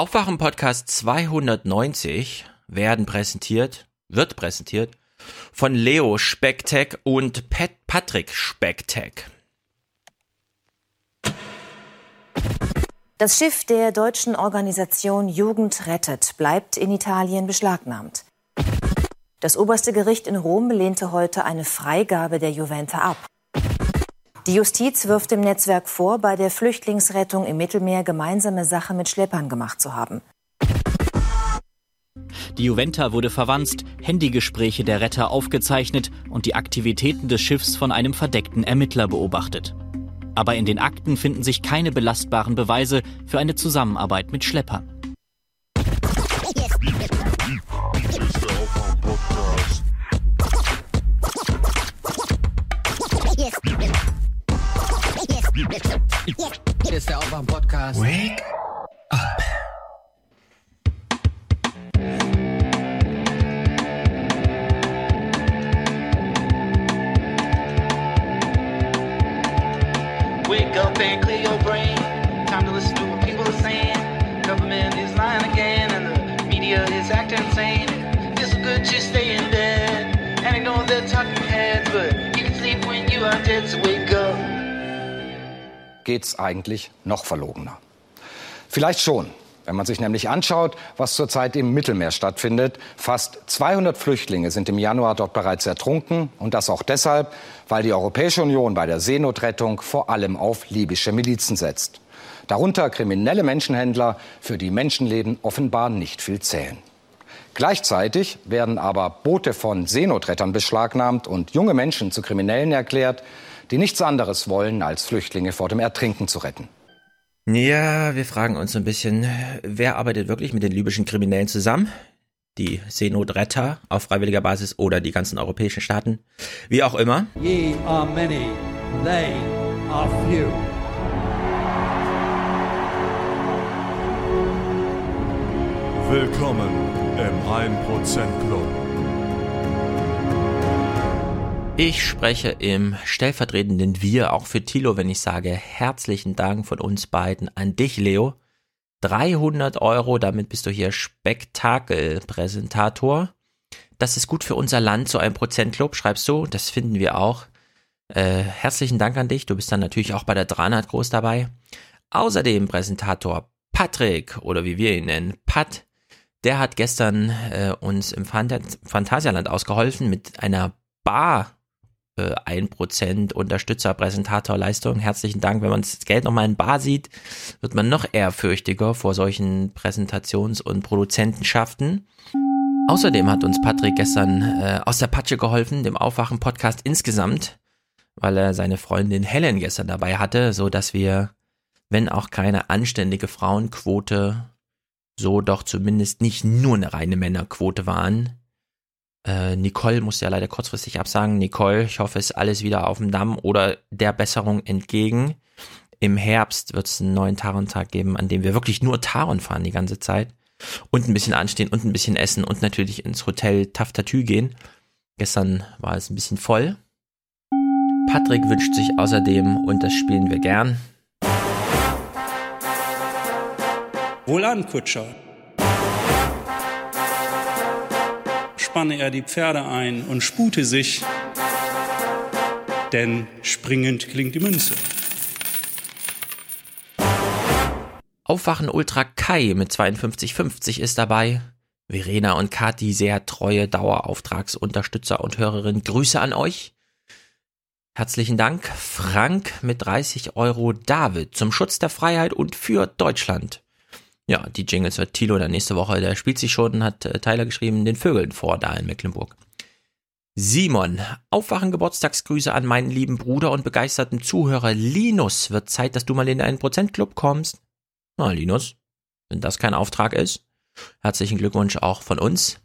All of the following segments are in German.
Aufwachen Podcast 290 werden präsentiert, wird präsentiert von Leo Specktech und Pat Patrick Specktech. Das Schiff der deutschen Organisation Jugend rettet bleibt in Italien beschlagnahmt. Das oberste Gericht in Rom lehnte heute eine Freigabe der Juventa ab. Die Justiz wirft dem Netzwerk vor, bei der Flüchtlingsrettung im Mittelmeer gemeinsame Sache mit Schleppern gemacht zu haben. Die Juventa wurde verwanzt, Handygespräche der Retter aufgezeichnet und die Aktivitäten des Schiffs von einem verdeckten Ermittler beobachtet. Aber in den Akten finden sich keine belastbaren Beweise für eine Zusammenarbeit mit Schleppern. Ist der Aufwach-Podcast. Wake up. Wake up and clear your brain. Time to listen to what people are saying. Government is lying again, and the media is acting insane. It's good to stay in geht's eigentlich noch verlogener. Vielleicht schon, wenn man sich nämlich anschaut, was zurzeit im Mittelmeer stattfindet. Fast 200 Flüchtlinge sind im Januar dort bereits ertrunken und das auch deshalb, weil die Europäische Union bei der Seenotrettung vor allem auf libysche Milizen setzt. Darunter kriminelle Menschenhändler, für die Menschenleben offenbar nicht viel zählen. Gleichzeitig werden aber Boote von Seenotrettern beschlagnahmt und junge Menschen zu Kriminellen erklärt, die nichts anderes wollen, als Flüchtlinge vor dem Ertrinken zu retten. Ja, wir fragen uns so ein bisschen, wer arbeitet wirklich mit den libyschen Kriminellen zusammen? Die Seenotretter auf freiwilliger Basis oder die ganzen europäischen Staaten? Wie auch immer. Ye are many, they are few. Willkommen im 1% Club. Ich spreche im stellvertretenden Wir auch für Thilo, wenn ich sage herzlichen Dank von uns beiden an dich, Leo. 300 Euro, damit bist du hier Spektakelpräsentator. Das ist gut für unser Land, so ein Prozentclub, schreibst du, das finden wir auch. Äh, herzlichen Dank an dich, du bist dann natürlich auch bei der Dranat groß dabei. Außerdem Präsentator Patrick, oder wie wir ihn nennen, Pat, der hat gestern äh, uns im Phant Phantasialand ausgeholfen mit einer Bar äh, 1% Unterstützer-Präsentatorleistung. Herzlichen Dank. Wenn man das Geld nochmal in Bar sieht, wird man noch ehrfürchtiger vor solchen Präsentations- und Produzentenschaften. Außerdem hat uns Patrick gestern äh, aus der Patsche geholfen, dem Aufwachen-Podcast insgesamt, weil er seine Freundin Helen gestern dabei hatte, so dass wir, wenn auch keine anständige Frauenquote, so doch zumindest nicht nur eine reine Männerquote waren. Äh, Nicole musste ja leider kurzfristig absagen. Nicole, ich hoffe, es ist alles wieder auf dem Damm oder der Besserung entgegen. Im Herbst wird es einen neuen Taron-Tag geben, an dem wir wirklich nur Taron fahren die ganze Zeit. Und ein bisschen anstehen und ein bisschen essen und natürlich ins Hotel Taftatü gehen. Gestern war es ein bisschen voll. Patrick wünscht sich außerdem, und das spielen wir gern, Wohlan, Kutscher. Spanne er die Pferde ein und spute sich, denn springend klingt die Münze. Aufwachen Ultra Kai mit 5250 ist dabei. Verena und Kati, sehr treue Dauerauftragsunterstützer und Hörerinnen, Grüße an euch. Herzlichen Dank. Frank mit 30 Euro. David zum Schutz der Freiheit und für Deutschland. Ja, die Jingles wird Thilo dann nächste Woche, der spielt sich schon, hat äh, Tyler geschrieben, den Vögeln vor, da in Mecklenburg. Simon, Aufwachen Geburtstagsgrüße an meinen lieben Bruder und begeisterten Zuhörer Linus. Wird Zeit, dass du mal in einen Prozentclub kommst. Na, Linus, wenn das kein Auftrag ist. Herzlichen Glückwunsch auch von uns.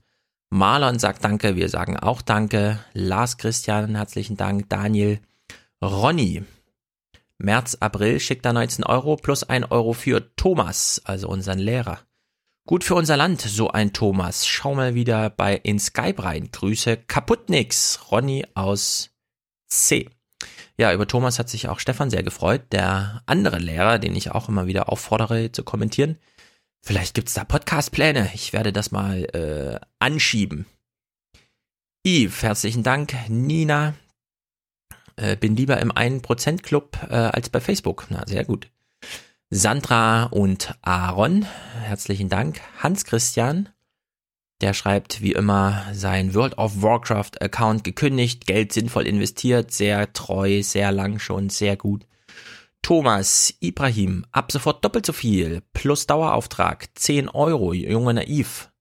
Marlon sagt Danke, wir sagen auch Danke. Lars Christian, herzlichen Dank. Daniel, Ronny, März, April schickt er 19 Euro plus 1 Euro für Thomas, also unseren Lehrer. Gut für unser Land, so ein Thomas. Schau mal wieder bei in Skype rein. Grüße, kaputt nix. Ronny aus C. Ja, über Thomas hat sich auch Stefan sehr gefreut, der andere Lehrer, den ich auch immer wieder auffordere zu kommentieren. Vielleicht gibt's da Podcast-Pläne. Ich werde das mal äh, anschieben. Yves, herzlichen Dank. Nina, äh, bin lieber im 1%-Club äh, als bei Facebook. Na, sehr gut. Sandra und Aaron, herzlichen Dank. Hans Christian, der schreibt wie immer sein World of Warcraft Account gekündigt, Geld sinnvoll investiert, sehr treu, sehr lang schon, sehr gut. Thomas, Ibrahim, ab sofort doppelt so viel, plus Dauerauftrag, 10 Euro, junge naiv.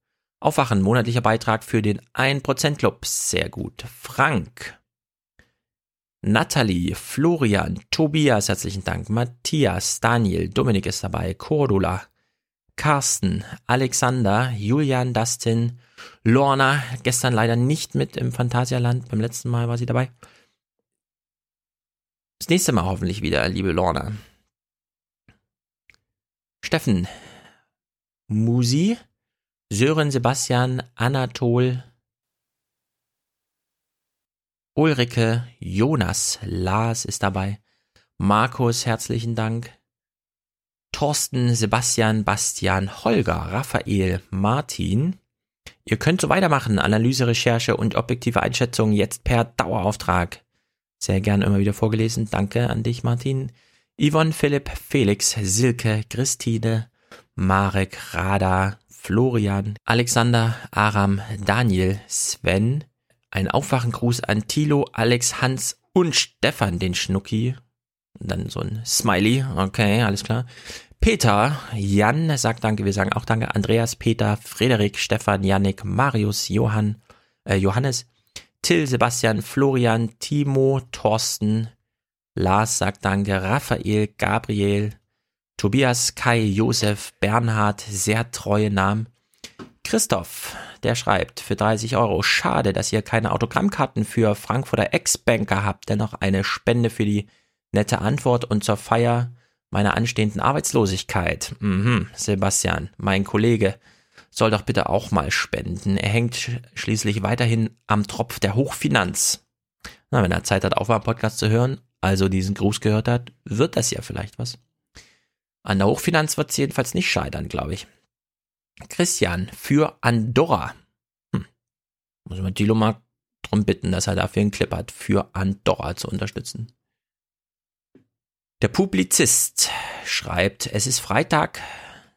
Aufwachen, monatlicher Beitrag für den 1% Club, sehr gut. Frank, Nathalie, Florian, Tobias, herzlichen Dank, Matthias, Daniel, Dominik ist dabei, Cordula, Carsten, Alexander, Julian, Dustin, Lorna, gestern leider nicht mit im Phantasialand, beim letzten Mal war sie dabei. Das nächste Mal hoffentlich wieder, liebe Lorna. Steffen, Musi, Sören Sebastian, Anatol, Ulrike, Jonas, Lars ist dabei, Markus, herzlichen Dank, Thorsten, Sebastian, Bastian, Holger, Raphael, Martin. Ihr könnt so weitermachen, Analyse, Recherche und objektive Einschätzung jetzt per Dauerauftrag. Sehr gern immer wieder vorgelesen. Danke an dich, Martin. Yvonne, Philipp, Felix, Silke, Christine, Marek, Rada, Florian, Alexander, Aram, Daniel, Sven. Ein Aufwachengruß an Tilo, Alex, Hans und Stefan, den Schnucki. Und dann so ein Smiley. Okay, alles klar. Peter, Jan sagt Danke, wir sagen auch Danke. Andreas, Peter, Frederik, Stefan, Yannick, Marius, Johann, äh, Johannes, Till, Sebastian, Florian, Timo, Thorsten, Lars sagt Danke, Raphael, Gabriel, Tobias, Kai, Josef, Bernhard, sehr treue Namen. Christoph, der schreibt für 30 Euro, schade, dass ihr keine Autogrammkarten für Frankfurter Ex-Banker habt, dennoch eine Spende für die nette Antwort und zur Feier meiner anstehenden Arbeitslosigkeit. Mhm, Sebastian, mein Kollege, soll doch bitte auch mal spenden. Er hängt schließlich weiterhin am Tropf der Hochfinanz. Na, wenn er Zeit hat, auf einen Podcast zu hören, also diesen Gruß gehört hat, wird das ja vielleicht was. An der Hochfinanz wird es jedenfalls nicht scheitern, glaube ich. Christian, für Andorra. Hm. Muss man Dilo mal drum bitten, dass er dafür einen Clip hat, für Andorra zu unterstützen. Der Publizist schreibt, es ist Freitag,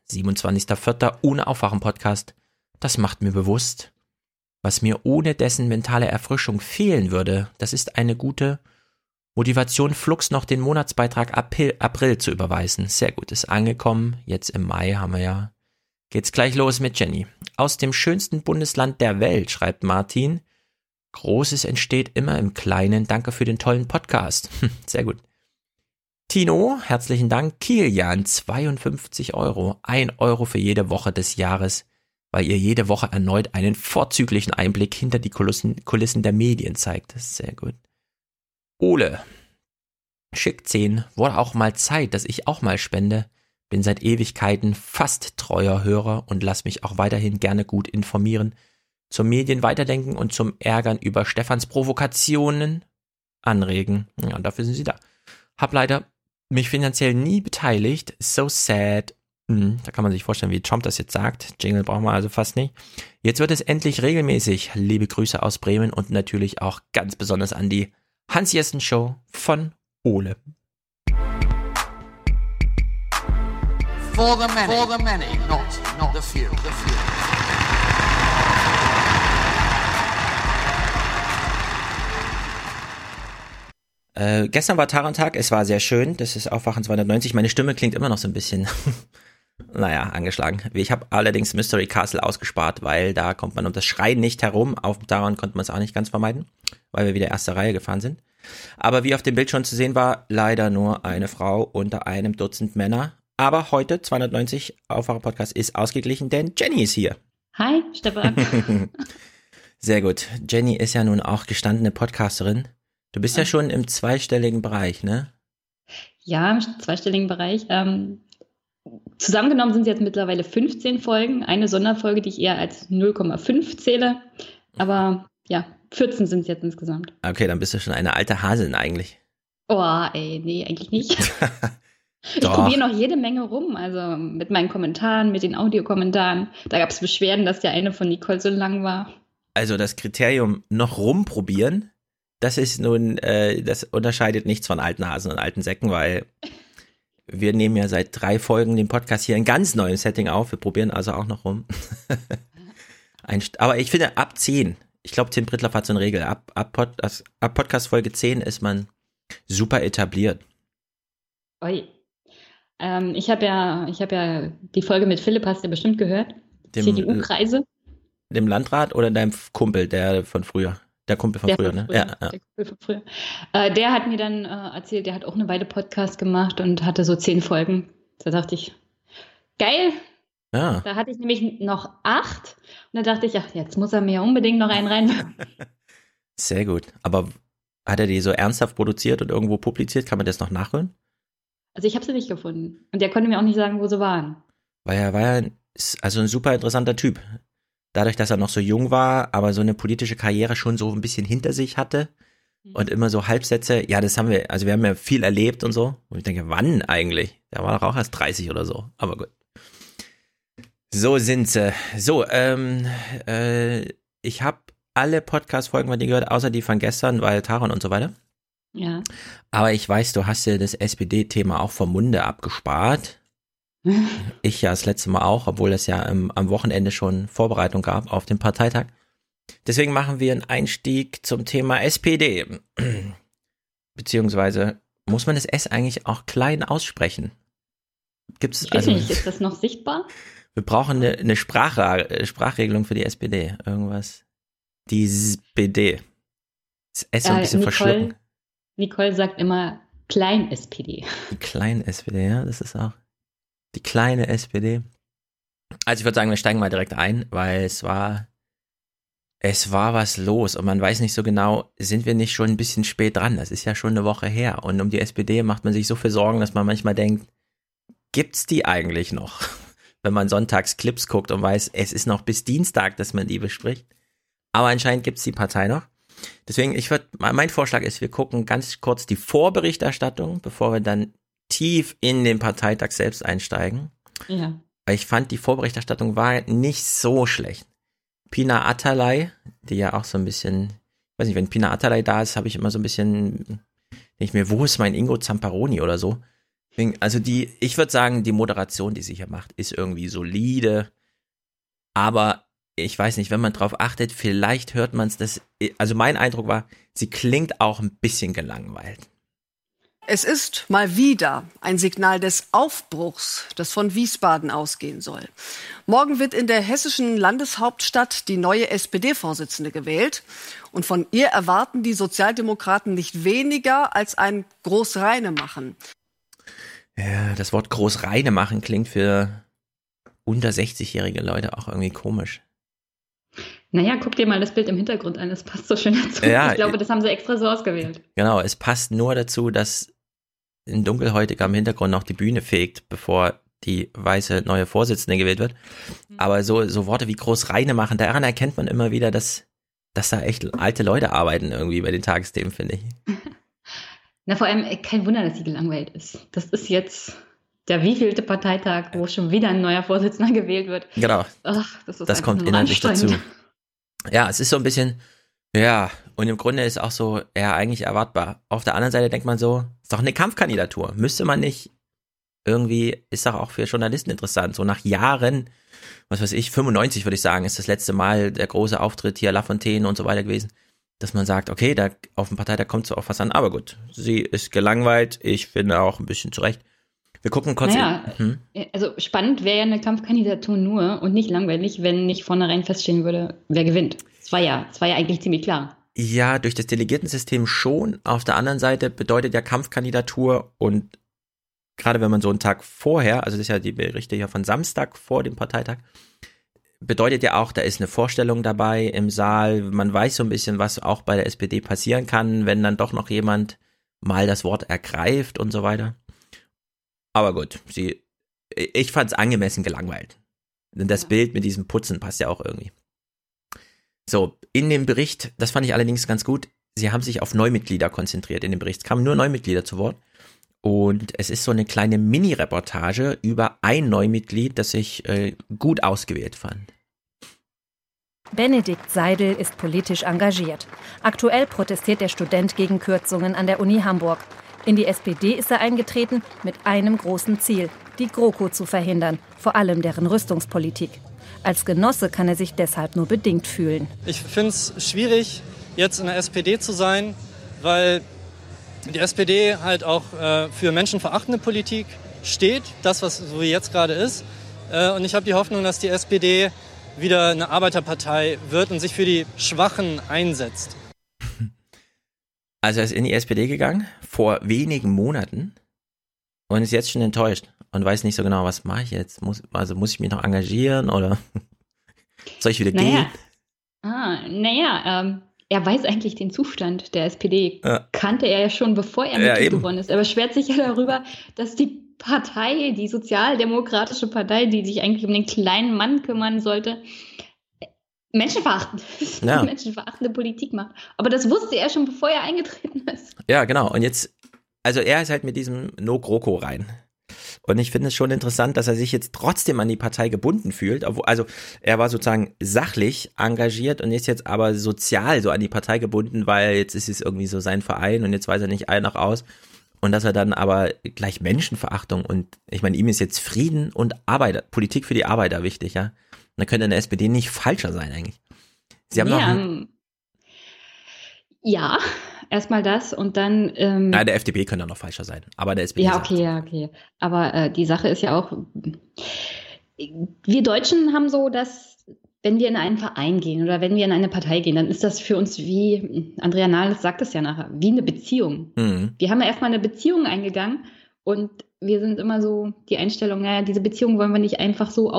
27.04. ohne Aufwachen-Podcast. Das macht mir bewusst, was mir ohne dessen mentale Erfrischung fehlen würde. Das ist eine gute Motivation, Flux noch den Monatsbeitrag April, April zu überweisen. Sehr gut, ist angekommen. Jetzt im Mai haben wir ja. Geht's gleich los mit Jenny. Aus dem schönsten Bundesland der Welt, schreibt Martin. Großes entsteht immer im Kleinen. Danke für den tollen Podcast. Sehr gut. Tino, herzlichen Dank. Kilian, 52 Euro. Ein Euro für jede Woche des Jahres, weil ihr jede Woche erneut einen vorzüglichen Einblick hinter die Kulissen, Kulissen der Medien zeigt. Sehr gut. Ole, schick 10. Wurde auch mal Zeit, dass ich auch mal spende. Bin seit Ewigkeiten fast treuer Hörer und lass mich auch weiterhin gerne gut informieren. Zum Medien weiterdenken und zum Ärgern über Stefans Provokationen anregen. Ja, dafür sind sie da. Hab leider mich finanziell nie beteiligt. So sad. Hm, da kann man sich vorstellen, wie Trump das jetzt sagt. Jingle brauchen wir also fast nicht. Jetzt wird es endlich regelmäßig. Liebe Grüße aus Bremen und natürlich auch ganz besonders an die Hans Jessen Show von Ole. For the many, For the many. Not, not the few. The few. Äh, gestern war Tarantag, es war sehr schön. Das ist Aufwachen 290. Meine Stimme klingt immer noch so ein bisschen, naja, angeschlagen. Ich habe allerdings Mystery Castle ausgespart, weil da kommt man um das Schreien nicht herum. Auf Taran konnte man es auch nicht ganz vermeiden, weil wir wieder erste Reihe gefahren sind. Aber wie auf dem Bild schon zu sehen war, leider nur eine Frau unter einem Dutzend Männer. Aber heute, 290 Aufwachen Podcast, ist ausgeglichen, denn Jenny ist hier. Hi, Stefan. Sehr gut. Jenny ist ja nun auch gestandene Podcasterin. Du bist ja schon im zweistelligen Bereich, ne? Ja, im zweistelligen Bereich. Ähm, zusammengenommen sind es jetzt mittlerweile 15 Folgen. Eine Sonderfolge, die ich eher als 0,5 zähle. Aber ja, 14 sind es jetzt insgesamt. Okay, dann bist du schon eine alte Haseln eigentlich. Oh, ey, nee, eigentlich nicht. Ich probiere noch jede Menge rum, also mit meinen Kommentaren, mit den Audiokommentaren. Da gab es Beschwerden, dass der eine von Nicole so lang war. Also das Kriterium noch rumprobieren, das ist nun, äh, das unterscheidet nichts von alten Hasen und alten Säcken, weil wir nehmen ja seit drei Folgen den Podcast hier in ganz neuem Setting auf. Wir probieren also auch noch rum. Ein, aber ich finde, ab 10, ich glaube, Tim Prittler hat so eine Regel, ab, ab, Pod, ab Podcast Folge 10 ist man super etabliert. Oi. Ähm, ich habe ja, ich ja die Folge mit Philipp, hast du bestimmt gehört. Dem, CDU-Kreise. Dem Landrat oder deinem Kumpel, der von früher? Der Kumpel von der früher, von ne? früher, Ja, Der ja. Kumpel von früher. Äh, der hat mir dann äh, erzählt, der hat auch eine Weile Podcast gemacht und hatte so zehn Folgen. Da dachte ich, geil. ja. Da hatte ich nämlich noch acht. Und da dachte ich, ach, jetzt muss er mir unbedingt noch einen rein. Sehr gut. Aber hat er die so ernsthaft produziert und irgendwo publiziert? Kann man das noch nachhören? Also ich habe sie nicht gefunden. Und der konnte mir auch nicht sagen, wo sie waren. Weil er war ja also ein super interessanter Typ. Dadurch, dass er noch so jung war, aber so eine politische Karriere schon so ein bisschen hinter sich hatte und immer so Halbsätze, ja, das haben wir, also wir haben ja viel erlebt und so. Und ich denke, wann eigentlich? Der war doch auch erst 30 oder so, aber gut. So sind sie. So, ähm, äh, ich habe alle Podcast-Folgen von dir gehört, außer die von gestern, weil Taron und so weiter. Ja. Aber ich weiß, du hast dir das SPD-Thema auch vom Munde abgespart. Ich ja das letzte Mal auch, obwohl es ja ähm, am Wochenende schon Vorbereitung gab auf den Parteitag. Deswegen machen wir einen Einstieg zum Thema SPD. Beziehungsweise muss man das S eigentlich auch klein aussprechen? Ich weiß also? nicht, ist das noch sichtbar? Wir brauchen eine, eine Sprache, äh, Sprachregelung für die SPD. Irgendwas. Die SPD. Das S so ein Äh, bisschen verschlucken. Nicole, sagt immer Klein-SPD. Die kleine SPD, ja, das ist auch. Die kleine SPD. Also ich würde sagen, wir steigen mal direkt ein, weil es war, es war was los und man weiß nicht so genau, sind wir nicht schon ein bisschen spät dran? Das ist ja schon eine Woche her und um die SPD macht man sich so viel Sorgen, dass man manchmal denkt, gibt's die eigentlich noch? Wenn man sonntags Clips guckt und weiß, es ist noch bis Dienstag, dass man die bespricht. Aber anscheinend gibt's die Partei noch. Deswegen, ich würde, mein Vorschlag ist, wir gucken ganz kurz die Vorberichterstattung, bevor wir dann tief in den Parteitag selbst einsteigen. Ja. Weil ich fand, die Vorberichterstattung war nicht so schlecht. Pina Atalay, die ja auch so ein bisschen, ich weiß nicht, wenn Pina Atalay da ist, habe ich immer so ein bisschen, ich mir, wo ist mein Ingo Zamparoni oder so? Also die, ich würde sagen, die Moderation, die sie hier macht, ist irgendwie solide. Aber ich weiß nicht, wenn man drauf achtet, vielleicht hört man es, das, also mein Eindruck war, sie klingt auch ein bisschen gelangweilt. Es ist mal wieder ein Signal des Aufbruchs, das von Wiesbaden ausgehen soll. Morgen wird in der hessischen Landeshauptstadt die neue SPD-Vorsitzende gewählt. Und von ihr erwarten die Sozialdemokraten nicht weniger als ein Großreine machen. Ja, das Wort Großreine machen klingt für unter 60-jährige Leute auch irgendwie komisch. Naja, guck dir mal das Bild im Hintergrund an, das passt so schön dazu. Ja, ich glaube, das haben sie extra so ausgewählt. Genau, es passt nur dazu, dass ein Dunkelhäutiger im Hintergrund noch die Bühne fegt, bevor die weiße neue Vorsitzende gewählt wird. Aber so, so Worte wie Großreine machen, daran erkennt man immer wieder, dass, dass da echt alte Leute arbeiten irgendwie bei den Tagesthemen, finde ich. Na, vor allem äh, kein Wunder, dass sie gelangweilt ist. Das ist jetzt der wievielte Parteitag, wo schon wieder ein neuer Vorsitzender gewählt wird. Genau. Ach, das Das kommt inhaltlich dazu. Ja, es ist so ein bisschen, ja, und im Grunde ist auch so, ja, eigentlich erwartbar. Auf der anderen Seite denkt man so, ist doch eine Kampfkandidatur. Müsste man nicht irgendwie, ist doch auch für Journalisten interessant. So nach Jahren, was weiß ich, 95 würde ich sagen, ist das letzte Mal der große Auftritt hier Lafontaine und so weiter gewesen. Dass man sagt, okay, da auf dem Parteitag kommt so auf was an, aber gut, sie ist gelangweilt, ich finde auch ein bisschen zurecht. Wir gucken kurz. Naja, hm? Also spannend wäre ja eine Kampfkandidatur nur und nicht langweilig, wenn nicht vornherein feststehen würde, wer gewinnt. Es war ja, es war ja eigentlich ziemlich klar. Ja, durch das Delegiertensystem schon. Auf der anderen Seite bedeutet ja Kampfkandidatur und gerade wenn man so einen Tag vorher, also das ist ja die Berichte hier von Samstag vor dem Parteitag, bedeutet ja auch, da ist eine Vorstellung dabei im Saal. Man weiß so ein bisschen, was auch bei der SPD passieren kann, wenn dann doch noch jemand mal das Wort ergreift und so weiter. Aber gut, sie, ich fand es angemessen gelangweilt. Denn das Bild mit diesem Putzen passt ja auch irgendwie. So, in dem Bericht, das fand ich allerdings ganz gut, sie haben sich auf Neumitglieder konzentriert in dem Bericht. Es kamen nur Neumitglieder zu Wort. Und es ist so eine kleine Mini-Reportage über ein Neumitglied, das ich äh, gut ausgewählt fand. Benedikt Seidel ist politisch engagiert. Aktuell protestiert der Student gegen Kürzungen an der Uni Hamburg. In die SPD ist er eingetreten mit einem großen Ziel, die GroKo zu verhindern, vor allem deren Rüstungspolitik. Als Genosse kann er sich deshalb nur bedingt fühlen. Ich finde es schwierig, jetzt in der SPD zu sein, weil die SPD halt auch äh, für menschenverachtende Politik steht, das, was so wie jetzt gerade ist. Äh, und ich habe die Hoffnung, dass die SPD wieder eine Arbeiterpartei wird und sich für die Schwachen einsetzt. Also er ist in die SPD gegangen vor wenigen Monaten und ist jetzt schon enttäuscht und weiß nicht so genau, was mache ich jetzt? Muss, also muss ich mich noch engagieren oder soll ich wieder naja. gehen? Ah, naja, ähm, er weiß eigentlich den Zustand der SPD. Ja. Kannte er ja schon, bevor er Ja, Mitglied eben. geworden ist. Er beschwert sich ja darüber, dass die Partei, die sozialdemokratische Partei, die sich eigentlich um den kleinen Mann kümmern sollte, menschenverachtend Ja. menschenverachtende Politik macht. Aber das wusste er schon, bevor er eingetreten ist. Ja, genau. Und jetzt, also er ist halt mit diesem No GroKo rein. Und ich finde es schon interessant, dass er sich jetzt trotzdem an die Partei gebunden fühlt. Also er war sozusagen sachlich engagiert und ist jetzt aber sozial so an die Partei gebunden, weil jetzt ist es irgendwie so sein Verein und jetzt weiß er nicht ein noch aus. Und dass er dann aber gleich Menschenverachtung und ich meine, ihm ist jetzt Frieden und Arbeiter, Politik für die Arbeiter wichtig, ja. Da könnte eine SPD nicht falscher sein eigentlich. Sie haben ja, noch ähm, ja, erstmal das und dann. Ähm, nein, der FDP könnte auch noch falscher sein, aber der SPD Ja, okay, ja, okay. Aber äh, die Sache ist ja auch, wir Deutschen haben so, dass wenn wir in einen Verein gehen oder wenn wir in eine Partei gehen, dann ist das für uns wie, Andrea Nahles sagt es ja nachher, wie eine Beziehung. Mhm. Wir haben ja erstmal eine Beziehung eingegangen und wir sind immer so die Einstellung, naja, diese Beziehung wollen wir nicht einfach so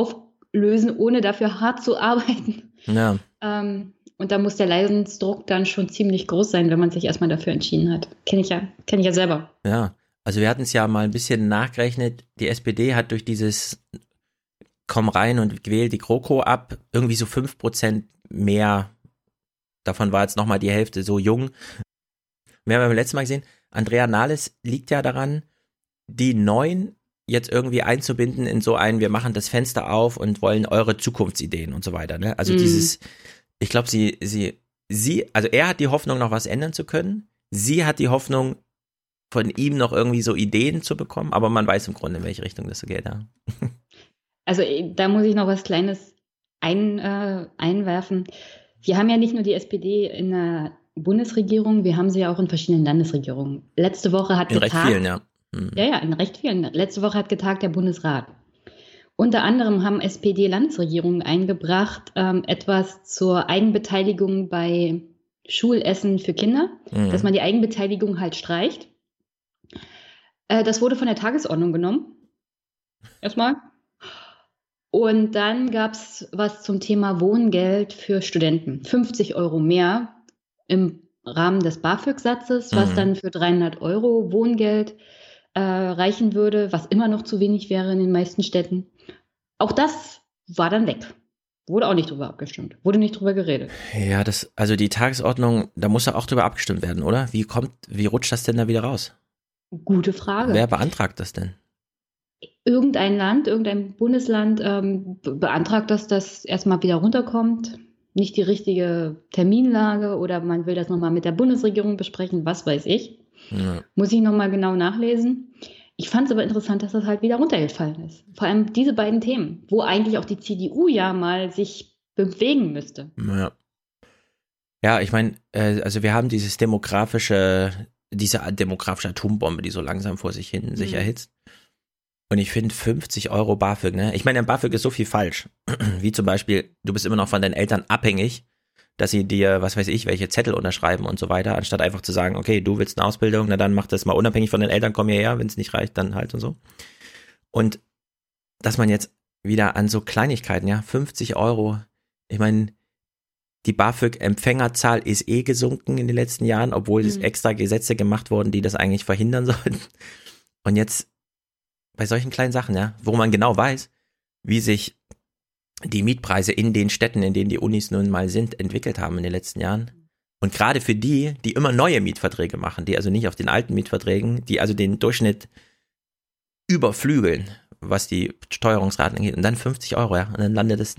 auflösen, ohne dafür hart zu arbeiten. Ja. Ähm, und da muss der Leidensdruck dann schon ziemlich groß sein, wenn man sich erstmal dafür entschieden hat. Kenne ich ja, kenne ich ja selber. Ja, also wir hatten es ja mal ein bisschen nachgerechnet. Die SPD hat durch dieses Komm rein und wähl die GroKo ab irgendwie so 5% mehr. Davon war jetzt nochmal die Hälfte so jung. Wir haben beim letzten Mal gesehen, Andrea Nahles liegt ja daran, die Neuen jetzt irgendwie einzubinden in so ein, wir machen das Fenster auf und wollen eure Zukunftsideen und so weiter. Ne? Also Mhm. dieses, ich glaube, sie, sie, sie, also er hat die Hoffnung, noch was ändern zu können. Sie hat die Hoffnung, von ihm noch irgendwie so Ideen zu bekommen, aber man weiß im Grunde, in welche Richtung das so geht. Ja. Also äh, da muss ich noch was Kleines ein, äh, einwerfen. Wir haben ja nicht nur die SPD in der Bundesregierung, wir haben sie ja auch in verschiedenen Landesregierungen. Letzte Woche hat In recht getagt, vielen, ja. Hm. Ja, ja, in recht vielen. Letzte Woche hat getagt der Bundesrat. Unter anderem haben SPD-Landesregierungen eingebracht ähm, etwas zur Eigenbeteiligung bei Schulessen für Kinder, Mhm. dass man die Eigenbeteiligung halt streicht. Äh, das wurde von der Tagesordnung genommen. Erstmal. Und dann gab es was zum Thema Wohngeld für Studenten. 50 Euro mehr im Rahmen des BAföG-Satzes, was Mhm. dann für 300 Euro Wohngeld äh, reichen würde, was immer noch zu wenig wäre in den meisten Städten. Auch das war dann weg. Wurde auch nicht drüber abgestimmt. Wurde nicht drüber geredet. Ja, das, also die Tagesordnung, da muss ja auch drüber abgestimmt werden, oder? Wie kommt, wie rutscht das denn da wieder raus? Gute Frage. Wer beantragt das denn? irgendein Land, irgendein Bundesland ähm, be beantragt, dass das erstmal wieder runterkommt. Nicht die richtige Terminlage oder man will das nochmal mit der Bundesregierung besprechen, was weiß ich. Ja. Muss ich nochmal genau nachlesen. Ich fand es aber interessant, dass das halt wieder runtergefallen ist. Vor allem diese beiden Themen, wo eigentlich auch die CDU ja mal sich bewegen müsste. Ja, ja ich meine, äh, also wir haben dieses demografische, diese demografische Atombombe, die so langsam vor sich hin sich Mhm. erhitzt. Und ich finde 50 Euro BAföG, ne? Ich meine, am BAföG ist so viel falsch. Wie zum Beispiel, du bist immer noch von deinen Eltern abhängig, dass sie dir, was weiß ich, welche Zettel unterschreiben und so weiter, anstatt einfach zu sagen, okay, du willst eine Ausbildung, na dann mach das mal unabhängig von den Eltern, komm hierher, wenn es nicht reicht, dann halt und so. Und dass man jetzt wieder an so Kleinigkeiten, ja, 50 Euro, ich meine, die BAföG-Empfängerzahl ist eh gesunken in den letzten Jahren, obwohl es Mhm. extra Gesetze gemacht wurden, die das eigentlich verhindern sollten. Und jetzt bei solchen kleinen Sachen, ja, wo man genau weiß, wie sich die Mietpreise in den Städten, in denen die Unis nun mal sind, entwickelt haben in den letzten Jahren. Und gerade für die, die immer neue Mietverträge machen, die also nicht auf den alten Mietverträgen, die also den Durchschnitt überflügeln, was die Steuerungsraten angeht, und dann 50 Euro, ja, und dann landet es,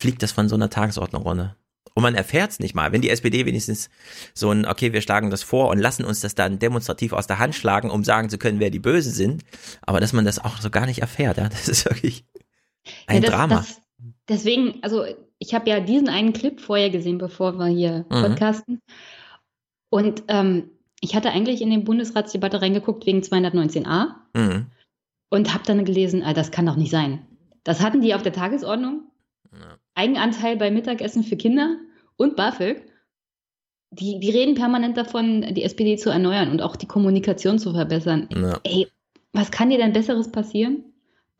fliegt das von so einer Tagesordnung runter. Und man erfährt es nicht mal. Wenn die SPD wenigstens so ein, okay, wir schlagen das vor und lassen uns das dann demonstrativ aus der Hand schlagen, um sagen zu können, wer die Bösen sind, aber dass man das auch so gar nicht erfährt, ja, das ist wirklich ein ja, das, Drama. Das, deswegen, also ich habe ja diesen einen Clip vorher gesehen, bevor wir hier mhm. podcasten. Und ähm, ich hatte eigentlich in den Bundesratsdebatte reingeguckt wegen 219a mhm. und habe dann gelesen, ah, das kann doch nicht sein. Das hatten die auf der Tagesordnung. Ja. Eigenanteil bei Mittagessen für Kinder und BAföG. Die, die reden permanent davon, die SPD zu erneuern und auch die Kommunikation zu verbessern. Ja. Ey, was kann dir denn Besseres passieren,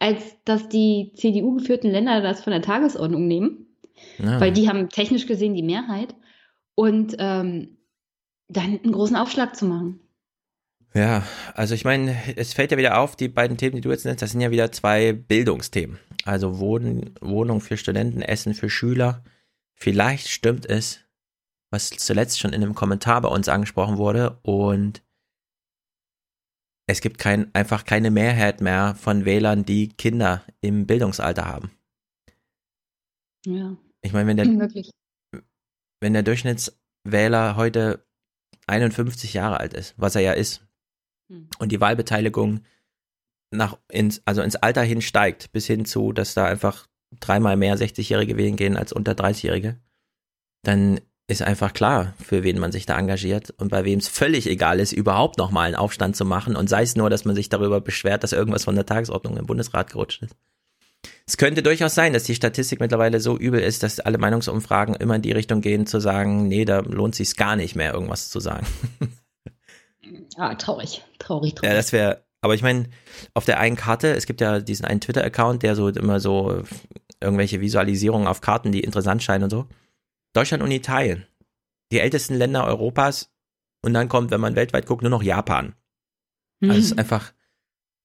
als dass die CDU-geführten Länder das von der Tagesordnung nehmen? Ja. Weil die haben technisch gesehen die Mehrheit. Und ähm, dann einen großen Aufschlag zu machen. Ja, also ich meine, es fällt ja wieder auf, die beiden Themen, die du jetzt nennst, das sind ja wieder zwei Bildungsthemen. Also Wohnen, Wohnung für Studenten, Essen für Schüler. Vielleicht stimmt es, was zuletzt schon in einem Kommentar bei uns angesprochen wurde und es gibt kein, einfach keine Mehrheit mehr von Wählern, die Kinder im Bildungsalter haben. Ja. Ich meine, wenn der, wenn der Durchschnittswähler heute 51 Jahre alt ist, was er ja ist, hm. und die Wahlbeteiligung nach ins, also ins Alter hin steigt, bis hin zu, dass da einfach dreimal mehr 60-Jährige wählen gehen als unter 30-Jährige, dann ist einfach klar, für wen man sich da engagiert und bei wem es völlig egal ist, überhaupt nochmal einen Aufstand zu machen und sei es nur, dass man sich darüber beschwert, dass irgendwas von der Tagesordnung im Bundesrat gerutscht ist. Es könnte durchaus sein, dass die Statistik mittlerweile so übel ist, dass alle Meinungsumfragen immer in die Richtung gehen, zu sagen, nee, da lohnt sich gar nicht mehr, irgendwas zu sagen. Ah, traurig, traurig, traurig. Ja, das wäre, aber ich meine, auf der einen Karte, es gibt ja diesen einen Twitter-Account, der so immer so irgendwelche Visualisierungen auf Karten, die interessant scheinen und so. Deutschland und Italien. Die ältesten Länder Europas. Und dann kommt, wenn man weltweit guckt, nur noch Japan. Also es ist mhm. einfach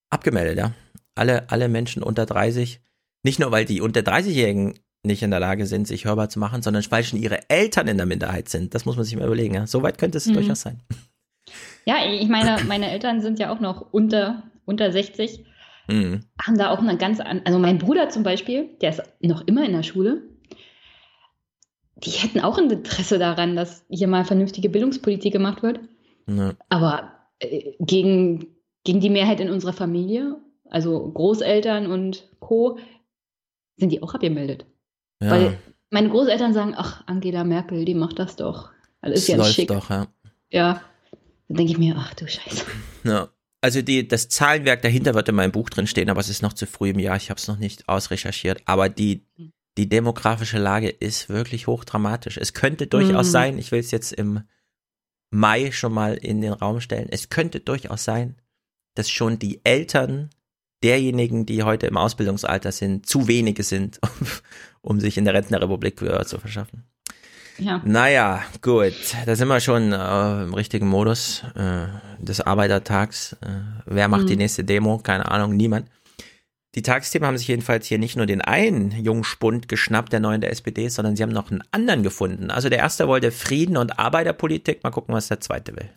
abgemeldet, ja. Alle, alle Menschen unter 30 nicht nur, weil die unter 30-Jährigen nicht in der Lage sind, sich hörbar zu machen, sondern weil schon ihre Eltern in der Minderheit sind. Das muss man sich mal überlegen. Ja? So weit könnte es mhm. durchaus sein. Ja, ich meine, meine Eltern sind ja auch noch unter, unter 60. Mhm. Haben da auch eine ganz, an also mein Bruder zum Beispiel, der ist noch immer in der Schule. Die hätten auch ein Interesse daran, dass hier mal vernünftige Bildungspolitik gemacht wird. Ja. Aber äh, gegen, gegen die Mehrheit in unserer Familie, also Großeltern und Co., sind die auch abgemeldet. Ja. Weil meine Großeltern sagen, ach, Angela Merkel, die macht das doch. Das ist ja läuft schick. doch, ja. Ja, dann denke ich mir, ach du Scheiße. Ja. Also die, das Zahlenwerk dahinter wird in meinem Buch drin stehen, aber es ist noch zu früh im Jahr. Ich habe es noch nicht ausrecherchiert. Aber die, die demografische Lage ist wirklich hochdramatisch. Es könnte durchaus mhm. sein, ich will es jetzt im Mai schon mal in den Raum stellen, es könnte durchaus sein, dass schon die Eltern derjenigen, die heute im Ausbildungsalter sind, zu wenige sind, um, um sich in der Rentnerrepublik Gehör zu verschaffen. Ja. Naja, gut, da sind wir schon äh, im richtigen Modus äh, des Arbeitertags. Äh, wer macht mhm. die nächste Demo? Keine Ahnung, niemand. Die Tagsthemen haben sich jedenfalls hier nicht nur den einen jungen Spund geschnappt, der neuen der SPD, sondern sie haben noch einen anderen gefunden. Also der erste wollte Frieden und Arbeiterpolitik. Mal gucken, was der zweite will.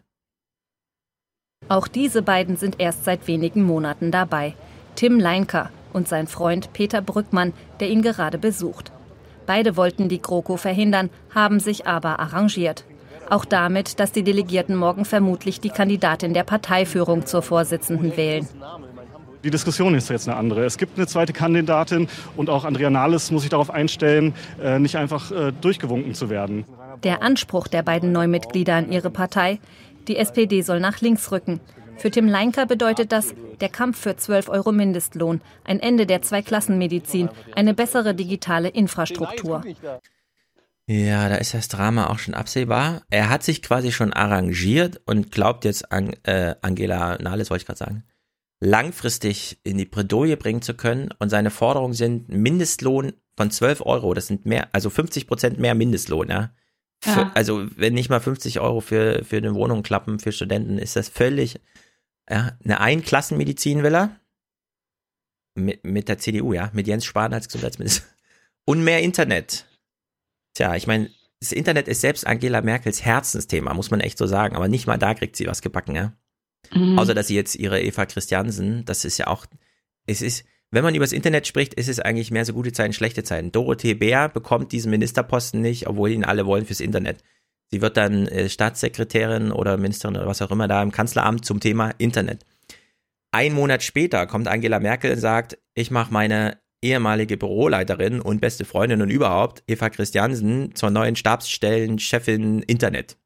Auch diese beiden sind erst seit wenigen Monaten dabei. Tim Leinker und sein Freund Peter Brückmann, der ihn gerade besucht. Beide wollten die GroKo verhindern, haben sich aber arrangiert. Auch damit, dass die Delegierten morgen vermutlich die Kandidatin der Parteiführung zur Vorsitzenden wählen. Die Diskussion ist jetzt eine andere. Es gibt eine zweite Kandidatin und auch Andrea Nahles muss sich darauf einstellen, äh, nicht einfach äh, durchgewunken zu werden. Der Anspruch der beiden Neumitglieder an ihre Partei, die SPD soll nach links rücken. Für Tim Leinker bedeutet das der Kampf für 12 Euro Mindestlohn, ein Ende der Zweiklassenmedizin, eine bessere digitale Infrastruktur. Ja, da ist das Drama auch schon absehbar. Er hat sich quasi schon arrangiert und glaubt jetzt an äh, Angela Nahles, wollte ich gerade sagen, langfristig in die Bredouille bringen zu können. Und seine Forderungen sind Mindestlohn von 12 Euro. Das sind mehr, also 50 Prozent mehr Mindestlohn, ja. Für, Also wenn nicht mal 50 Euro für, für eine Wohnung klappen für Studenten, ist das völlig ja, eine Einklassenmedizin will er. Mit, mit der CDU, ja, mit Jens Spahn als Gesundheitsminister. Und mehr Internet. Tja, ich meine, das Internet ist selbst Angela Merkels Herzensthema, muss man echt so sagen. Aber nicht mal da kriegt sie was gebacken, ja. Mhm. Außer, dass sie jetzt ihre Eva Christiansen, das ist ja auch, es ist, wenn man über das Internet spricht, ist es eigentlich mehr so gute Zeiten, schlechte Zeiten. Dorothee Bär bekommt diesen Ministerposten nicht, obwohl ihn alle wollen fürs Internet. Sie wird dann äh, Staatssekretärin oder Ministerin oder was auch immer da im Kanzleramt zum Thema Internet. Ein Monat später kommt Angela Merkel und sagt, ich mache meine ehemalige Büroleiterin und beste Freundin und überhaupt, Eva Christiansen, zur neuen Stabsstellenchefin Internet.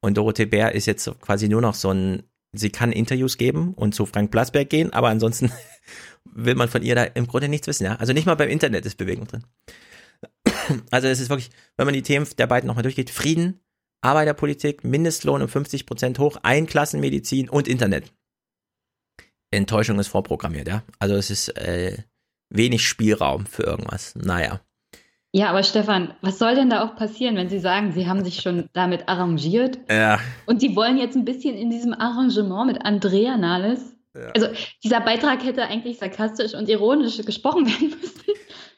Und Dorothee Bär ist jetzt quasi nur noch so ein, sie kann Interviews geben und zu Frank Plasberg gehen, aber ansonsten will man von ihr da im Grunde nichts wissen, ja. Also nicht mal beim Internet ist Bewegung drin. Also es ist wirklich, wenn man die Themen der beiden nochmal durchgeht, Frieden, Arbeiterpolitik, Mindestlohn um 50 Prozent hoch, Einklassenmedizin und Internet. Enttäuschung ist vorprogrammiert, ja. Also es ist äh, wenig Spielraum für irgendwas. Naja. Ja, aber Stefan, was soll denn da auch passieren, wenn Sie sagen, Sie haben sich schon damit arrangiert? Ja. Und Sie wollen jetzt ein bisschen in diesem Arrangement mit Andrea Nahles? Ja. Also dieser Beitrag hätte eigentlich sarkastisch und ironisch gesprochen werden müssen.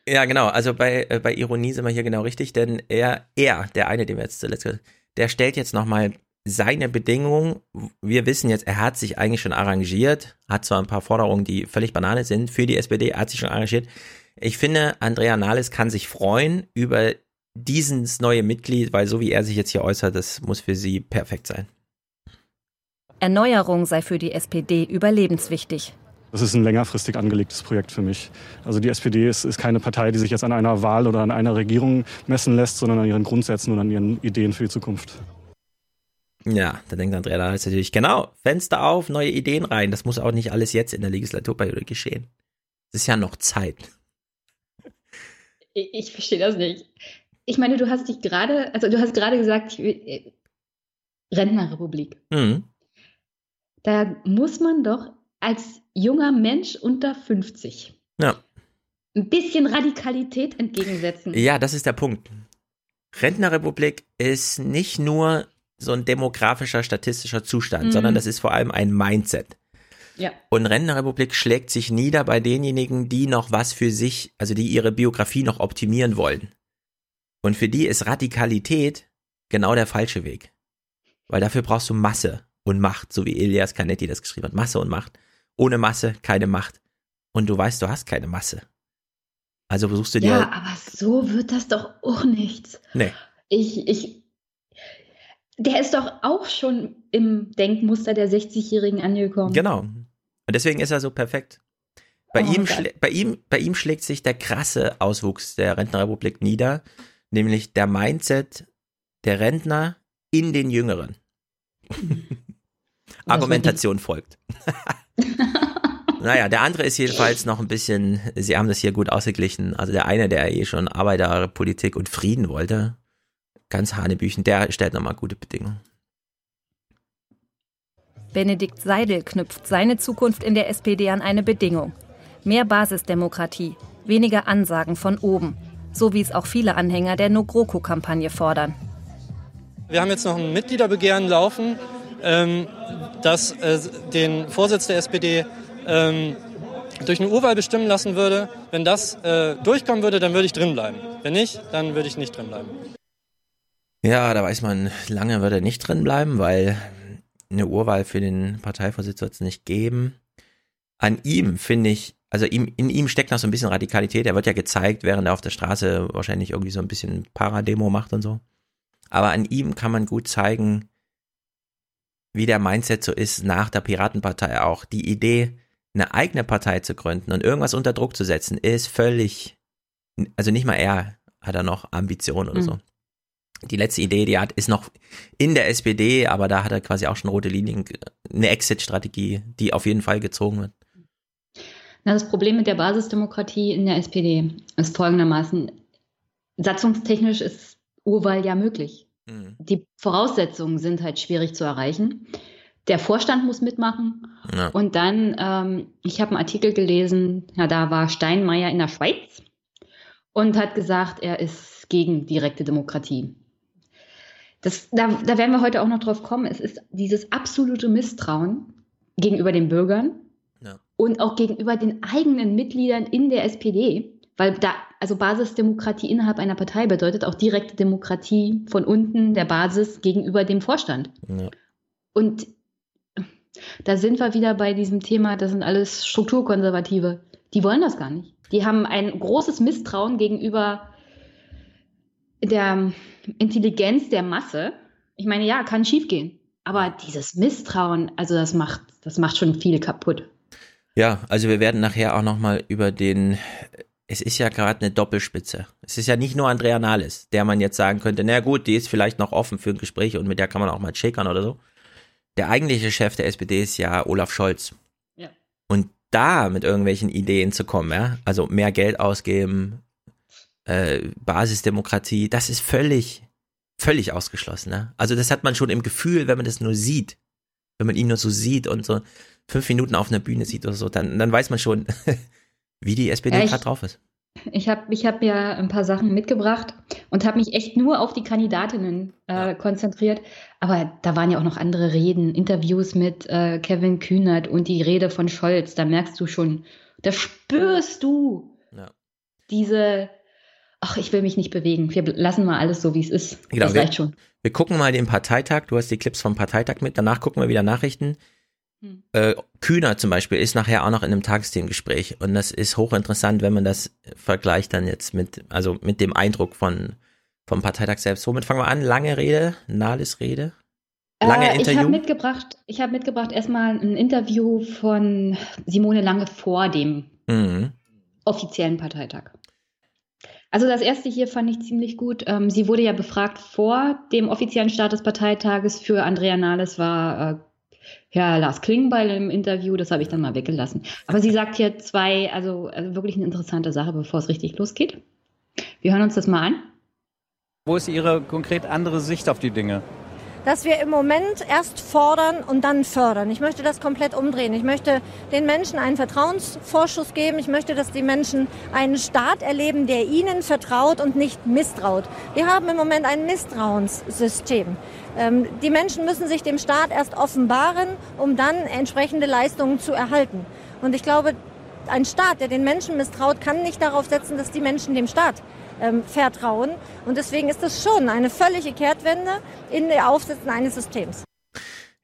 Ja, genau. Also bei, äh, bei Ironie sind wir hier genau richtig, denn er, er, der eine, den wir jetzt zuletzt, der stellt jetzt nochmal seine Bedingungen, wir wissen jetzt, er hat sich eigentlich schon arrangiert, hat zwar ein paar Forderungen, die völlig banane sind für die SPD, er hat sich schon arrangiert. Ich finde, Andrea Nahles kann sich freuen über dieses neue Mitglied, weil so wie er sich jetzt hier äußert, das muss für sie perfekt sein. Erneuerung sei für die SPD überlebenswichtig. Das ist ein längerfristig angelegtes Projekt für mich. Also die SPD ist, ist, keine Partei, die sich jetzt an einer Wahl oder an einer Regierung messen lässt, sondern an ihren Grundsätzen und an ihren Ideen für die Zukunft. Ja, da denkt Andrea da ist natürlich, genau, Fenster auf, neue Ideen rein. Das muss auch nicht alles jetzt in der Legislaturperiode geschehen. Es ist ja noch Zeit. Ich, ich verstehe das nicht. Ich meine, du hast dich gerade, also du hast gerade gesagt, äh, Rentnerrepublik. Mhm. Da muss man doch als junger Mensch unter 50 ja. ein bisschen Radikalität entgegensetzen. Ja, das ist der Punkt. Rentnerrepublik ist nicht nur so ein demografischer, statistischer Zustand, mhm. sondern das ist vor allem ein Mindset. Ja. Und Rentenrepublik schlägt sich nieder bei denjenigen, die noch was für sich, also die ihre Biografie noch optimieren wollen. Und für die ist Radikalität genau der falsche Weg. Weil dafür brauchst du Masse und Macht, so wie Elias Canetti das geschrieben hat. Masse und Macht. Ohne Masse keine Macht. Und du weißt, du hast keine Masse. Also versuchst du dir. Ja, aber so wird das doch auch nichts. Nee. Ich, ich, der ist doch auch schon im Denkmuster der 60-Jährigen angekommen. Genau. Und deswegen ist er so perfekt. Bei, oh ihm bei, ihm, bei ihm schlägt sich der krasse Auswuchs der Rentnerrepublik nieder, nämlich der Mindset der Rentner in den Jüngeren. Argumentation folgt. naja, der andere ist jedenfalls noch ein bisschen, sie haben das hier gut ausgeglichen. Also der eine, der eh schon Arbeiterpolitik und Frieden wollte, ganz Hanebüchen, der stellt nochmal gute Bedingungen. Benedikt Seidel knüpft seine Zukunft in der SPD an eine Bedingung. Mehr Basisdemokratie, weniger Ansagen von oben, so wie es auch viele Anhänger der No-GroKo-Kampagne fordern. Wir haben jetzt noch ein Mitgliederbegehren laufen, ähm, das äh, den Vorsitz der SPD ähm, durch eine Urwahl bestimmen lassen würde. Wenn das äh, durchkommen würde, dann würde ich drinbleiben. Wenn nicht, dann würde ich nicht drinbleiben. Ja, da weiß man, lange wird er nicht drin bleiben, weil eine Urwahl für den Parteivorsitz wird es nicht geben. An ihm finde ich, also ihm, in ihm steckt noch so ein bisschen Radikalität. Er wird ja gezeigt, während er auf der Straße wahrscheinlich irgendwie so ein bisschen Parademo macht und so. Aber an ihm kann man gut zeigen, wie der Mindset so ist nach der Piratenpartei auch. Die Idee, eine eigene Partei zu gründen und irgendwas unter Druck zu setzen, ist völlig, also nicht mal er hat er noch Ambitionen oder mhm. so die letzte Idee, die er hat, ist noch in der SPD, aber da hat er quasi auch schon rote Linien, eine Exit-Strategie, die auf jeden Fall gezogen wird. Na, das Problem mit der Basisdemokratie in der SPD ist folgendermaßen, satzungstechnisch ist Urwahl ja möglich. Mhm. Die Voraussetzungen sind halt schwierig zu erreichen. Der Vorstand muss mitmachen. Ja. Und dann, ähm, ich habe einen Artikel gelesen, ja, da war Steinmeier in der Schweiz und hat gesagt, er ist gegen direkte Demokratie. Das, da, da werden wir heute auch noch drauf kommen. Es ist dieses absolute Misstrauen gegenüber den Bürgern ja. und auch gegenüber den eigenen Mitgliedern in der SPD. Weil da, also Basisdemokratie innerhalb einer Partei bedeutet auch direkte Demokratie von unten der Basis gegenüber dem Vorstand. Ja. Und da sind wir wieder bei diesem Thema, das sind alles Strukturkonservative. Die wollen das gar nicht. Die haben ein großes Misstrauen gegenüber der Intelligenz der Masse. Ich meine, ja, kann schiefgehen. Aber dieses Misstrauen, also das macht, das macht schon viel kaputt. Ja, also wir werden nachher auch nochmal über den, es ist ja gerade eine Doppelspitze. Es ist ja nicht nur Andrea Nahles, der man jetzt sagen könnte, na gut, die ist vielleicht noch offen für ein Gespräch und mit der kann man auch mal shakern oder so. Der eigentliche Chef der SPD ist ja Olaf Scholz. Ja. Und da mit irgendwelchen Ideen zu kommen, ja, also mehr Geld ausgeben, äh, Basisdemokratie, das ist völlig, völlig ausgeschlossen. Ne? Also das hat man schon im Gefühl, wenn man das nur sieht, wenn man ihn nur so sieht und so fünf Minuten auf einer Bühne sieht oder so, dann, dann weiß man schon, wie die SPD Ja, gerade drauf ist. Ich habe ich hab mir ein paar Sachen mitgebracht und habe mich echt nur auf die Kandidatinnen äh, konzentriert. Aber da waren ja auch noch andere Reden, Interviews mit äh, Kevin Kühnert und die Rede von Scholz. Da merkst du schon, da spürst du Ja. diese, ach, ich will mich nicht bewegen. Wir lassen mal alles so, wie es ist. Genau, das wir, reicht schon. wir gucken mal den Parteitag. Du hast die Clips vom Parteitag mit. Danach gucken wir wieder Nachrichten. Hm. Äh, Kühner zum Beispiel ist nachher auch noch in einem Tagesthemengespräch. Und das ist hochinteressant, wenn man das vergleicht dann jetzt mit, also mit dem Eindruck von, vom Parteitag selbst. Womit fangen wir an? Lange Rede, Nahles Rede. Lange Äh, ich habe Interview. mitgebracht, ich habe mitgebracht erstmal ein Interview von Simone Lange vor dem Mhm. offiziellen Parteitag. Also das erste hier fand ich ziemlich gut. Ähm, sie wurde ja befragt vor dem offiziellen Start des Parteitages. Für Andrea Nahles war äh, Herr Lars Klingbeil im Interview. Das habe ich dann mal weggelassen. Aber sie sagt hier zwei, also, also wirklich eine interessante Sache, bevor es richtig losgeht. Wir hören uns das mal an. Wo ist Ihre konkret andere Sicht auf die Dinge? Dass wir im Moment erst fordern und dann fördern. Ich möchte das komplett umdrehen. Ich möchte den Menschen einen Vertrauensvorschuss geben. Ich möchte, dass die Menschen einen Staat erleben, der ihnen vertraut und nicht misstraut. Wir haben im Moment ein Misstrauenssystem. Ähm, die Menschen müssen sich dem Staat erst offenbaren, um dann entsprechende Leistungen zu erhalten. Und ich glaube, ein Staat, der den Menschen misstraut, kann nicht darauf setzen, dass die Menschen dem Staat ähm, vertrauen. Und deswegen ist das schon eine völlige Kehrtwende in der Aufsetzen eines Systems.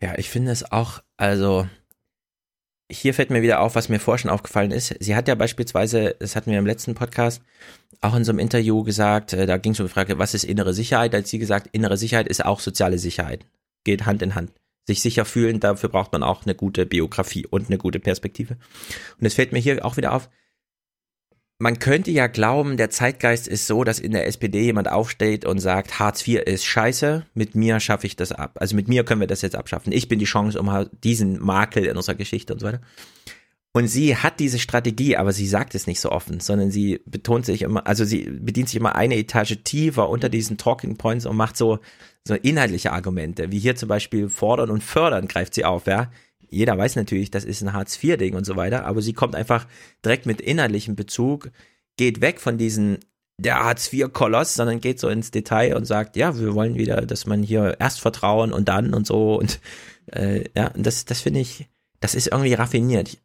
Ja, ich finde es auch, also hier fällt mir wieder auf, was mir vorher schon aufgefallen ist. Sie hat ja beispielsweise, das hatten wir im letzten Podcast, auch in so einem Interview gesagt, äh, da ging es um die Frage, was ist innere Sicherheit? Als sie gesagt, innere Sicherheit ist auch soziale Sicherheit. Geht Hand in Hand. Sich sicher fühlen, dafür braucht man auch eine gute Biografie und eine gute Perspektive. Und es fällt mir hier auch wieder auf, man könnte ja glauben, der Zeitgeist ist so, dass in der SPD jemand aufsteht und sagt, Hartz IV ist scheiße, mit mir schaffe ich das ab. Also mit mir können wir das jetzt abschaffen. Ich bin die Chance, um halt diesen Makel in unserer Geschichte und so weiter. Und sie hat diese Strategie, aber sie sagt es nicht so offen, sondern sie betont sich immer, also sie bedient sich immer eine Etage tiefer unter diesen Talking Points und macht so, so inhaltliche Argumente, wie hier zum Beispiel fordern und fördern greift sie auf, ja. Jeder weiß natürlich, das ist ein Hartz-IV-Ding und so weiter, aber sie kommt einfach direkt mit inhaltlichem Bezug, geht weg von diesen der Hartz-IV-Koloss, sondern geht so ins Detail und sagt, ja, wir wollen wieder, dass man hier erst vertrauen und dann und so und äh, ja, und das, das finde ich, das ist irgendwie raffiniert.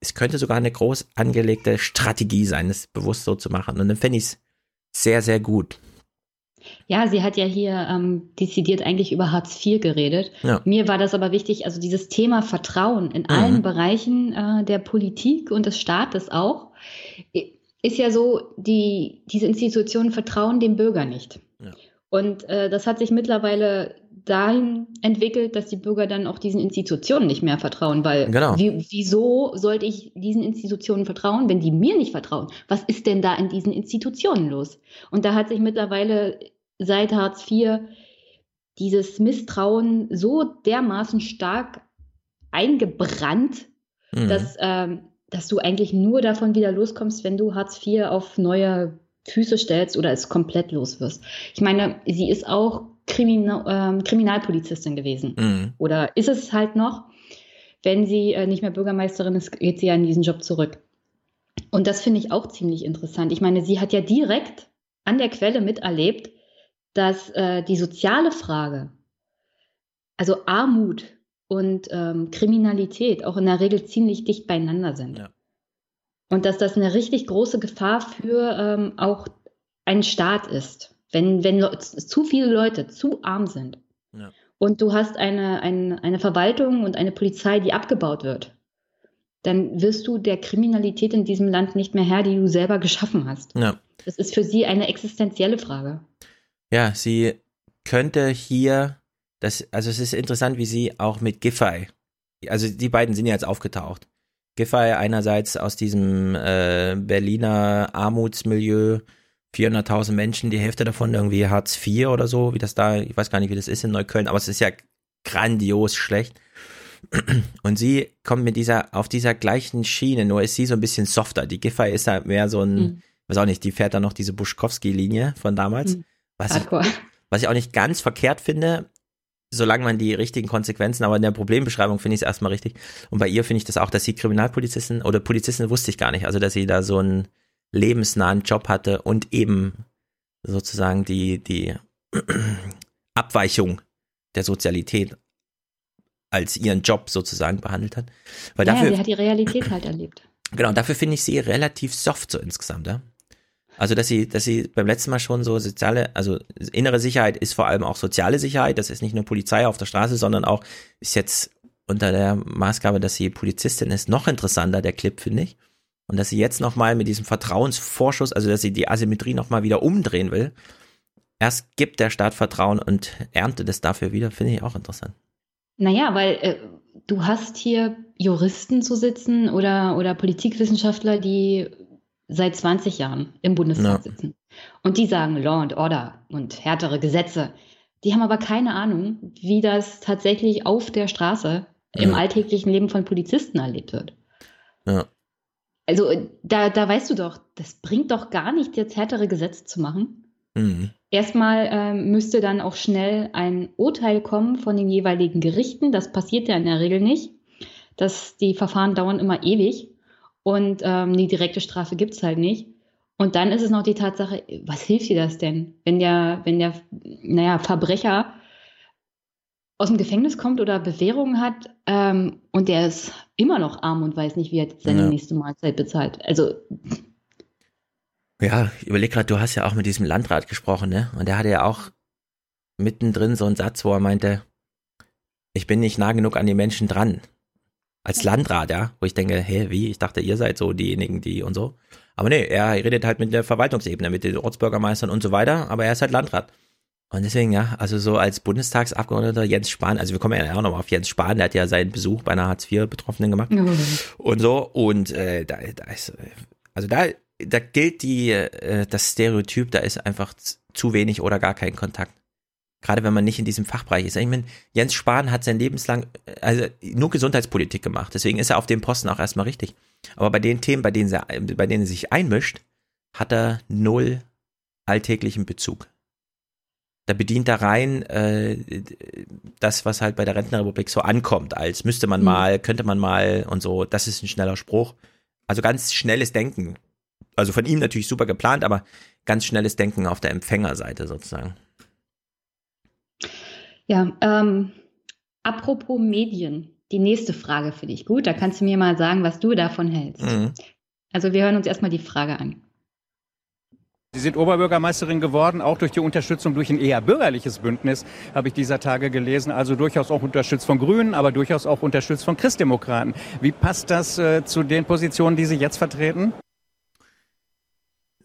Es könnte sogar eine groß angelegte Strategie sein, das bewusst so zu machen. Und dann fände ich es sehr, sehr gut. Ja, sie hat ja hier ähm, dezidiert eigentlich über Hartz IV geredet. Ja. Mir war das aber wichtig, also dieses Thema Vertrauen in Mhm. allen Bereichen äh, der Politik und des Staates auch, ist ja so, die, diese Institutionen vertrauen dem Bürger nicht. Ja. Und äh, das hat sich mittlerweile dahin entwickelt, dass die Bürger dann auch diesen Institutionen nicht mehr vertrauen, weil Genau. wie, wieso sollte ich diesen Institutionen vertrauen, wenn die mir nicht vertrauen? Was ist denn da in diesen Institutionen los? Und da hat sich mittlerweile seit Hartz IV dieses Misstrauen so dermaßen stark eingebrannt, Mhm. dass, ähm, dass du eigentlich nur davon wieder loskommst, wenn du Hartz IV auf neue Füße stellst oder es komplett los wirst. Ich meine, sie ist auch Krimina ähm, Kriminalpolizistin gewesen. Mhm. Oder ist es halt noch? Wenn sie äh, nicht mehr Bürgermeisterin ist, geht sie ja in diesen Job zurück. Und das finde ich auch ziemlich interessant. Ich meine, sie hat ja direkt an der Quelle miterlebt, dass äh, die soziale Frage, also Armut und ähm, Kriminalität auch in der Regel ziemlich dicht beieinander sind. Ja. Und dass das eine richtig große Gefahr für ähm, auch einen Staat ist. Wenn, wenn zu viele Leute zu arm sind ja. und du hast eine, eine, eine Verwaltung und eine Polizei, die abgebaut wird, dann wirst du der Kriminalität in diesem Land nicht mehr Herr, die du selber geschaffen hast. Ja. Das ist für sie eine existenzielle Frage. Ja, sie könnte hier, das, also es ist interessant, wie sie auch mit Giffey, also die beiden sind ja jetzt aufgetaucht. Giffey einerseits aus diesem äh, Berliner Armutsmilieu, 400.000 Menschen, die Hälfte davon irgendwie Hartz IV oder so, wie das da, ich weiß gar nicht, wie das ist in Neukölln, aber es ist ja grandios schlecht. Und sie kommt mit dieser, auf dieser gleichen Schiene, nur ist sie so ein bisschen softer. Die Giffey ist halt mehr so ein, mhm. weiß auch nicht, die fährt dann noch diese Buschkowski-Linie von damals. Mhm. Was, ich, was ich auch nicht ganz verkehrt finde, solange man die richtigen Konsequenzen, aber in der Problembeschreibung finde ich es erstmal richtig. Und bei ihr finde ich das auch, dass sie Kriminalpolizistin oder Polizistin wusste ich gar nicht. Also, dass sie da so einen lebensnahen Job hatte und eben sozusagen die, die Abweichung der Sozialität als ihren Job sozusagen behandelt hat. Weil ja, dafür, sie hat die Realität halt erlebt. Genau, dafür finde ich sie relativ soft so insgesamt, ja. Also, dass sie, dass sie beim letzten Mal schon so soziale, also innere Sicherheit ist vor allem auch soziale Sicherheit. Das ist nicht nur Polizei auf der Straße, sondern auch ist jetzt unter der Maßgabe, dass sie Polizistin ist, noch interessanter, der Clip, finde ich. Und dass sie jetzt nochmal mit diesem Vertrauensvorschuss, also dass sie die Asymmetrie nochmal wieder umdrehen will. Erst gibt der Staat Vertrauen und erntet es dafür wieder, finde ich auch interessant. Naja, weil äh, du hast hier Juristen zu sitzen oder, oder Politikwissenschaftler, die seit 20 Jahren im Bundestag ja. sitzen. Und die sagen Law and Order und härtere Gesetze. Die haben aber keine Ahnung, wie das tatsächlich auf der Straße ja. im alltäglichen Leben von Polizisten erlebt wird. Ja. Also da, da weißt du doch, das bringt doch gar nichts, jetzt härtere Gesetze zu machen. Mhm. Erstmal ähm, müsste dann auch schnell ein Urteil kommen von den jeweiligen Gerichten. Das passiert ja in der Regel nicht. Das, die Verfahren dauern immer ewig und ähm, eine direkte Strafe gibt es halt nicht. Und dann ist es noch die Tatsache, was hilft dir das denn, wenn der, wenn der, naja, Verbrecher aus dem Gefängnis kommt oder Bewährungen hat ähm, und der ist immer noch arm und weiß nicht, wie er seine ja. nächste Mahlzeit bezahlt. Also ja, ich überleg gerade, du hast ja auch mit diesem Landrat gesprochen, ne? Und der hatte ja auch mittendrin so einen Satz, wo er meinte, ich bin nicht nah genug an die Menschen dran. Als Landrat, ja, wo ich denke, hä, wie? Ich dachte, ihr seid so diejenigen, die und so. Aber nee, er redet halt mit der Verwaltungsebene, mit den Ortsbürgermeistern und so weiter, aber er ist halt Landrat. Und deswegen, ja, also so als Bundestagsabgeordneter Jens Spahn, also wir kommen ja auch nochmal auf Jens Spahn, der hat ja seinen Besuch bei einer Hartz-IV-Betroffenen gemacht und so. Und äh, da, da ist, also da, da gilt die, äh, das Stereotyp, da ist einfach zu wenig oder gar kein Kontakt. Gerade wenn man nicht in diesem Fachbereich ist. Ich meine, Jens Spahn hat sein Lebenslang, also nur Gesundheitspolitik gemacht. Deswegen ist er auf dem Posten auch erstmal richtig. Aber bei den Themen, bei denen, er, bei denen er sich einmischt, hat er null alltäglichen Bezug da bedient er rein äh, das, was halt bei der Rentenrepublik so ankommt, als müsste man mhm. mal, könnte man mal und so. Das ist ein schneller Spruch. Also ganz schnelles Denken. Also von ihm natürlich super geplant, aber ganz schnelles Denken auf der Empfängerseite sozusagen. Ja, ähm, apropos Medien, die nächste Frage für dich. Gut, da kannst du mir mal sagen, was du davon hältst. Mhm. Also wir hören uns erstmal die Frage an. Sie sind Oberbürgermeisterin geworden, auch durch die Unterstützung durch ein eher bürgerliches Bündnis, habe ich dieser Tage gelesen. Also durchaus auch unterstützt von Grünen, aber durchaus auch unterstützt von Christdemokraten. Wie passt das äh, zu den Positionen, die Sie jetzt vertreten?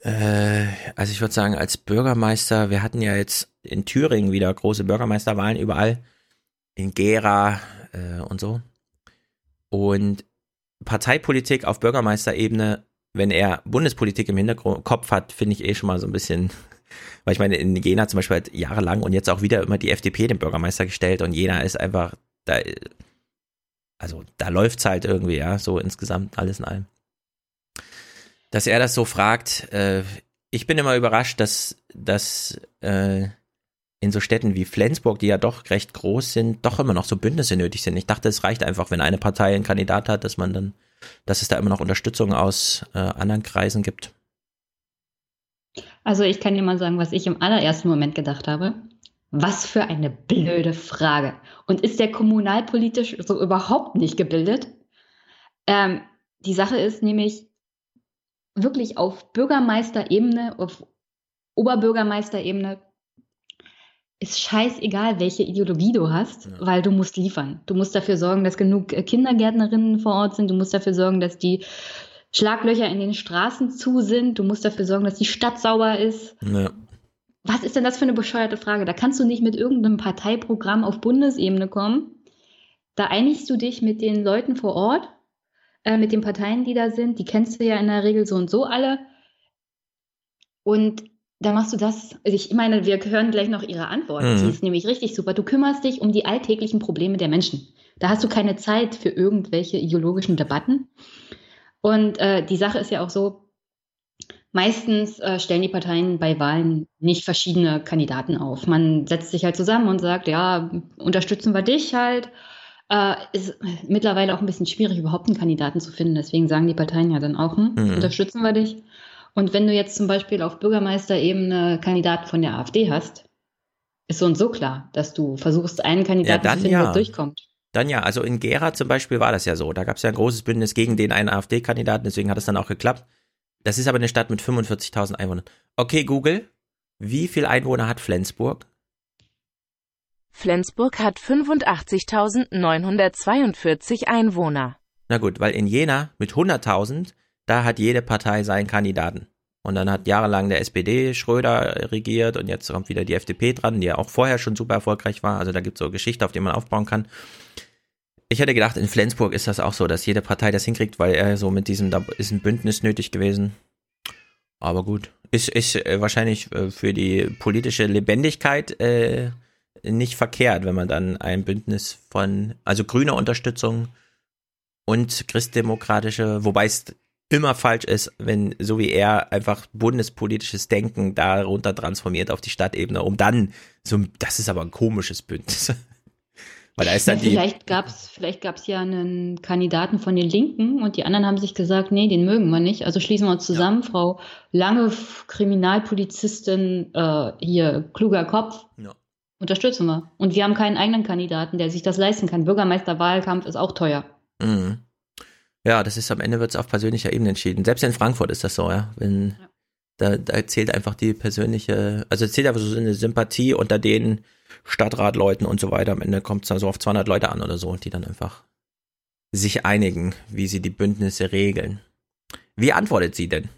Äh, also ich würde sagen, als Bürgermeister, wir hatten ja jetzt in Thüringen wieder große Bürgermeisterwahlen überall, in Gera äh, und so. Und Parteipolitik auf Bürgermeisterebene wenn er Bundespolitik im Hinterkopf hat, finde ich eh schon mal so ein bisschen, weil ich meine, in Jena zum Beispiel hat jahrelang und jetzt auch wieder immer die FDP den Bürgermeister gestellt und Jena ist einfach, da, also da läuft's halt irgendwie, ja, so insgesamt alles in allem. Dass er das so fragt, äh, ich bin immer überrascht, dass, dass äh, in so Städten wie Flensburg, die ja doch recht groß sind, doch immer noch so Bündnisse nötig sind. Ich dachte, es reicht einfach, wenn eine Partei einen Kandidat hat, dass man dann dass es da immer noch Unterstützung aus äh, anderen Kreisen gibt? Also ich kann dir mal sagen, was ich im allerersten Moment gedacht habe. Was für eine blöde Frage. Und ist der kommunalpolitisch so überhaupt nicht gebildet? Ähm, die Sache ist nämlich, wirklich auf Bürgermeisterebene, auf Oberbürgermeisterebene ist scheißegal, welche Ideologie du hast, ja. weil du musst liefern. Du musst dafür sorgen, dass genug äh, Kindergärtnerinnen vor Ort sind. Du musst dafür sorgen, dass die Schlaglöcher in den Straßen zu sind. Du musst dafür sorgen, dass die Stadt sauber ist. Ja. Was ist denn das für eine bescheuerte Frage? Da kannst du nicht mit irgendeinem Parteiprogramm auf Bundesebene kommen. Da einigst du dich mit den Leuten vor Ort, äh, mit den Parteien, die da sind. Die kennst du ja in der Regel so und so alle. Und da machst du das. Also ich meine, wir hören gleich noch Ihre Antwort. Mhm. Die ist nämlich richtig super. Du kümmerst dich um die alltäglichen Probleme der Menschen. Da hast du keine Zeit für irgendwelche ideologischen Debatten. Und äh, die Sache ist ja auch so, meistens äh, stellen die Parteien bei Wahlen nicht verschiedene Kandidaten auf. Man setzt sich halt zusammen und sagt, ja, unterstützen wir dich halt. Äh, ist mittlerweile auch ein bisschen schwierig, überhaupt einen Kandidaten zu finden. Deswegen sagen die Parteien ja dann auch, hm, mhm. unterstützen wir dich. Und wenn du jetzt zum Beispiel auf Bürgermeisterebene Kandidaten von der AfD hast, ist so und so klar, dass du versuchst, einen Kandidaten ja, zu finden, ja. der durchkommt. Dann ja, also in Gera zum Beispiel war das ja so. Da gab es ja ein großes Bündnis gegen den einen AfD-Kandidaten, deswegen hat es dann auch geklappt. Das ist aber eine Stadt mit 45.000 Einwohnern. Okay, Google, wie viel Einwohner hat Flensburg? Flensburg hat 85.942 Einwohner. Na gut, weil in Jena mit 100.000 da hat jede Partei seinen Kandidaten. Und dann hat jahrelang der SPD Schröder regiert und jetzt kommt wieder die FDP dran, die ja auch vorher schon super erfolgreich war. Also da gibt es so Geschichte, auf die man aufbauen kann. Ich hätte gedacht, in Flensburg ist das auch so, dass jede Partei das hinkriegt, weil er so mit diesem, da ist ein Bündnis nötig gewesen. Aber gut. Ist, ist äh, wahrscheinlich äh, für die politische Lebendigkeit äh, nicht verkehrt, wenn man dann ein Bündnis von, also grüner Unterstützung und christdemokratische, wobei es immer falsch ist, wenn so wie er einfach bundespolitisches Denken darunter transformiert auf die Stadtebene, um dann so, das ist aber ein komisches Bündnis. Weil da ist dann ja, die vielleicht gab es vielleicht gab's ja einen Kandidaten von den Linken und die anderen haben sich gesagt, nee, den mögen wir nicht. Also schließen wir uns zusammen, ja. Frau Lange, Kriminalpolizistin, äh, hier kluger Kopf. Ja. Unterstützen wir. Und wir haben keinen eigenen Kandidaten, der sich das leisten kann. Bürgermeisterwahlkampf ist auch teuer. Mhm. Ja, das ist am Ende wird es auf persönlicher Ebene entschieden. Selbst in Frankfurt ist das so, ja. Wenn, ja. Da, da zählt einfach die persönliche, also zählt einfach so eine Sympathie unter den Stadtratleuten und so weiter. Am Ende kommt es dann so auf 200 Leute an oder so, die dann einfach sich einigen, wie sie die Bündnisse regeln. Wie antwortet sie denn?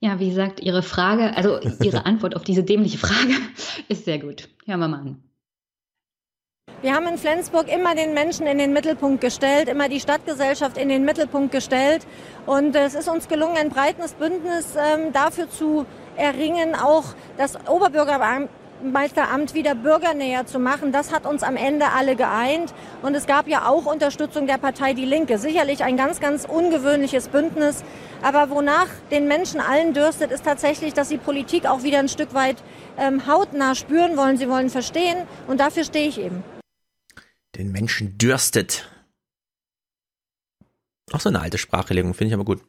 Ja, wie gesagt, Ihre Frage, also Ihre Antwort auf diese dämliche Frage ist sehr gut. Hören wir mal an. Wir haben in Flensburg immer den Menschen in den Mittelpunkt gestellt, immer die Stadtgesellschaft in den Mittelpunkt gestellt. Und es ist uns gelungen, ein breites Bündnis ähm, dafür zu erringen, auch das Oberbürgermeisteramt wieder bürgernäher zu machen. Das hat uns am Ende alle geeint. Und es gab ja auch Unterstützung der Partei Die Linke. Sicherlich ein ganz, ganz ungewöhnliches Bündnis. Aber wonach den Menschen allen dürstet, ist tatsächlich, dass sie Politik auch wieder ein Stück weit ähm, hautnah spüren wollen. Sie wollen verstehen. Und dafür stehe ich eben den Menschen dürstet. Auch so eine alte Sprachlegung, finde ich aber gut.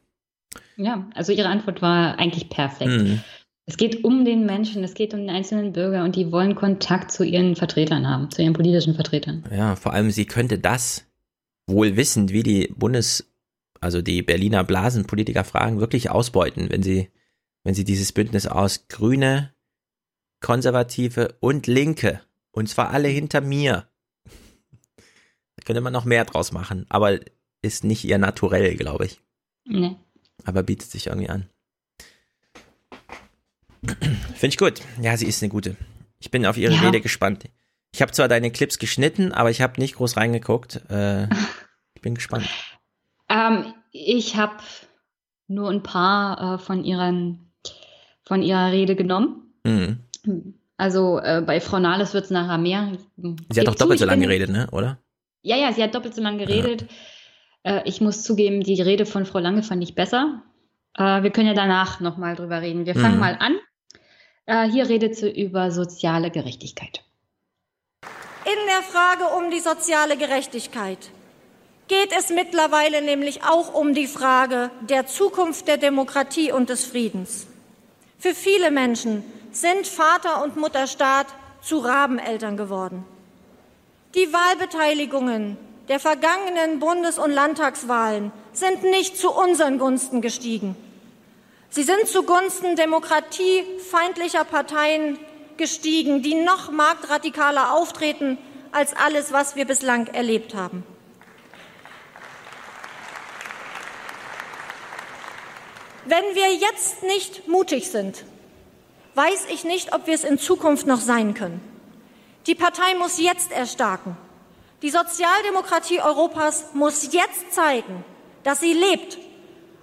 Ja, also Ihre Antwort war eigentlich perfekt. Mhm. Es geht um den Menschen, es geht um den einzelnen Bürger und die wollen Kontakt zu ihren Vertretern haben, zu ihren politischen Vertretern. Ja, vor allem sie könnte das wohl wissend, wie die Bundes, also die Berliner Blasenpolitiker fragen, wirklich ausbeuten, wenn sie, wenn sie dieses Bündnis aus Grüne, Konservative und Linke, und zwar alle hinter mir, könnte man noch mehr draus machen, aber ist nicht ihr naturell, glaube ich. Nee. Aber bietet sich irgendwie an. Finde ich gut. Ja, sie ist eine gute. Ich bin auf ihre ja. Rede gespannt. Ich habe zwar deine Clips geschnitten, aber ich habe nicht groß reingeguckt. Äh, ich bin gespannt. Ähm, ich habe nur ein paar äh, von ihren von ihrer Rede genommen. Mhm. Also äh, bei Frau Nahles wird es nachher mehr. Sie hat doch doppelt so lange geredet, ne? Oder? Ja, ja, sie hat doppelt so lange geredet. Ja. Äh, ich muss zugeben, die Rede von Frau Lange fand ich besser. Äh, wir können ja danach nochmal drüber reden. Wir fangen mhm. mal an. Äh, hier redet sie über soziale Gerechtigkeit. In der Frage um die soziale Gerechtigkeit geht es mittlerweile nämlich auch um die Frage der Zukunft der Demokratie und des Friedens. Für viele Menschen sind Vater und Mutterstaat zu Rabeneltern geworden. Die Wahlbeteiligungen der vergangenen Bundes- und Landtagswahlen sind nicht zu unseren Gunsten gestiegen. Sie sind zugunsten demokratiefeindlicher Parteien gestiegen, die noch marktradikaler auftreten als alles, was wir bislang erlebt haben. Wenn wir jetzt nicht mutig sind, weiß ich nicht, ob wir es in Zukunft noch sein können. Die Partei muss jetzt erstarken. Die Sozialdemokratie Europas muss jetzt zeigen, dass sie lebt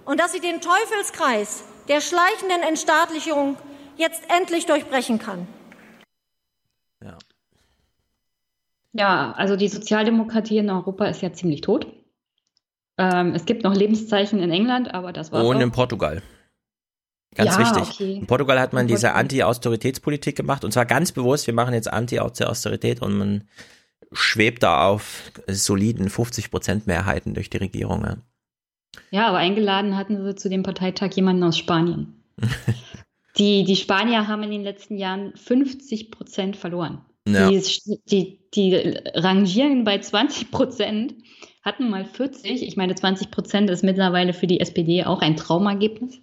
und dass sie den Teufelskreis der schleichenden Entstaatlichung jetzt endlich durchbrechen kann. Ja. Ja, also die Sozialdemokratie in Europa ist ja ziemlich tot. Ähm, es gibt noch Lebenszeichen in England, aber das war. Und in Portugal. Ganz Ja, wichtig. okay. In Portugal hat man diese. Anti-Austeritätspolitik gemacht und zwar ganz bewusst, wir machen jetzt Anti-Austerität und man schwebt da auf soliden 50% Mehrheiten durch die Regierung. Ja. Aber eingeladen hatten sie zu dem Parteitag jemanden aus Spanien. die, die Spanier haben in den letzten Jahren 50 Prozent verloren. Ja. Die, die, die rangieren bei 20 Prozent, hatten mal 40. Ich meine, 20 Prozent ist mittlerweile für die SPD auch ein Traumergebnis.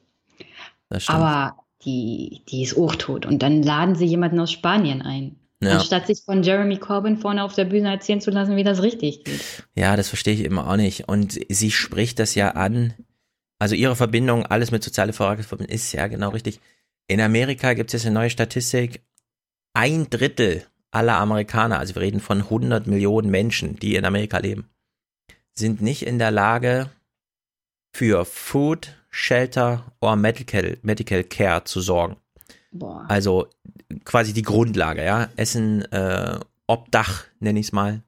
Aber die, die ist hochtot. Und dann laden sie jemanden aus Spanien ein. Ja. Anstatt sich von Jeremy Corbyn vorne auf der Bühne erzählen zu lassen, wie das richtig geht. Ja, das verstehe ich immer auch nicht. Und sie spricht das ja an. Also ihre Verbindung, alles mit soziale Versorgung ist ja genau richtig. In Amerika gibt es jetzt eine neue Statistik. Ein Drittel aller Amerikaner, also wir reden von 100 Millionen Menschen, die in Amerika leben, sind nicht in der Lage, für Food, Shelter oder Medical, Medical Care zu sorgen. Boah. Also quasi die Grundlage, ja. Essen, äh, Obdach, nenne ich es mal.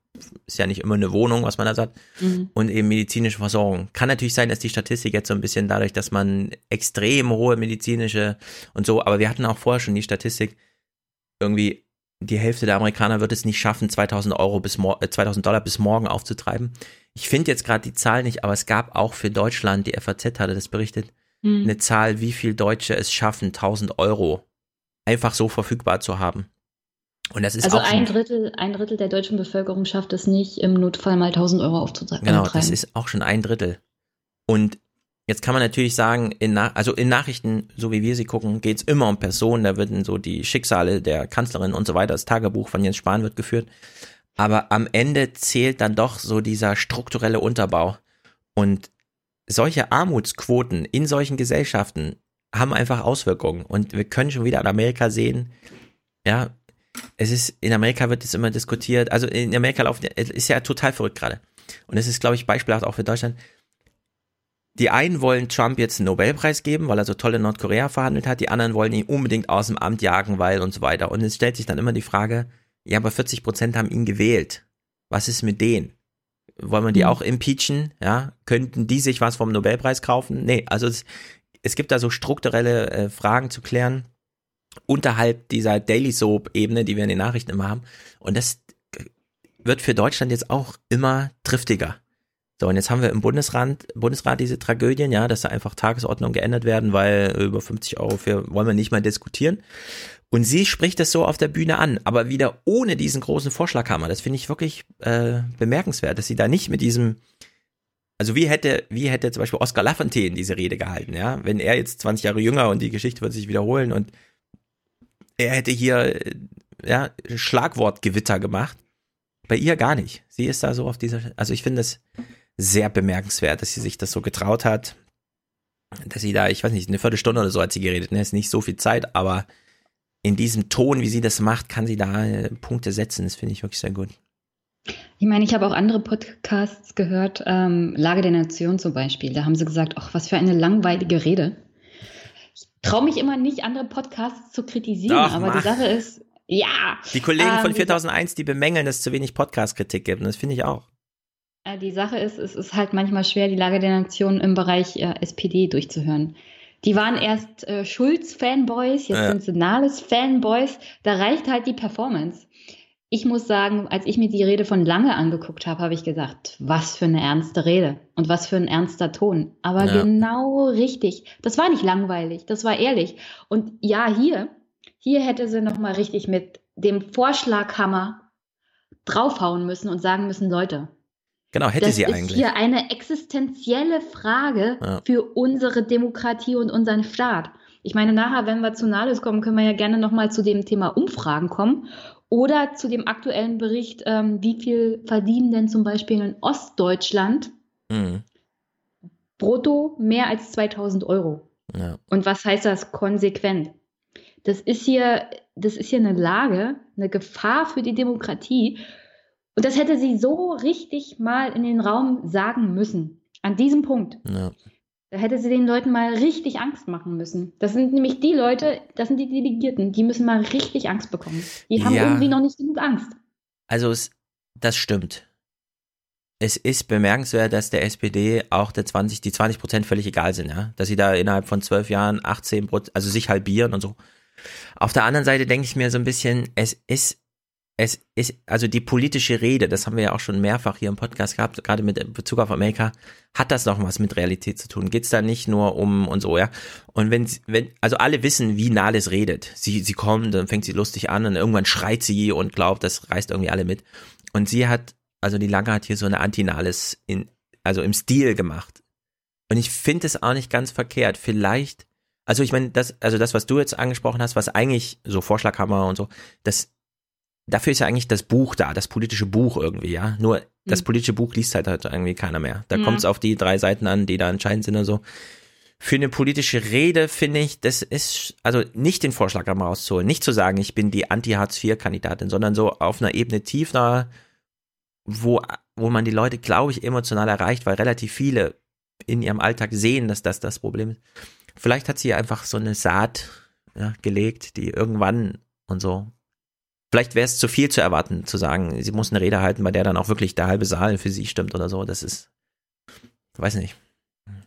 Ist ja nicht immer eine Wohnung, was man da sagt. Mhm. Und eben medizinische Versorgung. Kann natürlich sein, dass die Statistik jetzt so ein bisschen dadurch, dass man extrem hohe medizinische und so, aber wir hatten auch vorher schon die Statistik, irgendwie die Hälfte der Amerikaner wird es nicht schaffen, 2000 Euro bis mor- äh, 2000 Dollar bis morgen aufzutreiben. Ich finde jetzt gerade die Zahl nicht, aber es gab auch für Deutschland, die FAZ hatte das berichtet, Mhm. eine Zahl, wie viel Deutsche es schaffen, 1000 Euro einfach so verfügbar zu haben. Und das ist Also auch ein schon, Drittel, ein Drittel der deutschen Bevölkerung schafft es nicht, im Notfall mal 1000 Euro aufzutreiben. genau, das ist auch schon ein Drittel. Und jetzt kann man natürlich sagen, in Na also in Nachrichten, so wie wir sie gucken, geht es immer um Personen, da werden so die Schicksale der Kanzlerin und so weiter, das Tagebuch von Jens Spahn wird geführt. Aber am Ende zählt dann doch so dieser strukturelle Unterbau. Und solche Armutsquoten in solchen Gesellschaften haben einfach Auswirkungen. Und wir können schon wieder in Amerika sehen, ja, es ist, in Amerika wird es immer diskutiert, also in Amerika laufen, es ist ja total verrückt gerade. Und es ist, glaube ich, beispielhaft auch für Deutschland. Die einen wollen Trump jetzt einen Nobelpreis geben, weil er so toll in Nordkorea verhandelt hat, die anderen wollen ihn unbedingt aus dem Amt jagen, weil und so weiter. Und es stellt sich dann immer die Frage, ja, aber 40 Prozent haben ihn gewählt. Was ist mit denen? Wollen wir die Mhm. auch impeachen? Ja, könnten die sich was vom Nobelpreis kaufen? Nee, also es, es gibt da so strukturelle äh, Fragen zu klären unterhalb dieser Daily Soap-Ebene, die wir in den Nachrichten immer haben. Und das wird für Deutschland jetzt auch immer triftiger. So, und jetzt haben wir im Bundesrat, Bundesrat diese Tragödien, ja, dass da einfach Tagesordnungen geändert werden, weil über 50 Euro für wollen wir nicht mal diskutieren. Und sie spricht das so auf der Bühne an, aber wieder ohne diesen großen Vorschlaghammer. Das finde ich wirklich äh, bemerkenswert, dass sie da nicht mit diesem, also wie hätte, wie hätte zum Beispiel Oskar Lafontaine diese Rede gehalten, ja, wenn er jetzt 20 Jahre jünger und die Geschichte wird sich wiederholen und er hätte hier, äh, ja, Schlagwortgewitter gemacht. Bei ihr gar nicht. Sie ist da so auf dieser, also ich finde es sehr bemerkenswert, dass sie sich das so getraut hat, dass sie da, ich weiß nicht, eine Viertelstunde oder so hat sie geredet, ne, ist nicht so viel Zeit, aber in diesem Ton, wie sie das macht, kann sie da äh, Punkte setzen. Das finde ich wirklich sehr gut. Ich meine, ich habe auch andere Podcasts gehört, ähm, Lage der Nation zum Beispiel. Da haben sie gesagt, ach, was für eine langweilige Rede. Ich traue mich immer nicht, andere Podcasts zu kritisieren, Doch, aber mach. die Sache ist, ja. Die Kollegen ähm, von die 4001, die bemängeln, dass es zu wenig Podcast-Kritik gibt. Und das finde ich auch. Äh, Die Sache ist, es ist halt manchmal schwer, die Lage der Nation im Bereich äh, SPD durchzuhören. Die waren erst äh, Schulz-Fanboys, jetzt Ja. sind sie Nahles-Fanboys. Da reicht halt die Performance. Ich muss sagen, als ich mir die Rede von Lange angeguckt habe, habe ich gesagt, was für eine ernste Rede und was für ein ernster Ton. Aber Ja. genau richtig. Das war nicht langweilig, das war ehrlich. Und ja, hier, hier hätte sie noch mal richtig mit dem Vorschlaghammer draufhauen müssen und sagen müssen, Leute, Genau, hätte das sie ist eigentlich. hier eine existenzielle Frage Ja. für unsere Demokratie und unseren Staat. Ich meine, nachher, wenn wir zu Nahles kommen, können wir ja gerne nochmal zu dem Thema Umfragen kommen oder zu dem aktuellen Bericht, ähm, wie viel verdienen denn zum Beispiel in Ostdeutschland Mhm. brutto mehr als 2000 Euro? Ja. Und was heißt das konsequent? Das ist hier, das ist hier eine Lage, eine Gefahr für die Demokratie. Und das hätte sie so richtig mal in den Raum sagen müssen. An diesem Punkt. Ja. Da hätte sie den Leuten mal richtig Angst machen müssen. Das sind nämlich die Leute, das sind die Delegierten, die müssen mal richtig Angst bekommen. Die haben Ja. irgendwie noch nicht genug Angst. Also es, das stimmt. Es ist bemerkenswert, dass der SPD auch der 20, die 20 Prozent völlig egal sind, ja. Dass sie da innerhalb von zwölf Jahren 18 Prozent, also sich halbieren und so. Auf der anderen Seite denke ich mir so ein bisschen, es ist, es ist, also die politische Rede, das haben wir ja auch schon mehrfach hier im Podcast gehabt, gerade mit Bezug auf Amerika, hat das noch was mit Realität zu tun? Geht's da nicht nur um und so, ja? Und wenn, wenn, also alle wissen, wie Nahles redet. Sie, sie kommt, dann fängt sie lustig an und irgendwann schreit sie und glaubt, das reißt irgendwie alle mit. Und sie hat, also die Lange hat hier so eine Anti-Nahles in, also im Stil gemacht. Und ich finde es auch nicht ganz verkehrt. Vielleicht, also ich meine, das, also das, was du jetzt angesprochen hast, was eigentlich so Vorschlaghammer und so, das, dafür ist ja eigentlich das Buch da, das politische Buch irgendwie, ja. Nur das Hm. politische Buch liest halt, halt irgendwie keiner mehr. Da Ja. kommt es auf die drei Seiten an, die da entscheidend sind und so. Für eine politische Rede finde ich, das ist, also nicht den Vorschlaghammer rauszuholen, nicht zu sagen, ich bin die Anti-Hartz-IV-Kandidatin, sondern so auf einer Ebene tiefer, wo, wo man die Leute, glaube ich, emotional erreicht, weil relativ viele in ihrem Alltag sehen, dass das das Problem ist. Vielleicht hat sie einfach so eine Saat ja, gelegt, die irgendwann und so. Vielleicht wäre es zu viel zu erwarten, zu sagen, sie muss eine Rede halten, bei der dann auch wirklich der halbe Saal für sie stimmt oder so. Das ist, weiß nicht.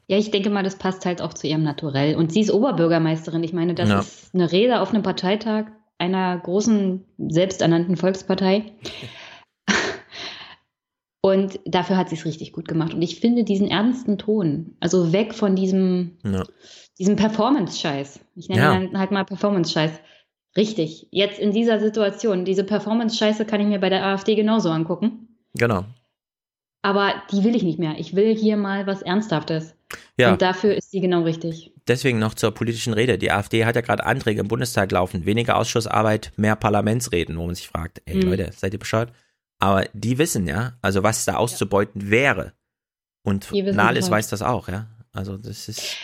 Ja, ich denke mal, das passt halt auch zu ihrem Naturell. Und sie ist Oberbürgermeisterin. Ich meine, das Ja. ist eine Rede auf einem Parteitag einer großen, selbsternannten Volkspartei. Und dafür hat sie es richtig gut gemacht. Und ich finde diesen ernsten Ton, also weg von diesem, Ja. diesem Performance-Scheiß. Ich nenne Ja. ihn halt mal Performance-Scheiß. Richtig. Jetzt in dieser Situation, diese Performance-Scheiße kann ich mir bei der AfD genauso angucken. Genau. Aber die will ich nicht mehr. Ich will hier mal was Ernsthaftes. Ja. Und dafür ist sie genau richtig. Deswegen noch zur politischen Rede. Die AfD hat ja gerade Anträge im Bundestag laufen. Weniger Ausschussarbeit, mehr Parlamentsreden, wo man sich fragt, ey Mhm. Leute, seid ihr bescheuert? Aber die wissen ja, also was da auszubeuten wäre. Und Nahles weiß das auch, ja. Also das ist,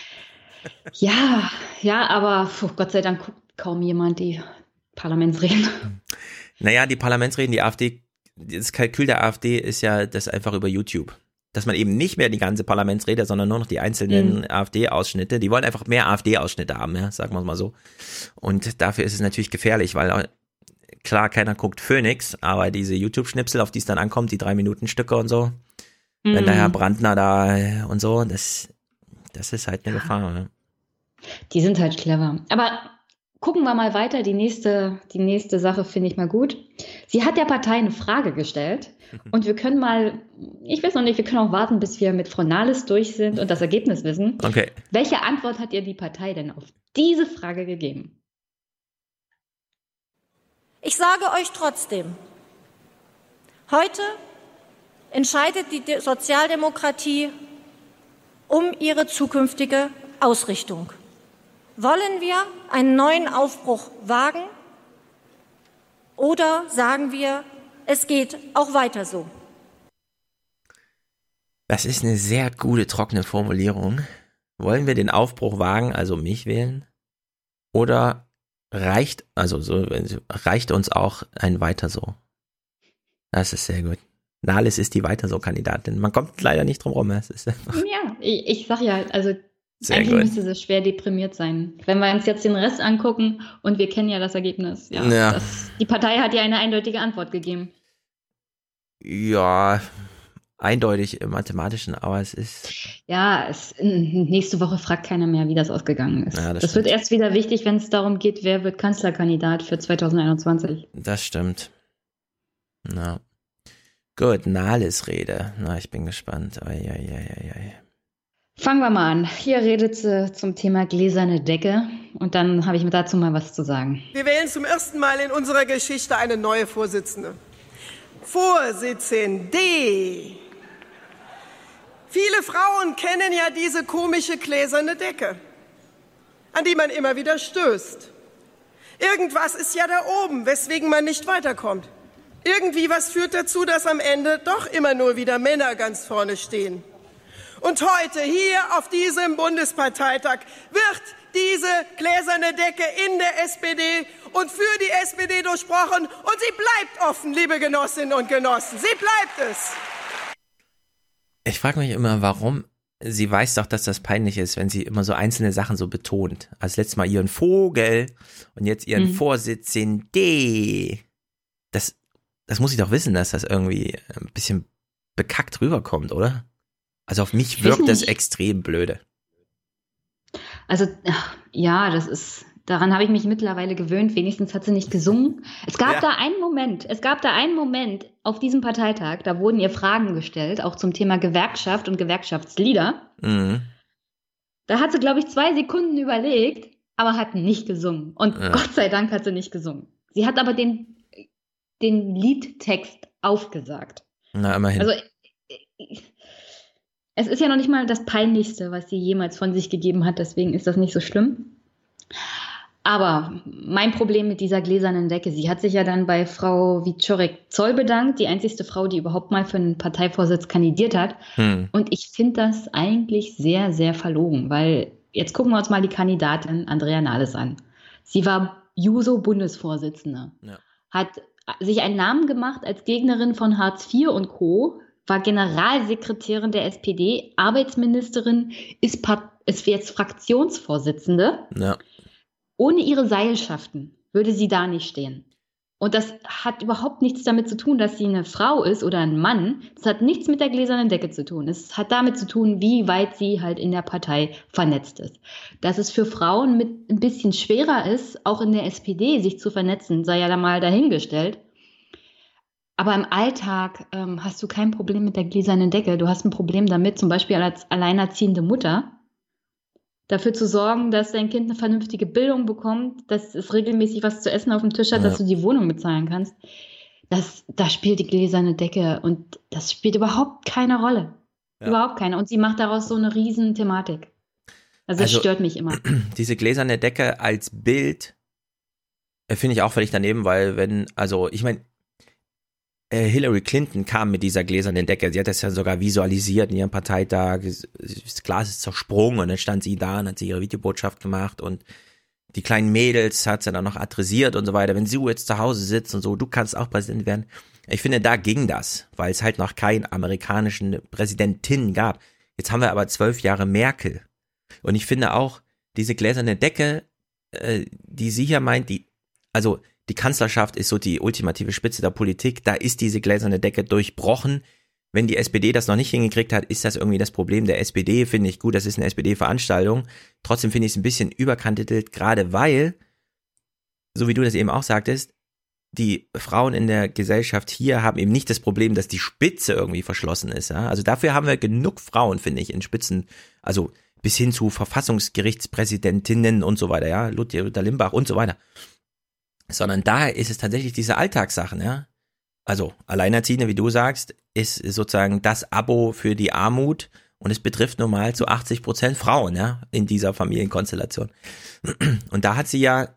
Ja, ja, aber puh, Gott sei Dank kaum jemand die Parlamentsreden. naja, die Parlamentsreden, die AfD, das Kalkül der AfD ist ja das einfach über YouTube. Dass man eben nicht mehr die ganze Parlamentsrede, sondern nur noch die einzelnen Mhm. AfD-Ausschnitte. Die wollen einfach mehr AfD-Ausschnitte haben, ja, sagen wir es mal so. Und dafür ist es natürlich gefährlich, weil klar, keiner guckt Phoenix, aber diese YouTube-Schnipsel, auf die es dann ankommt, die drei Minuten Stücke und so, wenn der Mhm. Herr Brandner da äh, und so, das, das ist halt eine Gefahr. Ja. Die sind halt clever. Aber gucken wir mal weiter. Die nächste, die nächste Sache finde ich mal gut. Sie hat der Partei eine Frage gestellt und wir können mal, ich weiß noch nicht, wir können auch warten, bis wir mit Frau Nahles durch sind und das Ergebnis wissen. Okay. Welche Antwort hat ihr die Partei denn auf diese Frage gegeben? Ich sage euch trotzdem, heute entscheidet die De- Sozialdemokratie um ihre zukünftige Ausrichtung. Wollen wir einen neuen Aufbruch wagen oder sagen wir, es geht auch weiter so? Das ist eine sehr gute, trockene Formulierung. Wollen wir den Aufbruch wagen, also mich wählen? Oder reicht, also so, reicht uns auch ein Weiter so? Das ist sehr gut. Nahles ist die Weiter so Kandidatin. Man kommt leider nicht drum rum. Es ist einfach Ja, ich, ich sag ja, also Sehr eigentlich gut. müsste sie schwer deprimiert sein. Wenn wir uns jetzt den Rest angucken und wir kennen ja das Ergebnis. Ja, Ja. Das, die Partei hat ja eine eindeutige Antwort gegeben. ja eindeutig im Mathematischen, aber es ist Ja, es, nächste Woche fragt keiner mehr, wie das ausgegangen ist. Ja, das das wird erst wieder wichtig, wenn es darum geht, wer wird Kanzlerkandidat für 2021. Das stimmt. Na. Gut, Nahles Rede. Na, ich bin gespannt. Ei, ei, ei, ei, ei. Fangen wir mal an. Hier redet sie zum Thema gläserne Decke und dann habe ich mir dazu mal was zu sagen. Wir wählen zum ersten Mal in unserer Geschichte eine neue Vorsitzende. Vorsitzende. Viele Frauen kennen ja diese komische gläserne Decke, an die man immer wieder stößt. Irgendwas ist ja da oben, weswegen man nicht weiterkommt. Irgendwie was führt dazu, dass am Ende doch immer nur wieder Männer ganz vorne stehen. Und heute hier auf diesem Bundesparteitag wird diese gläserne Decke in der SPD und für die SPD durchbrochen und sie bleibt offen, liebe Genossinnen und Genossen. Sie bleibt es. Ich frage mich immer, warum sie weiß doch, dass das peinlich ist, wenn sie immer so einzelne Sachen so betont. Als letztes Mal ihren Vogel und jetzt ihren mhm. Vorsitzenden. Das, das muss ich doch wissen, dass das irgendwie ein bisschen bekackt rüberkommt, oder? Also auf mich wirkt das extrem blöde. Also, ja, das ist, daran habe ich mich mittlerweile gewöhnt. Wenigstens hat sie nicht gesungen. Es gab ja. da einen Moment, es gab da einen Moment auf diesem Parteitag, da wurden ihr Fragen gestellt, auch zum Thema Gewerkschaft und Gewerkschaftslieder. Mhm. Da hat sie, glaube ich, zwei Sekunden überlegt, aber hat nicht gesungen. Und ja. Gott sei Dank hat sie nicht gesungen. Sie hat aber den, den Liedtext aufgesagt. Na, immerhin. Also, es ist ja noch nicht mal das Peinlichste, was sie jemals von sich gegeben hat, deswegen ist das nicht so schlimm. Aber mein Problem mit dieser gläsernen Decke, sie hat sich ja dann bei Frau Wiczorek Zoll bedankt, die einzigste Frau, die überhaupt mal für einen Parteivorsitz kandidiert hat. Hm. Und ich finde das eigentlich sehr, sehr verlogen, weil jetzt gucken wir uns mal die Kandidatin Andrea Nahles an. Sie war Juso-Bundesvorsitzende, ja. hat sich einen Namen gemacht als Gegnerin von Hartz IV und Co., war Generalsekretärin der SPD, Arbeitsministerin, ist, ist jetzt Fraktionsvorsitzende. Ja. Ohne ihre Seilschaften würde sie da nicht stehen. Und das hat überhaupt nichts damit zu tun, dass sie eine Frau ist oder ein Mann. Das hat nichts mit der gläsernen Decke zu tun. Es hat damit zu tun, wie weit sie halt in der Partei vernetzt ist. Dass es für Frauen mit ein bisschen schwerer ist, auch in der SPD sich zu vernetzen, sei ja da mal dahingestellt. Aber im Alltag ähm, hast du kein Problem mit der gläsernen Decke. Du hast ein Problem damit, zum Beispiel als alleinerziehende Mutter, dafür zu sorgen, dass dein Kind eine vernünftige Bildung bekommt, dass es regelmäßig was zu essen auf dem Tisch hat, ja. dass du die Wohnung bezahlen kannst. Das, das spielt die gläserne Decke und das spielt überhaupt keine Rolle. Ja. Überhaupt keine. Und sie macht daraus so eine riesen Thematik. Also, also, stört mich immer. Diese gläserne Decke als Bild äh, finde ich auch völlig daneben, weil wenn, also ich meine, Hillary Clinton kam mit dieser gläsernen Decke. Sie hat das ja sogar visualisiert in ihrem Parteitag. Das Glas ist zersprungen und dann stand sie da und hat sie ihre Videobotschaft gemacht und die kleinen Mädels hat sie dann noch adressiert und so weiter. Wenn sie jetzt zu Hause sitzt und so, du kannst auch Präsident werden. Ich finde, da ging das, weil es halt noch keinen amerikanischen Präsidentin gab. Jetzt haben wir aber zwölf Jahre Merkel. Und ich finde auch, diese gläserne Decke, äh, die sie hier meint, die, also die Kanzlerschaft ist so die ultimative Spitze der Politik. Da ist diese gläserne Decke durchbrochen. Wenn die SPD das noch nicht hingekriegt hat, ist das irgendwie das Problem der SPD. Finde ich gut, das ist eine SPD-Veranstaltung. Trotzdem finde ich es ein bisschen überkantitelt, gerade weil, so wie du das eben auch sagtest, die Frauen in der Gesellschaft hier haben eben nicht das Problem, dass die Spitze irgendwie verschlossen ist. Ja? Also dafür haben wir genug Frauen, finde ich, in Spitzen, also bis hin zu Verfassungsgerichtspräsidentinnen und so weiter, ja, Luther Limbach und so weiter sondern da ist es tatsächlich diese Alltagssachen, ja. Also Alleinerziehende, wie du sagst, ist sozusagen das Abo für die Armut und es betrifft normal zu 80 Prozent Frauen, ja, in dieser Familienkonstellation. Und da hat sie ja,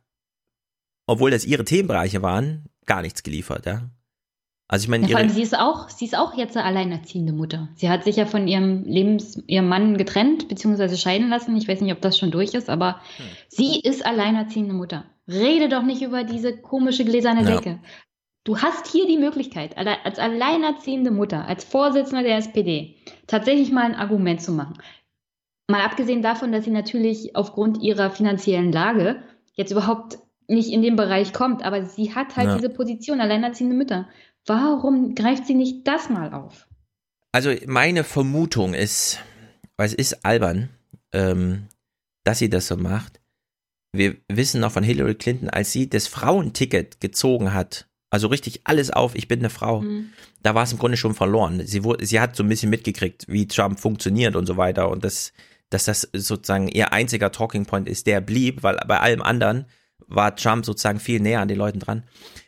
obwohl das ihre Themenbereiche waren, gar nichts geliefert, ja. Also ich meine, ja, sie ist auch, sie ist auch jetzt eine alleinerziehende Mutter. Sie hat sich ja von ihrem Lebens, ihrem Mann getrennt bzw. scheiden lassen. Ich weiß nicht, ob das schon durch ist, aber hm. sie ist alleinerziehende Mutter. Rede doch nicht über diese komische gläserne Decke. Ja. Du hast hier die Möglichkeit, als alleinerziehende Mutter, als Vorsitzende der SPD, tatsächlich mal ein Argument zu machen. Mal abgesehen davon, dass sie natürlich aufgrund ihrer finanziellen Lage jetzt überhaupt nicht in den Bereich kommt, aber sie hat halt ja. diese Position, alleinerziehende Mütter. Warum greift sie nicht das mal auf? Also meine Vermutung ist, weil es ist albern, ähm, dass sie das so macht, wir wissen noch von Hillary Clinton, als sie das Frauenticket gezogen hat, also richtig alles auf, ich bin eine Frau, mhm. da war es im Grunde schon verloren. Sie, wurde, sie hat so ein bisschen mitgekriegt, wie Trump funktioniert und so weiter und das, dass das sozusagen ihr einziger Talking Point ist, der blieb, weil bei allem anderen war Trump sozusagen viel näher an den Leuten dran.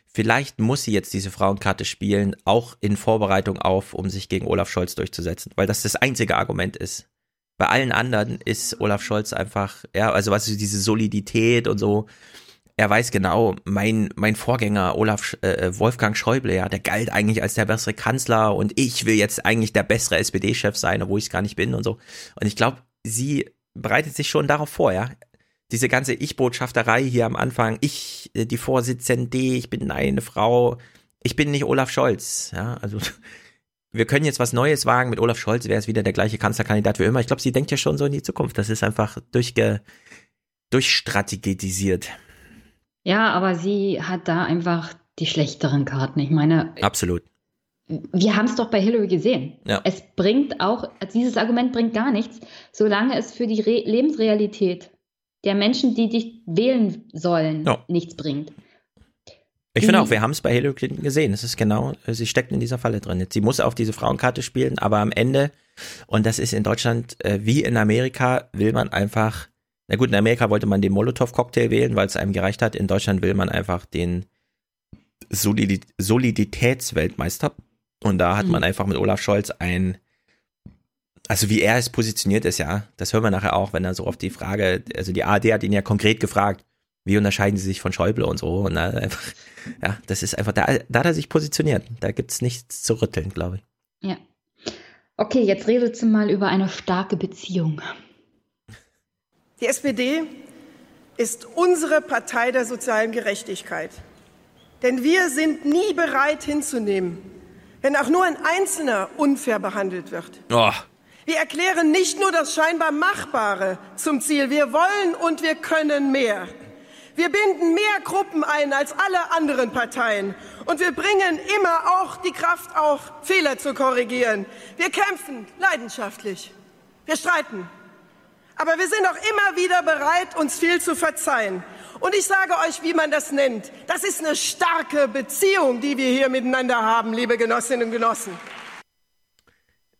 vielleicht muss sie jetzt diese Frauenkarte spielen, auch in Vorbereitung auf, um sich gegen Olaf Scholz durchzusetzen, weil das das einzige Argument ist. Bei allen anderen ist Olaf Scholz einfach, ja, also was ist diese Solidität und so. Er weiß genau, mein, mein Vorgänger Olaf äh, Wolfgang Schäuble, ja, der galt eigentlich als der bessere Kanzler und ich will jetzt eigentlich der bessere SPD-Chef sein, obwohl ich es gar nicht bin und so. Und ich glaube, sie bereitet sich schon darauf vor, ja diese ganze Ich-Botschafterei hier am Anfang, ich, äh, die Vorsitzende, ich bin eine Frau, ich bin nicht Olaf Scholz, ja, also wir können jetzt was Neues wagen, mit Olaf Scholz wäre es wieder der gleiche Kanzlerkandidat wie immer. Ich glaube, sie denkt ja schon so in die Zukunft, das ist einfach durchge, durchstrategisiert. Ja, aber sie hat da einfach die schlechteren Karten. Ich meine. Absolut. Wir haben es doch bei Hillary gesehen. Ja. Es bringt auch, dieses Argument bringt gar nichts, solange es für die Re Lebensrealität der Menschen, die dich wählen sollen, Ja. nichts bringt. Ich finde auch, wir haben es bei Hillary Clinton gesehen. Es ist genau, sie steckt in dieser Falle drin. Sie muss auf diese Frauenkarte spielen, aber am Ende, und das ist in Deutschland äh, wie in Amerika, will man einfach, na gut, in Amerika wollte man den Molotow-Cocktail wählen, weil es einem gereicht hat. In Deutschland will man einfach den Solidi Soliditätsweltmeister. Und da hat Mhm. man einfach mit Olaf Scholz ein, also wie er es positioniert ist, ja, das hören wir nachher auch, wenn er so auf die Frage, also die ARD hat ihn ja konkret gefragt, wie unterscheiden sie sich von Schäuble und so. Und da einfach, ja, das ist einfach, da, da hat er sich positioniert. Da gibt's nichts zu rütteln, glaube ich. Ja. Okay, jetzt redet sie mal über eine starke Beziehung. Die SPD ist unsere Partei der sozialen Gerechtigkeit. Denn wir sind nie bereit hinzunehmen, wenn auch nur ein Einzelner unfair behandelt wird. Oh, Wir erklären nicht nur das scheinbar Machbare zum Ziel, wir wollen und wir können mehr. Wir binden mehr Gruppen ein als alle anderen Parteien und wir bringen immer auch die Kraft auf, Fehler zu korrigieren. Wir kämpfen leidenschaftlich. Wir streiten. Aber wir sind auch immer wieder bereit, uns viel zu verzeihen. Und ich sage euch, wie man das nennt. Das ist eine starke Beziehung, die wir hier miteinander haben, liebe Genossinnen und Genossen.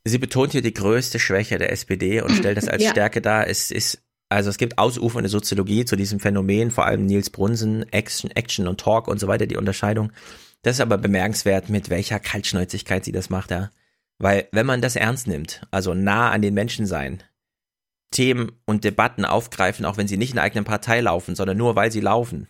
sie betont hier die größte Schwäche der SPD und stellt das als Ja. Stärke dar. Es ist, also es gibt ausufernde Soziologie zu diesem Phänomen, vor allem Nils Brunsen, Action, Action und Talk und so weiter, die Unterscheidung. Das ist aber bemerkenswert, mit welcher Kaltschnäuzigkeit sie das macht, ja. Weil, wenn man das ernst nimmt, also nah an den Menschen sein, Themen und Debatten aufgreifen, auch wenn sie nicht in der eigenen Partei laufen, sondern nur weil sie laufen,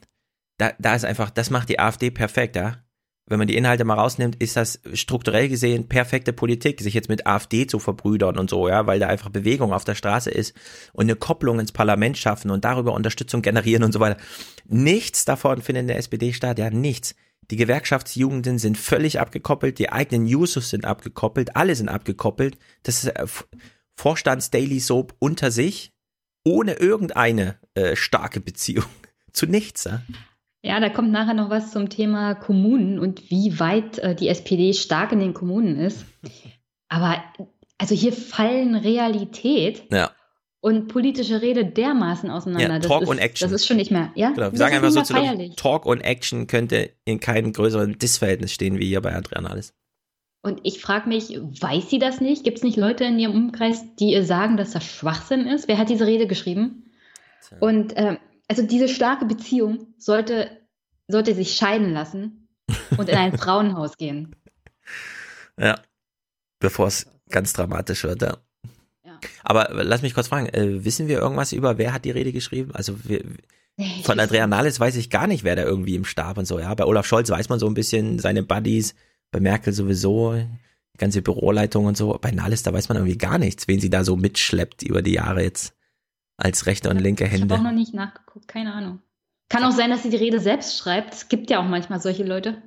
da, da ist einfach, das macht die AfD perfekt, ja. Wenn man die Inhalte mal rausnimmt, ist das strukturell gesehen perfekte Politik, sich jetzt mit AfD zu verbrüdern und so, ja, weil da einfach Bewegung auf der Straße ist und eine Kopplung ins Parlament schaffen und darüber Unterstützung generieren und so weiter. Nichts davon findet in der SPD statt, ja, nichts. Die Gewerkschaftsjugenden sind völlig abgekoppelt, die eigenen Jusos sind abgekoppelt, alle sind abgekoppelt. Das ist äh, Vorstands-Daily Soap unter sich, ohne irgendeine äh, starke Beziehung zu nichts. Ja? Ja, da kommt nachher noch was zum Thema Kommunen und wie weit äh, die SPD stark in den Kommunen ist. Aber also hier fallen Realität Ja, und politische Rede dermaßen auseinander. Ja, Talk ist, und Action. Das ist schon nicht mehr, ja? genau. Wir das sagen einfach so zu. Talk und Action könnte in keinem größeren Dissverhältnis stehen wie hier bei Andrea Nahles. Und ich frage mich, weiß sie das nicht? Gibt es nicht Leute in ihrem Umkreis, die ihr sagen, dass das Schwachsinn ist? Wer hat diese Rede geschrieben? Und ähm, also diese starke Beziehung sollte, sollte sich scheiden lassen und in ein Frauenhaus gehen. Ja. Bevor es ganz dramatisch wird, ja. Aber lass mich kurz fragen, äh, wissen wir irgendwas über, wer hat die Rede geschrieben? Also wir, Nee, von ich- Andrea Nahles weiß ich gar nicht, wer da irgendwie im Stab und so, ja. Bei Olaf Scholz weiß man so ein bisschen seine Buddies, bei Merkel sowieso, die ganze Büroleitung und so. Bei Nahles, da weiß man irgendwie gar nichts, wen sie da so mitschleppt über die Jahre jetzt als rechte und linke Ich habe Hände. auch noch nicht nachgeguckt, keine Ahnung. Kann auch sein, dass sie die Rede selbst schreibt. Es gibt ja auch manchmal solche Leute.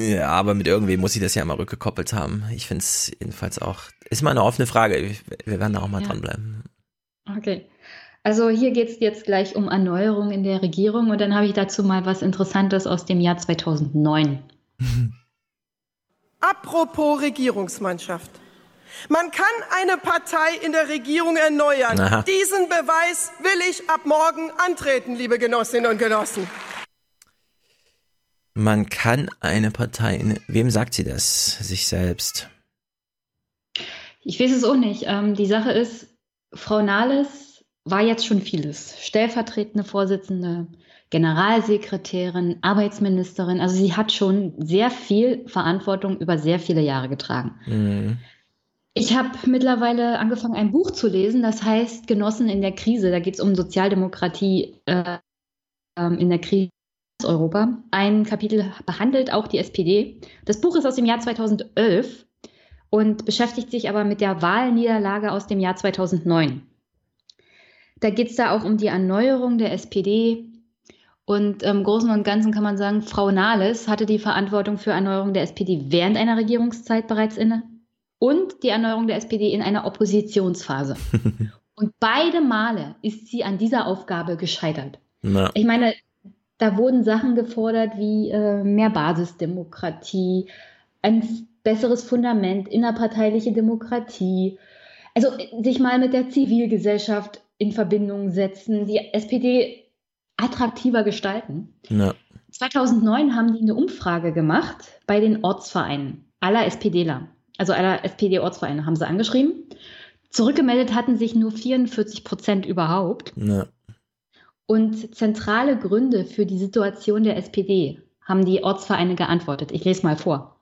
Ja, aber mit irgendwem muss sie das ja mal rückgekoppelt haben. Ich finde es jedenfalls auch, ist mal eine offene Frage. Wir werden da auch mal Ja. dranbleiben. Okay. Also hier geht es jetzt gleich um Erneuerung in der Regierung und dann habe ich dazu mal was Interessantes aus dem Jahr 2009. Apropos Regierungsmannschaft. Man kann eine Partei in der Regierung erneuern. Aha. Diesen Beweis will ich ab morgen antreten, liebe Genossinnen und Genossen. Man kann eine Partei, wem sagt sie das? Sich selbst. Ich weiß es auch nicht. Ähm, die Sache ist, Frau Nahles war jetzt schon vieles. Stellvertretende Vorsitzende, Generalsekretärin, Arbeitsministerin. Also sie hat schon sehr viel Verantwortung über sehr viele Jahre getragen. Mhm. Ich habe mittlerweile angefangen, ein Buch zu lesen, das heißt Genossen in der Krise. Da geht es um Sozialdemokratie äh, ähm, in der Krise Europa. Ein Kapitel behandelt auch die SPD. Das Buch ist aus dem Jahr 2011 und beschäftigt sich aber mit der Wahlniederlage aus dem Jahr 2009. Da geht es da auch um die Erneuerung der SPD. Und im Großen und Ganzen kann man sagen, Frau Nahles hatte die Verantwortung für Erneuerung der SPD während einer Regierungszeit bereits inne und die Erneuerung der SPD in einer Oppositionsphase. und beide Male ist sie an dieser Aufgabe gescheitert. Na. Ich meine, da wurden Sachen gefordert wie äh, mehr Basisdemokratie, ein besseres Fundament, innerparteiliche Demokratie. Also sich mal mit der Zivilgesellschaft in Verbindung setzen, die SPD attraktiver gestalten. Ja. 2009 haben die eine Umfrage gemacht bei den Ortsvereinen aller SPDler also aller SPD-Ortsvereine, haben sie angeschrieben. Zurückgemeldet hatten sich nur 44 Prozent überhaupt. Ja. Und zentrale Gründe für die Situation der SPD haben die Ortsvereine geantwortet. Ich lese mal vor.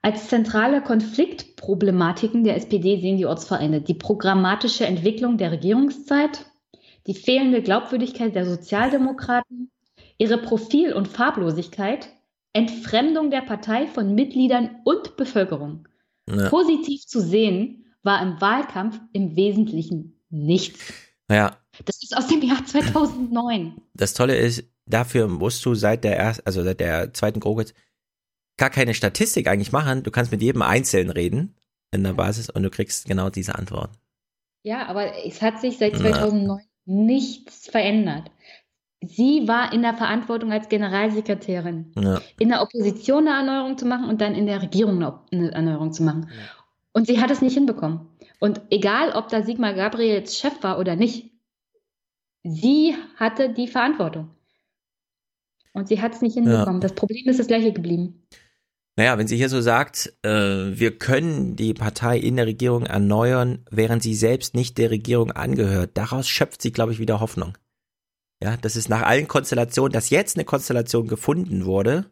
Als zentrale Konfliktproblematiken der SPD sehen die Ortsvereine die programmatische Entwicklung der Regierungszeit, die fehlende Glaubwürdigkeit der Sozialdemokraten, ihre Profil- und Farblosigkeit Entfremdung der Partei von Mitgliedern und Bevölkerung. Ja. Positiv zu sehen war im Wahlkampf im Wesentlichen nichts. Ja. Das ist aus dem Jahr 2009. Das Tolle ist, dafür musst du seit der erst, also seit der zweiten GroKo gar keine Statistik eigentlich machen. Du kannst mit jedem Einzelnen reden in der Basis und du kriegst genau diese Antwort. Ja, aber es hat sich seit 2009 ja. nichts verändert. Sie war in der Verantwortung als Generalsekretärin, ja. in der Opposition eine Erneuerung zu machen und dann in der Regierung eine Erneuerung zu machen. Ja. Und sie hat es nicht hinbekommen. Und egal, ob da Sigmar Gabriel jetzt Chef war oder nicht, sie hatte die Verantwortung. Und sie hat es nicht hinbekommen. Ja. Das Problem ist das gleiche geblieben. Naja, wenn sie hier so sagt, äh, wir können die Partei in der Regierung erneuern, während sie selbst nicht der Regierung angehört, daraus schöpft sie, glaube ich, wieder Hoffnung. Ja, das ist nach allen Konstellationen, dass jetzt eine Konstellation gefunden wurde,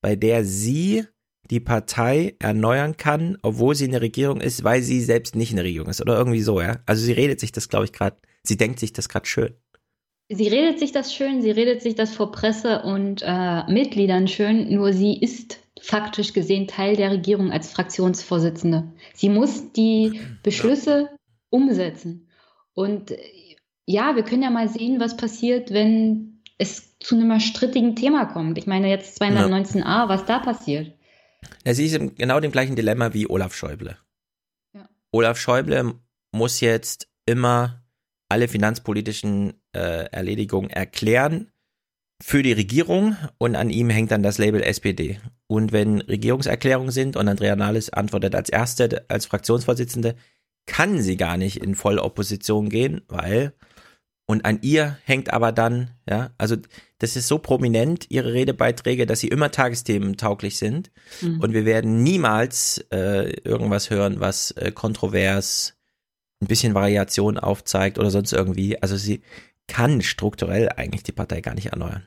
bei der sie die Partei erneuern kann, obwohl sie in der Regierung ist, weil sie selbst nicht in der Regierung ist oder irgendwie so, ja. Also sie redet sich das, glaube ich, gerade, sie denkt sich das gerade schön. Sie redet sich das schön, sie redet sich das vor Presse und äh, Mitgliedern schön, nur sie ist faktisch gesehen Teil der Regierung als Fraktionsvorsitzende. Sie muss die Beschlüsse umsetzen. Und ja, wir können ja mal sehen, was passiert, wenn es zu einem strittigen Thema kommt. Ich meine jetzt 219a, ja. was da passiert. Ja, sie ist in genau dem gleichen Dilemma wie Olaf Schäuble. Ja. Olaf Schäuble muss jetzt immer alle finanzpolitischen äh, Erledigungen erklären für die Regierung und an ihm hängt dann das Label SPD. Und wenn Regierungserklärungen sind und Andrea Nahles antwortet als Erste, als Fraktionsvorsitzende, kann sie gar nicht in Vollopposition gehen, weil und an ihr hängt aber dann, ja, also das ist so prominent, ihre Redebeiträge, dass sie immer Tagesthemen tauglich sind. Mhm. Und wir werden niemals äh, irgendwas hören, was äh, kontrovers ein bisschen Variation aufzeigt oder sonst irgendwie. Also sie kann strukturell eigentlich die Partei gar nicht erneuern.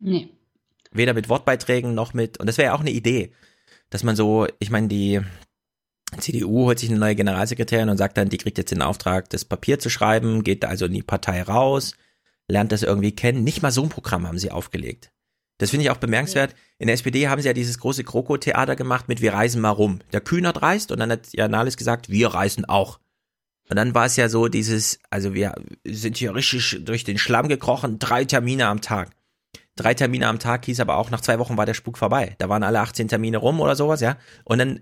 Nee. Weder mit Wortbeiträgen noch mit, und das wäre ja auch eine Idee, dass man so, ich meine, die CDU holt sich eine neue Generalsekretärin und sagt dann, die kriegt jetzt den Auftrag, das Papier zu schreiben, geht da also in die Partei raus, lernt das irgendwie kennen. Nicht mal so ein Programm haben sie aufgelegt. Das finde ich auch bemerkenswert. In der SPD haben sie ja dieses große Kroko-Theater gemacht mit Wir reisen mal rum. Der Kühnert reist und dann hat Janalis gesagt, wir reisen auch. Und dann war es ja so dieses, also wir sind hier richtig durch den Schlamm gekrochen, drei Termine am Tag. Drei Termine am Tag hieß aber auch, nach zwei Wochen war der Spuk vorbei. Da waren alle 18 Termine rum oder sowas, ja. Und dann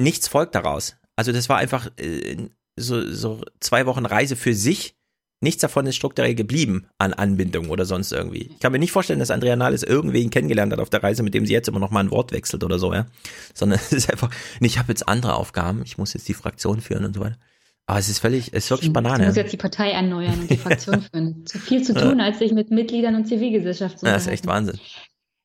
nichts folgt daraus. Also das war einfach äh, so, so zwei Wochen Reise für sich. Nichts davon ist strukturell geblieben an Anbindung oder sonst irgendwie. Ich kann mir nicht vorstellen, dass Andrea Nahles irgendwen kennengelernt hat auf der Reise, mit dem sie jetzt immer noch mal ein Wort wechselt oder so, ja. Sondern es ist einfach, ich habe jetzt andere Aufgaben, ich muss jetzt die Fraktion führen und so weiter. Aber es ist völlig, es ist wirklich Banane. Ich muss jetzt die Partei erneuern und die Fraktion führen. Zu viel zu tun, als sich mit Mitgliedern und Zivilgesellschaft zu Ja, das ist echt Wahnsinn.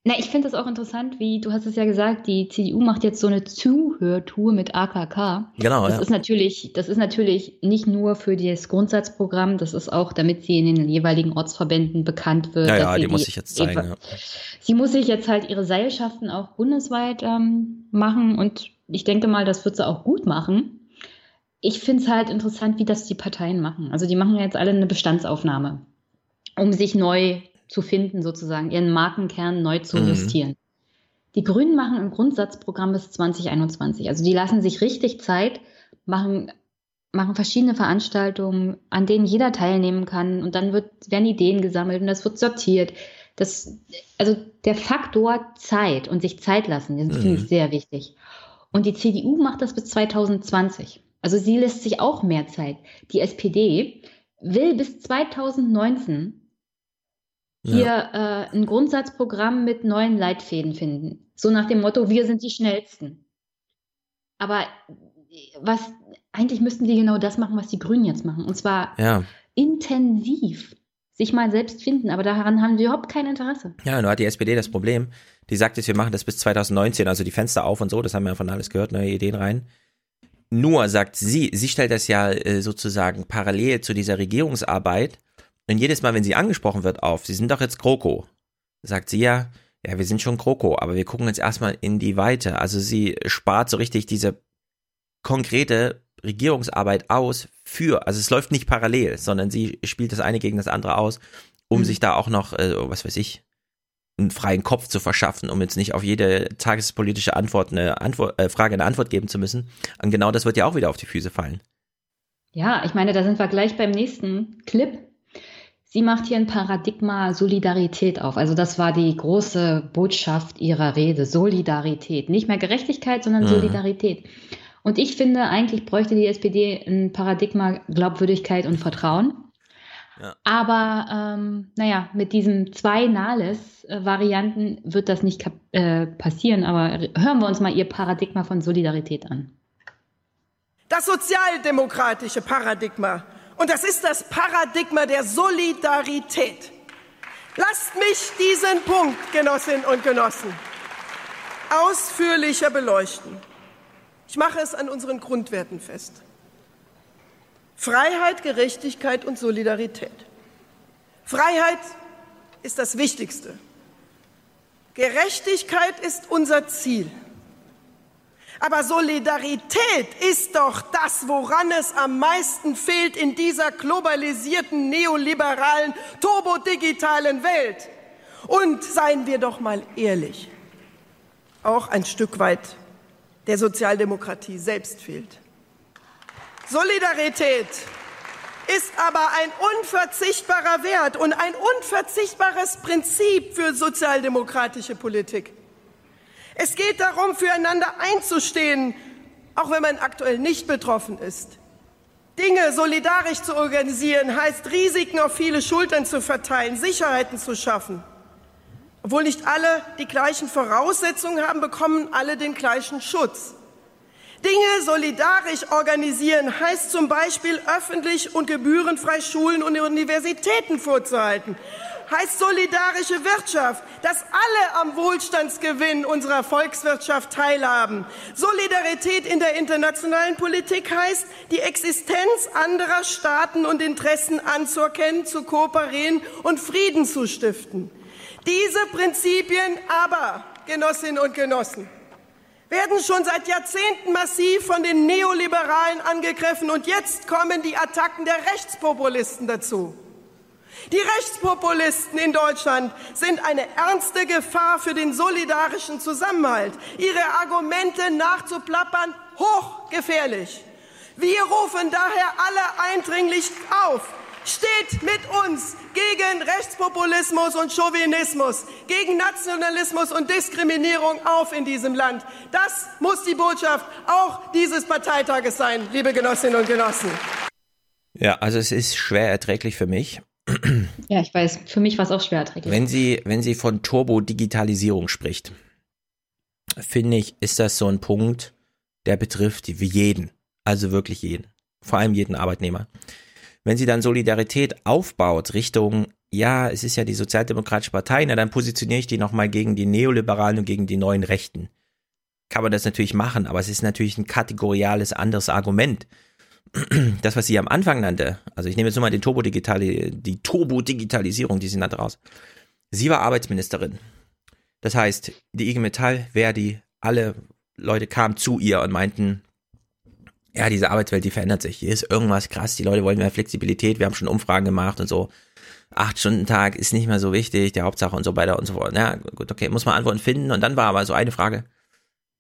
Na, ich finde das auch interessant, wie du hast es ja gesagt, die CDU macht jetzt so eine Zuhörtour mit AKK. Genau, das ja. ist natürlich, das ist natürlich nicht nur für das Grundsatzprogramm, das ist auch, damit sie in den jeweiligen Ortsverbänden bekannt wird. Ja, ja, sie die muss ich jetzt zeigen. Ja. Sie muss sich jetzt halt ihre Seilschaften auch bundesweit ähm, machen und ich denke mal, das wird sie auch gut machen. Ich finde es halt interessant, wie das die Parteien machen. Also die machen jetzt alle eine Bestandsaufnahme, um sich neu zu finden, sozusagen, ihren Markenkern neu zu Mhm. justieren. Die Grünen machen ein Grundsatzprogramm bis 2021. Also die lassen sich richtig Zeit, machen, machen verschiedene Veranstaltungen, an denen jeder teilnehmen kann und dann wird, werden Ideen gesammelt und das wird sortiert. Das, also der Faktor Zeit und sich Zeit lassen, finde Mhm. ich sehr wichtig. Und die CDU macht das bis 2020. Also sie lässt sich auch mehr Zeit. Die SPD will bis 2019 hier äh, ein Grundsatzprogramm mit neuen Leitfäden finden. So nach dem Motto, wir sind die Schnellsten. Aber was, eigentlich müssten die genau das machen, was die Grünen jetzt machen. Und zwar Ja. intensiv sich mal selbst finden. Aber daran haben sie überhaupt kein Interesse. Ja, nur hat die SPD das Problem. Die sagt jetzt, wir machen das bis 2019, also die Fenster auf und so, das haben wir ja von alles gehört, neue Ideen rein. Nur sagt sie, sie stellt das ja äh, sozusagen parallel zu dieser Regierungsarbeit. Und jedes Mal, wenn sie angesprochen wird auf, sie sind doch jetzt GroKo, sagt sie ja, ja, wir sind schon GroKo, aber wir gucken jetzt erstmal in die Weite. Also sie spart so richtig diese konkrete Regierungsarbeit aus für, also es läuft nicht parallel, sondern sie spielt das eine gegen das andere aus, um Mhm. sich da auch noch, äh, was weiß ich, einen freien Kopf zu verschaffen, um jetzt nicht auf jede tagespolitische Antwort eine Antwort, äh, Frage eine Antwort geben zu müssen. Und genau das wird ja auch wieder auf die Füße fallen. Ja, ich meine, da sind wir gleich beim nächsten Clip. Sie macht hier ein Paradigma Solidarität auf. Also das war die große Botschaft ihrer Rede. Solidarität. Nicht mehr Gerechtigkeit, sondern Mhm. Solidarität. Und ich finde, eigentlich bräuchte die SPD ein Paradigma Glaubwürdigkeit und Vertrauen. Ja. Aber ähm, naja, mit diesen zwei Nahles-Varianten wird das nicht äh, passieren. Aber hören wir uns mal ihr Paradigma von Solidarität an. Das sozialdemokratische Paradigma. Und das ist das Paradigma der Solidarität. Lasst mich diesen Punkt, Genossinnen und Genossen, ausführlicher beleuchten. Ich mache es an unseren Grundwerten fest. Freiheit, Gerechtigkeit und Solidarität. Freiheit ist das Wichtigste. Gerechtigkeit ist unser Ziel. Aber Solidarität ist doch das, woran es am meisten fehlt in dieser globalisierten, neoliberalen, turbodigitalen Welt. Und seien wir doch mal ehrlich, auch ein Stück weit der Sozialdemokratie selbst fehlt. Solidarität ist aber ein unverzichtbarer Wert und ein unverzichtbares Prinzip für sozialdemokratische Politik. Es geht darum, füreinander einzustehen, auch wenn man aktuell nicht betroffen ist. Dinge solidarisch zu organisieren heißt, Risiken auf viele Schultern zu verteilen, Sicherheiten zu schaffen. Obwohl nicht alle die gleichen Voraussetzungen haben, bekommen alle den gleichen Schutz. Dinge solidarisch organisieren heißt zum Beispiel öffentlich und gebührenfrei Schulen und Universitäten vorzuhalten. Heißt solidarische Wirtschaft, dass alle am Wohlstandsgewinn unserer Volkswirtschaft teilhaben. Solidarität in der internationalen Politik heißt, die Existenz anderer Staaten und Interessen anzuerkennen, zu kooperieren und Frieden zu stiften. Diese Prinzipien aber, Genossinnen und Genossen, werden schon seit Jahrzehnten massiv von den Neoliberalen angegriffen und jetzt kommen die Attacken der Rechtspopulisten dazu. Die Rechtspopulisten in Deutschland sind eine ernste Gefahr für den solidarischen Zusammenhalt. Ihre Argumente nachzuplappern, hochgefährlich. Wir rufen daher alle eindringlich auf, steht mit uns gegen Rechtspopulismus und Chauvinismus, gegen Nationalismus und Diskriminierung auf in diesem Land. Das muss die Botschaft auch dieses Parteitages sein, liebe Genossinnen und Genossen. Ja, also es ist schwer erträglich für mich. Ja, ich weiß, für mich war es auch schwer erträglich. Wenn sie, wenn sie von Turbo-Digitalisierung spricht, finde ich, ist das so ein Punkt, der betrifft jeden. Also wirklich jeden. Vor allem jeden Arbeitnehmer. Wenn sie dann Solidarität aufbaut Richtung ja, es ist ja die Sozialdemokratische Partei, na dann positioniere ich die nochmal gegen die Neoliberalen und gegen die neuen Rechten. Kann man das natürlich machen, aber es ist natürlich ein kategoriales anderes Argument. Das, was sie am Anfang nannte, also ich nehme jetzt nur mal den Turbo die Turbo-Digitalisierung, die sie nannte raus. Sie war Arbeitsministerin. Das heißt, die IG Metall, Verdi, alle Leute kamen zu ihr und meinten, ja, diese Arbeitswelt, die verändert sich. Hier ist irgendwas krass, die Leute wollen mehr Flexibilität, wir haben schon Umfragen gemacht und so. Acht Stunden Tag ist nicht mehr so wichtig, der Hauptsache und so weiter und so fort. Ja, gut, okay, muss man Antworten finden. Und dann war aber so eine Frage,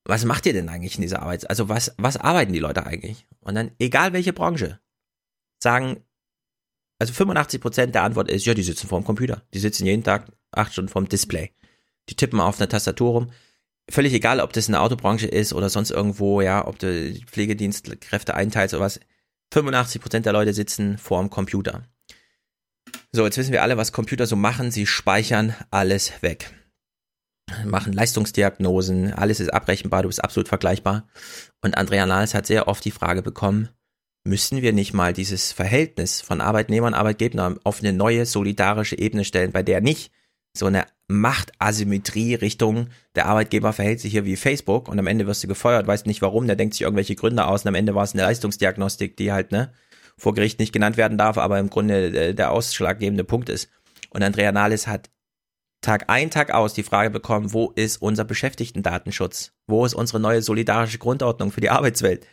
was macht ihr denn eigentlich in dieser Arbeit? Also was, was arbeiten die Leute eigentlich? Und dann, egal welche Branche, sagen, also 85 Prozent der Antwort ist, ja, die sitzen vorm Computer. Die sitzen jeden Tag acht Stunden vorm Display. Die tippen auf einer Tastatur rum völlig egal, ob das in der Autobranche ist oder sonst irgendwo, ja, ob du Pflegedienstkräfte einteilst oder was. 85 Prozent der Leute sitzen vorm Computer. So, jetzt wissen wir alle, was Computer so machen. Sie speichern alles weg. Machen Leistungsdiagnosen, alles ist abrechenbar, du bist absolut vergleichbar. Und Andrea Nahles hat sehr oft die Frage bekommen, müssen wir nicht mal dieses Verhältnis von Arbeitnehmern und Arbeitgebern auf eine neue solidarische Ebene stellen, bei der nicht so eine Machtasymmetrie Richtung, der Arbeitgeber verhält sich hier wie Facebook und am Ende wirst du gefeuert, weißt nicht warum, der denkt sich irgendwelche Gründe aus und am Ende war es eine Leistungsdiagnostik, die halt, ne, vor Gericht nicht genannt werden darf, aber im Grunde äh, der ausschlaggebende Punkt ist. Und Andrea Nahles hat Tag ein, Tag aus die Frage bekommen, wo ist unser Beschäftigtendatenschutz? Wo ist unsere neue solidarische Grundordnung für die Arbeitswelt?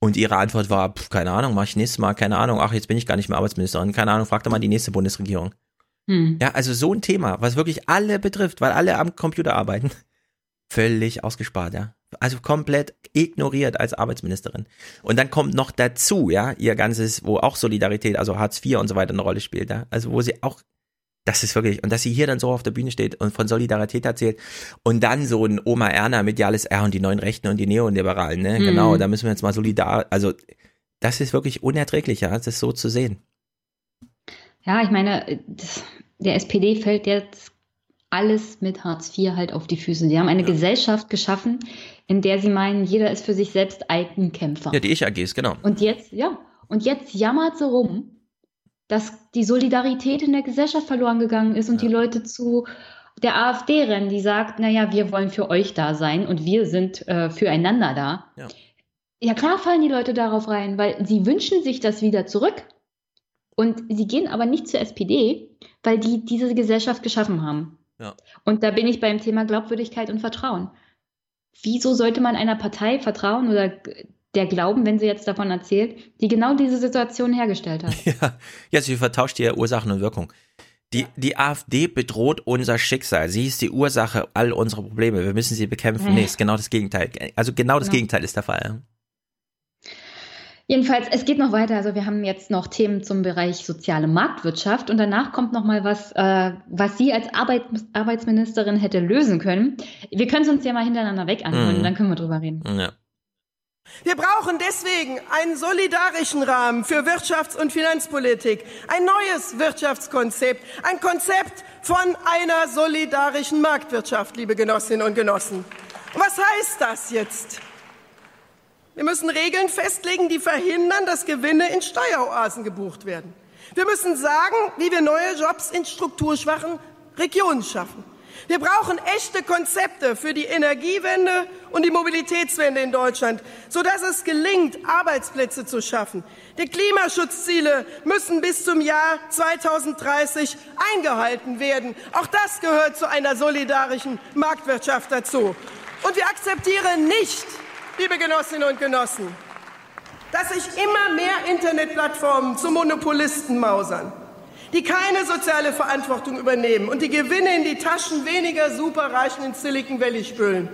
Und ihre Antwort war, pf, keine Ahnung, mach ich nächstes Mal, keine Ahnung, ach, jetzt bin ich gar nicht mehr Arbeitsministerin, keine Ahnung, frag doch mal die nächste Bundesregierung. Hm. Ja, also so ein Thema, was wirklich alle betrifft, weil alle am Computer arbeiten, völlig ausgespart, ja. Also komplett ignoriert als Arbeitsministerin. Und dann kommt noch dazu, ja, ihr ganzes, wo auch Solidarität, also Hartz IV und so weiter eine Rolle spielt, ja. Also wo sie auch, das ist wirklich, und dass sie hier dann so auf der Bühne steht und von Solidarität erzählt und dann so ein Oma Erna mediales R und die neuen Rechten und die Neoliberalen, ne, hm. genau, da müssen wir jetzt mal solidar, also das ist wirklich unerträglich, ja, das so zu sehen. Ja, ich meine, das, der SPD fällt jetzt alles mit Hartz IV halt auf die Füße. Die haben eine ja. Gesellschaft geschaffen, in der sie meinen, jeder ist für sich selbst Eigenkämpfer. Ja, die Ich-AGs, genau. Und jetzt, ja, und jetzt jammert sie rum, dass die Solidarität in der Gesellschaft verloren gegangen ist und ja. die Leute zu der AfD rennen, die sagt, naja, wir wollen für euch da sein und wir sind äh, füreinander da. Ja. ja, klar fallen die Leute darauf rein, weil sie wünschen sich das wieder zurück. Und sie gehen aber nicht zur SPD, weil die diese Gesellschaft geschaffen haben. Ja. Und da bin ich beim Thema Glaubwürdigkeit und Vertrauen. Wieso sollte man einer Partei vertrauen oder der glauben, wenn sie jetzt davon erzählt, die genau diese Situation hergestellt hat? Ja, ja sie vertauscht ja Ursachen und Wirkung. Die, die AfD bedroht unser Schicksal. Sie ist die Ursache all unserer Probleme. Wir müssen sie bekämpfen. Äh. Nee, ist genau das Gegenteil. Also genau das genau. Gegenteil ist der Fall. Jedenfalls, es geht noch weiter. Also wir haben jetzt noch Themen zum Bereich soziale Marktwirtschaft und danach kommt noch mal was, äh, was sie als Arbeit, Arbeitsministerin hätte lösen können. Wir können es uns ja mal hintereinander weg anhören, mhm. dann können wir drüber reden. Ja. Wir brauchen deswegen einen solidarischen Rahmen für Wirtschafts- und Finanzpolitik, ein neues Wirtschaftskonzept, ein Konzept von einer solidarischen Marktwirtschaft, liebe Genossinnen und Genossen. was heißt das jetzt? Wir müssen Regeln festlegen, die verhindern, dass Gewinne in Steueroasen gebucht werden. Wir müssen sagen, wie wir neue Jobs in strukturschwachen Regionen schaffen. Wir brauchen echte Konzepte für die Energiewende und die Mobilitätswende in Deutschland, sodass es gelingt, Arbeitsplätze zu schaffen. Die Klimaschutzziele müssen bis zum Jahr 2030 eingehalten werden. Auch das gehört zu einer solidarischen Marktwirtschaft dazu. Und wir akzeptieren nicht, liebe Genossinnen und Genossen, dass sich immer mehr Internetplattformen zu Monopolisten mausern, die keine soziale Verantwortung übernehmen und die Gewinne in die Taschen weniger Superreichen in Silicon Valley spülen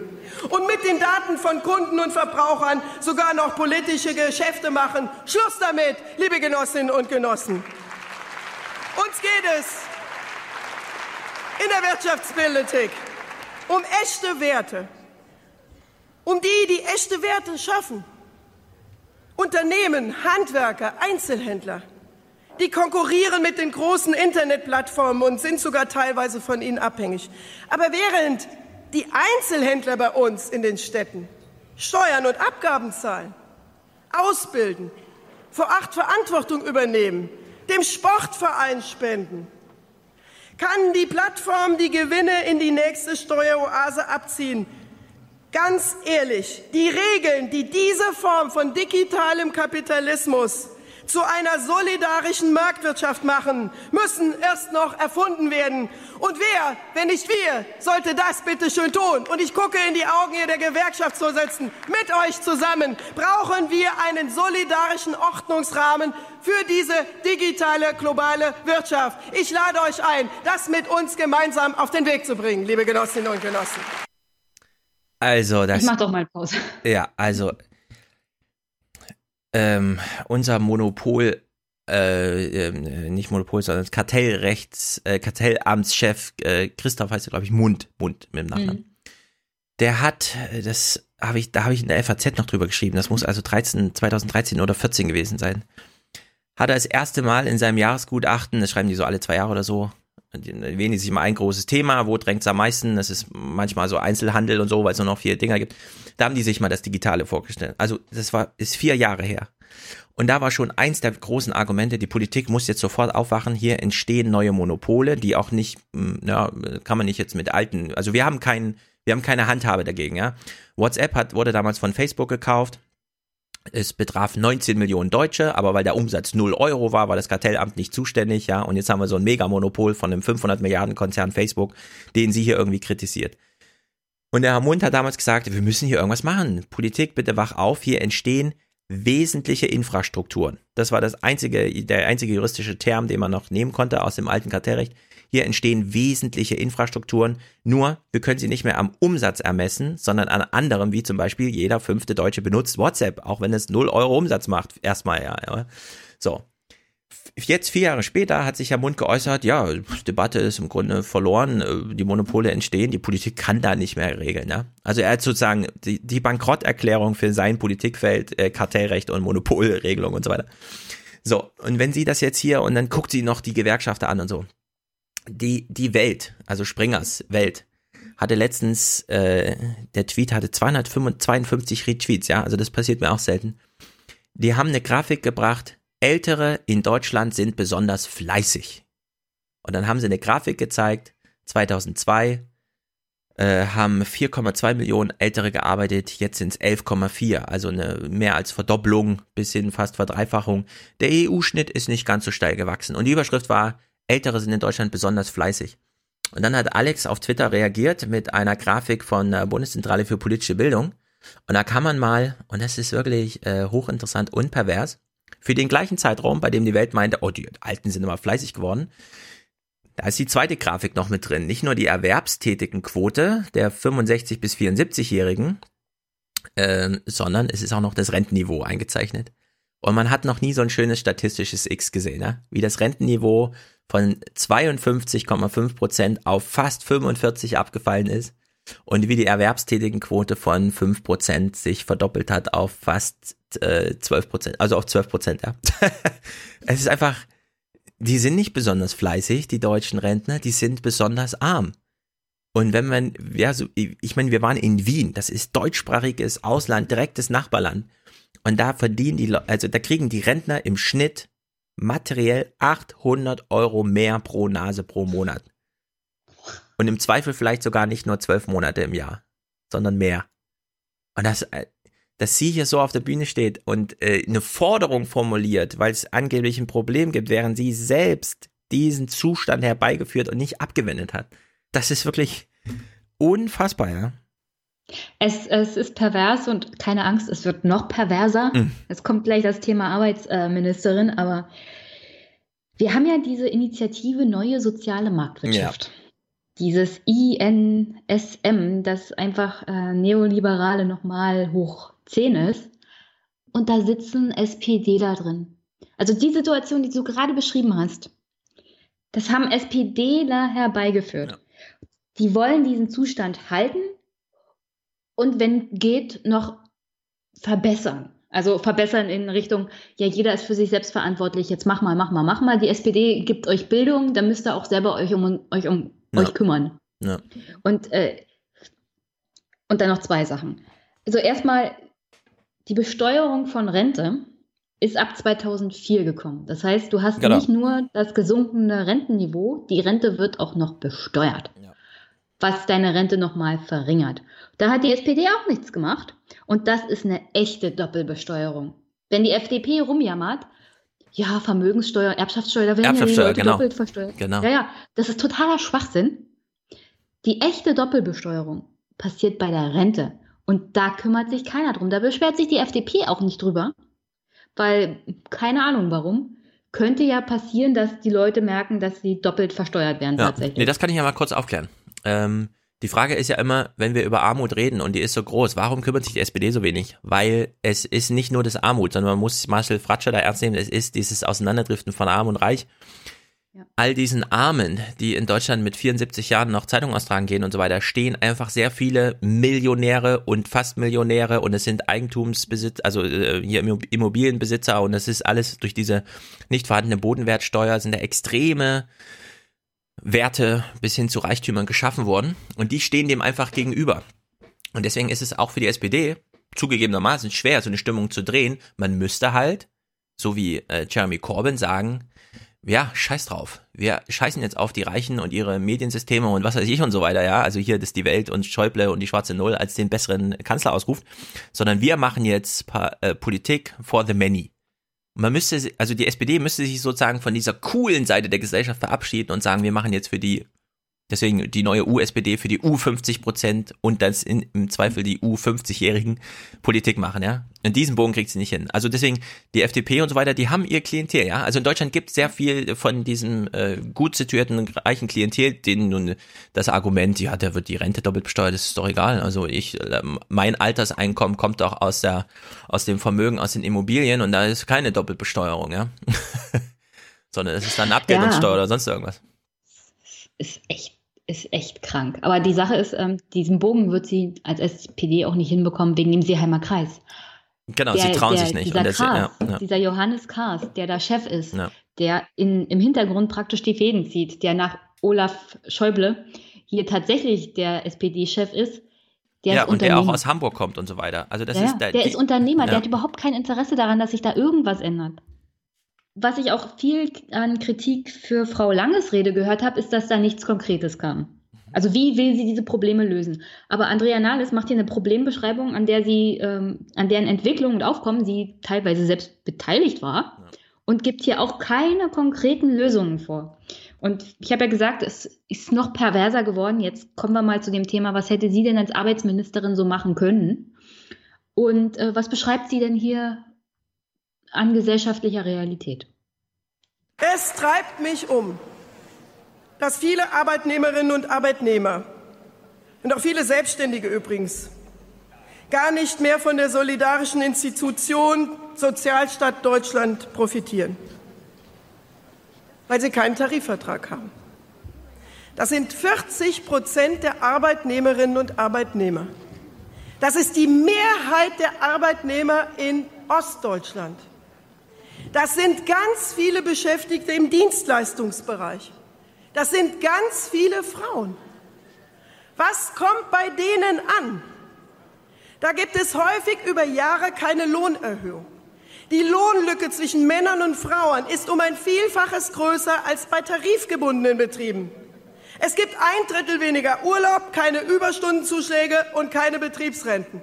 und mit den Daten von Kunden und Verbrauchern sogar noch politische Geschäfte machen. Schluss damit, liebe Genossinnen und Genossen. Uns geht es in der Wirtschaftspolitik um echte Werte, um die, die echte Werte schaffen. Unternehmen, Handwerker, Einzelhändler, die konkurrieren mit den großen Internetplattformen und sind sogar teilweise von ihnen abhängig. Aber während die Einzelhändler bei uns in den Städten Steuern und Abgaben zahlen, ausbilden, vor acht Verantwortung übernehmen, dem Sportverein spenden, Kann die Plattform die Gewinne in die nächste Steueroase abziehen? Ganz ehrlich, die Regeln, die diese Form von digitalem Kapitalismus zu einer solidarischen Marktwirtschaft machen, müssen erst noch erfunden werden. Und wer, wenn nicht wir, sollte das bitte schön tun? Und ich gucke in die Augen hier der Gewerkschaftsvorsitzenden. Mit euch zusammen brauchen wir einen solidarischen Ordnungsrahmen für diese digitale globale Wirtschaft. Ich lade euch ein, das mit uns gemeinsam auf den Weg zu bringen, liebe Genossinnen und Genossen. Also, das. Ich mach doch mal Pause. Ja, also ähm, unser Monopol, äh, äh, nicht Monopol, sondern Kartellrechts, äh, Kartellamtschef äh, Christoph heißt er, glaube ich, Mund, Mund mit dem Nachnamen. Mhm. Der hat, äh, das habe ich, da habe ich in der FAZ noch drüber geschrieben, das muss also 13, 2013 oder 14 gewesen sein. Hat er das erste Mal in seinem Jahresgutachten, das schreiben die so alle zwei Jahre oder so, die sich mal ein großes Thema, wo drängt es am meisten, das ist manchmal so Einzelhandel und so, weil es nur noch vier Dinger gibt. Da haben die sich mal das Digitale vorgestellt. Also das war, ist vier Jahre her. Und da war schon eins der großen Argumente, die Politik muss jetzt sofort aufwachen, hier entstehen neue Monopole, die auch nicht, hm, ja, kann man nicht jetzt mit alten, also wir haben keinen, wir haben keine Handhabe dagegen, ja. WhatsApp hat, wurde damals von Facebook gekauft. Es betraf 19 Millionen Deutsche, aber weil der Umsatz 0 Euro war, war das Kartellamt nicht zuständig, ja. Und jetzt haben wir so ein Megamonopol von einem 500 Milliarden Konzern Facebook, den sie hier irgendwie kritisiert. Und der Herr Mund hat damals gesagt, wir müssen hier irgendwas machen. Politik, bitte wach auf, hier entstehen wesentliche Infrastrukturen. Das war das einzige, der einzige juristische Term, den man noch nehmen konnte aus dem alten Kartellrecht. Hier entstehen wesentliche Infrastrukturen, nur wir können sie nicht mehr am Umsatz ermessen, sondern an anderem, wie zum Beispiel jeder fünfte Deutsche benutzt WhatsApp, auch wenn es 0 Euro Umsatz macht, erstmal ja. So, jetzt vier Jahre später hat sich Herr Mund geäußert, ja, Debatte ist im Grunde verloren, äh, die Monopole entstehen, die Politik kann da nicht mehr regeln. Ne? Also er hat sozusagen die, die Bankrotterklärung für sein Politikfeld, äh, Kartellrecht und Monopolregelung und so weiter. So, und wenn sie das jetzt hier, und dann guckt sie noch die Gewerkschafter an und so. Die, die Welt, also Springers Welt, hatte letztens, äh, der Tweet hatte 252 Retweets, ja, also das passiert mir auch selten. Die haben eine Grafik gebracht, Ältere in Deutschland sind besonders fleißig. Und dann haben sie eine Grafik gezeigt, 2002 äh, haben 4,2 Millionen Ältere gearbeitet, jetzt sind es 11,4, also eine mehr als Verdopplung bis hin fast Verdreifachung. Der EU-Schnitt ist nicht ganz so steil gewachsen. Und die Überschrift war, Ältere sind in Deutschland besonders fleißig. Und dann hat Alex auf Twitter reagiert mit einer Grafik von der Bundeszentrale für politische Bildung. Und da kann man mal, und das ist wirklich äh, hochinteressant und pervers, für den gleichen Zeitraum, bei dem die Welt meinte, oh, die Alten sind immer fleißig geworden, da ist die zweite Grafik noch mit drin. Nicht nur die erwerbstätigen Quote der 65 bis 74-Jährigen, äh, sondern es ist auch noch das Rentenniveau eingezeichnet. Und man hat noch nie so ein schönes statistisches X gesehen, ne? wie das Rentenniveau von 52,5 Prozent auf fast 45 abgefallen ist und wie die erwerbstätigen Quote von 5% sich verdoppelt hat auf fast äh, 12%, also auf 12%, ja. es ist einfach, die sind nicht besonders fleißig, die deutschen Rentner, die sind besonders arm. Und wenn man, ja, so, ich meine, wir waren in Wien, das ist deutschsprachiges Ausland, direktes Nachbarland. Und da verdienen die, also da kriegen die Rentner im Schnitt materiell 800 Euro mehr pro Nase pro Monat. Und im Zweifel vielleicht sogar nicht nur zwölf Monate im Jahr, sondern mehr. Und das, äh, dass sie hier so auf der Bühne steht und äh, eine Forderung formuliert, weil es angeblich ein Problem gibt, während sie selbst diesen Zustand herbeigeführt und nicht abgewendet hat. Das ist wirklich unfassbar, ja. Es, es ist pervers und keine Angst, es wird noch perverser. Mhm. Es kommt gleich das Thema Arbeitsministerin, aber wir haben ja diese Initiative Neue Soziale Marktwirtschaft. Ja dieses INSM, das einfach äh, Neoliberale nochmal hoch 10 ist. Und da sitzen SPDler drin. Also die Situation, die du gerade beschrieben hast, das haben SPDler herbeigeführt. Ja. Die wollen diesen Zustand halten und wenn geht, noch verbessern. Also verbessern in Richtung, ja, jeder ist für sich selbst verantwortlich, jetzt mach mal, mach mal, mach mal. Die SPD gibt euch Bildung, dann müsst ihr auch selber euch um, euch um ja. euch kümmern. Ja. Und, äh, und dann noch zwei Sachen. Also erstmal die Besteuerung von Rente ist ab 2004 gekommen. Das heißt, du hast Genau. nicht nur das gesunkene Rentenniveau, die Rente wird auch noch besteuert, was deine Rente nochmal verringert. Da hat die SPD auch nichts gemacht und das ist eine echte Doppelbesteuerung. Wenn die FDP rumjammert, ja, Vermögenssteuer, Erbschaftssteuer, da werden ja die Erbschaftssteuer, Leute genau. doppelt versteuert. Genau. Ja, ja, das ist totaler Schwachsinn. Die echte Doppelbesteuerung passiert bei der Rente. Und da kümmert sich keiner drum. Da beschwert sich die FDP auch nicht drüber. Weil, keine Ahnung warum, könnte ja passieren, dass die Leute merken, dass sie doppelt versteuert werden Ja. tatsächlich. Nee, das kann ich ja mal kurz aufklären. Ähm, die Frage ist ja immer, wenn wir über Armut reden und die ist so groß, warum kümmert sich die SPD so wenig? Weil es ist nicht nur das Armut, sondern man muss Marcel Fratscher da ernst nehmen, es ist dieses Auseinanderdriften von Arm und Reich. All diesen Armen, die in Deutschland mit 74 Jahren noch Zeitung austragen gehen und so weiter, stehen einfach sehr viele Millionäre und fast Millionäre und es sind Eigentumsbesitz, also äh, hier Immo- Immobilienbesitzer und es ist alles durch diese nicht vorhandene Bodenwertsteuer sind da extreme Werte bis hin zu Reichtümern geschaffen worden und die stehen dem einfach gegenüber. Und deswegen ist es auch für die SPD zugegebenermaßen schwer, so eine Stimmung zu drehen. Man müsste halt, so wie äh, Jeremy Corbyn sagen, ja, scheiß drauf. Wir scheißen jetzt auf die Reichen und ihre Mediensysteme und was weiß ich und so weiter, ja. Also hier, dass die Welt und Schäuble und die schwarze Null als den besseren Kanzler ausruft, sondern wir machen jetzt pa äh, Politik for the many. Man müsste, also die SPD müsste sich sozusagen von dieser coolen Seite der Gesellschaft verabschieden und sagen, wir machen jetzt für die, deswegen die neue U-SPD für die U50 Prozent und das in, im Zweifel die U50-Jährigen Politik machen, ja. Und diesen Bogen kriegt sie nicht hin. Also deswegen, die FDP und so weiter, die haben ihr Klientel, ja. Also in Deutschland gibt es sehr viel von diesem äh, gut situierten, reichen Klientel, denen nun das Argument, ja, da wird die Rente doppelt besteuert, das ist doch egal. Also ich, äh, mein Alterseinkommen kommt doch aus der, aus dem Vermögen, aus den Immobilien und da ist keine Doppelbesteuerung, ja. Sondern es ist dann Abgeltungssteuer Ja. oder sonst irgendwas. ist echt, ist echt krank. Aber die Sache ist, ähm, diesen Bogen wird sie als SPD auch nicht hinbekommen wegen dem Seeheimer Kreis. Genau, Der- sie trauen der, sich nicht. Dieser, Kars, ja, ja. dieser Johannes Kars, der da Chef ist, Ja. der in, im Hintergrund praktisch die Fäden zieht, der nach Olaf Schäuble hier tatsächlich der SPD-Chef ist, der ja, ist und der auch aus Hamburg kommt und so weiter. Also das ist der die- ist Unternehmer, der hat überhaupt kein Interesse daran, dass sich da irgendwas ändert. Was ich auch viel an Kritik für Frau Langes Rede gehört habe, ist, dass da nichts Konkretes kam. Also wie will sie diese Probleme lösen? Aber Andrea Nahles macht hier eine Problembeschreibung, an der sie, ähm, an deren Entwicklung und Aufkommen sie teilweise selbst beteiligt war und gibt hier auch keine konkreten Lösungen vor. Und ich habe ja gesagt, es ist noch perverser geworden. Jetzt kommen wir mal zu dem Thema, was hätte sie denn als Arbeitsministerin so machen können? Und äh, was beschreibt sie denn hier an gesellschaftlicher Realität? Es treibt mich um, dass viele Arbeitnehmerinnen und Arbeitnehmer und auch viele Selbstständige übrigens gar nicht mehr von der solidarischen Institution Sozialstaat Deutschland profitieren, weil sie keinen Tarifvertrag haben. Das sind 40 Prozent der Arbeitnehmerinnen und Arbeitnehmer. Das ist die Mehrheit der Arbeitnehmer in Ostdeutschland. Das sind ganz viele Beschäftigte im Dienstleistungsbereich. Das sind ganz viele Frauen. Was kommt bei denen an? Da gibt es häufig über Jahre keine Lohnerhöhung. Die Lohnlücke zwischen Männern und Frauen ist um ein Vielfaches größer als bei tarifgebundenen Betrieben. Es gibt ein Drittel weniger Urlaub, keine Überstundenzuschläge und keine Betriebsrenten.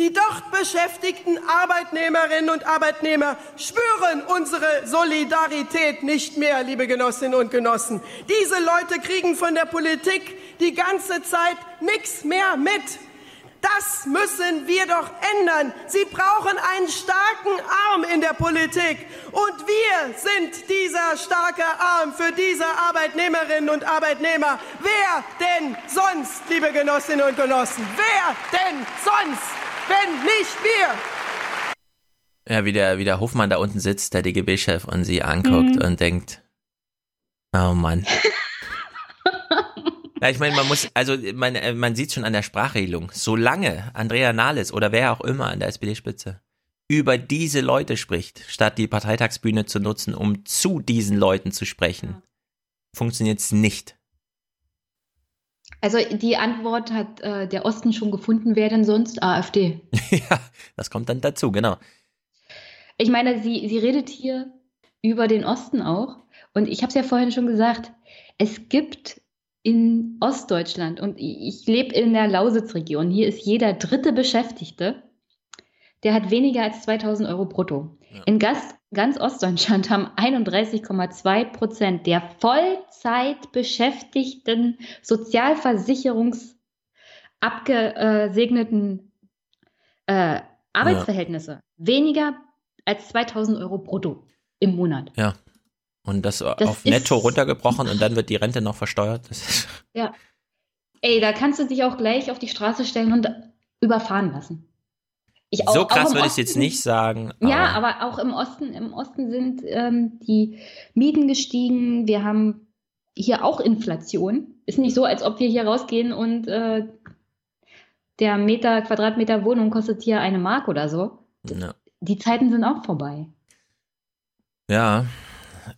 Die dort beschäftigten Arbeitnehmerinnen und Arbeitnehmer spüren unsere Solidarität nicht mehr, liebe Genossinnen und Genossen. Diese Leute kriegen von der Politik die ganze Zeit nichts mehr mit. Das müssen wir doch ändern. Sie brauchen einen starken Arm in der Politik. Und wir sind dieser starke Arm für diese Arbeitnehmerinnen und Arbeitnehmer. Wer denn sonst, liebe Genossinnen und Genossen? Wer denn sonst, wenn nicht wir? Ja, wie der, wie der Hofmann da unten sitzt, der DGB-Chef, und sie anguckt Mhm. und denkt, oh Mann. ja, ich meine, man muss, also man, äh, man sieht schon an der Sprachregelung, solange Andrea Nahles oder wer auch immer an der SPD-Spitze über diese Leute spricht, statt die Parteitagsbühne zu nutzen, um zu diesen Leuten zu sprechen, funktioniert's nicht. Also die Antwort hat äh, der Osten schon gefunden, wer denn sonst? AfD. ja, das kommt dann dazu, genau. Ich meine, sie, sie redet hier über den Osten auch. Und ich habe es ja vorhin schon gesagt, es gibt in Ostdeutschland und ich lebe in der Lausitzregion. Hier ist jeder dritte Beschäftigte, der hat weniger als 2000 Euro brutto. Ja. In Gast, ganz Ostdeutschland haben 31,2 Prozent der Vollzeit beschäftigten sozialversicherungsabgesegneten äh, Arbeitsverhältnisse ja. weniger als 2000 Euro brutto im Monat. Ja. Und das, das auf netto runtergebrochen und dann wird die Rente noch versteuert. ja. Ey, da kannst du dich auch gleich auf die Straße stellen und überfahren lassen. Ich auch, so krass würde ich es jetzt nicht sagen. Aber ja, aber auch im Osten, im Osten sind ähm, die Mieten gestiegen. Wir haben hier auch Inflation. Ist nicht so, als ob wir hier rausgehen und äh, der Meter, Quadratmeter Wohnung kostet hier eine Mark oder so. Ja. Die Zeiten sind auch vorbei. Ja,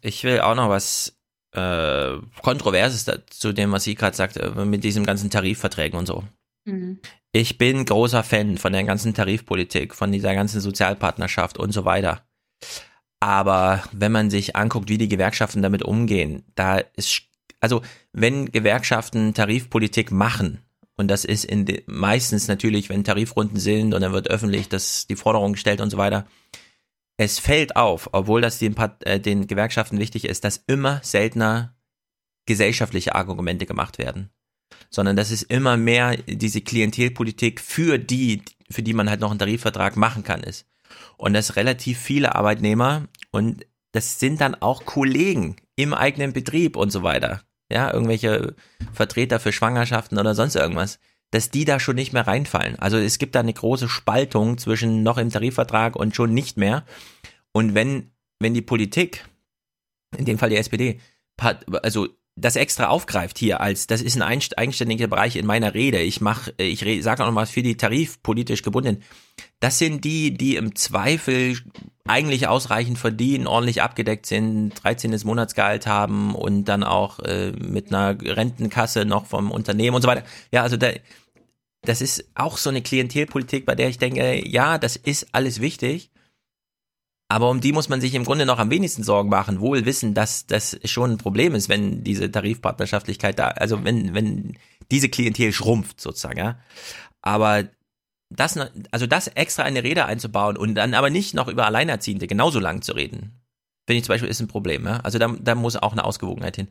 ich will auch noch was äh, Kontroverses zu dem, was sie gerade sagt, äh, mit diesen ganzen Tarifverträgen und so. Mhm. Ich bin großer Fan von der ganzen Tarifpolitik, von dieser ganzen Sozialpartnerschaft und so weiter. Aber wenn man sich anguckt, wie die Gewerkschaften damit umgehen, da ist, also wenn Gewerkschaften Tarifpolitik machen, und das ist in de, meistens natürlich, wenn Tarifrunden sind und dann wird öffentlich das, die Forderung gestellt und so weiter, es fällt auf, obwohl das den, äh, den Gewerkschaften wichtig ist, dass immer seltener gesellschaftliche Argumente gemacht werden, sondern dass es immer mehr diese Klientelpolitik für die, für die man halt noch einen Tarifvertrag machen kann, ist. Und dass relativ viele Arbeitnehmer und das sind dann auch Kollegen im eigenen Betrieb und so weiter, ja, irgendwelche Vertreter für Schwangerschaften oder sonst irgendwas, dass die da schon nicht mehr reinfallen. Also es gibt da eine große Spaltung zwischen noch im Tarifvertrag und schon nicht mehr. Und wenn, wenn die Politik, in dem Fall die SPD, also das extra aufgreift hier als, das ist ein eigenständiger Bereich in meiner Rede. Ich mache, ich sage auch noch was für die tarifpolitisch gebunden. Das sind die, die im Zweifel eigentlich ausreichend verdienen, ordentlich abgedeckt sind, 13. Monatsgehalt haben und dann auch äh, mit einer Rentenkasse noch vom Unternehmen und so weiter. Ja, also da, das ist auch so eine Klientelpolitik, bei der ich denke, ja, das ist alles wichtig. Aber um die muss man sich im Grunde noch am wenigsten Sorgen machen, wohl wissen, dass das schon ein Problem ist, wenn diese Tarifpartnerschaftlichkeit da, also wenn, wenn diese Klientel schrumpft sozusagen, ja. Aber das, also das extra eine Rede einzubauen und dann aber nicht noch über Alleinerziehende genauso lang zu reden, finde ich zum Beispiel ist ein Problem. Ja? Also da, da muss auch eine Ausgewogenheit hin.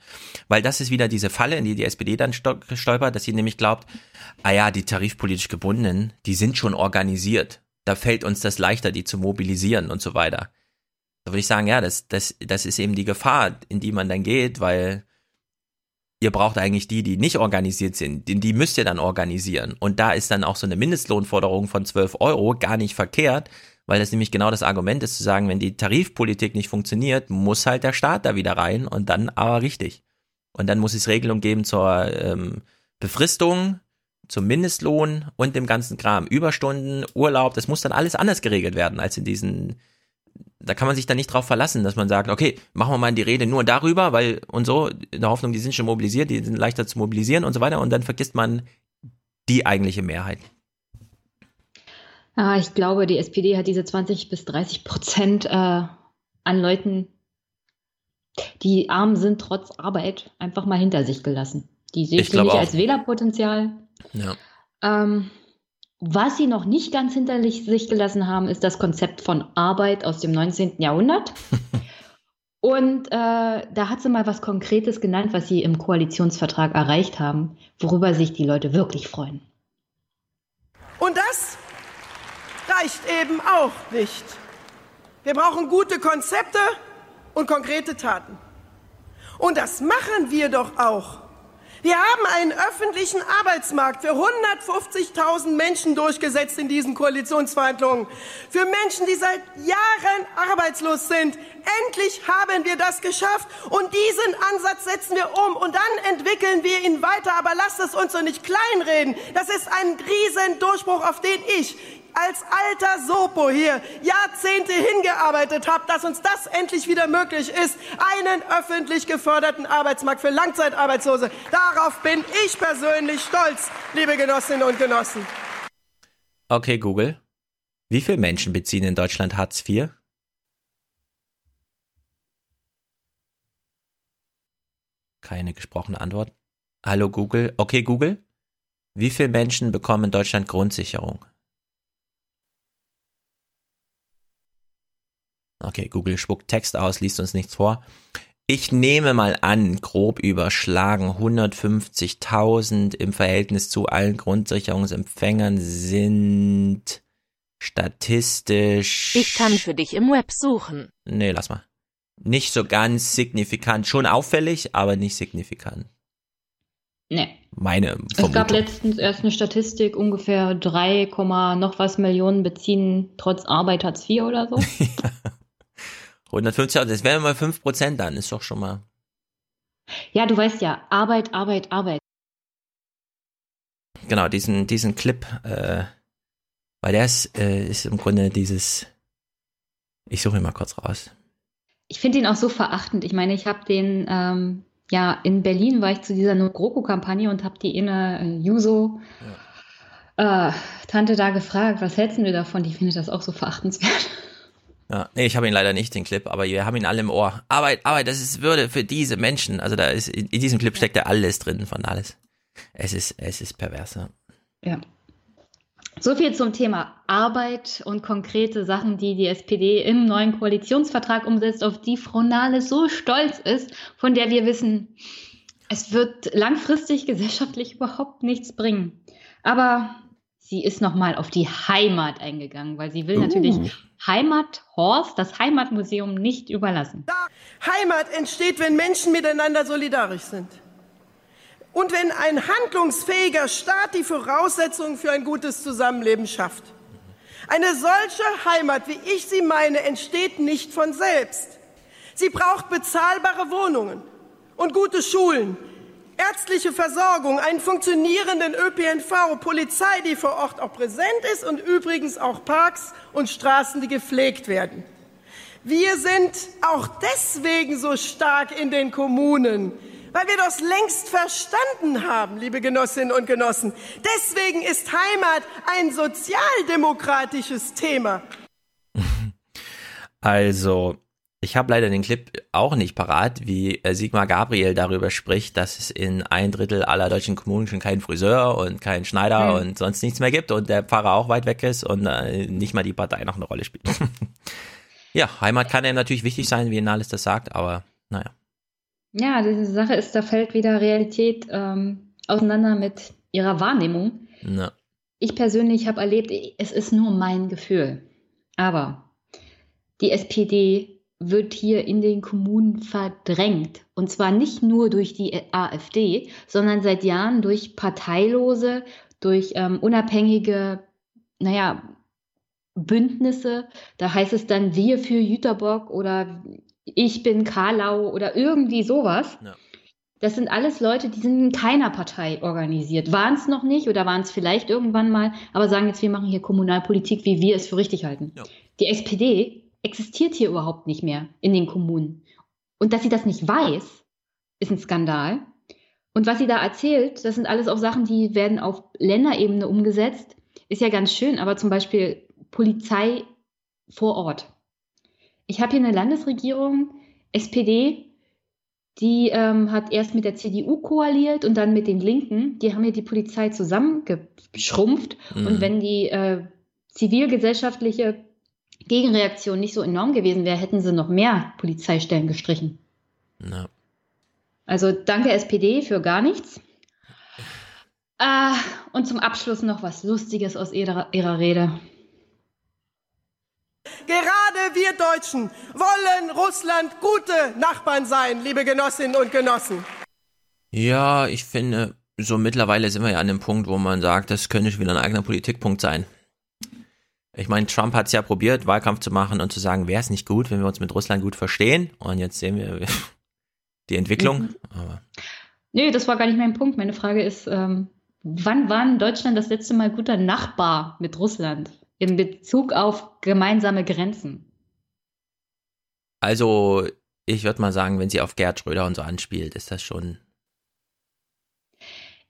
Weil das ist wieder diese Falle, in die die SPD dann stolpert, dass sie nämlich glaubt, ah ja, die tarifpolitisch gebundenen, die sind schon organisiert. Da fällt uns das leichter, die zu mobilisieren und so weiter. Da würde ich sagen, ja, das, das, das ist eben die Gefahr, in die man dann geht, weil ihr braucht eigentlich die, die nicht organisiert sind. Die, die müsst ihr dann organisieren. Und da ist dann auch so eine Mindestlohnforderung von 12 Euro gar nicht verkehrt, weil das nämlich genau das Argument ist zu sagen, wenn die Tarifpolitik nicht funktioniert, muss halt der Staat da wieder rein und dann aber richtig. Und dann muss es Regelungen geben zur ähm, Befristung, zum Mindestlohn und dem ganzen Kram. Überstunden, Urlaub, das muss dann alles anders geregelt werden als in diesen da kann man sich dann nicht drauf verlassen, dass man sagt, okay, machen wir mal die Rede nur darüber, weil und so, in der Hoffnung, die sind schon mobilisiert, die sind leichter zu mobilisieren und so weiter und dann vergisst man die eigentliche Mehrheit. Ah, ich glaube, die SPD hat diese 20 bis 30 Prozent äh, an Leuten, die arm sind trotz Arbeit, einfach mal hinter sich gelassen. Die sehe ich, ich nicht als Wählerpotenzial. Ja. Ähm, was sie noch nicht ganz hinter sich gelassen haben, ist das Konzept von Arbeit aus dem 19. Jahrhundert. Und äh, da hat sie mal was Konkretes genannt, was sie im Koalitionsvertrag erreicht haben, worüber sich die Leute wirklich freuen. Und das reicht eben auch nicht. Wir brauchen gute Konzepte und konkrete Taten. Und das machen wir doch auch. Wir haben einen öffentlichen Arbeitsmarkt für 150.000 Menschen durchgesetzt in diesen Koalitionsverhandlungen. Für Menschen, die seit Jahren arbeitslos sind. Endlich haben wir das geschafft und diesen Ansatz setzen wir um und dann entwickeln wir ihn weiter. Aber lasst es uns doch nicht kleinreden. Das ist ein Riesendurchbruch, auf den ich als alter Sopo hier Jahrzehnte hingearbeitet habe, dass uns das endlich wieder möglich ist, einen öffentlich geförderten Arbeitsmarkt für Langzeitarbeitslose. Darauf bin ich persönlich stolz, liebe Genossinnen und Genossen. Okay, Google. Wie viele Menschen beziehen in Deutschland Hartz IV? Keine gesprochene Antwort. Hallo Google. Okay, Google. Wie viele Menschen bekommen in Deutschland Grundsicherung? Okay, Google spuckt Text aus, liest uns nichts vor. Ich nehme mal an, grob überschlagen, 150.000 im Verhältnis zu allen Grundsicherungsempfängern sind statistisch. Ich kann für dich im Web suchen. Nee, lass mal. Nicht so ganz signifikant, schon auffällig, aber nicht signifikant. Nee. Meine Vermutung. Es gab letztens erst eine Statistik, ungefähr 3, noch was Millionen beziehen trotz Arbeit Hartz IV oder so. 150, das wären mal 5% dann, ist doch schon mal. Ja, du weißt ja, Arbeit, Arbeit, Arbeit. Genau, diesen, diesen Clip, äh, weil der ist, äh, ist im Grunde dieses, ich suche ihn mal kurz raus. Ich finde ihn auch so verachtend. Ich meine, ich habe den, ähm, ja, in Berlin war ich zu dieser No-GroKo-Kampagne und habe die inne äh, Juso ja. äh, Tante da gefragt, was hältst du davon? Die findet das auch so verachtenswert. Ja, nee, ich habe ihn leider nicht, den Clip, aber wir haben ihn alle im Ohr. Arbeit, Arbeit, das ist Würde für diese Menschen. Also da ist, in diesem Clip steckt ja alles drin von alles. Es ist, es ist perverser. Ja. So viel zum Thema Arbeit und konkrete Sachen, die die SPD im neuen Koalitionsvertrag umsetzt, auf die Frau Nahles so stolz ist, von der wir wissen, es wird langfristig gesellschaftlich überhaupt nichts bringen. Aber sie ist nochmal auf die Heimat eingegangen, weil sie will uh. natürlich Heimathorst, das Heimatmuseum, nicht überlassen. Heimat entsteht, wenn Menschen miteinander solidarisch sind. Und wenn ein handlungsfähiger Staat die Voraussetzungen für ein gutes Zusammenleben schafft. Eine solche Heimat, wie ich sie meine, entsteht nicht von selbst. Sie braucht bezahlbare Wohnungen und gute Schulen, ärztliche Versorgung, einen funktionierenden ÖPNV, Polizei, die vor Ort auch präsent ist und übrigens auch Parks und Straßen, die gepflegt werden. Wir sind auch deswegen so stark in den Kommunen, weil wir das längst verstanden haben, liebe Genossinnen und Genossen. Deswegen ist Heimat ein sozialdemokratisches Thema. Also, ich habe leider den Clip auch nicht parat, wie äh, Sigmar Gabriel darüber spricht, dass es in ein Drittel aller deutschen Kommunen schon keinen Friseur und keinen Schneider mhm. und sonst nichts mehr gibt und der Pfarrer auch weit weg ist und äh, nicht mal die Partei noch eine Rolle spielt. ja, Heimat kann ja natürlich wichtig sein, wie Nahles das sagt, aber naja. Ja, diese Sache ist, da fällt wieder Realität ähm, auseinander mit ihrer Wahrnehmung. Ja. Ich persönlich habe erlebt, es ist nur mein Gefühl. Aber die SPD wird hier in den Kommunen verdrängt. Und zwar nicht nur durch die AfD, sondern seit Jahren durch Parteilose, durch ähm, unabhängige, naja, Bündnisse. Da heißt es dann wir für Jüterbock oder ich bin Karlau oder irgendwie sowas. Ja. Das sind alles Leute, die sind in keiner Partei organisiert. Waren es noch nicht oder waren es vielleicht irgendwann mal, aber sagen jetzt, wir machen hier Kommunalpolitik, wie wir es für richtig halten. Ja. Die SPD existiert hier überhaupt nicht mehr in den Kommunen. Und dass sie das nicht weiß, ist ein Skandal. Und was sie da erzählt, das sind alles auch Sachen, die werden auf Länderebene umgesetzt. Ist ja ganz schön, aber zum Beispiel Polizei vor Ort. Ich habe hier eine Landesregierung, SPD, die ähm, hat erst mit der CDU koaliert und dann mit den Linken. Die haben hier die Polizei zusammengeschrumpft. Mhm. Und wenn die äh, zivilgesellschaftliche Gegenreaktion nicht so enorm gewesen wäre, hätten sie noch mehr Polizeistellen gestrichen. No. Also danke SPD für gar nichts. Ah, und zum Abschluss noch was Lustiges aus ihrer, ihrer Rede. Gerade wir Deutschen wollen Russland gute Nachbarn sein, liebe Genossinnen und Genossen. Ja, ich finde, so mittlerweile sind wir ja an dem Punkt, wo man sagt, das könnte wieder ein eigener Politikpunkt sein. Ich meine, Trump hat es ja probiert, Wahlkampf zu machen und zu sagen, wäre es nicht gut, wenn wir uns mit Russland gut verstehen. Und jetzt sehen wir die Entwicklung. Mhm. Aber Nö, das war gar nicht mein Punkt. Meine Frage ist, ähm, wann war in Deutschland das letzte Mal guter Nachbar mit Russland in Bezug auf gemeinsame Grenzen? Also, ich würde mal sagen, wenn sie auf Gerd Schröder und so anspielt, ist das schon.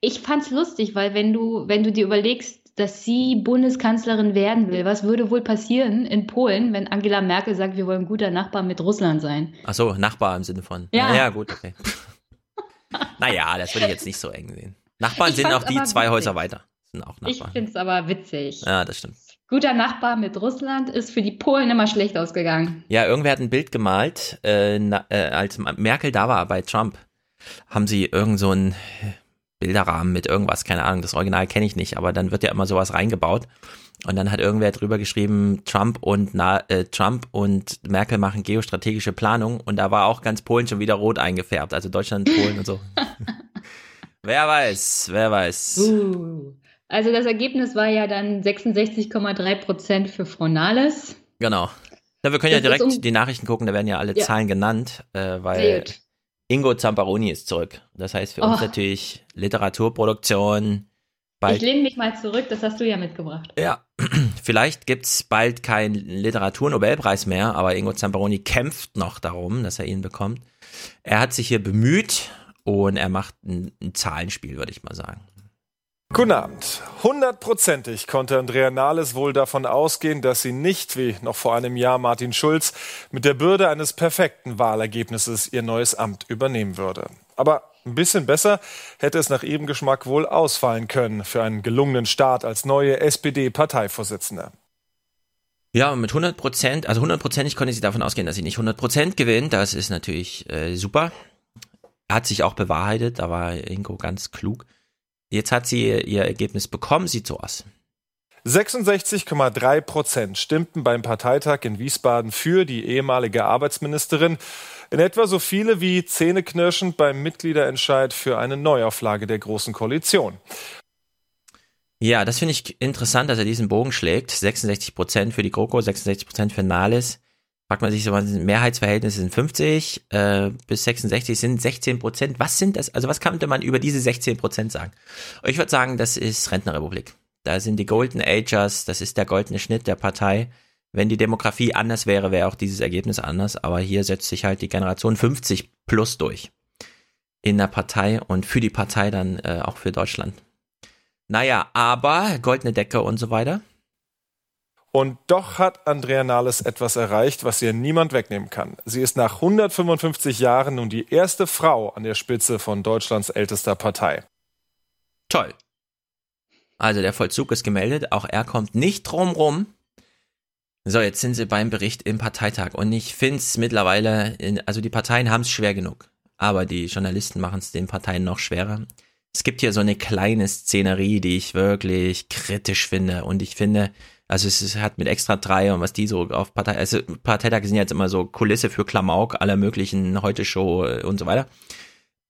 Ich fand's lustig, weil wenn du, wenn du dir überlegst, dass sie Bundeskanzlerin werden will. Was würde wohl passieren in Polen, wenn Angela Merkel sagt, wir wollen guter Nachbar mit Russland sein? Ach so, Nachbar im Sinne von. Ja, ja gut, okay. naja, das würde ich jetzt nicht so eng sehen. Nachbarn Ich sind auch die zwei witzig. Häuser weiter. Sind auch Ich Nachbarn. finde es aber witzig. Ja, das stimmt. Guter Nachbar mit Russland ist für die Polen immer schlecht ausgegangen. Ja, irgendwer hat ein Bild gemalt, äh, na, äh, als Merkel da war bei Trump, haben sie irgend so einen Bilderrahmen mit irgendwas, keine Ahnung, das Original kenne ich nicht, aber dann wird ja immer sowas reingebaut. Und dann hat irgendwer drüber geschrieben, Trump und na, äh, Trump und Merkel machen geostrategische Planung und da war auch ganz Polen schon wieder rot eingefärbt, also Deutschland, Polen und so. wer weiß, wer weiß. Uh. Also das Ergebnis war ja dann 66,3 Prozent für Frau Nahles. Genau. Ja, wir können ja Das ist direkt um- die Nachrichten gucken, da werden ja alle Ja. Zahlen genannt, äh, weil. Ingo Zamparoni ist zurück. Das heißt für uns Oh. natürlich Literaturproduktion. Ich Bald, lehne mich mal zurück, das hast du ja mitgebracht. ja, vielleicht gibt's bald keinen Literaturnobelpreis mehr, aber Ingo Zamparoni kämpft noch darum, dass er ihn bekommt. Er hat sich hier bemüht und er macht ein, ein Zahlenspiel, würde ich mal sagen. Guten Abend. Hundertprozentig konnte Andrea Nahles wohl davon ausgehen, dass sie nicht, wie noch vor einem Jahr Martin Schulz, mit der Bürde eines perfekten Wahlergebnisses ihr neues Amt übernehmen würde. Aber ein bisschen besser hätte es nach ihrem Geschmack wohl ausfallen können für einen gelungenen Start als neue SPD-Parteivorsitzende. Ja, mit 100 Prozent, also hundertprozentig konnte sie davon ausgehen, dass sie nicht 100 Prozent gewinnt. Das ist natürlich äh, super. Hat sich auch bewahrheitet, da war Ingo ganz klug. Jetzt hat sie ihr Ergebnis bekommen, sieht so aus. 66,3 Prozent stimmten beim Parteitag in Wiesbaden für die ehemalige Arbeitsministerin. In etwa so viele wie zähneknirschend beim Mitgliederentscheid für eine Neuauflage der Großen Koalition. Ja, das finde ich interessant, dass er diesen Bogen schlägt. 66 Prozent für die GroKo, 66 Prozent für Nahles. Fragt man sich so, Mehrheitsverhältnisse sind 50 äh, bis 66 sind 16 Prozent. Was sind das? Also was könnte man über diese 16 Prozent sagen? Ich würde sagen, das ist Rentnerrepublik. Da sind die Golden Agers, das ist der goldene Schnitt der Partei. Wenn die Demografie anders wäre, wäre auch dieses Ergebnis anders. Aber hier setzt sich halt die Generation 50 plus durch in der Partei und für die Partei dann äh, auch für Deutschland. Naja, aber goldene Decke und so weiter. Und doch hat Andrea Nahles etwas erreicht, was ihr niemand wegnehmen kann. Sie ist nach 155 Jahren nun die erste Frau an der Spitze von Deutschlands ältester Partei. Toll. Also der Vollzug ist gemeldet, auch er kommt nicht drum rum. So, jetzt sind sie beim Bericht im Parteitag und ich finde es mittlerweile, in, also die Parteien haben es schwer genug, aber die Journalisten machen es den Parteien noch schwerer. Es gibt hier so eine kleine Szenerie, die ich wirklich kritisch finde und ich finde, also es ist, hat mit Extra 3 und was die so auf Partei, also Parteitage sind jetzt immer so Kulisse für Klamauk aller möglichen Heute-Show äh, und so weiter.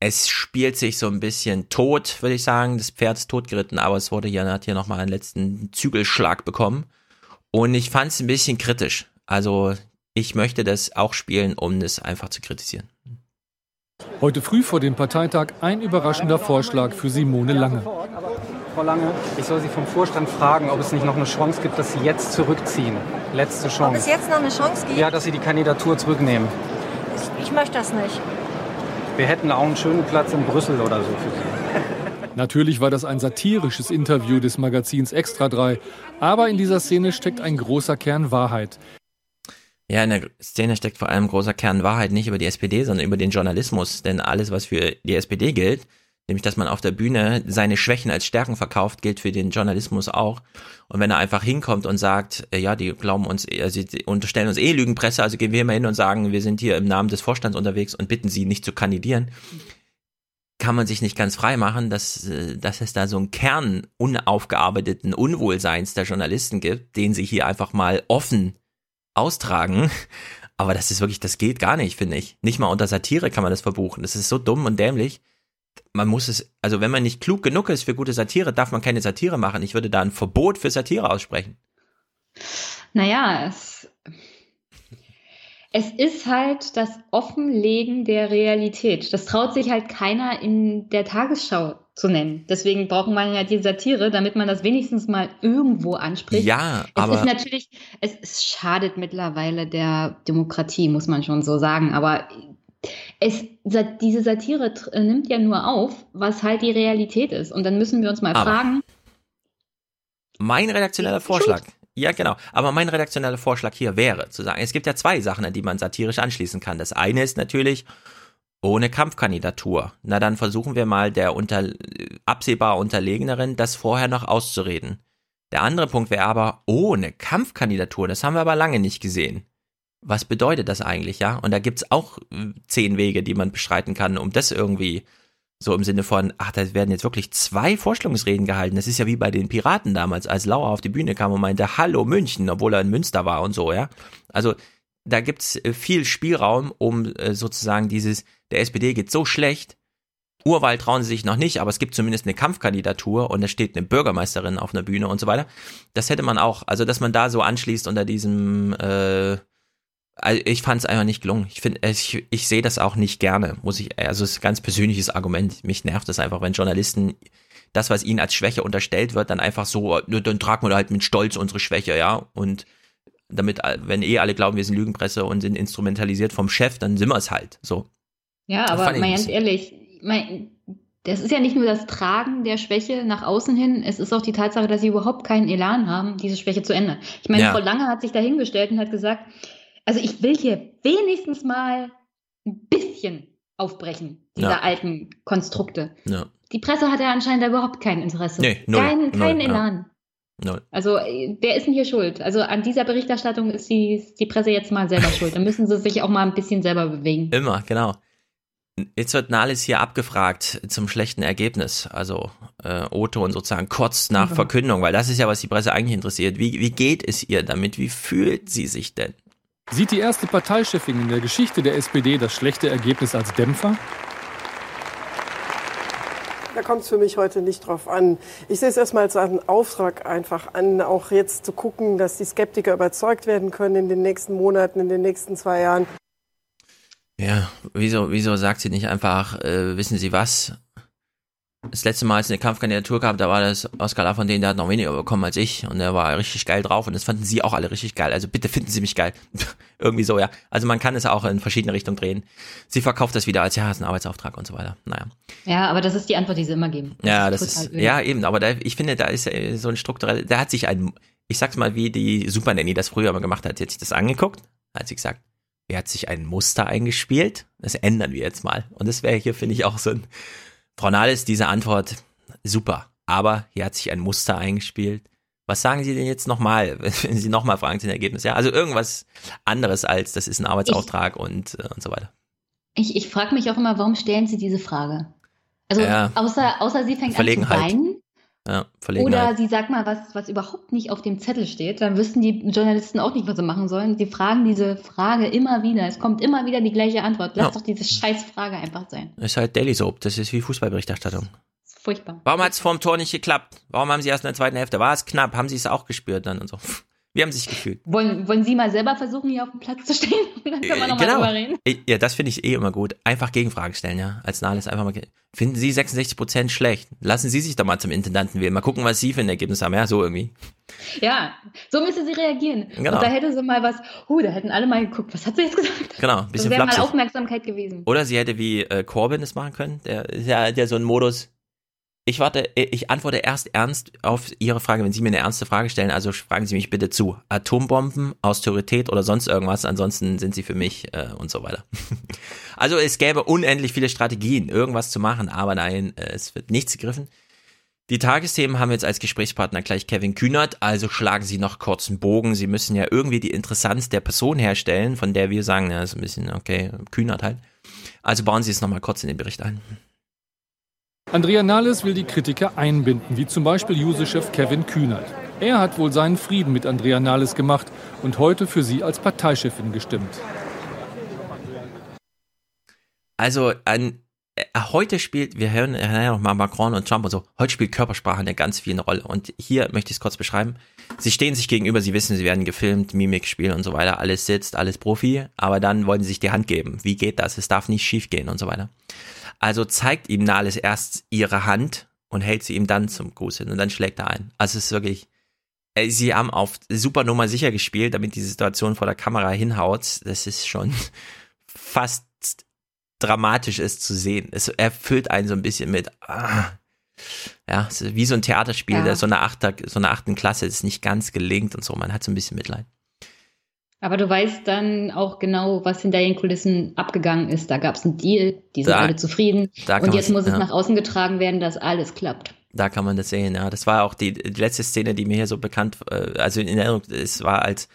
Es spielt sich so ein bisschen tot, würde ich sagen. Das Pferd ist totgeritten, aber es wurde hier, hat hier nochmal einen letzten Zügelschlag bekommen. Und ich fand es ein bisschen kritisch. Also ich möchte das auch spielen, um es einfach zu kritisieren. Heute früh vor dem Parteitag ein überraschender Vorschlag für Simone Lange. Frau Lange, ich soll Sie vom Vorstand fragen, ob es nicht noch eine Chance gibt, dass Sie jetzt zurückziehen. Letzte Chance. Ob es jetzt noch eine Chance gibt? Ja, dass Sie die Kandidatur zurücknehmen. Ich, ich möchte das nicht. Wir hätten auch einen schönen Platz in Brüssel oder so für Sie. Natürlich war das ein satirisches Interview des Magazins Extra 3, aber in dieser Szene steckt ein großer Kern Wahrheit. Ja, in der Szene steckt vor allem großer Kern Wahrheit nicht über die SPD, sondern über den Journalismus. Denn alles, was für die SPD gilt, nämlich dass man auf der Bühne seine Schwächen als Stärken verkauft, gilt für den Journalismus auch. Und wenn er einfach hinkommt und sagt, äh, ja, die glauben uns, äh, sie unterstellen uns eh Lügenpresse, also gehen wir mal hin und sagen, wir sind hier im Namen des Vorstands unterwegs und bitten sie nicht zu kandidieren, kann man sich nicht ganz frei machen, dass, äh, dass es da so einen Kern unaufgearbeiteten Unwohlseins der Journalisten gibt, den sie hier einfach mal offen austragen. Aber das ist wirklich, das geht gar nicht, finde ich. Nicht mal unter Satire kann man das verbuchen. Das ist so dumm und dämlich. Man muss es, also wenn man nicht klug genug ist für gute Satire, darf man keine Satire machen. Ich würde da ein Verbot für Satire aussprechen. Naja, es, es ist halt das Offenlegen der Realität. Das traut sich halt keiner in der Tagesschau zu nennen. Deswegen braucht man ja die Satire, damit man das wenigstens mal irgendwo anspricht. Ja, es aber ist natürlich, es, es schadet mittlerweile der Demokratie, muss man schon so sagen. Aber es, diese Satire tr- nimmt ja nur auf, was halt die Realität ist. Und dann müssen wir uns mal Aber- fragen, mein redaktioneller Vorschlag, ja genau, aber mein redaktioneller Vorschlag hier wäre zu sagen, es gibt ja zwei Sachen, an die man satirisch anschließen kann. Das eine ist natürlich, ohne Kampfkandidatur. Na dann versuchen wir mal der unter, absehbar Unterlegenerin das vorher noch auszureden. Der andere Punkt wäre aber ohne Kampfkandidatur. Das haben wir aber lange nicht gesehen. Was bedeutet das eigentlich, ja? Und da gibt's auch äh, zehn Wege, die man beschreiten kann, um das irgendwie so im Sinne von, ach, da werden jetzt wirklich zwei Vorstellungsreden gehalten. Das ist ja wie bei den Piraten damals, als Lauer auf die Bühne kam und meinte, hallo München, obwohl er in Münster war und so, ja. Also da gibt's äh, viel Spielraum, um äh, sozusagen dieses, der SPD geht so schlecht, Urwahl trauen sie sich noch nicht, aber es gibt zumindest eine Kampfkandidatur und da steht eine Bürgermeisterin auf einer Bühne und so weiter. Das hätte man auch, also dass man da so anschließt unter diesem, äh, also ich fand es einfach nicht gelungen. Ich finde, ich, ich sehe das auch nicht gerne, muss ich, also es ist ein ganz persönliches Argument. Mich nervt es einfach, wenn Journalisten das, was ihnen als Schwäche unterstellt wird, dann einfach so, dann tragen wir halt mit Stolz unsere Schwäche, ja, und damit, wenn eh alle glauben, wir sind Lügenpresse und sind instrumentalisiert vom Chef, dann sind wir es halt, so. Ja, aber mal ganz ehrlich, mein, das ist ja nicht nur das Tragen der Schwäche nach außen hin, es ist auch die Tatsache, dass sie überhaupt keinen Elan haben, diese Schwäche zu ändern. Ich meine, ja. Frau Lange hat sich dahingestellt und hat gesagt, also ich will hier wenigstens mal ein bisschen aufbrechen, dieser ja. alten Konstrukte. Ja. Die Presse hat ja anscheinend überhaupt kein Interesse. Nee, null, kein, kein null, Elan. Ja. Also, wer ist denn hier schuld? Also, an dieser Berichterstattung ist die, ist die Presse jetzt mal selber schuld. Da müssen sie sich auch mal ein bisschen selber bewegen. Immer, genau. Jetzt wird Nahles hier abgefragt zum schlechten Ergebnis, also äh, Otto und sozusagen kurz nach mhm. Verkündung, weil das ist ja, was die Presse eigentlich interessiert. Wie, wie geht es ihr damit? Wie fühlt sie sich denn? Sieht die erste Parteichefin in der Geschichte der SPD das schlechte Ergebnis als Dämpfer? Da kommt es für mich heute nicht drauf an. Ich sehe es erstmal als einen Auftrag einfach an, auch jetzt zu gucken, dass die Skeptiker überzeugt werden können in den nächsten Monaten, in den nächsten zwei Jahren. Ja, wieso, wieso sagt sie nicht einfach, äh, wissen Sie was? Das letzte Mal, als es eine Kampfkandidatur gab, da war das Oscar La von denen, der hat noch weniger bekommen als ich und der war richtig geil drauf und das fanden sie auch alle richtig geil. Also bitte finden Sie mich geil. Irgendwie so, ja. Also man kann es auch in verschiedene Richtungen drehen. Sie verkauft das wieder als, ja, ist ein Arbeitsauftrag und so weiter. Naja. Ja, aber das ist die Antwort, die sie immer geben. Das ja, das ist, ja, eben, aber da, ich finde, da ist so ein strukturell, da hat sich ein, ich sag's mal, wie die Super Nanny das früher mal gemacht hat, sie hat sich das angeguckt, hat sie gesagt, er hat sich ein Muster eingespielt. Das ändern wir jetzt mal. Und das wäre hier, finde ich, auch so ein. Frau Nahles, diese Antwort, super. Aber hier hat sich ein Muster eingespielt. Was sagen Sie denn jetzt nochmal, wenn Sie nochmal fragen zu den Ergebnissen? Ja, also irgendwas anderes als, das ist ein Arbeitsauftrag ich, und, äh, und so weiter. Ich, ich frage mich auch immer, warum stellen Sie diese Frage? Also ja, außer, außer sie fängt an zu weinen, ja, Oder sie sagt mal was, was überhaupt nicht auf dem Zettel steht. Dann wüssten die Journalisten auch nicht, was sie machen sollen. Sie fragen diese Frage immer wieder. Es kommt immer wieder die gleiche Antwort. Lass ja. doch diese scheiß Frage einfach sein. ist halt Daily Soap. Das ist wie Fußballberichterstattung. Furchtbar. Warum hat es vorm Tor nicht geklappt? Warum haben sie erst in der zweiten Hälfte? War es knapp? Haben sie es auch gespürt dann und so? Wie haben Sie sich gefühlt? Wollen, wollen Sie mal selber versuchen, hier auf dem Platz zu stehen? Dann können wir nochmal genau. drüber reden. Ja, das finde ich eh immer gut. Einfach Gegenfragen stellen, ja. Als Nahles einfach mal. Finden Sie 66 Prozent schlecht? Lassen Sie sich doch mal zum Intendanten wählen. Mal gucken, was Sie für ein Ergebnis haben. Ja, so irgendwie. Ja, so müsste sie reagieren. Genau. Und da hätte sie mal was, huh, da hätten alle mal geguckt, was hat sie jetzt gesagt? Genau, ein bisschen Das wäre mal. Aufmerksamkeit gewesen. Oder sie hätte wie äh, Corbyn es machen können. Der ist ja der so ein Modus. Ich warte, ich antworte erst ernst auf Ihre Frage, wenn Sie mir eine ernste Frage stellen. Also fragen Sie mich bitte zu. Atombomben, Austerität oder sonst irgendwas. Ansonsten sind Sie für mich äh, und so weiter. Also es gäbe unendlich viele Strategien, irgendwas zu machen, aber nein, äh, es wird nichts gegriffen. Die Tagesthemen haben jetzt als Gesprächspartner gleich Kevin Kühnert, also schlagen Sie noch kurz einen Bogen. Sie müssen ja irgendwie die Interessanz der Person herstellen, von der wir sagen, na, ist ein bisschen, okay, Kühnert halt. Also bauen Sie es nochmal kurz in den Bericht ein. Andrea Nahles will die Kritiker einbinden, wie zum Beispiel Juso-Chef Kevin Kühnert. Er hat wohl seinen Frieden mit Andrea Nahles gemacht und heute für sie als Parteichefin gestimmt. Also an, äh, heute spielt, wir hören ja noch mal Macron und Trump und so, heute spielt Körpersprache eine ganz viel Rolle. Und hier möchte ich es kurz beschreiben. Sie stehen sich gegenüber, sie wissen, sie werden gefilmt, Mimik spielen und so weiter, alles sitzt, alles Profi, aber dann wollen sie sich die Hand geben. Wie geht das? Es darf nicht schief gehen und so weiter. Also zeigt ihm Nahles erst ihre Hand und hält sie ihm dann zum Gruß hin und dann schlägt er ein. Also es ist wirklich, äh, sie haben auf super Nummer sicher gespielt, damit die Situation vor der Kamera hinhaut. Das ist schon fast dramatisch ist zu sehen. Es erfüllt einen so ein bisschen mit, ah, ja, ist wie so ein Theaterspiel, Ja. der so eine, Achter, so eine achten Klasse das nicht ganz gelingt und so. Man hat so ein bisschen Mitleid. Aber du weißt dann auch genau, was hinter den Kulissen abgegangen ist. Da gab es einen Deal, die sind Da- alle zufrieden. Und jetzt muss es ja. nach außen getragen werden, dass alles klappt. Da kann man das sehen, ja. Das war auch die, die letzte Szene, die mir hier so bekannt, äh, also in Erinnerung, es war als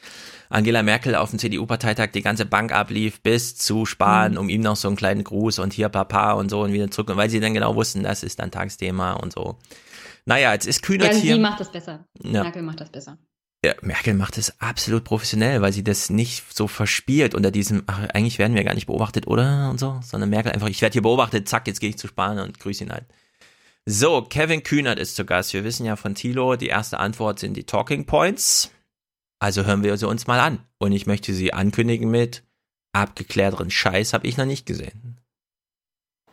Angela Merkel auf dem CDU-Parteitag die ganze Bank ablief bis zu Spahn, Mhm. um ihm noch so einen kleinen Gruß und hier Papa und so und wieder zurück, und weil sie dann genau wussten, das ist dann Tagesthema und so. Naja, jetzt ist Ja, Kühnert sie hier. macht das besser. Ja. Merkel macht das besser. Ja, Merkel macht es absolut professionell, weil sie das nicht so verspielt unter diesem, ach, eigentlich werden wir gar nicht beobachtet, oder? Und so, sondern Merkel einfach, ich werde hier beobachtet, zack, jetzt gehe ich zu Spahn und grüße ihn halt. So, Kevin Kühnert ist zu Gast. Wir wissen ja von Thilo, die erste Antwort sind die Talking Points. Also hören wir sie uns mal an. Und ich möchte sie ankündigen mit abgeklärteren Scheiß habe ich noch nicht gesehen.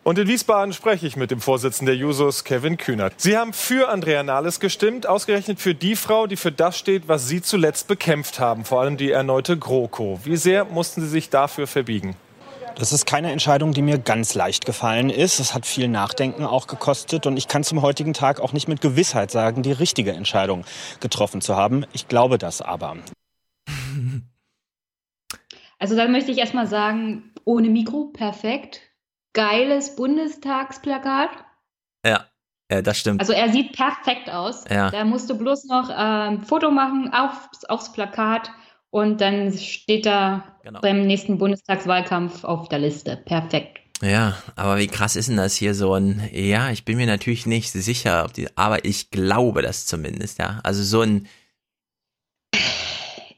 Und in Wiesbaden spreche ich mit dem Vorsitzenden der Jusos, Kevin Kühnert. Sie haben für Andrea Nahles gestimmt, ausgerechnet für die Frau, die für das steht, was Sie zuletzt bekämpft haben, vor allem die erneute GroKo. Wie sehr mussten Sie sich dafür verbiegen? Das ist keine Entscheidung, die mir ganz leicht gefallen ist. Es hat viel Nachdenken auch gekostet und ich kann zum heutigen Tag auch nicht mit Gewissheit sagen, die richtige Entscheidung getroffen zu haben. Ich glaube das aber. Also da möchte ich erstmal sagen, ohne Mikro, perfekt. Geiles Bundestagsplakat. Ja, äh, das stimmt. Also er sieht perfekt aus. Ja. Da musst du bloß noch äh, ein Foto machen aufs, aufs Plakat und dann steht er Genau. beim nächsten Bundestagswahlkampf auf der Liste. Perfekt. Ja, aber wie krass ist denn das hier so ein, ja, ich bin mir natürlich nicht sicher, die, aber ich glaube das zumindest, ja. Also so ein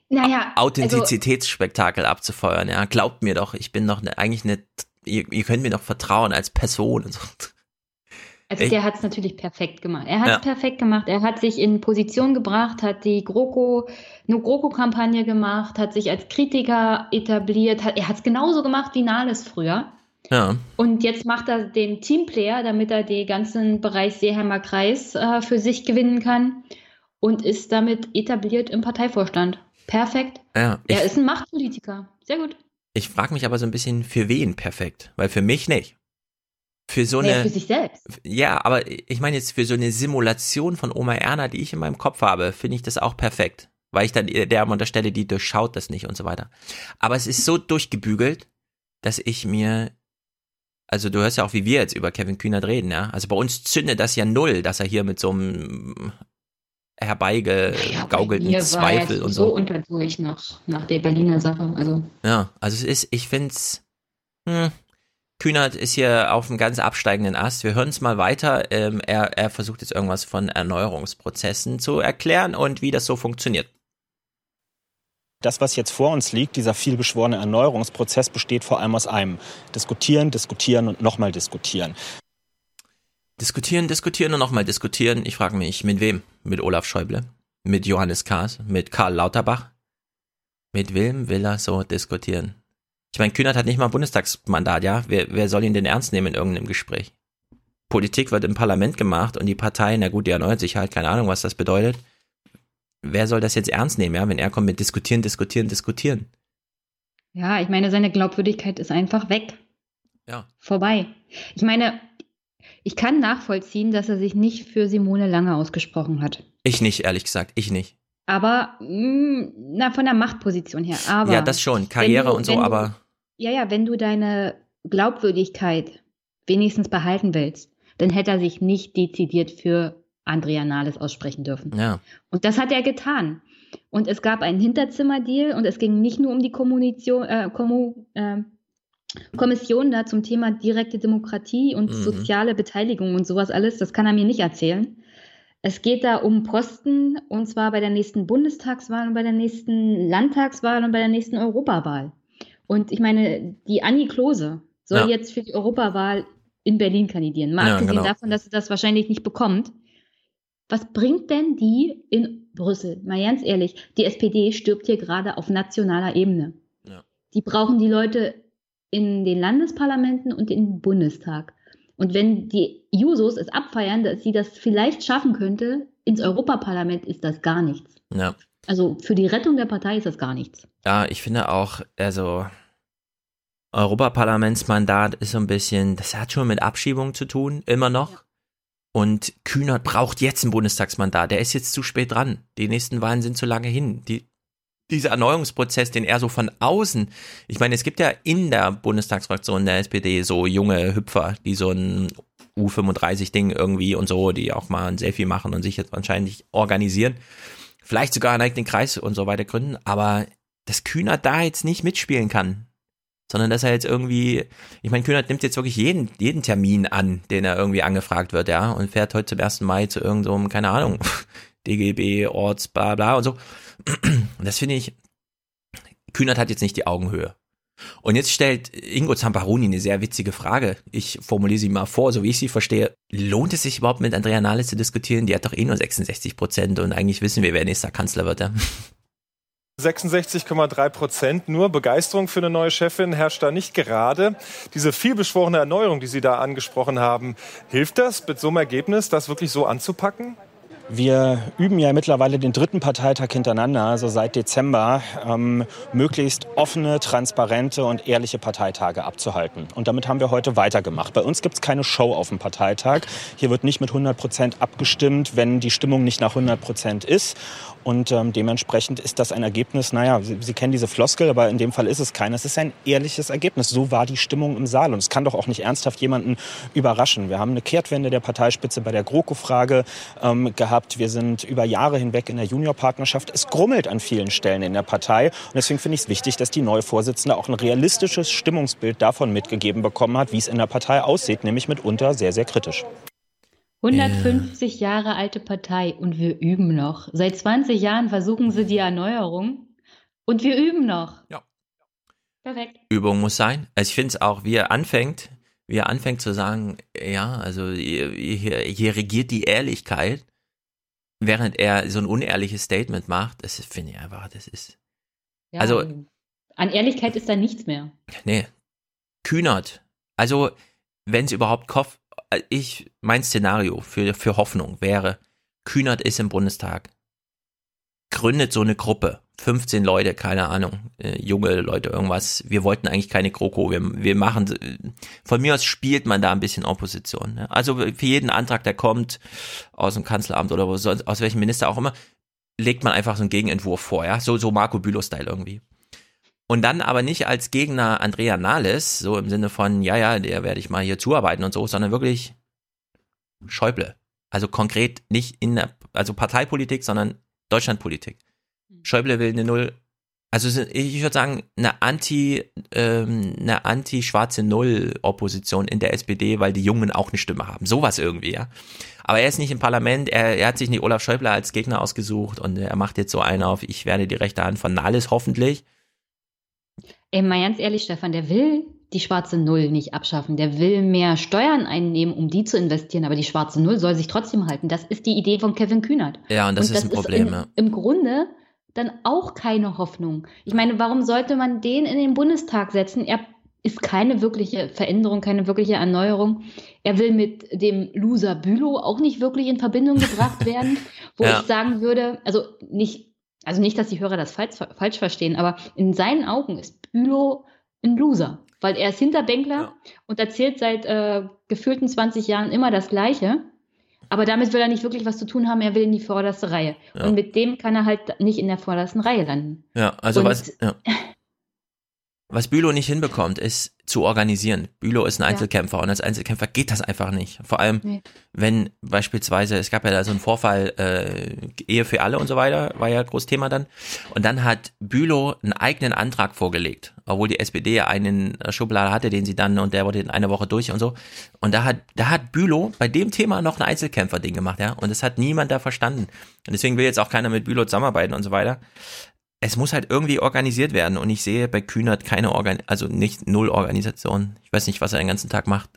Naja, also, Authentizitätsspektakel abzufeuern, ja. Glaubt mir doch, ich bin doch ne, eigentlich nicht, ihr, ihr könnt mir doch vertrauen als Person und so. Also Ich- der hat es natürlich perfekt gemacht. Er hat es Ja. perfekt gemacht. Er hat sich in Position gebracht, hat die GroKo, eine GroKo-Kampagne gemacht, hat sich als Kritiker etabliert. Hat, er hat es genauso gemacht wie Nahles früher. Ja, Und jetzt macht er den Teamplayer, damit er den ganzen Bereich Seeheimer Kreis äh, für sich gewinnen kann und ist damit etabliert im Parteivorstand. Perfekt. ja. Er ist ein Machtpolitiker. Sehr gut. Ich frage mich aber so ein bisschen, für wen perfekt? Weil für mich nicht. Für so Nee, eine. für sich selbst. Ja, aber ich meine jetzt für so eine Simulation von Oma Erna, die ich in meinem Kopf habe, finde ich das auch perfekt. Weil ich dann der an der Stelle, die durchschaut das nicht und so weiter. Aber es ist so durchgebügelt, dass ich mir, also du hörst ja auch, wie wir jetzt über Kevin Kühnert reden, ja. Also bei uns zündet das ja null, dass er hier mit so einem herbeigegaukelten war Zweifel und so so. unterdurch nach, nach der Berliner Sache. Also Ja, also es ist, ich find's, hm, Kühnert ist hier auf einem ganz absteigenden Ast. Wir hören es mal weiter. Ähm, er, er versucht jetzt irgendwas von Erneuerungsprozessen zu erklären und wie das so funktioniert. Das, was jetzt vor uns liegt, dieser vielbeschworene Erneuerungsprozess, besteht vor allem aus einem. Diskutieren, diskutieren und nochmal diskutieren. Diskutieren, diskutieren und nochmal diskutieren. Ich frage mich, mit wem? Mit Olaf Schäuble? Mit Johannes Kahrs? Mit Karl Lauterbach? Mit wem will er so diskutieren? Ich meine, Kühnert hat nicht mal ein Bundestagsmandat, ja? Wer, wer soll ihn denn ernst nehmen in irgendeinem Gespräch? Politik wird im Parlament gemacht und die Partei, na gut, die erneuert sich halt, keine Ahnung, was das bedeutet. Wer soll das jetzt ernst nehmen, ja? Wenn er kommt mit diskutieren, diskutieren, diskutieren. ja, ich meine, seine Glaubwürdigkeit ist einfach weg. Ja. Vorbei. Ich meine, ich kann nachvollziehen, dass er sich nicht für Simone Lange ausgesprochen hat. Ich nicht, ehrlich gesagt, ich nicht. Aber, mh, na, von der Machtposition her. Aber ja, das schon, Karriere du- und so, du- aber Ja, ja, wenn du deine Glaubwürdigkeit wenigstens behalten willst, dann hätte er sich nicht dezidiert für Andrea Nahles aussprechen dürfen. ja. Und das hat er getan. Und es gab einen Hinterzimmerdeal und es ging nicht nur um die Kommunikation, äh, Kommu, äh, Kommission da zum Thema direkte Demokratie und Mhm. soziale Beteiligung und sowas alles. Das kann er mir nicht erzählen. Es geht da um Posten und zwar bei der nächsten Bundestagswahl und bei der nächsten Landtagswahl und bei der nächsten Europawahl. Und ich meine, die Annie Klose soll Ja. jetzt für die Europawahl in Berlin kandidieren. Mal Ja, abgesehen genau. davon, dass sie das wahrscheinlich nicht bekommt. Was bringt denn die in Brüssel? Mal ganz ehrlich, die SPD stirbt hier gerade auf nationaler Ebene. Die brauchen die Leute in den Landesparlamenten und im Bundestag. Und wenn die Jusos es abfeiern, dass sie das vielleicht schaffen könnte, ins Europaparlament ist das gar nichts. Ja. Also für die Rettung der Partei ist das gar nichts. Ja, ich finde auch, also Europaparlamentsmandat ist so ein bisschen, das hat schon mit Abschiebung zu tun, immer noch. Und Kühnert braucht jetzt ein Bundestagsmandat. Der ist jetzt zu spät dran. Die nächsten Wahlen sind zu lange hin. Die, dieser Erneuerungsprozess, den er so von außen, ich meine, es gibt ja in der Bundestagsfraktion der SPD so junge Hüpfer, die so ein U35-Ding irgendwie und so, die auch mal ein Selfie machen und sich jetzt wahrscheinlich organisieren. Vielleicht sogar einen eigenen Kreis und so weiter gründen, aber dass Kühner da jetzt nicht mitspielen kann, sondern dass er jetzt irgendwie, ich meine, Kühnert nimmt jetzt wirklich jeden, jeden Termin an, den er irgendwie angefragt wird, ja, und fährt heute zum ersten Mai zu irgendeinem, so, keine Ahnung, DGB, Orts, bla bla und so. Und das finde ich, Kühnert hat jetzt nicht die Augenhöhe. Und jetzt stellt Ingo Zamparoni eine sehr witzige Frage. Ich formuliere sie mal vor, so wie ich sie verstehe. Lohnt es sich überhaupt mit Andrea Nahles zu diskutieren? Die hat doch eh nur 66 Prozent und eigentlich wissen wir, wer nächster Kanzler wird. Ja? 66,3 Prozent. Nur Begeisterung für eine neue Chefin herrscht da nicht gerade. Diese vielbeschworene Erneuerung, die Sie da angesprochen haben, hilft das mit so einem Ergebnis, das wirklich so anzupacken? Wir üben ja mittlerweile den dritten Parteitag hintereinander, also seit Dezember, ähm, möglichst offene, transparente und ehrliche Parteitage abzuhalten. Und damit haben wir heute weitergemacht. Bei uns gibt es keine Show auf dem Parteitag. Hier wird nicht mit 100 Prozent abgestimmt, wenn die Stimmung nicht nach 100 Prozent ist. Und ähm, dementsprechend ist das ein Ergebnis, naja, Sie, Sie kennen diese Floskel, aber in dem Fall ist es kein. Es ist ein ehrliches Ergebnis. So war die Stimmung im Saal. Und es kann doch auch nicht ernsthaft jemanden überraschen. Wir haben eine Kehrtwende der Parteispitze bei der GroKo-Frage ähm, gehabt. Wir sind über Jahre hinweg in der Juniorpartnerschaft. Es grummelt an vielen Stellen in der Partei. Und deswegen finde ich es wichtig, dass die neue Vorsitzende auch ein realistisches Stimmungsbild davon mitgegeben bekommen hat, wie es in der Partei aussieht, nämlich mitunter sehr, sehr kritisch. 150 Jahre alte Partei und wir üben noch. Seit 20 Jahren versuchen sie die Erneuerung und wir üben noch. Ja. Perfekt. Übung muss sein. Also ich finde es auch, wie er anfängt, wie er anfängt zu sagen, ja, also hier, hier regiert die Ehrlichkeit, während er so ein unehrliches Statement macht. Das finde ich einfach, das ist. Ja, also. An Ehrlichkeit ist da nichts mehr. Nee. Kühnert. Also, wenn es überhaupt Kopf, ich, mein Szenario für, für Hoffnung wäre, Kühnert ist im Bundestag, gründet so eine Gruppe, 15 Leute, keine Ahnung, äh, junge Leute, irgendwas. Wir wollten eigentlich keine GroKo, wir, wir machen, von mir aus spielt man da ein bisschen Opposition. Ne? Also für jeden Antrag, der kommt aus dem Kanzleramt oder wo, sonst, aus welchem Minister auch immer, legt man einfach so einen Gegenentwurf vor, ja, so, so Marco Bülow-Style irgendwie. Und dann aber nicht als Gegner Andrea Nahles, so im Sinne von, ja, ja, der werde ich mal hier zuarbeiten und so, sondern wirklich Schäuble. Also konkret nicht in der, also Parteipolitik, sondern Deutschlandpolitik. Schäuble will eine Null, also ich würde sagen, eine anti, ähm, eine anti-schwarze Null-Opposition in der SPD, weil die Jungen auch eine Stimme haben. Sowas irgendwie, ja. Aber er ist nicht im Parlament, er, er hat sich nicht Olaf Schäuble als Gegner ausgesucht und er macht jetzt so einen auf, ich werde die rechte Hand von Nahles hoffentlich. Ey, mal ganz ehrlich, Stefan, der will die schwarze Null nicht abschaffen. Der will mehr Steuern einnehmen, um die zu investieren, aber die schwarze Null soll sich trotzdem halten. Das ist die Idee von Kevin Kühnert. Ja, und das, und das ist ein Problem. Ist in, ja. Im Grunde dann auch keine Hoffnung. Ich meine, warum sollte man den in den Bundestag setzen? Er ist keine wirkliche Veränderung, keine wirkliche Erneuerung. Er will mit dem Loser Bülow auch nicht wirklich in Verbindung gebracht werden, wo ja. ich sagen würde, also nicht, also nicht, dass die Hörer das falsch, falsch verstehen, aber in seinen Augen ist Bülow ein Loser, weil er ist Hinterbänkler ja. und erzählt seit äh, gefühlten 20 Jahren immer das Gleiche. Aber damit will er nicht wirklich was zu tun haben, er will in die vorderste Reihe. Ja. Und mit dem kann er halt nicht in der vordersten Reihe landen. Ja, also Und- was, ja. Was Bülow nicht hinbekommt, ist zu organisieren. Bülow ist ein Ja. Einzelkämpfer und als Einzelkämpfer geht das einfach nicht. Vor allem, Nee. wenn beispielsweise, es gab ja da so einen Vorfall, äh, Ehe für alle und so weiter, war ja groß Thema dann. Und dann hat Bülow einen eigenen Antrag vorgelegt, obwohl die SPD ja einen in der Schublade hatte, den sie dann, und der wurde in einer Woche durch und so. Und da hat, da hat Bülow bei dem Thema noch ein Einzelkämpfer-Ding gemacht, ja. Und das hat niemand da verstanden. Und deswegen will jetzt auch keiner mit Bülow zusammenarbeiten und so weiter es muss halt irgendwie organisiert werden und ich sehe bei Kühnert keine Organ, also nicht null Organisation. Ich weiß nicht, was er den ganzen Tag macht.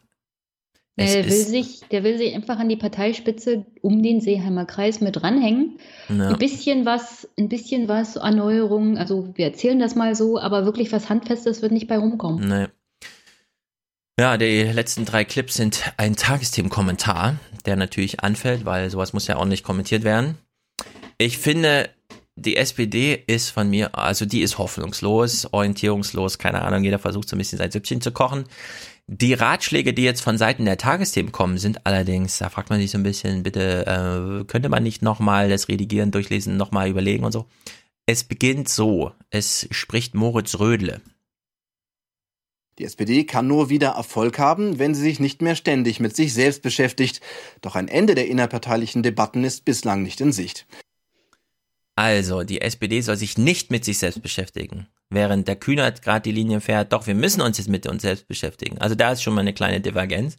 Es Der will, sich, der will sich einfach an die Parteispitze um den Seeheimer Kreis mit ranhängen. Ja. Ein bisschen was, ein bisschen was, Erneuerung, also wir erzählen das mal so, aber wirklich was Handfestes wird nicht bei rumkommen. Nee. Ja, die letzten drei Clips sind ein Tagesthemenkommentar, der natürlich anfällt, weil sowas muss ja ordentlich kommentiert werden. Ich finde, die SPD ist von mir, also die ist hoffnungslos, orientierungslos, keine Ahnung, jeder versucht so ein bisschen sein Süppchen zu kochen. Die Ratschläge, die jetzt von Seiten der Tagesthemen kommen, sind allerdings, da fragt man sich so ein bisschen, bitte, äh, könnte man nicht nochmal das Redigieren, Durchlesen, nochmal überlegen und so. Es beginnt so. Es spricht Moritz Rödle. Die SPD kann nur wieder Erfolg haben, wenn sie sich nicht mehr ständig mit sich selbst beschäftigt. Doch ein Ende der innerparteilichen Debatten ist bislang nicht in Sicht. Also, die SPD soll sich nicht mit sich selbst beschäftigen. Während der Kühnert gerade die Linie fährt, doch, wir müssen uns jetzt mit uns selbst beschäftigen. Also da ist schon mal eine kleine Divergenz.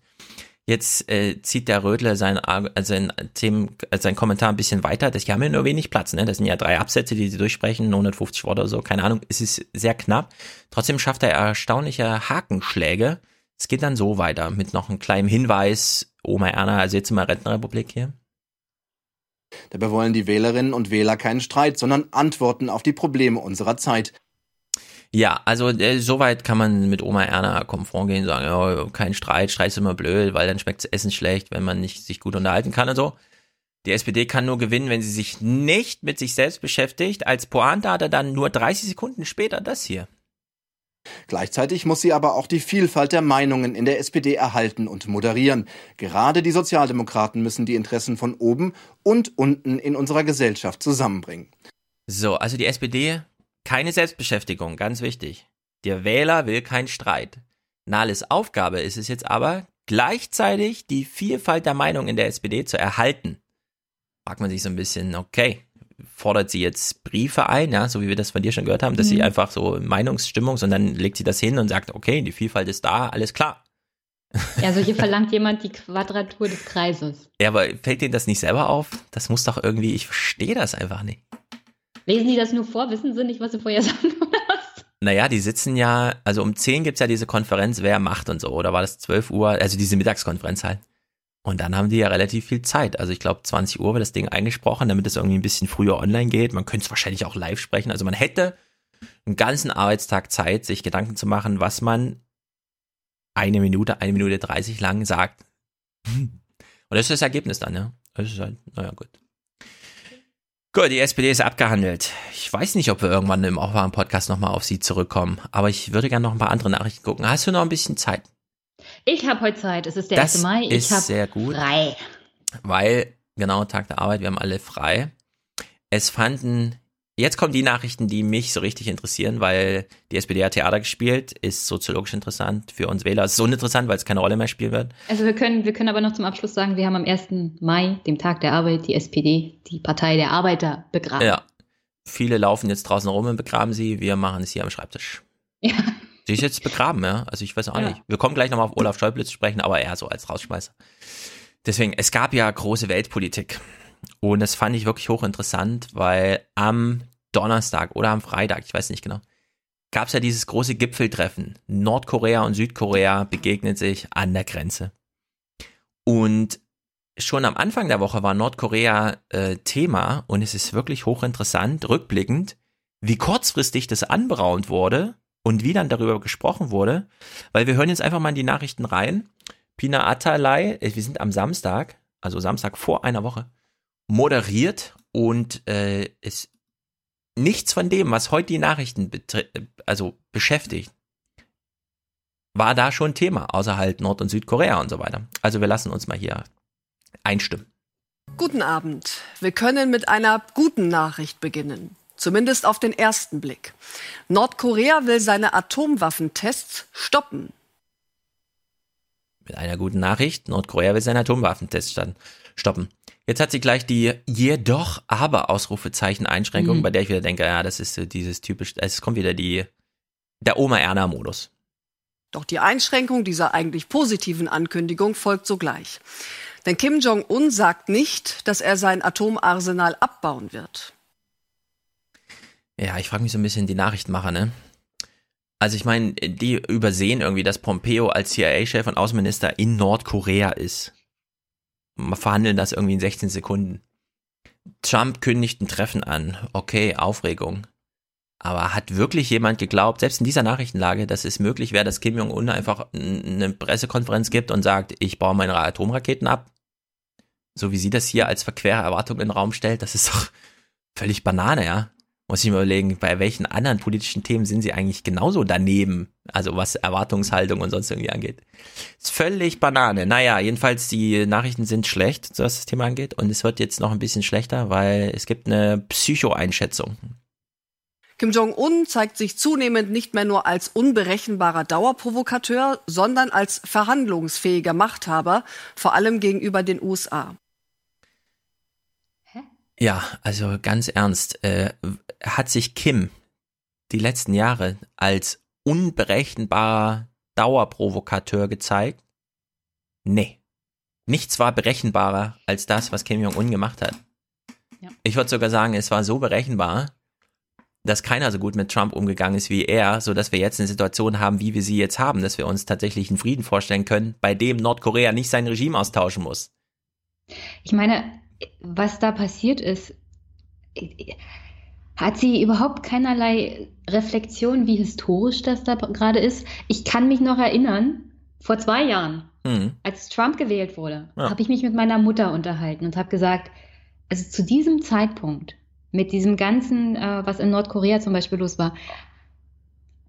Jetzt äh, zieht der Rödler sein, äh, sein, Themen, äh, sein Kommentar ein bisschen weiter. Das, die haben ja nur wenig Platz. Ne? Das sind ja drei Absätze, die sie durchsprechen, 150 Worte oder so, keine Ahnung. Es ist sehr knapp. Trotzdem schafft er erstaunliche Hakenschläge. Es geht dann so weiter mit noch einem kleinen Hinweis. Oma Erna, also jetzt immer Rentenrepublik hier. Dabei wollen die Wählerinnen und Wähler keinen Streit, sondern Antworten auf die Probleme unserer Zeit. Ja, also äh, soweit kann man mit Oma Erna konform gehen, sagen, ja, kein Streit, Streit ist immer blöd, weil dann schmeckt das Essen schlecht, wenn man nicht sich gut unterhalten kann und so. Die SPD kann nur gewinnen, wenn sie sich nicht mit sich selbst beschäftigt. Als Pointe hat er dann nur 30 Sekunden später das hier. Gleichzeitig muss sie aber auch die Vielfalt der Meinungen in der SPD erhalten und moderieren. Gerade die Sozialdemokraten müssen die Interessen von oben und unten in unserer Gesellschaft zusammenbringen. So, also die SPD, keine Selbstbeschäftigung, ganz wichtig. Der Wähler will keinen Streit. Nahles Aufgabe ist es jetzt aber, gleichzeitig die Vielfalt der Meinung in der SPD zu erhalten. Fragt man sich so ein bisschen, okay, fordert sie jetzt Briefe ein, ja, so wie wir das von dir schon gehört haben, dass mhm. sie einfach so Meinungsstimmung, sondern legt sie das hin und sagt, okay, die Vielfalt ist da, alles klar. Ja, so hier verlangt jemand die Quadratur des Kreises. Ja, aber fällt denen das nicht selber auf? Das muss doch irgendwie, ich verstehe das einfach nicht. Lesen die das nur vor? Wissen sie nicht, was sie vorher sagen oder was? Naja, die sitzen ja, also um 10 gibt es ja diese Konferenz, wer macht und so, oder war das 12 Uhr, also diese Mittagskonferenz halt. Und dann haben die ja relativ viel Zeit. Also ich glaube, 20 Uhr wird das Ding eingesprochen, damit es irgendwie ein bisschen früher online geht. Man könnte es wahrscheinlich auch live sprechen. Also man hätte einen ganzen Arbeitstag Zeit, sich Gedanken zu machen, was man eine Minute, eine Minute 30 lang sagt. Und das ist das Ergebnis dann, ja. Das ist halt, naja, gut. Gut, die SPD ist abgehandelt. Ich weiß nicht, ob wir irgendwann im Aufwachen-Podcast nochmal auf sie zurückkommen, aber ich würde gerne noch ein paar andere Nachrichten gucken. Hast du noch ein bisschen Zeit? Ich habe heute Zeit. Es ist der das 1. Mai. Ich ist sehr gut. Frei. Weil, genau, Tag der Arbeit, wir haben alle frei. Es fanden, jetzt kommen die Nachrichten, die mich so richtig interessieren, weil die SPD hat Theater gespielt, ist soziologisch interessant für uns Wähler. Es ist so uninteressant, weil es keine Rolle mehr spielen wird. Also wir können, wir können aber noch zum Abschluss sagen, wir haben am 1. Mai, dem Tag der Arbeit, die SPD, die Partei der Arbeiter, begraben. Ja. Viele laufen jetzt draußen rum und begraben sie. Wir machen es hier am Schreibtisch. Ja. Die ist jetzt begraben, ja. Also ich weiß auch ja. nicht. Wir kommen gleich nochmal auf Olaf Schäuble zu sprechen, aber eher so als Rausschmeißer. Deswegen, es gab ja große Weltpolitik. Und das fand ich wirklich hochinteressant, weil am Donnerstag oder am Freitag, ich weiß nicht genau, gab es ja dieses große Gipfeltreffen. Nordkorea und Südkorea begegnen sich an der Grenze. Und schon am Anfang der Woche war Nordkorea äh, Thema und es ist wirklich hochinteressant, rückblickend, wie kurzfristig das anberaumt wurde und wie dann darüber gesprochen wurde, weil wir hören jetzt einfach mal in die Nachrichten rein. Pina Atalay, äh, wir sind am Samstag, also Samstag vor einer Woche, moderiert und äh, ist nichts von dem, was heute die Nachrichten also beschäftigt, war da schon Thema, außer halt Nord- und Südkorea und so weiter. Also wir lassen uns mal hier einstimmen. Guten Abend. Wir können mit einer guten Nachricht beginnen. Zumindest auf den ersten Blick. Nordkorea will seine Atomwaffentests stoppen. Mit einer guten Nachricht, Nordkorea will seine Atomwaffentests stoppen. Jetzt hat sie gleich die jedoch aber Ausrufezeichen Einschränkung, mhm. bei der ich wieder denke, ja, das ist so dieses typisch, es kommt wieder die der Oma Erna Modus. Doch die Einschränkung dieser eigentlich positiven Ankündigung folgt sogleich. Denn Kim Jong-un sagt nicht, dass er sein Atomarsenal abbauen wird. Ja, ich frage mich so ein bisschen die Nachrichtenmacher, ne? Also ich meine, die übersehen irgendwie, dass Pompeo als CIA-Chef und Außenminister in Nordkorea ist. Wir verhandeln das irgendwie in 16 Sekunden. Trump kündigt ein Treffen an. Okay, Aufregung. Aber hat wirklich jemand geglaubt, selbst in dieser Nachrichtenlage, dass es möglich wäre, dass Kim Jong-un einfach eine Pressekonferenz gibt und sagt, ich baue meine Atomraketen ab? So wie sie das hier als verquere Erwartung in den Raum stellt, das ist doch völlig Banane, ja muss ich mir überlegen, bei welchen anderen politischen Themen sind sie eigentlich genauso daneben, also was Erwartungshaltung und sonst irgendwie angeht. Ist völlig Banane. Naja, jedenfalls die Nachrichten sind schlecht, was das Thema angeht und es wird jetzt noch ein bisschen schlechter, weil es gibt eine Psycho-Einschätzung. Kim Jong-un zeigt sich zunehmend nicht mehr nur als unberechenbarer Dauerprovokateur, sondern als verhandlungsfähiger Machthaber, vor allem gegenüber den USA. Ja, also ganz ernst, äh, hat sich Kim die letzten Jahre als unberechenbarer Dauerprovokateur gezeigt? Nee. Nichts war berechenbarer als das, was Kim Jong-un gemacht hat. Ja. Ich würde sogar sagen, es war so berechenbar, dass keiner so gut mit Trump umgegangen ist wie er, so dass wir jetzt eine Situation haben, wie wir sie jetzt haben, dass wir uns tatsächlich einen Frieden vorstellen können, bei dem Nordkorea nicht sein Regime austauschen muss. Ich meine, was da passiert ist, hat sie überhaupt keinerlei Reflexion, wie historisch das da gerade ist. Ich kann mich noch erinnern, vor zwei Jahren, mhm. als Trump gewählt wurde, ja. habe ich mich mit meiner Mutter unterhalten und habe gesagt, also zu diesem Zeitpunkt, mit diesem ganzen, äh, was in Nordkorea zum Beispiel los war,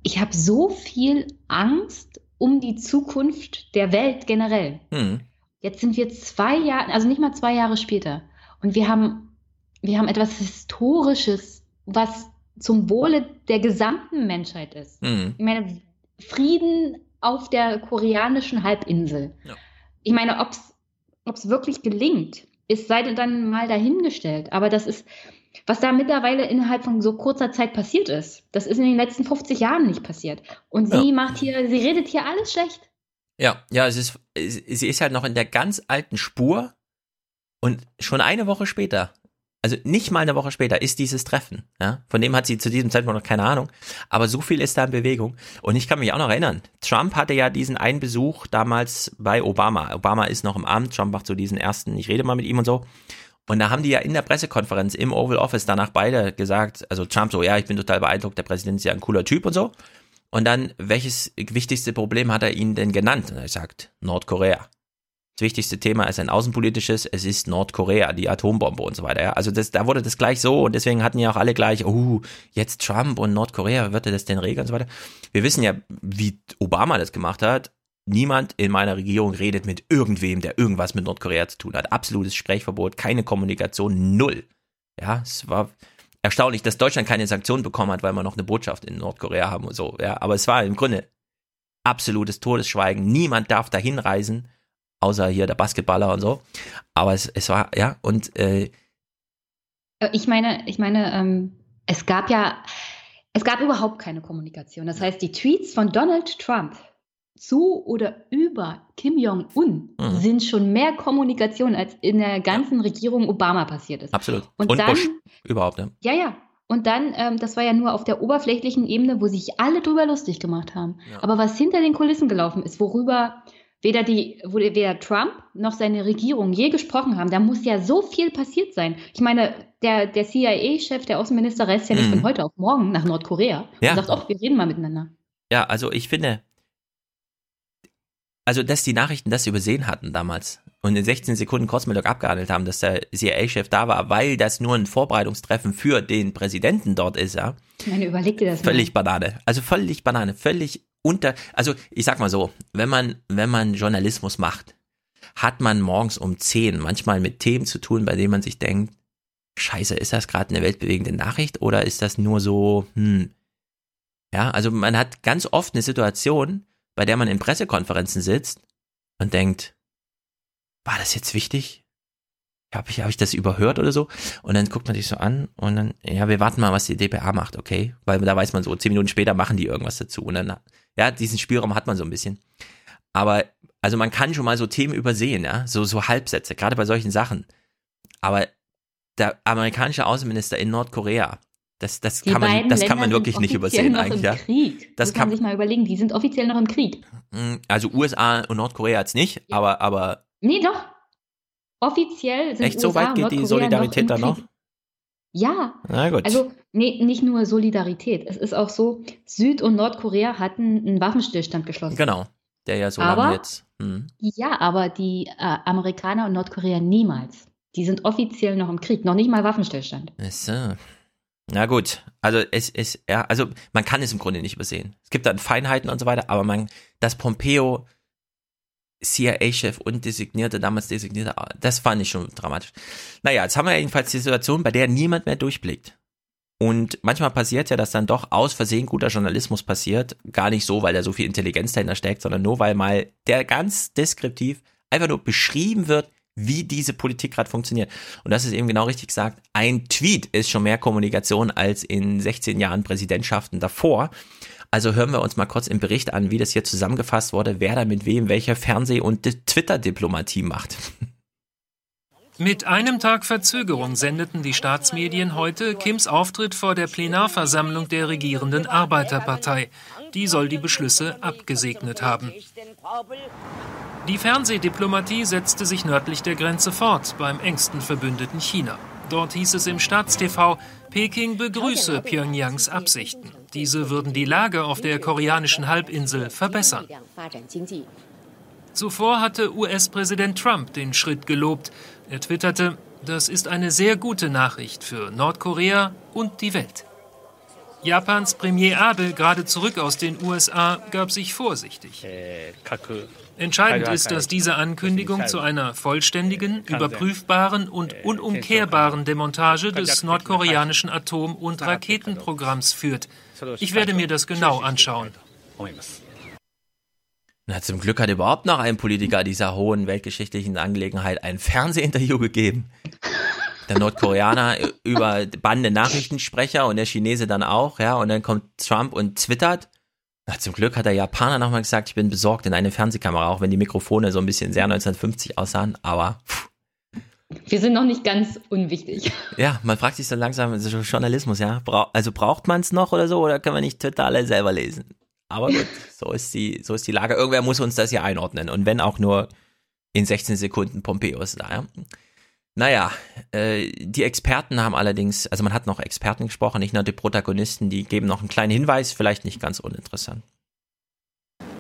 ich habe so viel Angst um die Zukunft der Welt generell. Mhm. Jetzt sind wir zwei Jahre, also nicht mal zwei Jahre später. Und wir haben, wir haben etwas Historisches, was zum Wohle der gesamten Menschheit ist. Mhm. Ich meine, Frieden auf der koreanischen Halbinsel. Ja. Ich meine, ob es wirklich gelingt, ist sei dann mal dahingestellt. Aber das ist, was da mittlerweile innerhalb von so kurzer Zeit passiert ist. Das ist in den letzten 50 Jahren nicht passiert. Und sie ja. macht hier, sie redet hier alles schlecht. Ja, ja, es ist, sie ist halt noch in der ganz alten Spur und schon eine Woche später, also nicht mal eine Woche später, ist dieses Treffen. Ja? Von dem hat sie zu diesem Zeitpunkt noch keine Ahnung. Aber so viel ist da in Bewegung. Und ich kann mich auch noch erinnern, Trump hatte ja diesen einen Besuch damals bei Obama. Obama ist noch im Amt, Trump macht so diesen ersten, ich rede mal mit ihm und so. Und da haben die ja in der Pressekonferenz im Oval Office danach beide gesagt, also Trump so, ja, ich bin total beeindruckt, der Präsident ist ja ein cooler Typ und so. Und dann, welches wichtigste Problem hat er Ihnen denn genannt? Und er sagt, Nordkorea. Das wichtigste Thema ist ein außenpolitisches, es ist Nordkorea, die Atombombe und so weiter. Ja. Also das, da wurde das gleich so und deswegen hatten ja auch alle gleich, oh, jetzt Trump und Nordkorea, wird er das denn regeln und so weiter. Wir wissen ja, wie Obama das gemacht hat. Niemand in meiner Regierung redet mit irgendwem, der irgendwas mit Nordkorea zu tun hat. Absolutes Sprechverbot, keine Kommunikation, null. Ja, es war, erstaunlich, dass Deutschland keine Sanktionen bekommen hat, weil wir noch eine Botschaft in Nordkorea haben und so. Ja, aber es war im Grunde absolutes Todesschweigen. Niemand darf da hinreisen, außer hier der Basketballer und so. Aber es, es war, ja, und äh, äh ich meine, ich meine, ähm, es gab ja, es gab überhaupt keine Kommunikation. Das heißt, die Tweets von Donald Trump zu oder über Kim Jong-un mhm. sind schon mehr Kommunikation, als in der ganzen Regierung Obama passiert ist. Absolut. Und, Und dann, Bush überhaupt, ne? Ja, ja. Und dann, ähm, das war ja nur auf der oberflächlichen Ebene, wo sich alle drüber lustig gemacht haben. Ja. Aber was hinter den Kulissen gelaufen ist, worüber weder, die, weder Trump noch seine Regierung je gesprochen haben, da muss ja so viel passiert sein. Ich meine, der, der CIA-Chef, der Außenminister, reist ja nicht mhm. von heute auf morgen nach Nordkorea ja. und sagt, oh, wir reden mal miteinander. Ja, also ich finde, also dass die Nachrichten das übersehen hatten damals und in 16 Sekunden Kurzmeldung abgehandelt haben, dass der CIA-Chef da war, weil das nur ein Vorbereitungstreffen für den Präsidenten dort ist, ja. Meine, überleg dir das Völlig mal. Banane. Also völlig Banane, völlig unter, also ich sag mal so, wenn man, wenn man Journalismus macht, hat man morgens um 10 manchmal mit Themen zu tun, bei denen man sich denkt, scheiße, ist das gerade eine weltbewegende Nachricht oder ist das nur so, hm, ja, also man hat ganz oft eine Situation, bei der man in Pressekonferenzen sitzt und denkt, war das jetzt wichtig? Habe ich, hab ich das überhört oder so? Und dann guckt man sich so an und dann, ja, wir warten mal, was die DPA macht, okay? Weil da weiß man so, zehn Minuten später machen die irgendwas dazu. Und dann, ja, diesen Spielraum hat man so ein bisschen. Aber, also man kann schon mal so Themen übersehen, ja, so, so Halbsätze, gerade bei solchen Sachen. Aber der amerikanische Außenminister in Nordkorea das, das, kann man, das kann man wirklich nicht übersehen eigentlich. Ja. Krieg. Das, das kann man sich mal überlegen, die sind offiziell noch im Krieg. Hm, also USA und Nordkorea jetzt nicht, ja. aber, aber. Nee, doch. Offiziell sind Echt USA so weit geht die Solidarität noch dann noch? Ja. Na gut. Also, nee, nicht nur Solidarität. Es ist auch so, Süd- und Nordkorea hatten einen Waffenstillstand geschlossen. Genau. Der ja so aber, lange jetzt. Hm. Ja, aber die äh, Amerikaner und Nordkorea niemals. Die sind offiziell noch im Krieg, noch nicht mal Waffenstillstand. Ach so. Na gut, also es ist, ja, also man kann es im Grunde nicht übersehen. Es gibt dann Feinheiten und so weiter, aber man, dass Pompeo CIA-Chef und designierte, damals designierte, das fand ich schon dramatisch. Naja, jetzt haben wir jedenfalls die Situation, bei der niemand mehr durchblickt. Und manchmal passiert ja, dass dann doch aus Versehen guter Journalismus passiert. Gar nicht so, weil da so viel Intelligenz dahinter steckt, sondern nur, weil mal der ganz deskriptiv einfach nur beschrieben wird, wie diese Politik gerade funktioniert. Und das ist eben genau richtig gesagt. Ein Tweet ist schon mehr Kommunikation als in 16 Jahren Präsidentschaften davor. Also hören wir uns mal kurz im Bericht an, wie das hier zusammengefasst wurde, wer da mit wem welcher Fernseh- und Twitter-Diplomatie macht. Mit einem Tag Verzögerung sendeten die Staatsmedien heute Kims Auftritt vor der Plenarversammlung der regierenden Arbeiterpartei. Die soll die Beschlüsse abgesegnet haben. Die Fernsehdiplomatie setzte sich nördlich der Grenze fort, beim engsten Verbündeten China. Dort hieß es im Staatstv, Peking begrüße Pyongyangs Absichten. Diese würden die Lage auf der koreanischen Halbinsel verbessern. Zuvor hatte US-Präsident Trump den Schritt gelobt. Er twitterte, das ist eine sehr gute Nachricht für Nordkorea und die Welt. Japans Premier Abe, gerade zurück aus den USA, gab sich vorsichtig. Entscheidend ist, dass diese Ankündigung zu einer vollständigen, überprüfbaren und unumkehrbaren Demontage des nordkoreanischen Atom- und Raketenprogramms führt. Ich werde mir das genau anschauen. Na, zum Glück hat überhaupt noch ein Politiker dieser hohen weltgeschichtlichen Angelegenheit ein Fernsehinterview gegeben. Der Nordkoreaner über Bande Nachrichtensprecher und der Chinese dann auch, ja, und dann kommt Trump und twittert. Na, zum Glück hat der Japaner nochmal gesagt, ich bin besorgt in eine Fernsehkamera, auch wenn die Mikrofone so ein bisschen sehr 1950 aussahen, aber pff. Wir sind noch nicht ganz unwichtig. Ja, man fragt sich so langsam, das ist Journalismus, ja. Also braucht man es noch oder so, oder können wir nicht total selber lesen? Aber gut, so ist die, so ist die Lage. Irgendwer muss uns das hier einordnen. Und wenn auch nur in 16 Sekunden Pompeius da, ja. Naja, äh, die Experten haben allerdings, also man hat noch Experten gesprochen, nicht nur die Protagonisten, die geben noch einen kleinen Hinweis, vielleicht nicht ganz uninteressant.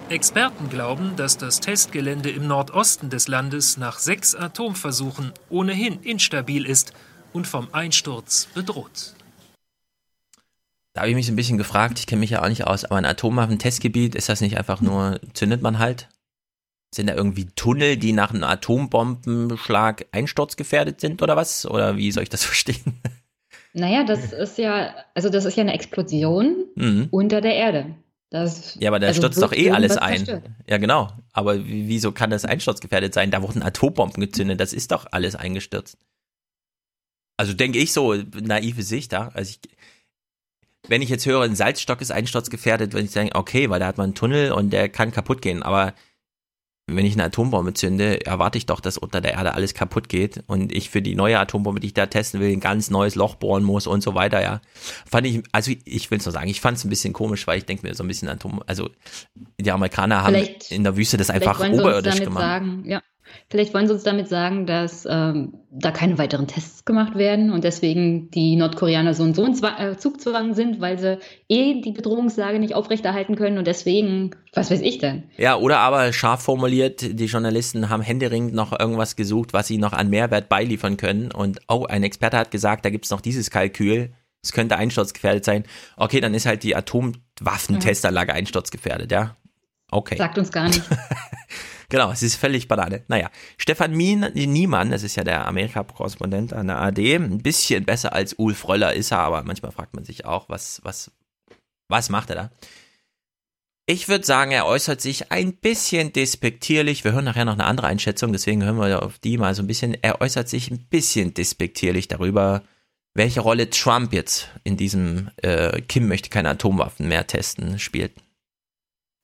Experten glauben, dass das Testgelände im Nordosten des Landes nach sechs Atomversuchen ohnehin instabil ist und vom Einsturz bedroht. Da habe ich mich so ein bisschen gefragt, ich kenne mich ja auch nicht aus, aber ein Atomwaffentestgebiet, ist das nicht einfach nur, zündet man halt? Sind da irgendwie Tunnel, die nach einem Atombombenschlag einsturzgefährdet sind oder was? Oder wie soll ich das verstehen? Naja, das ist ja, also das ist ja eine Explosion mhm. unter der Erde. Das, ja, aber da also stürzt doch eh alles ein. Zerstört. Ja, genau. Aber wieso kann das einsturzgefährdet sein? Da wurden Atombomben gezündet, das ist doch alles eingestürzt. Also denke ich so, naive Sicht da. Also ich, wenn ich jetzt höre, ein Salzstock ist einsturzgefährdet, würde ich sagen, okay, weil da hat man einen Tunnel und der kann kaputt gehen. Aber wenn ich eine Atombombe zünde, erwarte ich doch, dass unter der Erde alles kaputt geht und ich für die neue Atombombe, die ich da testen will, ein ganz neues Loch bohren muss und so weiter, ja. Fand ich, also ich will es nur sagen, ich fand es ein bisschen komisch, weil ich denke mir so ein bisschen Atom, also die Amerikaner haben vielleicht, in der Wüste das einfach oberirdisch gemacht. Sagen, ja. Vielleicht wollen Sie uns damit sagen, dass ähm, da keine weiteren Tests gemacht werden und deswegen die Nordkoreaner so und so in Zwang, äh, Zugzwang sind, weil sie eh die Bedrohungslage nicht aufrechterhalten können und deswegen, was weiß ich denn? Ja, oder aber scharf formuliert, die Journalisten haben händeringend noch irgendwas gesucht, was sie noch an Mehrwert beiliefern können und oh, ein Experte hat gesagt, da gibt es noch dieses Kalkül, es könnte einsturzgefährdet sein. Okay, dann ist halt die Atomwaffentesterlage einsturzgefährdet, ja? Okay. Sagt uns gar nicht. Genau, es ist völlig Banane. Naja, Stefan Niemann, das ist ja der Amerika-Korrespondent an der AD, ein bisschen besser als Ulf Röller ist er, aber manchmal fragt man sich auch, was, was, was macht er da? Ich würde sagen, er äußert sich ein bisschen despektierlich. Wir hören nachher noch eine andere Einschätzung, deswegen hören wir auf die mal so ein bisschen. Er äußert sich ein bisschen despektierlich darüber, welche Rolle Trump jetzt in diesem äh, Kim möchte keine Atomwaffen mehr testen spielt.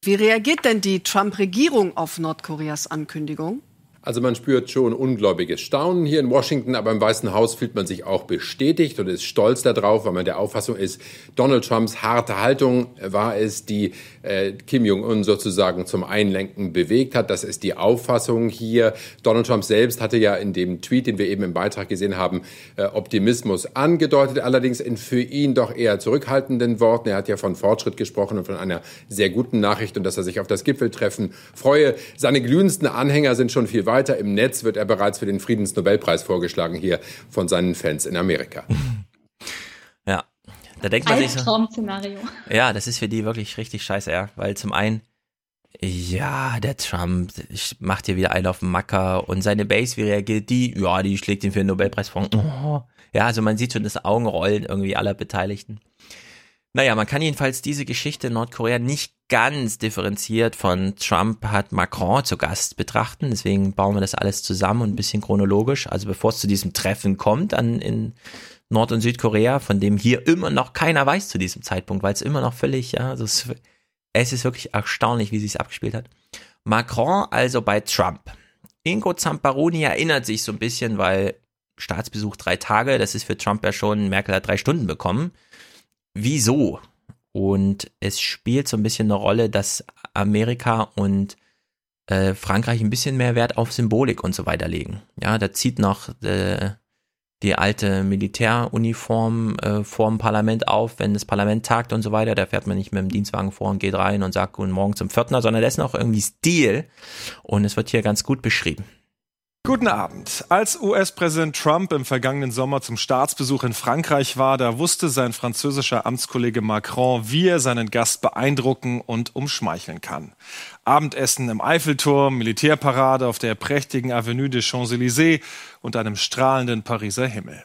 Wie reagiert denn die Trump-Regierung auf Nordkoreas Ankündigung? Also man spürt schon ungläubiges Staunen hier in Washington, aber im Weißen Haus fühlt man sich auch bestätigt und ist stolz darauf, weil man der Auffassung ist, Donald Trumps harte Haltung war es, die äh, Kim Jong-un sozusagen zum Einlenken bewegt hat. Das ist die Auffassung hier. Donald Trump selbst hatte ja in dem Tweet, den wir eben im Beitrag gesehen haben, äh, Optimismus angedeutet, allerdings in für ihn doch eher zurückhaltenden Worten. Er hat ja von Fortschritt gesprochen und von einer sehr guten Nachricht und dass er sich auf das Gipfeltreffen freue. Seine glühendsten Anhänger sind schon viel weiter weiter. Im Netz wird er bereits für den Friedensnobelpreis vorgeschlagen, hier von seinen Fans in Amerika. Ja, da denkt man sich so. szenario Ja, das ist für die wirklich richtig scheiße, ja. Weil zum einen, ja, der Trump macht hier wieder einen auf den Macker und seine Base, wie reagiert die? Ja, die schlägt ihn für den Nobelpreis vor. Oh, Ja, also man sieht schon das Augenrollen irgendwie aller Beteiligten. Naja, man kann jedenfalls diese Geschichte in Nordkorea nicht ganz differenziert von Trump hat Macron zu Gast betrachten. Deswegen bauen wir das alles zusammen und ein bisschen chronologisch. Also bevor es zu diesem Treffen kommt an, in Nord- und Südkorea, von dem hier immer noch keiner weiß zu diesem Zeitpunkt, weil es immer noch völlig, ja, also es, es ist wirklich erstaunlich, wie sich es abgespielt hat. Macron also bei Trump. Ingo Zamparoni erinnert sich so ein bisschen, weil Staatsbesuch drei Tage, das ist für Trump ja schon, Merkel hat drei Stunden bekommen. Wieso? Und es spielt so ein bisschen eine Rolle, dass Amerika und äh, Frankreich ein bisschen mehr Wert auf Symbolik und so weiter legen. Ja, da zieht noch äh, die alte Militäruniform äh, vor dem Parlament auf, wenn das Parlament tagt und so weiter. Da fährt man nicht mit dem Dienstwagen vor und geht rein und sagt Guten Morgen zum Pförtner, sondern das ist noch irgendwie Stil. Und es wird hier ganz gut beschrieben. Guten Abend. Als US-Präsident Trump im vergangenen Sommer zum Staatsbesuch in Frankreich war, da wusste sein französischer Amtskollege Macron, wie er seinen Gast beeindrucken und umschmeicheln kann. Abendessen im Eiffelturm, Militärparade auf der prächtigen Avenue des Champs-Élysées und einem strahlenden Pariser Himmel.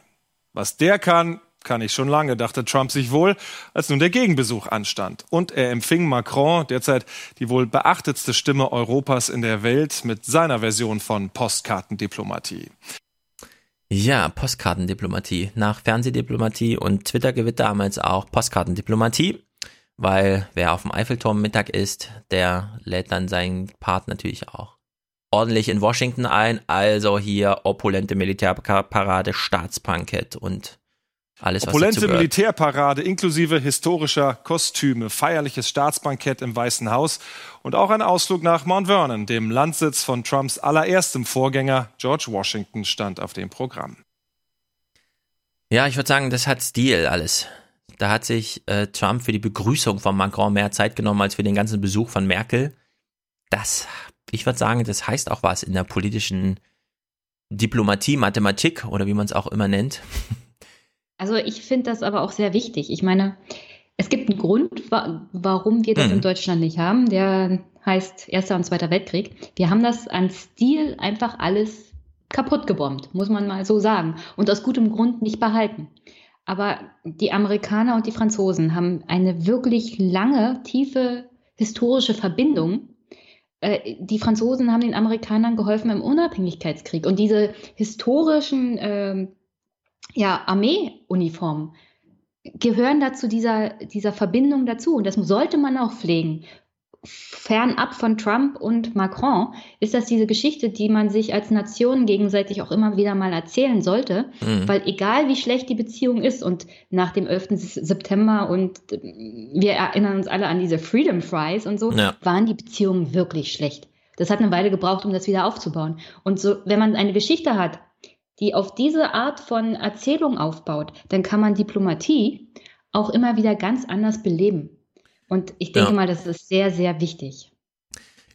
Was der kann, kann ich schon lange, dachte Trump sich wohl, als nun der Gegenbesuch anstand. Und er empfing Macron, derzeit die wohl beachtetste Stimme Europas in der Welt, mit seiner Version von Postkartendiplomatie. Ja, Postkartendiplomatie. Nach Fernsehdiplomatie und Twitter-Gewitter damals auch Postkartendiplomatie, weil wer auf dem Eiffelturm Mittag isst, der lädt dann seinen Part natürlich auch ordentlich in Washington ein. Also hier opulente Militärparade, Staatsbankett und alles, Opulente Militärparade inklusive historischer Kostüme, feierliches Staatsbankett im Weißen Haus und auch ein Ausflug nach Mount Vernon, dem Landsitz von Trumps allererstem Vorgänger George Washington, stand auf dem Programm. Ja, ich würde sagen, das hat Stil alles. Da hat sich äh, Trump für die Begrüßung von Macron mehr Zeit genommen als für den ganzen Besuch von Merkel. Das, ich würde sagen, das heißt auch was in der politischen Diplomatie, Mathematik oder wie man es auch immer nennt. Also ich finde das aber auch sehr wichtig. Ich meine, es gibt einen Grund, wa warum wir das hm. in Deutschland nicht haben. Der heißt Erster und Zweiter Weltkrieg. Wir haben das an Stil einfach alles kaputt gebombt, muss man mal so sagen. Und aus gutem Grund nicht behalten. Aber die Amerikaner und die Franzosen haben eine wirklich lange, tiefe historische Verbindung. Äh, die Franzosen haben den Amerikanern geholfen im Unabhängigkeitskrieg. Und diese historischen äh, ja, Armeeuniformen gehören dazu dieser, dieser Verbindung dazu. Und das sollte man auch pflegen. Fernab von Trump und Macron ist das diese Geschichte, die man sich als Nation gegenseitig auch immer wieder mal erzählen sollte, mhm. weil egal wie schlecht die Beziehung ist und nach dem 11. September und wir erinnern uns alle an diese Freedom Fries und so, ja. waren die Beziehungen wirklich schlecht. Das hat eine Weile gebraucht, um das wieder aufzubauen. Und so, wenn man eine Geschichte hat, die auf diese Art von Erzählung aufbaut, dann kann man Diplomatie auch immer wieder ganz anders beleben. Und ich denke ja. mal, das ist sehr, sehr wichtig.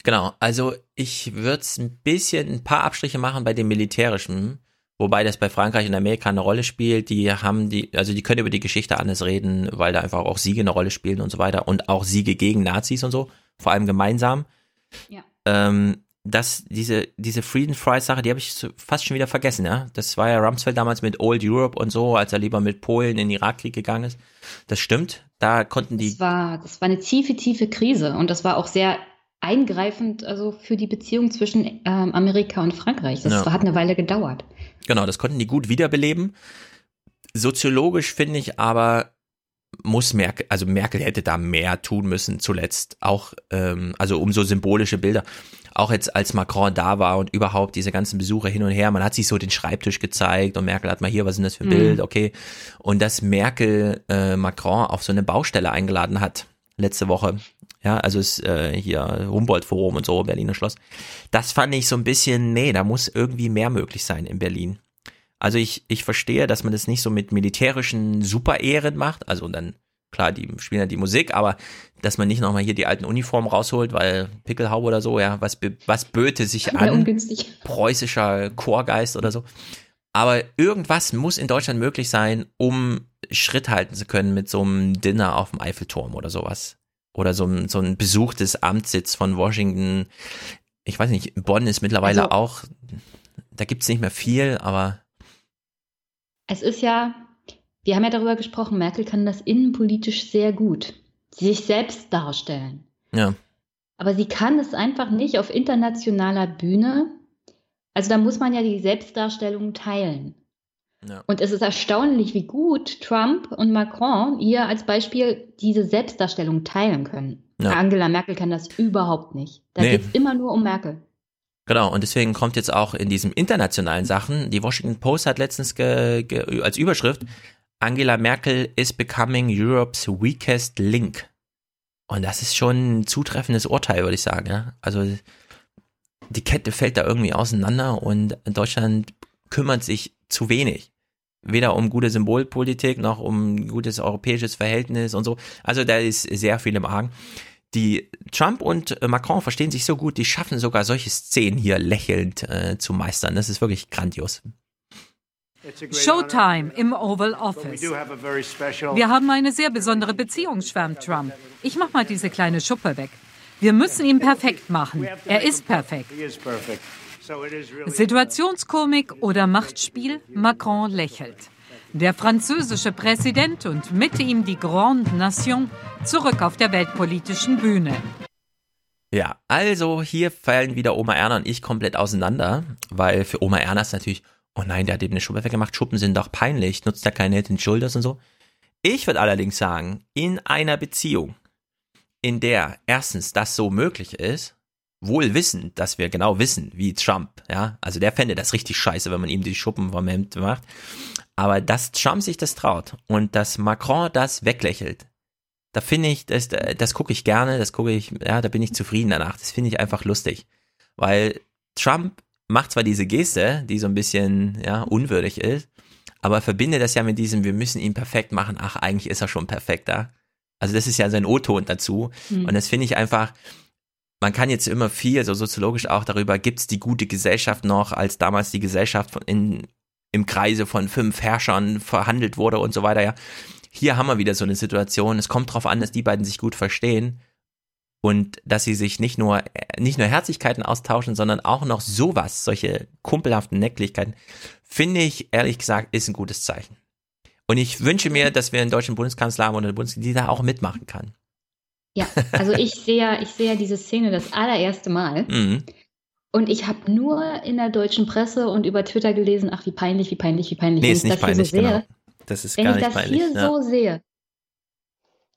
Genau, also ich würde es ein bisschen, ein paar Abstriche machen bei dem Militärischen, wobei das bei Frankreich und Amerika eine Rolle spielt. Die haben die, also die können über die Geschichte anders reden, weil da einfach auch Siege eine Rolle spielen und so weiter und auch Siege gegen Nazis und so, vor allem gemeinsam. Ja. Ähm, dass diese, diese Freedom Fries Sache, die habe ich fast schon wieder vergessen, ja. Das war ja Rumsfeld damals mit Old Europe und so, als er lieber mit Polen in den Irakkrieg gegangen ist. Das stimmt. Da konnten die. Das war, das war eine tiefe, tiefe Krise und das war auch sehr eingreifend, also für die Beziehung zwischen ähm, Amerika und Frankreich. Das ja. hat eine Weile gedauert. Genau, das konnten die gut wiederbeleben. Soziologisch finde ich aber, muss Merkel, also Merkel hätte da mehr tun müssen zuletzt, auch, ähm, also um so symbolische Bilder auch jetzt als Macron da war und überhaupt diese ganzen Besuche hin und her, man hat sich so den Schreibtisch gezeigt und Merkel hat mal hier, was ist das für ein mhm. Bild, okay. Und dass Merkel äh, Macron auf so eine Baustelle eingeladen hat, letzte Woche. Ja, also ist äh, hier Humboldt-Forum und so, Berliner Schloss. Das fand ich so ein bisschen, nee, da muss irgendwie mehr möglich sein in Berlin. Also ich, ich verstehe, dass man das nicht so mit militärischen Super-Ehren macht, also dann klar, die spielen ja die Musik, aber dass man nicht nochmal hier die alten Uniformen rausholt, weil Pickelhaube oder so, ja, was, was böte sich an? Ungünstig. Preußischer Chorgeist oder so. Aber irgendwas muss in Deutschland möglich sein, um Schritt halten zu können mit so einem Dinner auf dem Eiffelturm oder sowas. Oder so ein, so ein Besuch des Amtssitz von Washington. Ich weiß nicht, Bonn ist mittlerweile also, auch, da gibt's nicht mehr viel, aber es ist ja, wir haben ja darüber gesprochen, Merkel kann das innenpolitisch sehr gut, sich selbst darstellen. Ja. Aber sie kann es einfach nicht auf internationaler Bühne. Also da muss man ja die Selbstdarstellung teilen. Ja. Und es ist erstaunlich, wie gut Trump und Macron hier als Beispiel diese Selbstdarstellung teilen können. Ja. Angela Merkel kann das überhaupt nicht. Da Nee. geht es immer nur um Merkel. Genau, und deswegen kommt jetzt auch in diesen internationalen Sachen, die Washington Post hat letztens als Überschrift, Angela Merkel is becoming Europe's weakest link. Und das ist schon ein zutreffendes Urteil, würde ich sagen. Also die Kette fällt da irgendwie auseinander und Deutschland kümmert sich zu wenig. Weder um gute Symbolpolitik noch um gutes europäisches Verhältnis und so. Also da ist sehr viel im Argen. Die Trump und Macron verstehen sich so gut, die schaffen sogar solche Szenen hier lächelnd äh, zu meistern. Das ist wirklich grandios. Showtime im Oval Office. Wir haben eine sehr besondere Beziehung, schwärmt Trump. Ich mach mal diese kleine Schuppe weg. Wir müssen ihn perfekt machen. Er ist perfekt. Situationskomik oder Machtspiel? Macron lächelt. Der französische Präsident und mit ihm die Grande Nation zurück auf der weltpolitischen Bühne. Ja, also hier fallen wieder Oma Erna und ich komplett auseinander, weil für Oma Erna ist natürlich, oh nein, der hat eben eine Schuppe weggemacht, Schuppen sind doch peinlich, nutzt er keine Head and Shoulders und so. Ich würde allerdings sagen, in einer Beziehung, in der erstens das so möglich ist, wohl wissend, dass wir genau wissen, wie Trump, ja, also der fände das richtig scheiße, wenn man ihm die Schuppen vom Hemd macht, aber dass Trump sich das traut und dass Macron das weglächelt, da finde ich, das, das gucke ich gerne, das gucke ich, ja, da bin ich zufrieden danach. Das finde ich einfach lustig. Weil Trump macht zwar diese Geste, die so ein bisschen, ja, unwürdig ist, aber verbinde das ja mit diesem, wir müssen ihn perfekt machen. Ach, eigentlich ist er schon perfekter. Also das ist ja sein O-Ton dazu. Mhm. Und das finde ich einfach, man kann jetzt immer viel, so soziologisch auch darüber, gibt es die gute Gesellschaft noch, als damals die Gesellschaft in, im Kreise von fünf Herrschern verhandelt wurde und so weiter, ja. Hier haben wir wieder so eine Situation. Es kommt darauf an, dass die beiden sich gut verstehen und dass sie sich nicht nur nicht nur Herzlichkeiten austauschen, sondern auch noch sowas, solche kumpelhaften Necklichkeiten, finde ich ehrlich gesagt ist ein gutes Zeichen. Und ich wünsche mir, dass wir einen deutschen Bundeskanzler haben oder eine Bundeskanzlerin, die da auch mitmachen kann. Ja, also ich sehe ja, ich sehe diese Szene das allererste Mal. Mhm. Und ich habe nur in der deutschen Presse und über Twitter gelesen, ach wie peinlich, wie peinlich, wie peinlich. Nee, Wenn ist ich nicht das peinlich, so sehe, genau. Das ist Wenn gar ich nicht das peinlich. hier ja. so sehe,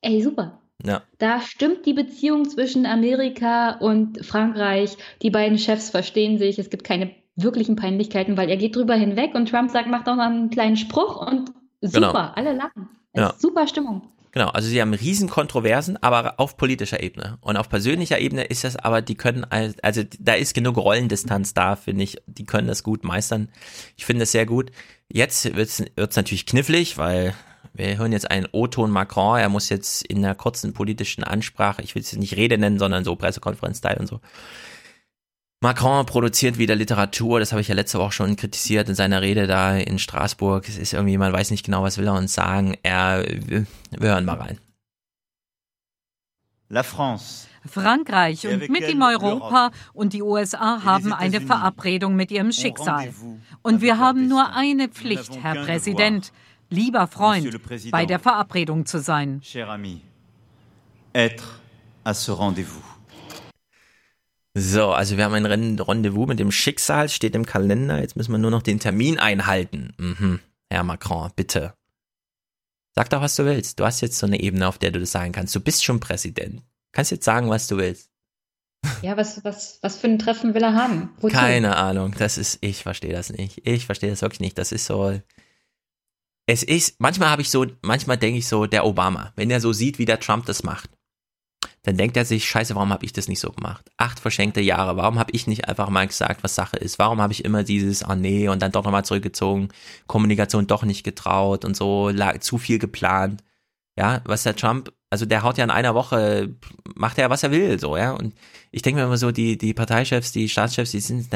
ey, super. Ja. Da stimmt die Beziehung zwischen Amerika und Frankreich. Die beiden Chefs verstehen sich. Es gibt keine wirklichen Peinlichkeiten, weil er geht drüber hinweg und Trump sagt, macht auch noch einen kleinen Spruch und super, Genau. alle lachen. Es Ja. ist super Stimmung. Genau, also sie haben riesen Kontroversen, aber auf politischer Ebene. Und auf persönlicher Ebene ist das aber, die können, al- also da ist genug Rollendistanz da, finde ich. Die können das gut meistern. Ich finde das sehr gut. Jetzt wird's wird's natürlich knifflig, weil wir hören jetzt einen O-Ton Macron. Er muss jetzt in einer kurzen politischen Ansprache, ich will es jetzt nicht Rede nennen, sondern so Pressekonferenz-Style und so. Macron produziert wieder Literatur, das habe ich ja letzte Woche schon kritisiert in seiner Rede da in Straßburg. Es ist irgendwie, man weiß nicht genau, was will er uns sagen. Er, wir, hören mal rein. La France. Frankreich und mit ihm Europa und die USA haben eine Verabredung mit ihrem Schicksal. Und wir haben nur eine Pflicht, Herr Präsident, lieber Freund, bei der Verabredung zu sein. Cher ami, être à ce rendez-vous. So, also wir haben ein Ren- Rendezvous mit dem Schicksal, steht im Kalender. Jetzt müssen wir nur noch den Termin einhalten. Mhm. Herr Macron, bitte. Sag doch, was du willst. Du hast jetzt so eine Ebene, auf der du das sagen kannst. Du bist schon Präsident. Kannst jetzt sagen, was du willst. Ja, was, was, was für ein Treffen will er haben? Wozu? Keine Ahnung. Das ist, ich verstehe das nicht. Ich verstehe das wirklich nicht. Das ist so. Es ist, manchmal habe ich so, manchmal denke ich so, der Obama, wenn er so sieht, wie der Trump das macht, dann denkt er sich, scheiße, warum habe ich das nicht so gemacht? Acht verschenkte Jahre, warum habe ich nicht einfach mal gesagt, was Sache ist? Warum habe ich immer dieses, ah nee, und dann doch nochmal zurückgezogen, Kommunikation doch nicht getraut und so, zu viel geplant. Ja, was der Trump, also der haut ja in einer Woche, macht er, was er will, so, ja. Und ich denke mir immer so, die, die Parteichefs, die Staatschefs, die sind,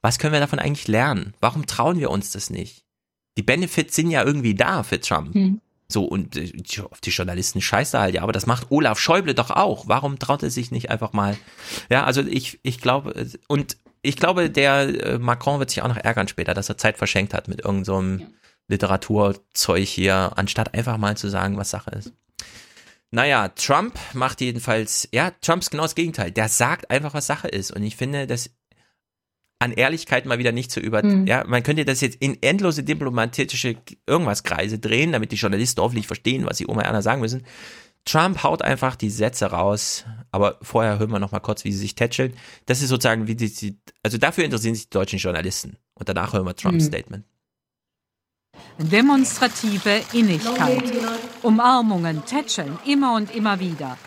was können wir davon eigentlich lernen? Warum trauen wir uns das nicht? Die Benefits sind ja irgendwie da für Trump. Hm. So, und äh, auf die Journalisten scheißt er halt, ja, aber das macht Olaf Schäuble doch auch. Warum traut er sich nicht einfach mal? Ja, also ich, ich glaube, äh, und ich glaube, der äh, Macron wird sich auch noch ärgern später, dass er Zeit verschenkt hat mit irgendeinem so einem Literaturzeug hier, anstatt einfach mal zu sagen, was Sache ist. Naja, Trump macht jedenfalls, ja, Trump ist genau das Gegenteil. Der sagt einfach, was Sache ist. Und ich finde, das an Ehrlichkeit mal wieder nicht zu über, Mhm. ja, man könnte das jetzt in endlose diplomatische irgendwas Kreise drehen, damit die Journalisten hoffentlich verstehen, was sie Oma Erna sagen müssen. Trump haut einfach die Sätze raus, aber vorher hören wir noch mal kurz, wie sie sich tätscheln. Das ist sozusagen, wie die, die also dafür interessieren sich die deutschen Journalisten. Und danach hören wir Trumps Mhm. Statement. Demonstrative Innigkeit. Umarmungen, Tätscheln, immer und immer wieder.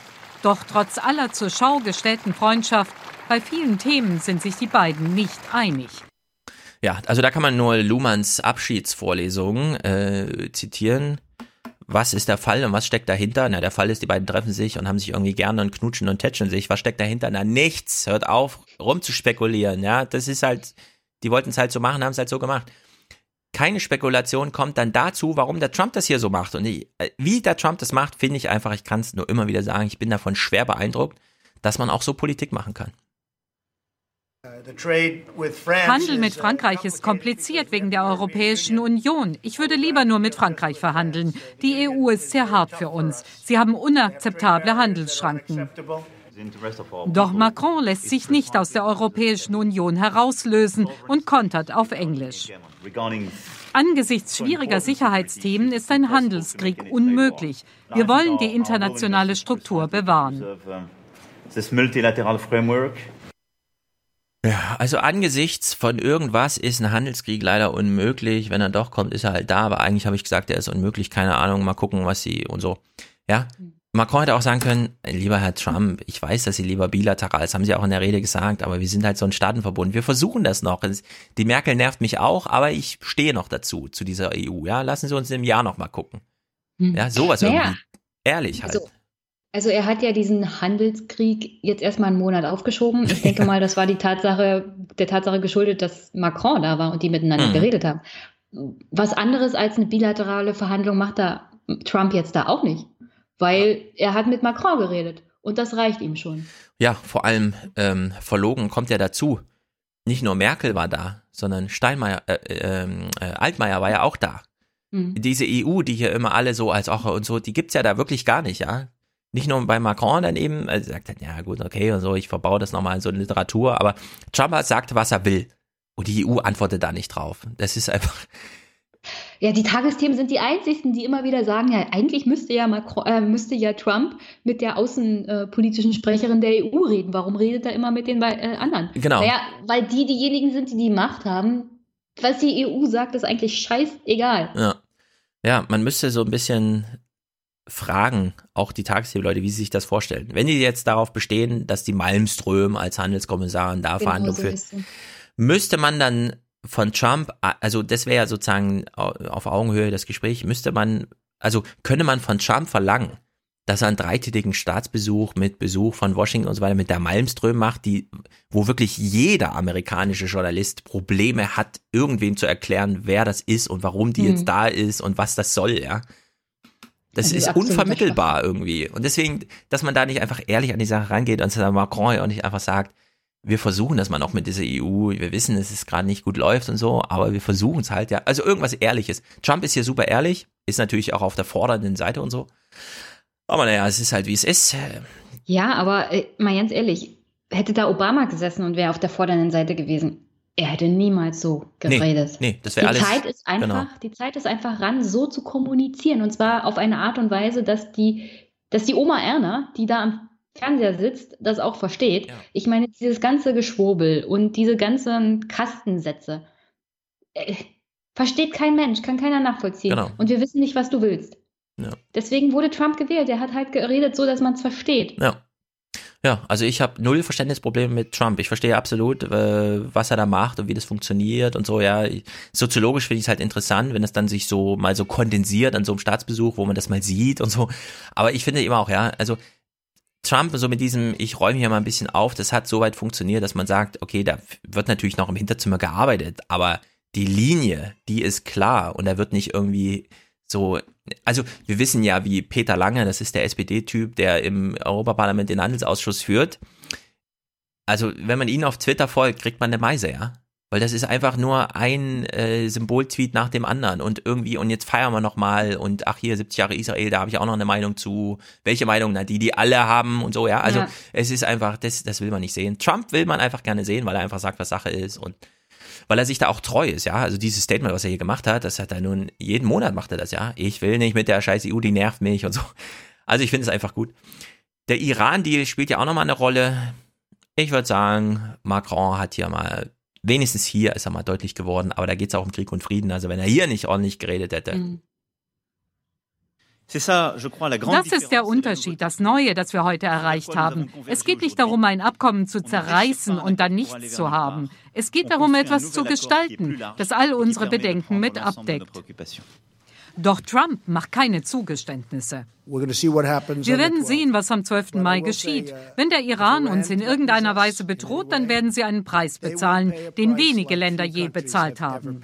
Doch trotz aller zur Schau gestellten Freundschaft, bei vielen Themen sind sich die beiden nicht einig. Ja, also da kann man nur Luhmanns Abschiedsvorlesung äh, zitieren. Was ist der Fall und was steckt dahinter? Na, der Fall ist, die beiden treffen sich und haben sich irgendwie gerne und knutschen und tätscheln sich. Was steckt dahinter? Na, nichts. Hört auf, rumzuspekulieren. Ja, das ist halt, die wollten es halt so machen, haben es halt so gemacht. Keine Spekulation kommt dann dazu, warum der Trump das hier so macht. Und ich, äh, wie der Trump das macht, finde ich einfach, ich kann es nur immer wieder sagen, ich bin davon schwer beeindruckt, dass man auch so Politik machen kann. Handel mit Frankreich ist kompliziert wegen der Europäischen Union. Ich würde lieber nur mit Frankreich verhandeln. Die EU ist sehr hart für uns. Sie haben unakzeptable Handelsschranken. Doch Macron lässt sich nicht aus der Europäischen Union herauslösen und kontert auf Englisch. Angesichts schwieriger Sicherheitsthemen ist ein Handelskrieg unmöglich. Wir wollen die internationale Struktur bewahren. This multilateral framework Ja, also angesichts von irgendwas ist ein Handelskrieg leider unmöglich. Wenn er doch kommt, ist er halt da. Aber eigentlich habe ich gesagt, er ist unmöglich. Keine Ahnung. Mal gucken, was sie und so. Ja. Macron hätte auch sagen können, lieber Herr Trump, ich weiß, dass Sie lieber bilateral, das haben Sie auch in der Rede gesagt, aber wir sind halt so ein Staatenverbund. Wir versuchen das noch. Die Merkel nervt mich auch, aber ich stehe noch dazu, zu dieser EU. Ja, lassen Sie uns im Jahr noch mal gucken. Ja, sowas Naja. irgendwie. Ehrlich halt. Also, also er hat ja diesen Handelskrieg jetzt erstmal einen Monat aufgeschoben. Ich denke mal, das war die Tatsache, der Tatsache geschuldet, dass Macron da war und die miteinander Mhm. geredet haben. Was anderes als eine bilaterale Verhandlung macht da Trump jetzt da auch nicht. Weil er hat mit Macron geredet. Und das reicht ihm schon. Ja, vor allem ähm, verlogen kommt ja dazu. Nicht nur Merkel war da, sondern Steinmeier, äh, ähm, äh, Altmaier war ja auch da. Mhm. Diese EU, die hier immer alle so als auch und so, die gibt's ja da wirklich gar nicht, ja. Nicht nur bei Macron dann eben, er sagt dann, ja gut, okay und so, ich verbaue das nochmal in so eine Literatur, aber Trump sagt, was er will. Und die EU antwortet da nicht drauf. Das ist einfach, Ja, die Tagesthemen sind die einzigsten, die immer wieder sagen, ja, eigentlich müsste ja, Macron, äh, müsste ja Trump mit der außenpolitischen Sprecherin der EU reden. Warum redet er immer mit den äh, anderen? Genau. Naja, weil die diejenigen sind, die die Macht haben. Was die EU sagt, ist eigentlich scheißegal. ja. Ja, man müsste so ein bisschen fragen, auch die Tagesthemen-Leute, wie sie sich das vorstellen. Wenn die jetzt darauf bestehen, dass die Malmström als Handelskommissarin da Verhandlungen so führt, müsste man dann von Trump, also das wäre ja sozusagen au- auf Augenhöhe das Gespräch, müsste man, also könne man von Trump verlangen, dass er einen dreitägigen Staatsbesuch mit Besuch von Washington und so weiter mit der Malmström macht, die, wo wirklich jeder amerikanische Journalist Probleme hat, irgendwem zu erklären, wer das ist und warum die Mhm. jetzt da ist und was das soll, ja. Das Das ist unvermittelbar irgendwie. Und deswegen, dass man da nicht einfach ehrlich an die Sache rangeht und dass Macron ja auch nicht einfach sagt, wir versuchen das mal noch mit dieser EU, wir wissen, dass es gerade nicht gut läuft und so, aber wir versuchen es halt, ja. Also irgendwas Ehrliches. Trump ist hier super ehrlich, ist natürlich auch auf der fordernden Seite und so. Aber naja, es ist halt wie es ist. Ja, aber äh, mal ganz ehrlich, hätte da Obama gesessen und wäre auf der fordernden Seite gewesen, er hätte niemals so geredet. Nee, nee das Die wäre alles. Zeit ist einfach, genau. die Zeit ist einfach ran, so zu kommunizieren. Und zwar auf eine Art und Weise, dass die, dass die Oma Erna, die da am Fernseher sitzt, das auch versteht. Ich meine, dieses ganze Geschwurbel und diese ganzen Kastensätze, äh, versteht kein Mensch, kann keiner nachvollziehen. Genau. Und wir wissen nicht, was du willst. Ja. Deswegen wurde Trump gewählt. Er hat halt geredet, so dass man es versteht. Ja. Ja, also ich habe null Verständnisprobleme mit Trump. Ich verstehe absolut, äh, was er da macht und wie das funktioniert und so. Ja, soziologisch finde ich es halt interessant, wenn es dann sich so mal so kondensiert an so einem Staatsbesuch, wo man das mal sieht und so. Aber ich finde immer auch, ja, also Trump so mit diesem, ich räume hier mal ein bisschen auf, das hat soweit funktioniert, dass man sagt, okay, da wird natürlich noch im Hinterzimmer gearbeitet, aber die Linie, die ist klar und da wird nicht irgendwie so, also wir wissen ja, wie Peter Lange, das ist der SPD-Typ, der im Europaparlament den Handelsausschuss führt. Also wenn man ihn auf Twitter folgt, kriegt man eine Meise, ja. Weil das ist einfach nur ein äh, Symboltweet nach dem anderen und irgendwie, und jetzt feiern wir nochmal und ach hier, 70 Jahre Israel, da habe ich auch noch eine Meinung zu. Welche Meinung? Na, die, die alle haben und so, ja. Also Ja. es ist einfach, das, das will man nicht sehen. Trump will man einfach gerne sehen, weil er einfach sagt, was Sache ist und weil er sich da auch treu ist, ja. Also dieses Statement, was er hier gemacht hat, das hat er nun, jeden Monat macht er das, ja. Ich will nicht mit der scheiß EU, die nervt mich und so. Also ich finde es einfach gut. Der Iran-Deal spielt ja auch nochmal eine Rolle. Ich würde sagen, Macron hat hier mal, wenigstens hier ist er mal deutlich geworden, aber da geht es auch um Krieg und Frieden. Also wenn er hier nicht ordentlich geredet hätte. Mhm. Das ist der Unterschied, das Neue, das wir heute erreicht haben. Es geht nicht darum, ein Abkommen zu zerreißen und dann nichts zu haben. Es geht darum, etwas zu gestalten, das all unsere Bedenken mit abdeckt. Doch Trump macht keine Zugeständnisse. Wir werden sehen, was am 12. Mai geschieht. Wenn der Iran uns in irgendeiner Weise bedroht, dann werden sie einen Preis bezahlen, den wenige Länder je bezahlt haben.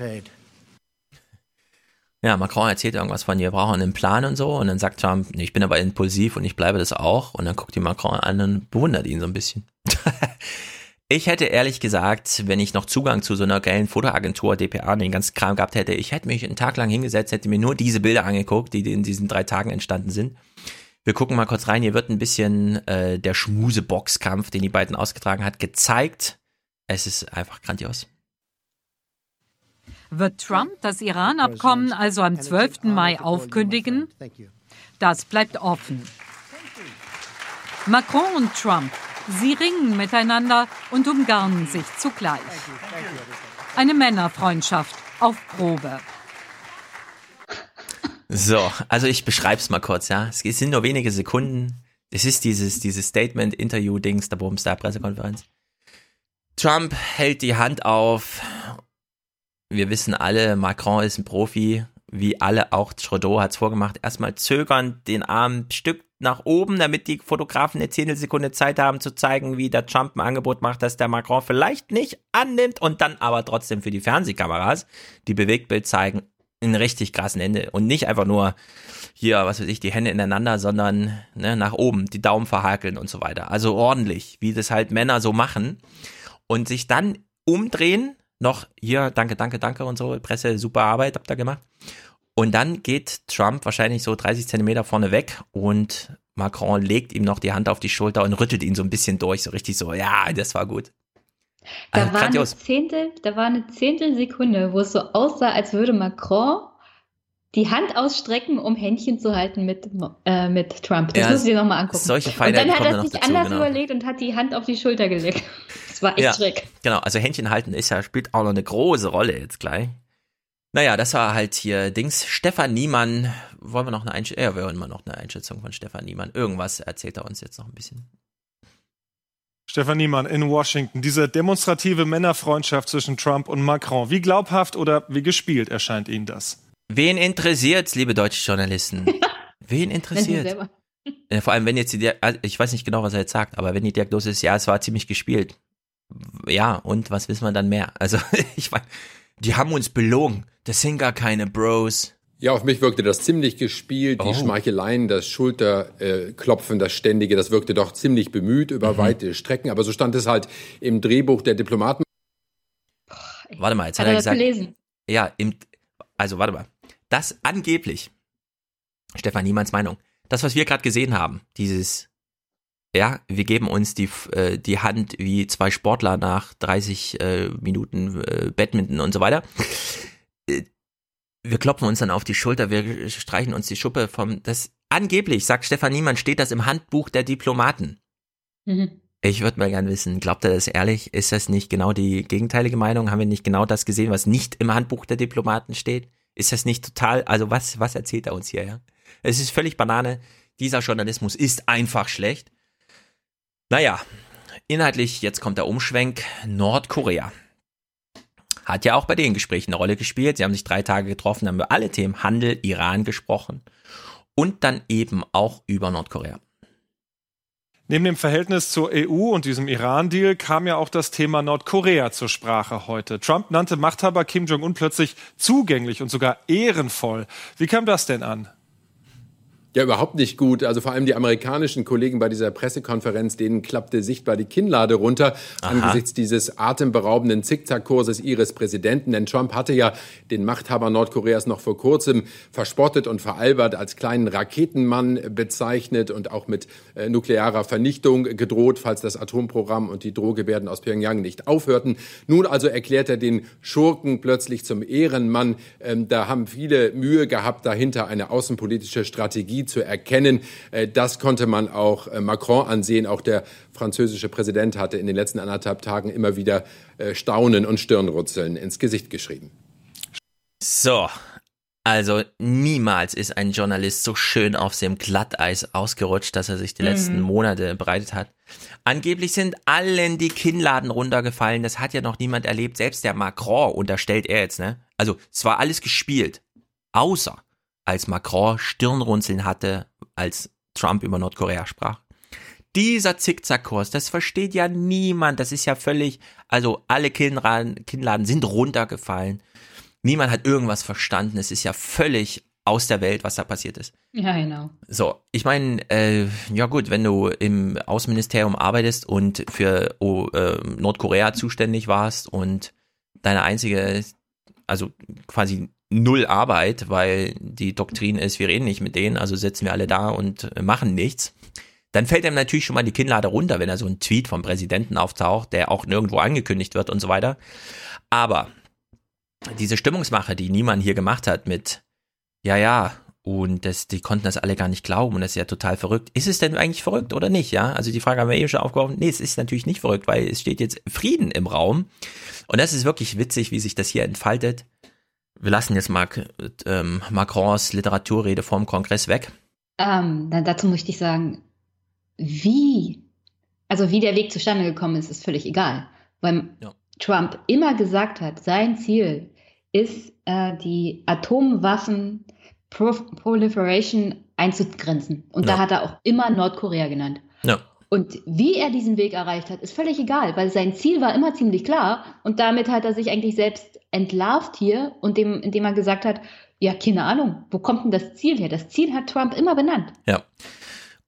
Ja, Macron erzählt irgendwas von, wir brauchen einen Plan und so. Und dann sagt Trump, ich bin aber impulsiv und ich bleibe das auch. Und dann guckt die Macron an und bewundert ihn so ein bisschen. ich hätte ehrlich gesagt, wenn ich noch Zugang zu so einer geilen Fotoagentur, DPA den ganzen Kram gehabt hätte, ich hätte mich einen Tag lang hingesetzt, hätte mir nur diese Bilder angeguckt, die in diesen drei Tagen entstanden sind. Wir gucken mal kurz rein. Hier wird ein bisschen äh, der Schmuseboxkampf, den die beiden ausgetragen hat, gezeigt. Es ist einfach grandios. Wird Trump das Iran-Abkommen also am 12. Mai aufkündigen? Das bleibt offen. Macron und Trump, sie ringen miteinander und umgarnen sich zugleich. Eine Männerfreundschaft auf Probe. So, also ich beschreib's mal kurz, ja. Es sind nur wenige Sekunden. Es ist dieses, dieses Statement-Interview-Dings, der Bums, der Pressekonferenz. Trump hält die Hand auf. Wir wissen alle, Macron ist ein Profi, wie alle auch Trudeau hat's vorgemacht. Erstmal zögern, den Arm ein Stück nach oben, damit die Fotografen eine Zehntelsekunde Zeit haben zu zeigen, wie der Trump ein Angebot macht, dass der Macron vielleicht nicht annimmt und dann aber trotzdem für die Fernsehkameras, die Bewegtbild zeigen, einen richtig krassen Ende und nicht einfach nur hier, was weiß ich, die Hände ineinander, sondern ne, nach oben, die Daumen verhakeln und so weiter. Also ordentlich, wie das halt Männer so machen und sich dann umdrehen, noch hier, danke, danke, danke und so, Presse, super Arbeit habt ihr gemacht. Und dann geht Trump wahrscheinlich so 30 Zentimeter vorne weg und Macron legt ihm noch die Hand auf die Schulter und rüttelt ihn so ein bisschen durch, so richtig so, ja, das war gut. Da Also war, eine. Zehntel, da war eine Zehntelsekunde, wo es so aussah, als würde Macron die Hand ausstrecken, um Händchen zu halten mit, äh, mit Trump. Das Ja, du dir nochmal angucken. solche und Feinheiten dann hat er sich anders genau. überlegt und hat die Hand auf die Schulter gelegt. Das war echt ja, schräg. Genau, also Händchen halten ist ja, spielt auch noch eine große Rolle jetzt gleich. Naja, das war halt hier Dings. Stefan Niemann, wollen wir noch eine Einschätzung? Ja, wir hören mal noch eine Einschätzung von Stefan Niemann. Irgendwas erzählt er uns jetzt noch ein bisschen. Stefan Niemann in Washington. Diese demonstrative Männerfreundschaft zwischen Trump und Macron. Wie glaubhaft oder wie gespielt erscheint Ihnen das? Wen interessiert's, liebe deutsche Journalisten? Wen interessiert? Vor allem, wenn jetzt die, also ich weiß nicht genau, was er jetzt sagt, aber wenn die Diagnose ist, ja, es war ziemlich gespielt. Ja, und was wissen wir dann mehr? Also, ich weiß, die haben uns belogen. Das sind gar keine Bros. Ja, auf mich wirkte das ziemlich gespielt. Die Oh. Schmeicheleien, das Schulterklopfen, das Ständige, das wirkte doch ziemlich bemüht über Mhm. weite Strecken. Aber so stand es halt im Drehbuch der Diplomaten. Warte mal, jetzt Hat hat, er er das gesagt. gelesen? Ja, im, also warte mal. Das angeblich, Stefan Niemanns Meinung, das, was wir gerade gesehen haben, dieses, ja, wir geben uns die, äh, die Hand wie zwei Sportler nach 30 äh, Minuten äh, Badminton und so weiter. Äh, Wir klopfen uns dann auf die Schulter, wir streichen uns die Schuppe vom, das angeblich, sagt Stefan Niemann, steht das im Handbuch der Diplomaten. Mhm. Ich würde mal gern wissen, glaubt er das ehrlich? Ist das nicht genau die gegenteilige Meinung? Haben wir nicht genau das gesehen, was nicht im Handbuch der Diplomaten steht? Ist das nicht total, also was, was erzählt er uns hier, ja? Es ist völlig Banane. Dieser Journalismus ist einfach schlecht. Naja, inhaltlich, jetzt kommt der Umschwenk. Nordkorea. Hat ja auch bei den Gesprächen eine Rolle gespielt. Sie haben sich drei Tage getroffen, haben über alle Themen Handel, Iran gesprochen und dann eben auch über Nordkorea. Neben dem Verhältnis zur EU und diesem Iran-Deal kam ja auch das Thema Nordkorea zur Sprache heute. Trump nannte Machthaber Kim Jong-un plötzlich zugänglich und sogar ehrenvoll. Wie kam das denn an? Ja, überhaupt nicht gut. Also vor allem die amerikanischen Kollegen bei dieser Pressekonferenz, denen klappte sichtbar die Kinnlade runter Aha. angesichts dieses atemberaubenden Zickzackkurses ihres Präsidenten. Denn Trump hatte ja den Machthaber Nordkoreas noch vor kurzem verspottet und veralbert, als kleinen Raketenmann bezeichnet und auch mit äh, nuklearer Vernichtung gedroht, falls das Atomprogramm und die Drohgebärden aus Pyongyang nicht aufhörten. Nun also erklärt er den Schurken plötzlich zum Ehrenmann. Ähm, da haben viele Mühe gehabt, dahinter eine außenpolitische Strategie zu erkennen. Äh, das konnte man auch äh, Macron ansehen. Auch der französische Präsident hatte in den letzten anderthalb Tagen immer wieder äh, Staunen und Stirnrunzeln ins Gesicht geschrieben. So, also niemals ist ein Journalist so schön auf dem Glatteis ausgerutscht, dass er sich die mhm. letzten Monate bereitet hat. Angeblich sind allen die Kinnladen runtergefallen. Das hat ja noch niemand erlebt. Selbst der Macron unterstellt er jetzt, ne? Also es war alles gespielt. Außer als Macron Stirnrunzeln hatte, als Trump über Nordkorea sprach. Dieser Zickzackkurs, das versteht ja niemand. Das ist ja völlig, also alle Kinnladen, Kinnladen sind runtergefallen. Niemand hat irgendwas verstanden. Es ist ja völlig aus der Welt, was da passiert ist. Ja, genau. So, ich meine, äh, ja gut, wenn du im Außenministerium arbeitest und für oh, äh, Nordkorea zuständig warst und deine einzige, also quasi null Arbeit, weil die Doktrin ist, wir reden nicht mit denen, also sitzen wir alle da und machen nichts. Dann fällt ihm natürlich schon mal die Kinnlade runter, wenn er so ein Tweet vom Präsidenten auftaucht, der auch nirgendwo angekündigt wird und so weiter. Aber diese Stimmungsmache, die niemand hier gemacht hat mit, ja, ja, und das, die konnten das alle gar nicht glauben und das ist ja total verrückt. Ist es denn eigentlich verrückt oder nicht? Ja, also die Frage haben wir eben schon aufgeworfen. Nee, es ist natürlich nicht verrückt, weil es steht jetzt Frieden im Raum. Und das ist wirklich witzig, wie sich das hier entfaltet wir lassen jetzt mal ähm, Macrons Literaturrede vom Kongress weg. Ähm, dann dazu möchte ich sagen, wie, also wie der Weg zustande gekommen ist, ist völlig egal. Weil ja. Trump immer gesagt hat, sein Ziel ist, äh, die Atomwaffen Proliferation einzugrenzen. Und ja. da hat er auch immer Nordkorea genannt. Ja. Und wie er diesen Weg erreicht hat, ist völlig egal, weil sein Ziel war immer ziemlich klar und damit hat er sich eigentlich selbst entlarvt hier und dem, indem er gesagt hat, ja, keine Ahnung, wo kommt denn das Ziel her? Das Ziel hat Trump immer benannt. Ja.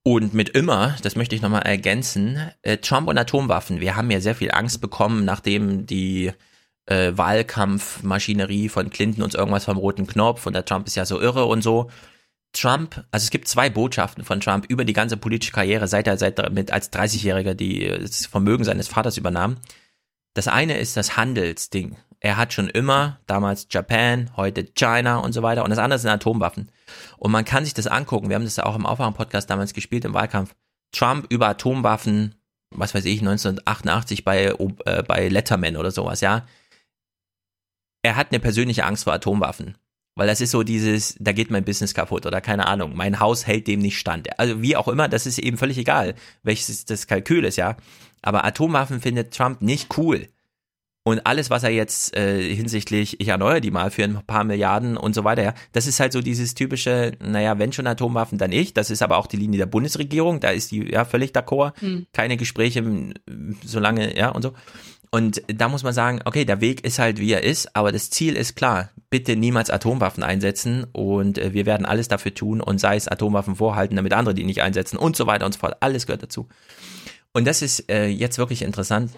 Und mit immer, das möchte ich nochmal ergänzen, äh, Trump und Atomwaffen. Wir haben ja sehr viel Angst bekommen, nachdem die äh, Wahlkampfmaschinerie von Clinton uns irgendwas vom roten Knopf und der Trump ist ja so irre und so. Trump, also es gibt zwei Botschaften von Trump über die ganze politische Karriere, seit er seit mit als 30-Jähriger das Vermögen seines Vaters übernahm. Das eine ist das Handelsding. Er hat schon immer, damals Japan, heute China und so weiter. Und das andere sind Atomwaffen. Und man kann sich das angucken. Wir haben das ja auch im Aufwachen-Podcast damals gespielt im Wahlkampf. Trump über Atomwaffen, was weiß ich, 1988 bei, äh, bei Letterman oder sowas, ja. Er hat eine persönliche Angst vor Atomwaffen. Weil das ist so dieses, da geht mein Business kaputt oder keine Ahnung, mein Haus hält dem nicht stand. Also wie auch immer, das ist eben völlig egal, welches das Kalkül ist, ja. Aber Atomwaffen findet Trump nicht cool. Und alles, was er jetzt äh, hinsichtlich, ich erneuere die mal für ein paar Milliarden und so weiter, ja, das ist halt so dieses typische, naja, wenn schon Atomwaffen, dann ich. Das ist aber auch die Linie der Bundesregierung, da ist die ja völlig d'accord. Hm. Keine Gespräche, solange, ja, und so. Und da muss man sagen, okay, der Weg ist halt wie er ist, aber das Ziel ist klar. Bitte niemals Atomwaffen einsetzen und äh, wir werden alles dafür tun und sei es Atomwaffen vorhalten, damit andere die nicht einsetzen und so weiter und so fort. Alles gehört dazu. Und das ist äh, jetzt wirklich interessant.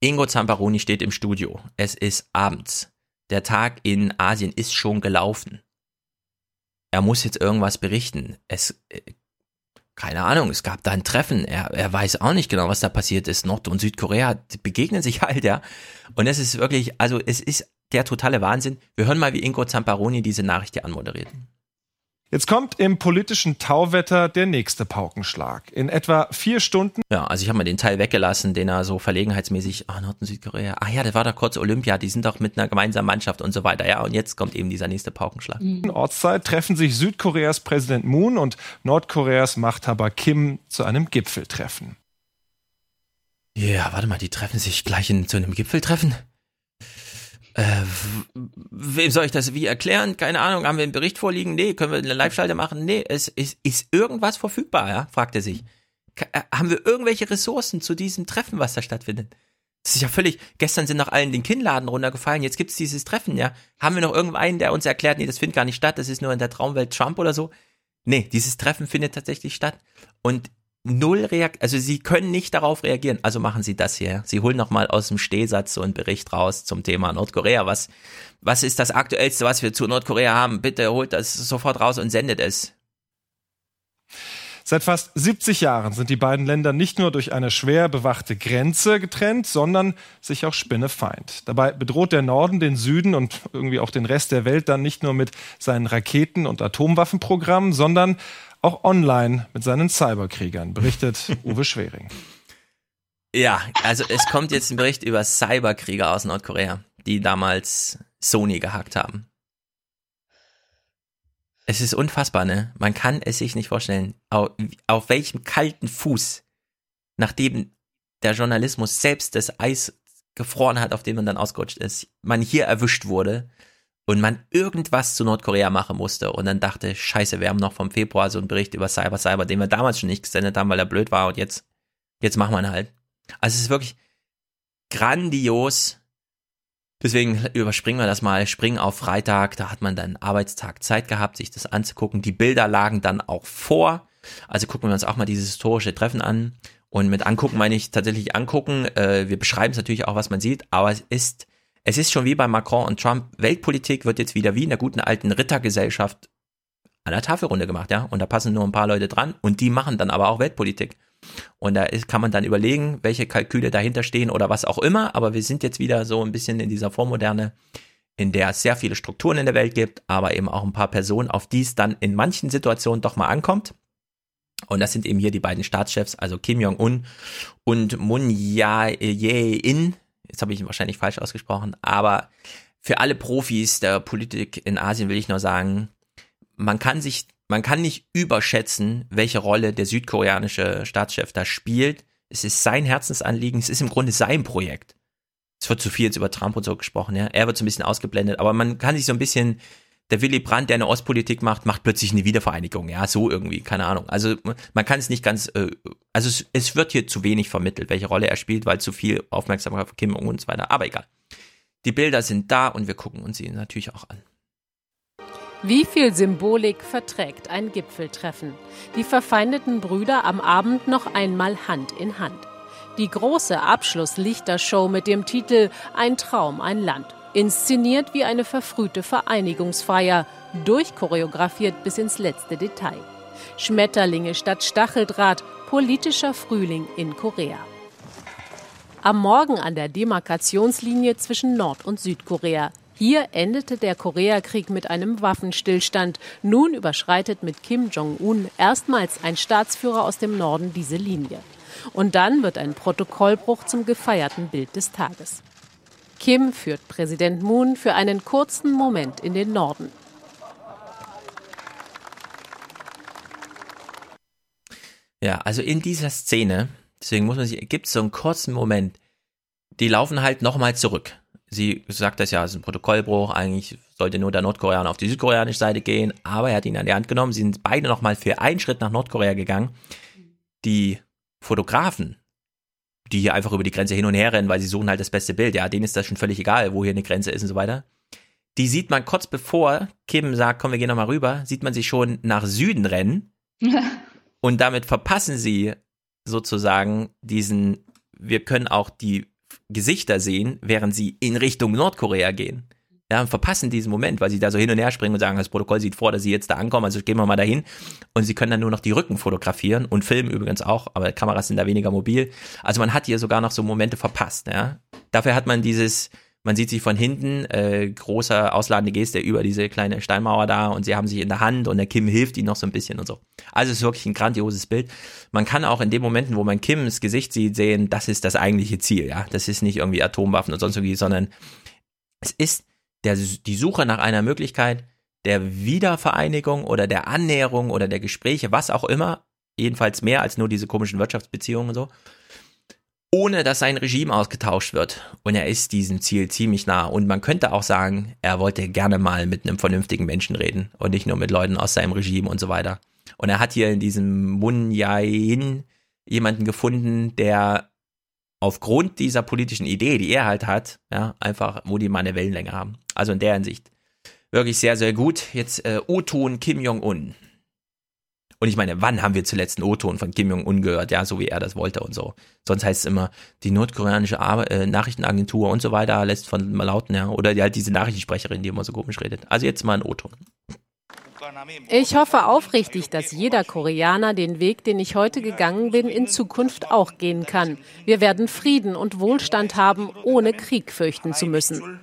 Ingo Zamparoni steht im Studio. Es ist abends. Der Tag in Asien ist schon gelaufen. Er muss jetzt irgendwas berichten. Es äh, keine Ahnung, es gab da ein Treffen. Er, er weiß auch nicht genau, was da passiert ist. Nord- und Südkorea begegnen sich halt, ja. Und es ist wirklich, also es ist der totale Wahnsinn. Wir hören mal, wie Ingo Zamparoni diese Nachricht hier anmoderiert. Jetzt kommt im politischen Tauwetter der nächste Paukenschlag. In etwa vier Stunden. Ja, also ich habe mal den Teil weggelassen, den er so verlegenheitsmäßig, ah, Nord- und Südkorea, ah ja, das war doch kurz Olympia, die sind doch mit einer gemeinsamen Mannschaft und so weiter. Ja, und jetzt kommt eben dieser nächste Paukenschlag. In Ortszeit treffen sich Südkoreas Präsident Moon und Nordkoreas Machthaber Kim zu einem Gipfeltreffen. Ja, warte mal, die treffen sich gleich in, zu einem Gipfeltreffen? Äh, wem soll ich das wie erklären? Keine Ahnung, haben wir einen Bericht vorliegen? Nee, können wir eine Live-Schalte machen? Nee, es ist, ist irgendwas verfügbar, ja? fragt er sich. Äh, haben wir irgendwelche Ressourcen zu diesem Treffen, was da stattfindet? Das ist ja völlig, gestern sind noch allen den Kinnladen runtergefallen, jetzt gibt's dieses Treffen, ja. Haben wir noch irgendeinen, der uns erklärt, nee, das findet gar nicht statt, das ist nur in der Traumwelt Trump oder so? Nee, dieses Treffen findet tatsächlich statt und null Reakt, also sie können nicht darauf reagieren, also machen sie das hier. Sie holen nochmal aus dem Stehsatz so einen Bericht raus zum Thema Nordkorea. Was, was ist das Aktuellste, was wir zu Nordkorea haben? Bitte holt das sofort raus und sendet es. Seit fast 70 Jahren sind die beiden Länder nicht nur durch eine schwer bewachte Grenze getrennt, sondern sich auch spinnefeind. Dabei bedroht der Norden den Süden und irgendwie auch den Rest der Welt dann nicht nur mit seinen Raketen- und Atomwaffenprogrammen, sondern auch online mit seinen Cyberkriegern, berichtet Uwe Schwering. Ja, also es kommt jetzt ein Bericht über Cyberkrieger aus Nordkorea, die damals Sony gehackt haben. Es ist unfassbar, ne? Man kann es sich nicht vorstellen, auf, auf welchem kalten Fuß, nachdem der Journalismus selbst das Eis gefroren hat, auf dem man dann ausgerutscht ist, man hier erwischt wurde und man irgendwas zu Nordkorea machen musste und dann dachte, scheiße, wir haben noch vom Februar so einen Bericht über Cyber Cyber, den wir damals schon nicht gesendet haben, weil er blöd war und jetzt, jetzt machen wir ihn halt. Also es ist wirklich grandios. Deswegen überspringen wir das mal, springen auf Freitag, da hat man dann Arbeitstag Zeit gehabt, sich das anzugucken. Die Bilder lagen dann auch vor. Also gucken wir uns auch mal dieses historische Treffen an. Und mit angucken meine ich tatsächlich angucken. Äh, wir beschreiben es natürlich auch, was man sieht, aber es ist es ist schon wie bei Macron und Trump, Weltpolitik wird jetzt wieder wie in der guten alten Rittergesellschaft an der Tafelrunde gemacht, ja. Und da passen nur ein paar Leute dran und die machen dann aber auch Weltpolitik. Und da ist, kann man dann überlegen, welche Kalküle dahinter stehen oder was auch immer. Aber wir sind jetzt wieder so ein bisschen in dieser Vormoderne, in der es sehr viele Strukturen in der Welt gibt, aber eben auch ein paar Personen, auf die es dann in manchen Situationen doch mal ankommt. Und das sind eben hier die beiden Staatschefs, also Kim Jong-un und Moon Jae-in, jetzt habe ich ihn wahrscheinlich falsch ausgesprochen, aber für alle Profis der Politik in Asien will ich nur sagen, man kann sich, man kann nicht überschätzen, welche Rolle der südkoreanische Staatschef da spielt. Es ist sein Herzensanliegen, es ist im Grunde sein Projekt. Es wird zu viel jetzt über Trump und so gesprochen, ja. Er wird so ein bisschen ausgeblendet, aber man kann sich so ein bisschen der Willy Brandt, der eine Ostpolitik macht, macht plötzlich eine Wiedervereinigung. Ja, so irgendwie, keine Ahnung. Also man kann es nicht ganz, äh, also es, es wird hier zu wenig vermittelt, welche Rolle er spielt, weil zu viel Aufmerksamkeit für Kim und so weiter. Aber egal. Die Bilder sind da und wir gucken uns sie natürlich auch an. Wie viel Symbolik verträgt ein Gipfeltreffen? Die verfeindeten Brüder am Abend noch einmal Hand in Hand. Die große Abschlusslichtershow mit dem Titel Ein Traum, ein Land Inszeniert wie eine verfrühte Vereinigungsfeier, durchchoreografiert bis ins letzte Detail. Schmetterlinge statt Stacheldraht, politischer Frühling in Korea. Am Morgen an der Demarkationslinie zwischen Nord- und Südkorea. Hier endete der Koreakrieg mit einem Waffenstillstand. Nun überschreitet mit Kim Jong-un erstmals ein Staatsführer aus dem Norden diese Linie. Und dann wird ein Protokollbruch zum gefeierten Bild des Tages. Kim führt Präsident Moon für einen kurzen Moment in den Norden. Ja, also in dieser Szene, deswegen muss man sich, gibt es so einen kurzen Moment, die laufen halt nochmal zurück. Sie sagt das ja, es ist ein Protokollbruch, eigentlich sollte nur der Nordkoreaner auf die südkoreanische Seite gehen, aber er hat ihn an die Hand genommen, sie sind beide nochmal für einen Schritt nach Nordkorea gegangen. Die Fotografen die hier einfach über die Grenze hin und her rennen, weil sie suchen halt das beste Bild. Ja, denen ist das schon völlig egal, wo hier eine Grenze ist und so weiter. Die sieht man kurz bevor Kim sagt, komm, wir gehen nochmal rüber, sieht man sie schon nach Süden rennen. und damit verpassen sie sozusagen diesen, wir können auch die Gesichter sehen, während sie in Richtung Nordkorea gehen ja, verpassen diesen Moment, weil sie da so hin und her springen und sagen, das Protokoll sieht vor, dass sie jetzt da ankommen, also gehen wir mal dahin. Und sie können dann nur noch die Rücken fotografieren und filmen übrigens auch, aber Kameras sind da weniger mobil. Also man hat hier sogar noch so Momente verpasst, ja. Dafür hat man dieses, man sieht sich von hinten, äh, großer ausladende Geste über diese kleine Steinmauer da und sie haben sich in der Hand und der Kim hilft ihnen noch so ein bisschen und so. Also es ist wirklich ein grandioses Bild. Man kann auch in den Momenten, wo man Kims Gesicht sieht, sehen, das ist das eigentliche Ziel, ja. Das ist nicht irgendwie Atomwaffen und sonst irgendwie, sondern es ist der, die Suche nach einer Möglichkeit der Wiedervereinigung oder der Annäherung oder der Gespräche, was auch immer, jedenfalls mehr als nur diese komischen Wirtschaftsbeziehungen und so, ohne dass sein Regime ausgetauscht wird. Und er ist diesem Ziel ziemlich nah. Und man könnte auch sagen, er wollte gerne mal mit einem vernünftigen Menschen reden und nicht nur mit Leuten aus seinem Regime und so weiter. Und er hat hier in diesem Mun Jae-in jemanden gefunden, der aufgrund dieser politischen Idee, die er halt hat, ja, einfach, wo die mal eine Wellenlänge haben. Also in der Hinsicht wirklich sehr, sehr gut. Jetzt äh, O-Ton Kim Jong-un. Und ich meine, wann haben wir zuletzt einen O-Ton von Kim Jong-un gehört? Ja, so wie er das wollte und so. Sonst heißt es immer, die nordkoreanische Ar äh, Nachrichtenagentur und so weiter lässt von lauten, ja. Oder die, halt diese Nachrichtensprecherin, die immer so komisch redet. Also jetzt mal ein O-Ton. Ich hoffe aufrichtig, dass jeder Koreaner den Weg, den ich heute gegangen bin, in Zukunft auch gehen kann. Wir werden Frieden und Wohlstand haben, ohne Krieg fürchten zu müssen.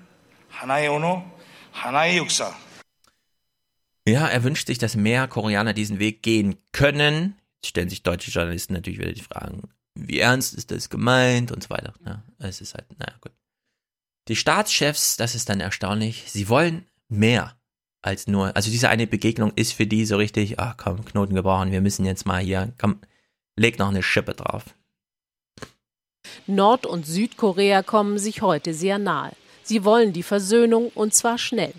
Ja, er wünscht sich, dass mehr Koreaner diesen Weg gehen können. Jetzt stellen sich deutsche Journalisten natürlich wieder die Fragen, wie ernst ist das gemeint und so weiter. Ja, es ist halt, naja, gut. Die Staatschefs, das ist dann erstaunlich, sie wollen mehr als nur, also diese eine Begegnung ist für die so richtig, ach komm, Knoten gebrochen, wir müssen jetzt mal hier, komm, leg noch eine Schippe drauf. Nord- und Südkorea kommen sich heute sehr nahe. Sie wollen die Versöhnung und zwar schnell.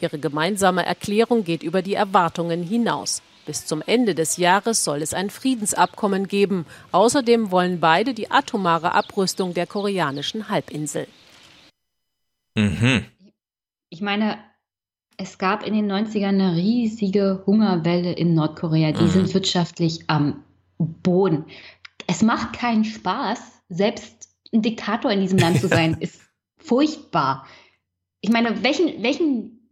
Ihre gemeinsame Erklärung geht über die Erwartungen hinaus. Bis zum Ende des Jahres soll es ein Friedensabkommen geben. Außerdem wollen beide die atomare Abrüstung der koreanischen Halbinsel. Mhm. Ich meine, es gab in den 90ern eine riesige Hungerwelle in Nordkorea. Die Mhm. sind wirtschaftlich am Boden. Es macht keinen Spaß, selbst ein Diktator in diesem Land zu sein, ist furchtbar. Ich meine, welchen, welchen,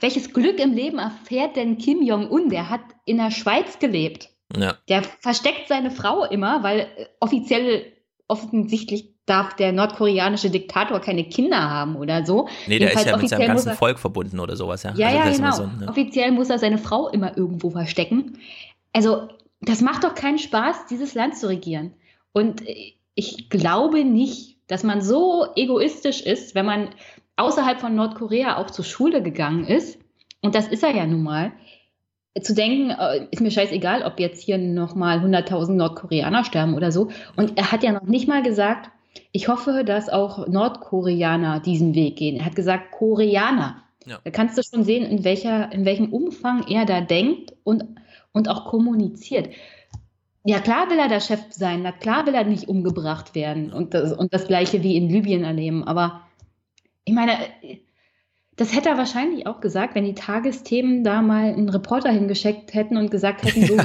welches Glück im Leben erfährt denn Kim Jong-un? Der hat in der Schweiz gelebt. Ja. Der versteckt seine Frau immer, weil äh, offiziell offensichtlich darf der nordkoreanische Diktator keine Kinder haben oder so. Nee, der ist Jedenfalls ja mit seinem ganzen er- Volk verbunden oder sowas, ja. ja, also ja, ist genau. so, ne? Offiziell muss er seine Frau immer irgendwo verstecken. Also, das macht doch keinen Spaß, dieses Land zu regieren. Und äh, ich glaube nicht, dass man so egoistisch ist, wenn man außerhalb von Nordkorea auch zur Schule gegangen ist. Und das ist er ja nun mal. Zu denken, äh, ist mir scheißegal, ob jetzt hier nochmal 100.000 Nordkoreaner sterben oder so. Und er hat ja noch nicht mal gesagt, ich hoffe, dass auch Nordkoreaner diesen Weg gehen. Er hat gesagt, Koreaner. Ja. Da kannst du schon sehen, in, welcher, in welchem Umfang er da denkt und, und auch kommuniziert. Ja, klar will er der Chef sein, na klar will er nicht umgebracht werden und das, und das gleiche wie in Libyen erleben. Aber ich meine, das hätte er wahrscheinlich auch gesagt, wenn die Tagesthemen da mal einen Reporter hingeschickt hätten und gesagt hätten, so,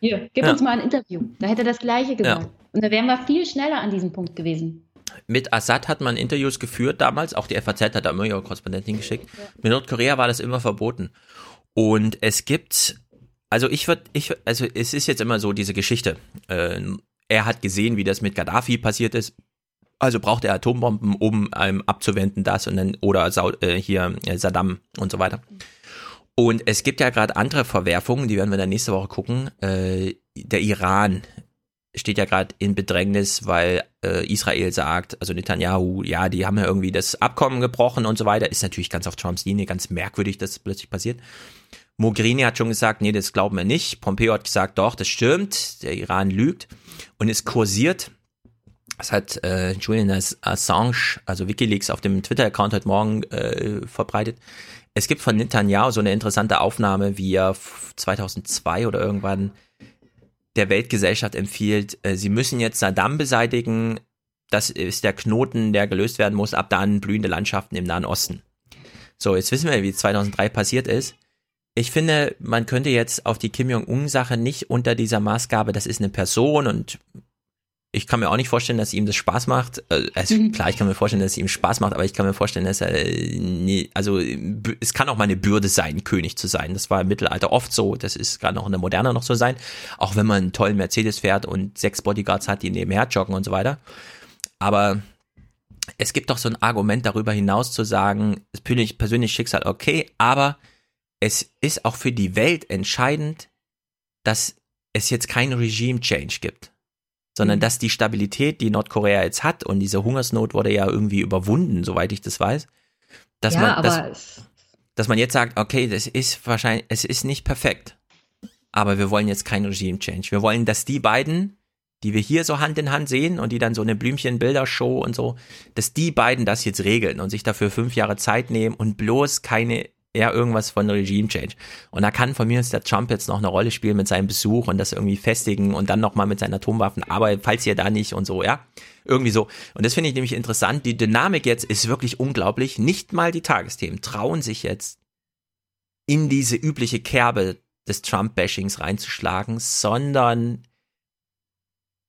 hier, gib Ja. uns mal ein Interview. Da hätte er das Gleiche gesagt. Ja. Und da wären wir viel schneller an diesem Punkt gewesen. Mit Assad hat man Interviews geführt damals, auch die FAZ hat da immer ihre Korrespondentin geschickt. Mit Nordkorea war das immer verboten. Und es gibt, also ich würde, ich, also es ist jetzt immer so diese Geschichte. Äh, er hat gesehen, wie das mit Gaddafi passiert ist. Also braucht er Atombomben, um ähm, abzuwenden das und dann, oder Sau, äh, hier äh, Saddam und so weiter. Und es gibt ja gerade andere Verwerfungen, die werden wir dann nächste Woche gucken. Äh, der Iran steht ja gerade in Bedrängnis, weil äh, Israel sagt, also Netanyahu, ja, die haben ja irgendwie das Abkommen gebrochen und so weiter. Ist natürlich ganz auf Trumps Linie, ganz merkwürdig, dass das plötzlich passiert. Mogherini hat schon gesagt, nee, das glauben wir nicht. Pompeo hat gesagt, doch, das stimmt, der Iran lügt. Und es kursiert, das hat äh, Julian Assange, also Wikileaks, auf dem Twitter-Account heute Morgen äh, verbreitet. Es gibt von Netanyahu so eine interessante Aufnahme, wie er 2002 oder irgendwann der Weltgesellschaft empfiehlt, äh, sie müssen jetzt Saddam beseitigen, das ist der Knoten, der gelöst werden muss, ab dann blühende Landschaften im Nahen Osten. So, jetzt wissen wir, wie es 2003 passiert ist. Ich finde, man könnte jetzt auf die Kim Jong-un-Sache nicht unter dieser Maßgabe, das ist eine Person und ich kann mir auch nicht vorstellen, dass ihm das Spaß macht. Äh, Also klar, ich kann mir vorstellen, dass es ihm Spaß macht, aber ich kann mir vorstellen, dass er äh, nie, also es kann auch mal eine Bürde sein, König zu sein. Das war im Mittelalter oft so. Das ist gerade noch in der Moderne noch so sein. Auch wenn man einen tollen Mercedes fährt und sechs Bodyguards hat, die nebenher joggen und so weiter. Aber es gibt doch so ein Argument darüber hinaus zu sagen, persönlich Schicksal okay, aber es ist auch für die Welt entscheidend, dass es jetzt keinen Regime-Change gibt, sondern dass die Stabilität, die Nordkorea jetzt hat und diese Hungersnot wurde ja irgendwie überwunden, soweit ich das weiß, dass ja, man, dass, dass man jetzt sagt, okay, das ist wahrscheinlich, es ist nicht perfekt, aber wir wollen jetzt keinen Regime-Change. Wir wollen, dass die beiden, die wir hier so Hand in Hand sehen und die dann so eine Blümchen-Bildershow und so, dass die beiden das jetzt regeln und sich dafür fünf Jahre Zeit nehmen und bloß keine eher irgendwas von Regime Change. Und da kann von mir aus der Trump jetzt noch eine Rolle spielen mit seinem Besuch und das irgendwie festigen und dann nochmal mit seinen Atomwaffen, aber falls ihr da nicht und so, ja, irgendwie so. Und das finde ich nämlich interessant. Die Dynamik jetzt ist wirklich unglaublich. Nicht mal die Tagesthemen trauen sich jetzt in diese übliche Kerbe des Trump-Bashings reinzuschlagen, sondern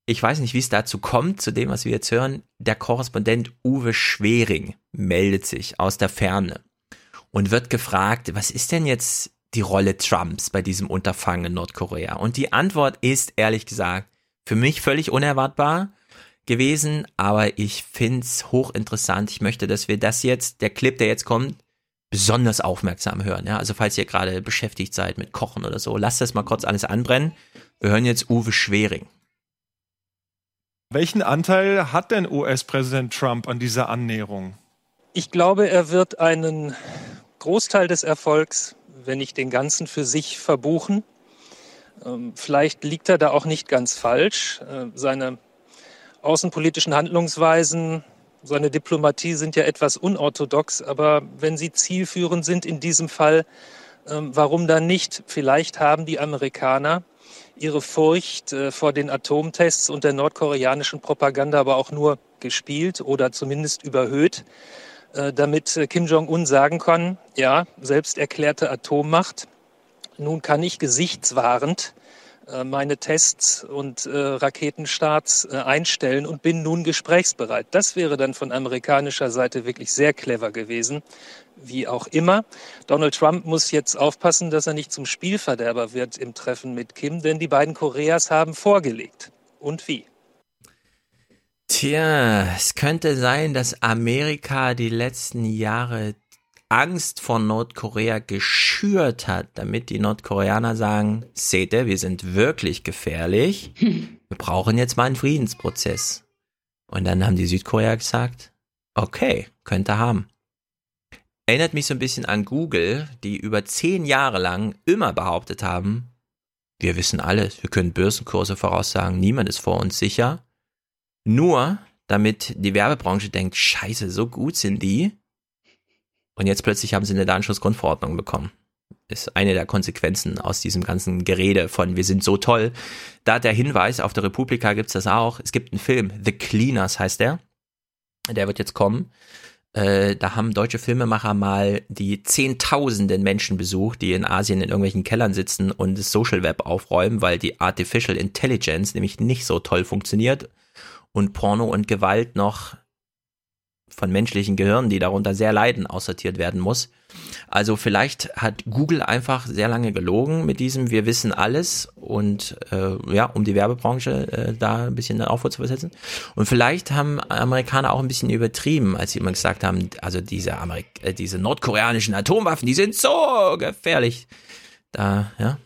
ich weiß nicht, wie es dazu kommt, zu dem, was wir jetzt hören. Der Korrespondent Uwe Schwering meldet sich aus der Ferne und wird gefragt, was ist denn jetzt die Rolle Trumps bei diesem Unterfangen in Nordkorea? Und die Antwort ist, ehrlich gesagt, für mich völlig unerwartbar gewesen, aber ich find's hochinteressant. Ich möchte, dass wir das jetzt, der Clip, der jetzt kommt, besonders aufmerksam hören. Ja? Also falls ihr gerade beschäftigt seid mit Kochen oder so, lasst das mal kurz alles anbrennen. Wir hören jetzt Uwe Schwering. Welchen Anteil hat denn US-Präsident Trump an dieser Annäherung? Ich glaube, er wird einen Großteil des Erfolgs, wenn nicht den ganzen, für sich verbuchen. Ähm, vielleicht liegt er da auch nicht ganz falsch. Äh, seine außenpolitischen Handlungsweisen, seine Diplomatie sind ja etwas unorthodox, aber wenn sie zielführend sind in diesem Fall, ähm, warum dann nicht? Vielleicht haben die Amerikaner ihre Furcht äh, vor den Atomtests und der nordkoreanischen Propaganda aber auch nur gespielt oder zumindest überhöht, damit äh, Kim Jong-un sagen kann, ja, selbst erklärte Atommacht, nun kann ich gesichtswahrend meine Tests und Raketenstarts einstellen und bin nun gesprächsbereit. Das wäre dann von amerikanischer Seite wirklich sehr clever gewesen wie auch immer. Donald Trump muss jetzt aufpassen, dass er nicht zum Spielverderber wird im Treffen mit Kim, denn die beiden Koreas haben vorgelegt. Und wie? Tja, es könnte sein, dass Amerika die letzten Jahre Angst vor Nordkorea geschürt hat, damit die Nordkoreaner sagen, seht ihr, wir sind wirklich gefährlich. Wir brauchen jetzt mal einen Friedensprozess. Und dann haben die Südkorea gesagt, okay, könnte haben. Erinnert mich so ein bisschen an Google, die über zehn Jahre lang immer behauptet haben, wir wissen alles, wir können Börsenkurse voraussagen, niemand ist vor uns sicher. Nur damit die Werbebranche denkt, scheiße, so gut sind die. Und jetzt plötzlich haben sie eine Datenschutzgrundverordnung bekommen. Ist eine der Konsequenzen aus diesem ganzen Gerede von wir sind so toll. Da der Hinweis, auf der Republika gibt's das auch. Es gibt einen Film, The Cleaners heißt der. Der wird jetzt kommen. Äh, da haben deutsche Filmemacher mal die Zehntausenden Menschen besucht, die in Asien in irgendwelchen Kellern sitzen und das Social Web aufräumen, weil die Artificial Intelligence nämlich nicht so toll funktioniert und Porno und Gewalt noch von menschlichen Gehirnen, die darunter sehr leiden, aussortiert werden muss. Also vielleicht hat Google einfach sehr lange gelogen mit diesem Wir wissen alles und äh, ja, um die Werbebranche äh, da ein bisschen Aufruhr zu versetzen. Und vielleicht haben Amerikaner auch ein bisschen übertrieben, als sie immer gesagt haben, also diese, Amerik äh, diese nordkoreanischen Atomwaffen, die sind so gefährlich. Da, ja,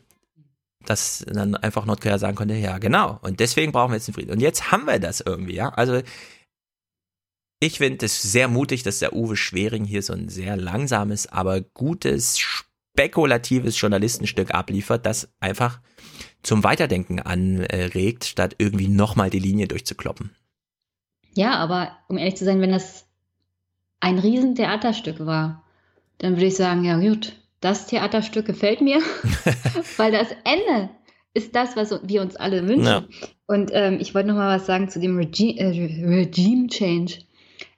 dass dann einfach Nordkorea sagen konnte, ja, genau. Und deswegen brauchen wir jetzt den Frieden. Und jetzt haben wir das irgendwie, ja. Also ich finde es sehr mutig, dass der Uwe Schwering hier so ein sehr langsames, aber gutes, spekulatives Journalistenstück abliefert, das einfach zum Weiterdenken anregt, statt irgendwie nochmal die Linie durchzukloppen. Ja, aber um ehrlich zu sein, wenn das ein Riesentheaterstück war, dann würde ich sagen, ja gut, das Theaterstück gefällt mir, weil das Ende ist das, was wir uns alle wünschen. Ja. Und ähm, ich wollte noch mal was sagen zu dem Regi äh, Regime Change.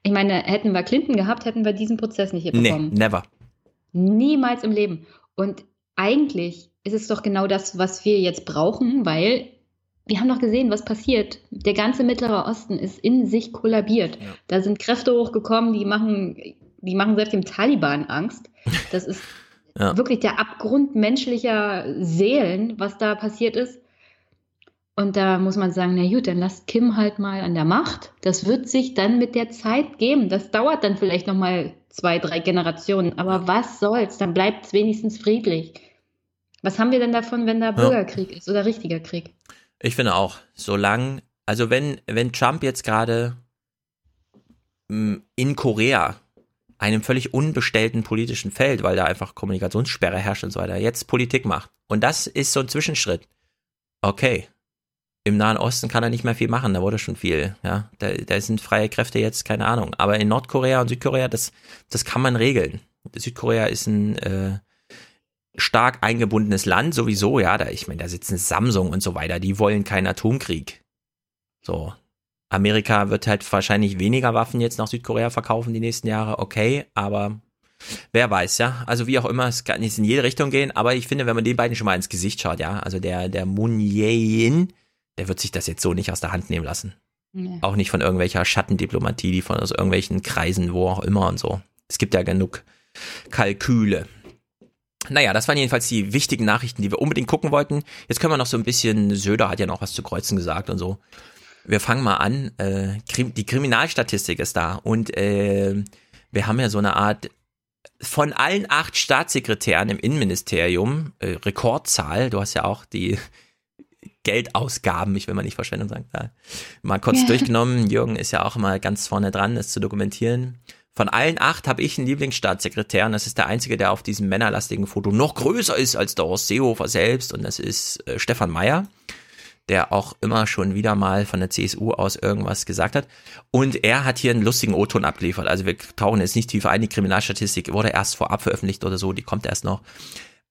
Ich meine, hätten wir Clinton gehabt, hätten wir diesen Prozess nicht hier bekommen. Nee, never. Niemals im Leben. Und eigentlich ist es doch genau das, was wir jetzt brauchen, weil wir haben doch gesehen, was passiert. Der ganze Mittlere Osten ist in sich kollabiert. Ja. Da sind Kräfte hochgekommen, die machen, die machen selbst dem Taliban Angst. Das ist ja. wirklich der Abgrund menschlicher Seelen, was da passiert ist. Und da muss man sagen, na gut, dann lasst Kim halt mal an der Macht. Das wird sich dann mit der Zeit geben. Das dauert dann vielleicht noch mal zwei, drei Generationen. Aber was soll's? Dann bleibt es wenigstens friedlich. Was haben wir denn davon, wenn da Bürgerkrieg ja. ist oder richtiger Krieg? Ich finde auch, solange, also wenn, wenn Trump jetzt gerade mm, in Korea einem völlig unbestellten politischen Feld, weil da einfach Kommunikationssperre herrscht und so weiter, jetzt Politik macht. Und das ist so ein Zwischenschritt. Okay, im Nahen Osten kann er nicht mehr viel machen, da wurde schon viel, ja. Da, da sind freie Kräfte jetzt, keine Ahnung. Aber in Nordkorea und Südkorea, das, das kann man regeln. Südkorea ist ein äh, stark eingebundenes Land sowieso, ja. Da, ich meine, da sitzen Samsung und so weiter, die wollen keinen Atomkrieg. So. Amerika wird halt wahrscheinlich weniger Waffen jetzt nach Südkorea verkaufen die nächsten Jahre, okay, aber Wer weiß, ja. Also wie auch immer, es kann jetzt in jede Richtung gehen, aber ich finde, wenn man den beiden schon mal ins Gesicht schaut, ja, also der, der Moon Jae-in, der wird sich das jetzt so nicht aus der Hand nehmen lassen. Nee. Auch nicht von irgendwelcher Schattendiplomatie, die von aus irgendwelchen Kreisen, wo auch immer und so. Es gibt ja genug Kalküle. Naja, das waren jedenfalls die wichtigen Nachrichten, die wir unbedingt gucken wollten. Jetzt können wir noch so ein bisschen, Söder hat ja noch was zu Kreuzen gesagt und so. Wir fangen mal an. Äh, die Kriminalstatistik ist da und äh, wir haben ja so eine Art von allen acht Staatssekretären im Innenministerium, äh, Rekordzahl, du hast ja auch die Geldausgaben, ich will mal nicht Verschwendung sagen, da mal kurz Ja. durchgenommen. Jürgen ist ja auch immer ganz vorne dran, das zu dokumentieren. Von allen acht habe ich einen Lieblingsstaatssekretär und das ist der einzige, der auf diesem männerlastigen Foto noch größer ist als der Horst Seehofer selbst und das ist äh, Stefan Meyer, der auch immer schon wieder mal von der CSU aus irgendwas gesagt hat. Und er hat hier einen lustigen O-Ton abgeliefert. Also wir tauchen jetzt nicht tiefer ein, die Kriminalstatistik wurde erst vorab veröffentlicht oder so, die kommt erst noch.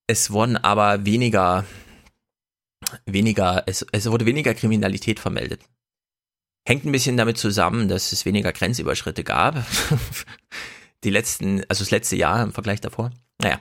Es wurden aber weniger, weniger, es, es wurde weniger Kriminalität vermeldet. Hängt ein bisschen damit zusammen, dass es weniger Grenzüberschritte gab. Die letzten, also das letzte Jahr im Vergleich davor. Naja.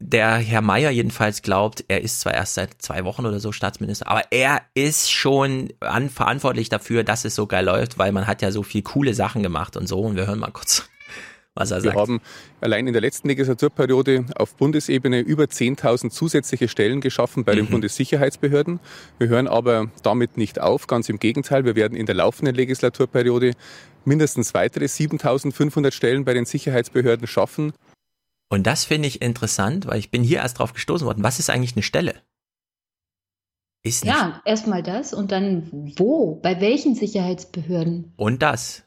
Der Herr Meier jedenfalls glaubt, er ist zwar erst seit zwei Wochen oder so Staatsminister, aber er ist schon an, verantwortlich dafür, dass es so geil läuft, weil man hat ja so viel coole Sachen gemacht und so. Und wir hören mal kurz, was er Wir sagt. haben allein in der letzten Legislaturperiode auf Bundesebene über 10.000 zusätzliche Stellen geschaffen bei den Mhm. Bundessicherheitsbehörden. Wir hören aber damit nicht auf, ganz im Gegenteil. Wir werden in der laufenden Legislaturperiode mindestens weitere 7.500 Stellen bei den Sicherheitsbehörden schaffen. Und das finde ich interessant, weil ich bin hier erst drauf gestoßen worden. Was ist eigentlich eine Stelle? Ist nicht. Ja, erstmal das und dann wo? Bei welchen Sicherheitsbehörden? Und das.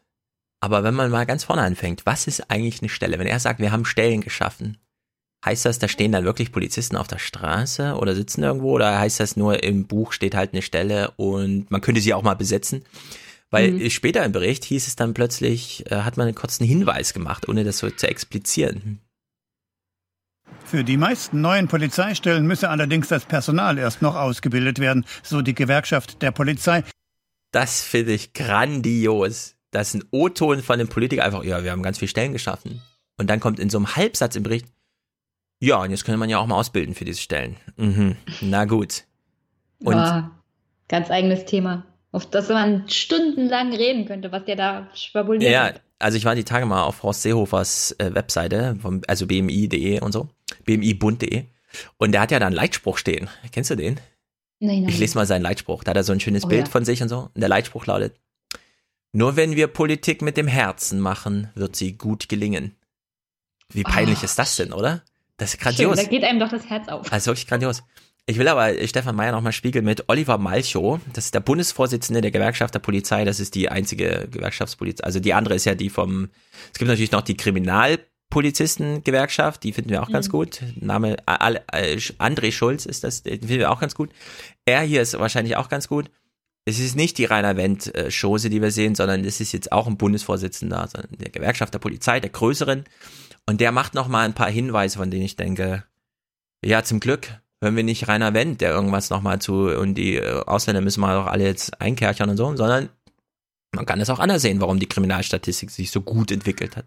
Aber wenn man mal ganz vorne anfängt, was ist eigentlich eine Stelle? Wenn er sagt, wir haben Stellen geschaffen, heißt das, da stehen dann wirklich Polizisten auf der Straße oder sitzen irgendwo? Oder heißt das nur, im Buch steht halt eine Stelle und man könnte sie auch mal besetzen? Weil Mhm. später im Bericht hieß es dann plötzlich, äh, hat man einen kurzen Hinweis gemacht, ohne das so zu explizieren. Für die meisten neuen Polizeistellen müsse allerdings das Personal erst noch ausgebildet werden, so die Gewerkschaft der Polizei. Das finde ich grandios. Das ist ein O-Ton von einem Politiker einfach, ja, wir haben ganz viele Stellen geschaffen. Und dann kommt in so einem Halbsatz im Bericht, ja, und jetzt könnte man ja auch mal ausbilden für diese Stellen. Mhm. Na gut. Und Boah, ganz eigenes Thema, auf das man stundenlang reden könnte, was der da schwabuliert ja, hat. also ich war die Tage mal auf Horst Seehofers äh, Webseite, vom, also bmi.de und so, bmibund.de. Und der hat ja da einen Leitspruch stehen. Kennst du den? Nein, nein. Ich lese mal seinen Leitspruch. Da hat er so ein schönes Oh, Bild ja. von sich und so. Und der Leitspruch lautet, nur wenn wir Politik mit dem Herzen machen, wird sie gut gelingen. Wie peinlich Oh. ist das denn, oder? Das ist Schön, grandios. da geht einem doch das Herz auf. Also wirklich grandios. Ich will aber Stefan Meyer nochmal spiegeln mit Oliver Malchow. Das ist der Bundesvorsitzende der Gewerkschaft der Polizei. Das ist die einzige Gewerkschaftspolizei. Also die andere ist ja die vom, es gibt natürlich noch die Kriminalpolizisten-Gewerkschaft. Die finden wir auch ganz Mhm. gut. Name, äh, André Schulz ist das, den finden wir auch ganz gut. Er hier ist wahrscheinlich auch ganz gut. Es ist nicht die Rainer Wendt-Chose, die wir sehen, sondern es ist jetzt auch ein Bundesvorsitzender sondern der Gewerkschaft der Polizei, der größeren. Und der macht noch mal ein paar Hinweise, von denen ich denke, ja, zum Glück hören wir nicht Rainer Wendt, der irgendwas noch mal zu und die äh, Ausländer müssen wir doch alle jetzt einkerchern und so, sondern man kann es auch anders sehen, warum die Kriminalstatistik sich so gut entwickelt hat.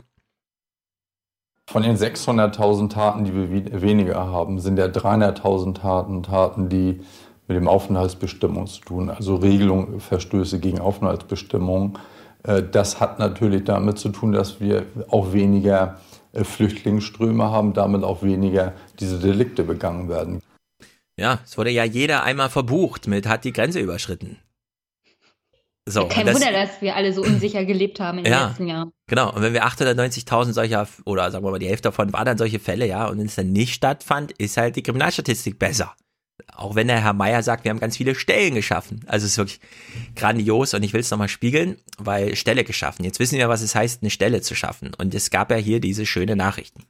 Von den 600.000 Taten, die wir we- weniger haben, sind ja 300.000 Taten Taten, die mit dem Aufenthaltsbestimmung zu tun, also Regelungen, Verstöße gegen Aufenthaltsbestimmungen. Äh, Das hat natürlich damit zu tun, dass wir auch weniger äh, Flüchtlingsströme haben, damit auch weniger diese Delikte begangen werden. Ja, es wurde ja jeder einmal verbucht mit hat die Grenze überschritten. So, Kein das- Wunder, dass wir alle so unsicher gelebt haben in den Ja. letzten Jahren. Genau, und wenn wir 890.000 solcher, oder sagen wir mal, die Hälfte davon waren dann solche Fälle, ja, und wenn es dann nicht stattfand, ist halt die Kriminalstatistik besser. Auch wenn der Herr Meier sagt, wir haben ganz viele Stellen geschaffen. Also es ist wirklich grandios und ich will es nochmal spiegeln, weil Stelle geschaffen. Jetzt wissen wir, was es heißt, eine Stelle zu schaffen. Und es gab ja hier diese schöne Nachrichten.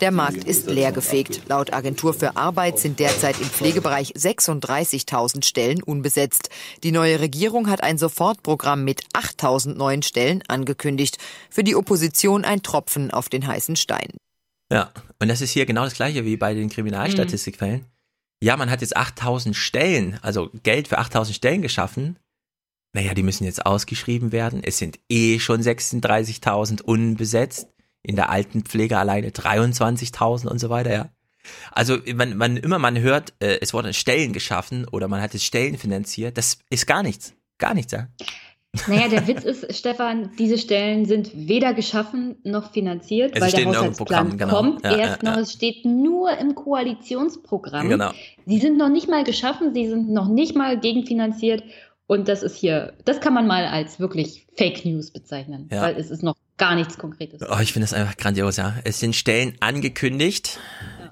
Der Markt ist leergefegt. Laut Agentur für Arbeit sind derzeit im Pflegebereich 36.000 Stellen unbesetzt. Die neue Regierung hat ein Sofortprogramm mit 8.000 neuen Stellen angekündigt. Für die Opposition ein Tropfen auf den heißen Stein. Ja, und das ist hier genau das gleiche wie bei den Kriminalstatistikfällen. Ja, man hat jetzt 8000 Stellen, also Geld für 8000 Stellen geschaffen. Naja, die müssen jetzt ausgeschrieben werden. Es sind eh schon 36.000 unbesetzt. In der Altenpflege alleine 23.000 und so weiter, ja. Also man, man immer man hört, äh, es wurden Stellen geschaffen oder man hat es Stellen finanziert, das ist gar nichts, gar nichts, ja. Naja, der Witz ist, Stefan, diese Stellen sind weder geschaffen noch finanziert, Es weil steht der Haushaltsplan Programm, genau. kommt Ja, erst ja, noch, ja. es steht nur im Koalitionsprogramm. Genau. Sie sind noch nicht mal geschaffen, sie sind noch nicht mal gegenfinanziert und das ist hier, das kann man mal als wirklich Fake News bezeichnen, weil es ist noch gar nichts Konkretes. Oh, ich finde das einfach grandios, ja. Es sind Stellen angekündigt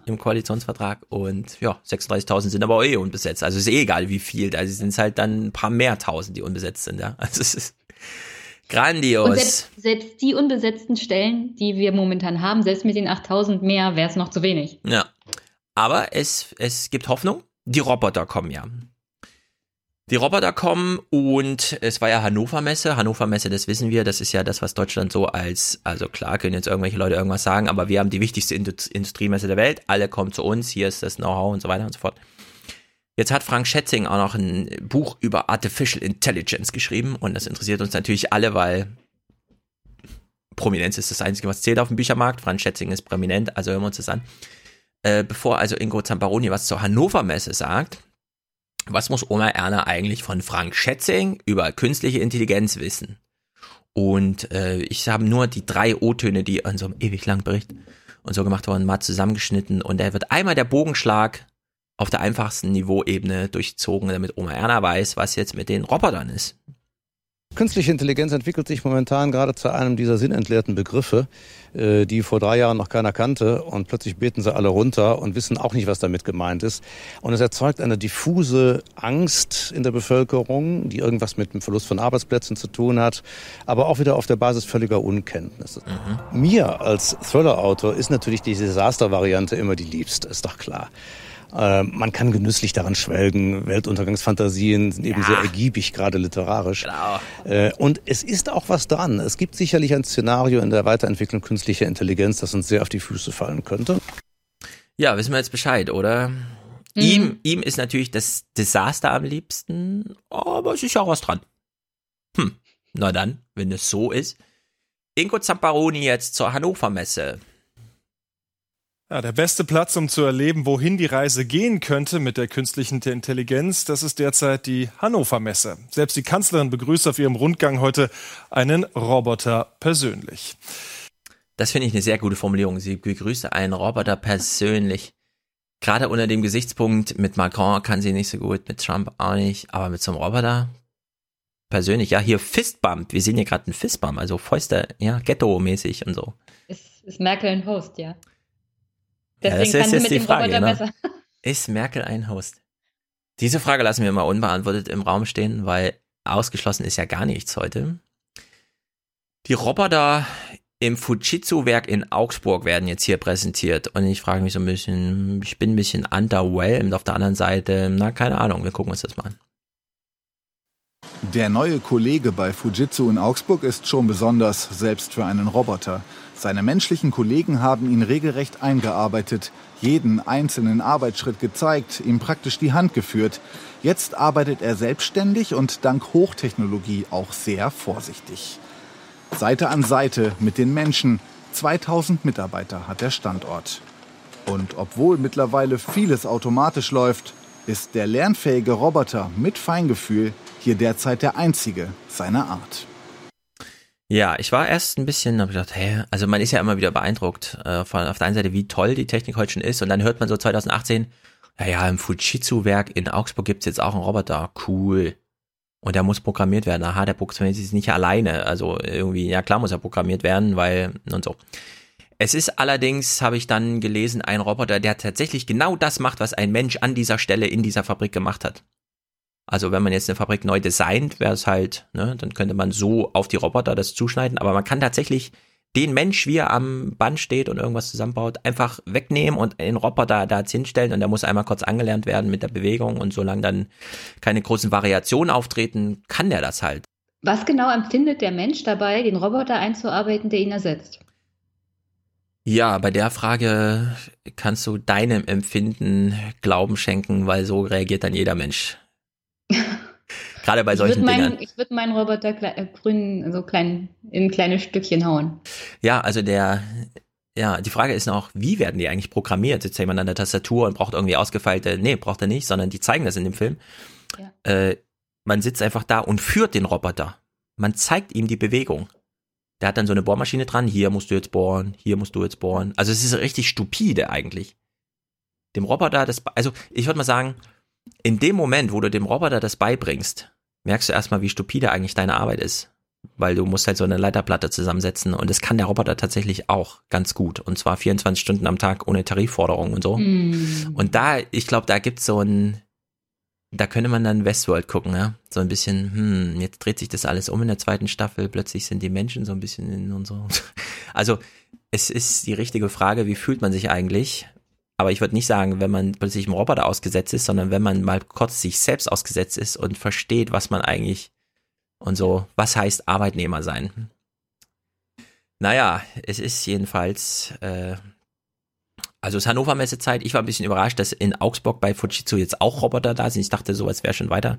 im Koalitionsvertrag und ja, 36.000 sind aber eh unbesetzt. Also ist eh egal, wie viel. Also sind es halt dann ein paar mehr tausend, die unbesetzt sind, ja. Also es ist grandios. Und selbst, selbst die unbesetzten Stellen, die wir momentan haben, selbst mit den 8000 mehr, wäre es noch zu wenig. Ja. Aber es, es gibt Hoffnung. Die Roboter kommen ja. Die Roboter kommen und es war ja Hannover Messe. Hannover Messe, das wissen wir, das ist ja das, was Deutschland so als, also klar können jetzt irgendwelche Leute irgendwas sagen, aber wir haben die wichtigste Indu- Industriemesse der Welt. Alle kommen zu uns, hier ist das Know-how und so weiter und so fort. Jetzt hat Frank Schätzing auch noch ein Buch über Artificial Intelligence geschrieben und das interessiert uns natürlich alle, weil Prominenz ist das Einzige, was zählt auf dem Büchermarkt. Frank Schätzing ist prominent, also hören wir uns das an. Äh, bevor also Ingo Zamparoni was zur Hannover Messe sagt, was muss Oma Erna eigentlich von Frank Schätzing über künstliche Intelligenz wissen? Und äh, ich habe nur die drei O-Töne, die an so einem ewig langen Bericht und so gemacht wurden, mal zusammengeschnitten. Und da wird einmal der Bogenschlag auf der einfachsten Niveauebene durchzogen, damit Oma Erna weiß, was jetzt mit den Robotern ist. Künstliche Intelligenz entwickelt sich momentan gerade zu einem dieser sinnentleerten Begriffe, die vor drei Jahren noch keiner kannte und plötzlich beten sie alle runter und wissen auch nicht, was damit gemeint ist. Und es erzeugt eine diffuse Angst in der Bevölkerung, die irgendwas mit dem Verlust von Arbeitsplätzen zu tun hat, aber auch wieder auf der Basis völliger Unkenntnisse. Mir als Thriller-Autor ist natürlich die Desaster-Variante immer die liebste, ist doch klar. Äh, man kann genüsslich daran schwelgen. Weltuntergangsfantasien sind eben sehr ergiebig, gerade literarisch. Äh, und es ist auch was dran. Es gibt sicherlich ein Szenario in der Weiterentwicklung künstlicher Intelligenz, das uns sehr auf die Füße fallen könnte. Ja, wissen wir jetzt Bescheid, oder? Ihm, ihm ist natürlich das Desaster am liebsten, aber es ist ja auch was dran. Hm, na dann, wenn es so ist. Ingo Zamparoni jetzt zur Hannover Messe. Ja, der beste Platz, um zu erleben, wohin die Reise gehen könnte mit der künstlichen Intelligenz, das ist derzeit die Hannover Messe. Selbst die Kanzlerin begrüßt auf ihrem Rundgang heute einen Roboter persönlich. Das finde ich eine sehr gute Formulierung. Sie begrüßte einen Roboter persönlich. Gerade unter dem Gesichtspunkt, mit Macron kann sie nicht so gut, mit Trump auch nicht, aber mit so einem Roboter persönlich. Ja, hier Fistbump. Wir sehen hier gerade einen Fistbump, also Fäuste, ja, Ghetto-mäßig und so. Ist, ist Merkel ein Host, ja? Ja, Deswegen das ist jetzt mit die Frage, ne? Ist Merkel ein Host? Diese Frage lassen wir mal unbeantwortet im Raum stehen, weil ausgeschlossen ist ja gar nichts heute. Die Roboter im Fujitsu-Werk in Augsburg werden jetzt hier präsentiert und ich frage mich so ein bisschen, ich bin ein bisschen underwhelmed. Auf der anderen Seite, na, keine Ahnung, wir gucken uns das mal an. Der neue Kollege bei Fujitsu in Augsburg ist schon besonders, selbst für einen Roboter. Seine menschlichen Kollegen haben ihn regelrecht eingearbeitet, jeden einzelnen Arbeitsschritt gezeigt, ihm praktisch die Hand geführt. Jetzt arbeitet er selbstständig und dank Hochtechnologie auch sehr vorsichtig. Seite an Seite mit den Menschen. 2000 Mitarbeiter hat der Standort. Und obwohl mittlerweile vieles automatisch läuft, ist der lernfähige Roboter mit Feingefühl hier derzeit der einzige seiner Art. Ja, ich war erst ein bisschen, hab gedacht, hä, also man ist ja immer wieder beeindruckt äh, von auf der einen Seite, wie toll die Technik heute schon ist und dann hört man so 2018, ja, im Fujitsu-Werk in Augsburg gibt's jetzt auch einen Roboter, cool. Und der muss programmiert werden. Aha, der programmiert sich nicht alleine. Also irgendwie, ja klar muss er programmiert werden, weil und so. Es ist allerdings, habe ich dann gelesen, ein Roboter, der tatsächlich genau das macht, was ein Mensch an dieser Stelle in dieser Fabrik gemacht hat. Also wenn man jetzt eine Fabrik neu designt, wäre es halt, ne, dann könnte man so auf die Roboter das zuschneiden, aber man kann tatsächlich den Mensch, wie er am Band steht und irgendwas zusammenbaut, einfach wegnehmen und den Roboter da hinstellen und der muss einmal kurz angelernt werden mit der Bewegung und solange dann keine großen Variationen auftreten, kann der das halt. Was genau empfindet der Mensch dabei, den Roboter einzuarbeiten, der ihn ersetzt? Ja, bei der Frage kannst du deinem Empfinden Glauben schenken, weil so reagiert dann jeder Mensch. Gerade bei ich solchen Dingen. Mein, ich würde meinen Roboter äh, grün, so klein, in kleine Stückchen hauen. Ja, also der, ja, die Frage ist noch, wie werden die eigentlich programmiert? Sitzt jemand an der Tastatur und braucht irgendwie ausgefeilte, nee, braucht er nicht, sondern die zeigen das in dem Film. Äh, man sitzt einfach da und führt den Roboter. Man zeigt ihm die Bewegung. Der hat dann so eine Bohrmaschine dran, hier musst du jetzt bohren, hier musst du jetzt bohren. Also es ist richtig stupide eigentlich. Dem Roboter das, also ich würde mal sagen, in dem Moment, wo du dem Roboter das beibringst, merkst du erstmal, wie stupide eigentlich deine Arbeit ist. Weil du musst halt so eine Leiterplatte zusammensetzen und das kann der Roboter tatsächlich auch ganz gut. Und zwar 24 Stunden am Tag ohne Tarifforderung und so. Hm. Und da, ich glaube, da gibt's so ein, da könnte man dann Westworld gucken, ja. So ein bisschen, hm, jetzt dreht sich das alles um in der zweiten Staffel, plötzlich sind die Menschen so ein bisschen in und so. Also, es ist die richtige Frage, wie fühlt man sich eigentlich? Aber ich würde nicht sagen, wenn man plötzlich einem Roboter ausgesetzt ist, sondern wenn man mal kurz sich selbst ausgesetzt ist und versteht, was man eigentlich und so, was heißt Arbeitnehmer sein. Naja, es ist jedenfalls, äh, also es ist Hannover Messezeit. Ich war ein bisschen überrascht, dass in Augsburg bei Fujitsu jetzt auch Roboter da sind. Ich dachte, sowas wäre schon weiter.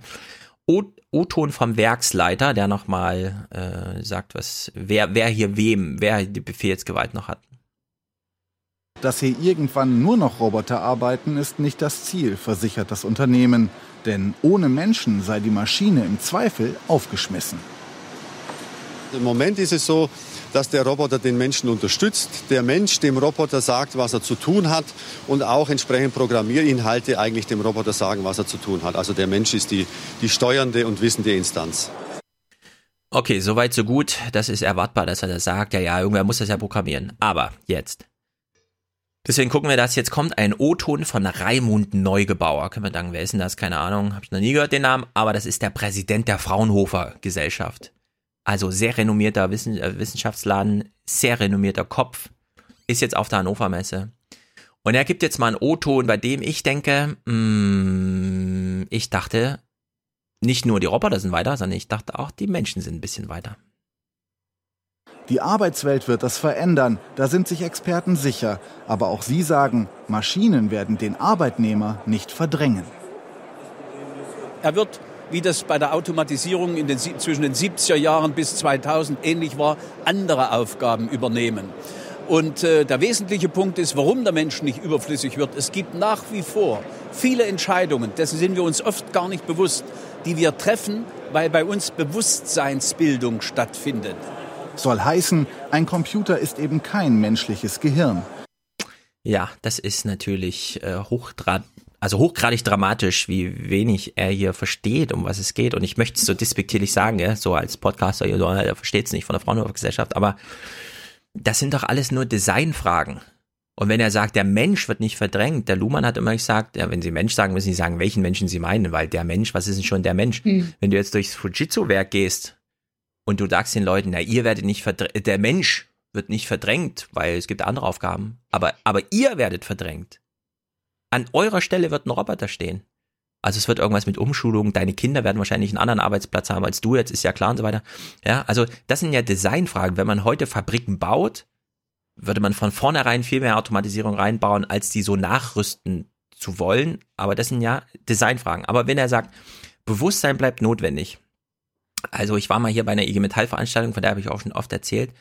O-Ton vom Werksleiter, der nochmal äh, sagt, was, wer, wer hier wem, wer die Befehlsgewalt noch hat. Dass hier irgendwann nur noch Roboter arbeiten, ist nicht das Ziel, versichert das Unternehmen. Denn ohne Menschen sei die Maschine im Zweifel aufgeschmissen. Im Moment ist es so, dass der Roboter den Menschen unterstützt, der Mensch dem Roboter sagt, was er zu tun hat und auch entsprechend Programmierinhalte eigentlich dem Roboter sagen, was er zu tun hat. Also der Mensch ist die, die steuernde und wissende Instanz. Okay, soweit so gut. Das ist erwartbar, dass er das sagt. Ja, ja, irgendwer muss das ja programmieren. Aber jetzt. Deswegen gucken wir das. Jetzt kommt ein O-Ton von Raimund Neugebauer. Können wir sagen, wer ist denn das? Keine Ahnung. Habe ich noch nie gehört den Namen. Aber das ist der Präsident der Fraunhofer Gesellschaft. Also sehr renommierter Wissen, äh, Wissenschaftsladen, sehr renommierter Kopf. Ist jetzt auf der Hannover Messe. Und er gibt jetzt mal einen O-Ton, bei dem ich denke, mh, ich dachte, nicht nur die Roboter sind weiter, sondern ich dachte auch, die Menschen sind ein bisschen weiter. Die Arbeitswelt wird das verändern, da sind sich Experten sicher. Aber auch sie sagen, Maschinen werden den Arbeitnehmer nicht verdrängen. Er wird, wie das bei der Automatisierung den, zwischen den 70er Jahren bis 2000 ähnlich war, andere Aufgaben übernehmen. Und äh, der wesentliche Punkt ist, warum der Mensch nicht überflüssig wird. Es gibt nach wie vor viele Entscheidungen, dessen sind wir uns oft gar nicht bewusst, die wir treffen, weil bei uns Bewusstseinsbildung stattfindet. Soll heißen, ein Computer ist eben kein menschliches Gehirn. Ja, das ist natürlich äh, hochdra also hochgradig dramatisch, wie wenig er hier versteht, um was es geht. Und ich möchte es so despektierlich sagen, ja, so als Podcaster, er versteht es nicht von der Fraunhofer-Gesellschaft, aber das sind doch alles nur Designfragen. Und wenn er sagt, der Mensch wird nicht verdrängt, der Luhmann hat immer gesagt, ja, wenn Sie Mensch sagen, müssen Sie sagen, welchen Menschen Sie meinen, weil der Mensch, was ist denn schon der Mensch? Hm. Wenn du jetzt durchs Fujitsu-Werk gehst und du sagst den Leuten, na, ihr werdet nicht verdrängt, der Mensch wird nicht verdrängt, weil es gibt andere Aufgaben, aber, aber ihr werdet verdrängt. An eurer Stelle wird ein Roboter stehen. Also es wird irgendwas mit Umschulung, deine Kinder werden wahrscheinlich einen anderen Arbeitsplatz haben als du jetzt, ist ja klar und so weiter. Ja, also das sind ja Designfragen. Wenn man heute Fabriken baut, würde man von vornherein viel mehr Automatisierung reinbauen, als die so nachrüsten zu wollen. Aber das sind ja Designfragen. Aber wenn er sagt, Bewusstsein bleibt notwendig. Also ich war mal hier bei einer IG Metall Veranstaltung, von der habe ich auch schon oft erzählt.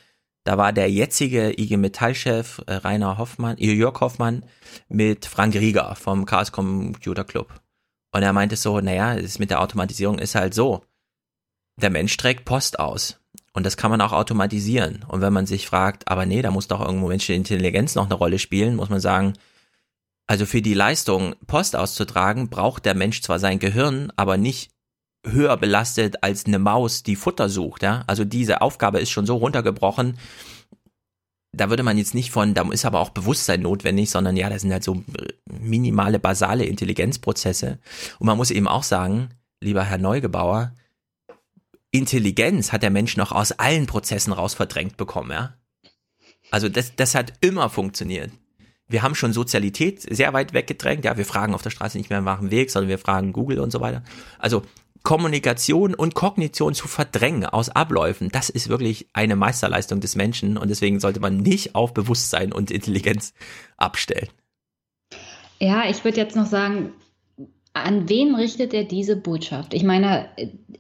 Da war der jetzige IG Metall-Chef äh, Rainer Hoffmann, äh, Jörg Hoffmann mit Frank Rieger vom Chaos Computer Club. Und er meinte so, naja, es mit der Automatisierung ist halt so. Der Mensch trägt Post aus. Und das kann man auch automatisieren. Und wenn man sich fragt, aber nee, da muss doch irgendwo menschliche Intelligenz noch eine Rolle spielen, muss man sagen, also für die Leistung, Post auszutragen, braucht der Mensch zwar sein Gehirn, aber nicht höher belastet als eine Maus, die Futter sucht, ja. Also diese Aufgabe ist schon so runtergebrochen. Da würde man jetzt nicht von, da ist aber auch Bewusstsein notwendig, sondern ja, das sind halt so minimale, basale Intelligenzprozesse. Und man muss eben auch sagen, lieber Herr Neugebauer, Intelligenz hat der Mensch noch aus allen Prozessen raus verdrängt bekommen, ja. Also das, das hat immer funktioniert. Wir haben schon Sozialität sehr weit weggedrängt. Ja, wir fragen auf der Straße nicht mehr nach dem Weg, sondern wir fragen Google und so weiter. Also Kommunikation und Kognition zu verdrängen aus Abläufen, das ist wirklich eine Meisterleistung des Menschen und deswegen sollte man nicht auf Bewusstsein und Intelligenz abstellen. Ja, ich würde jetzt noch sagen, an wen richtet er diese Botschaft? Ich meine,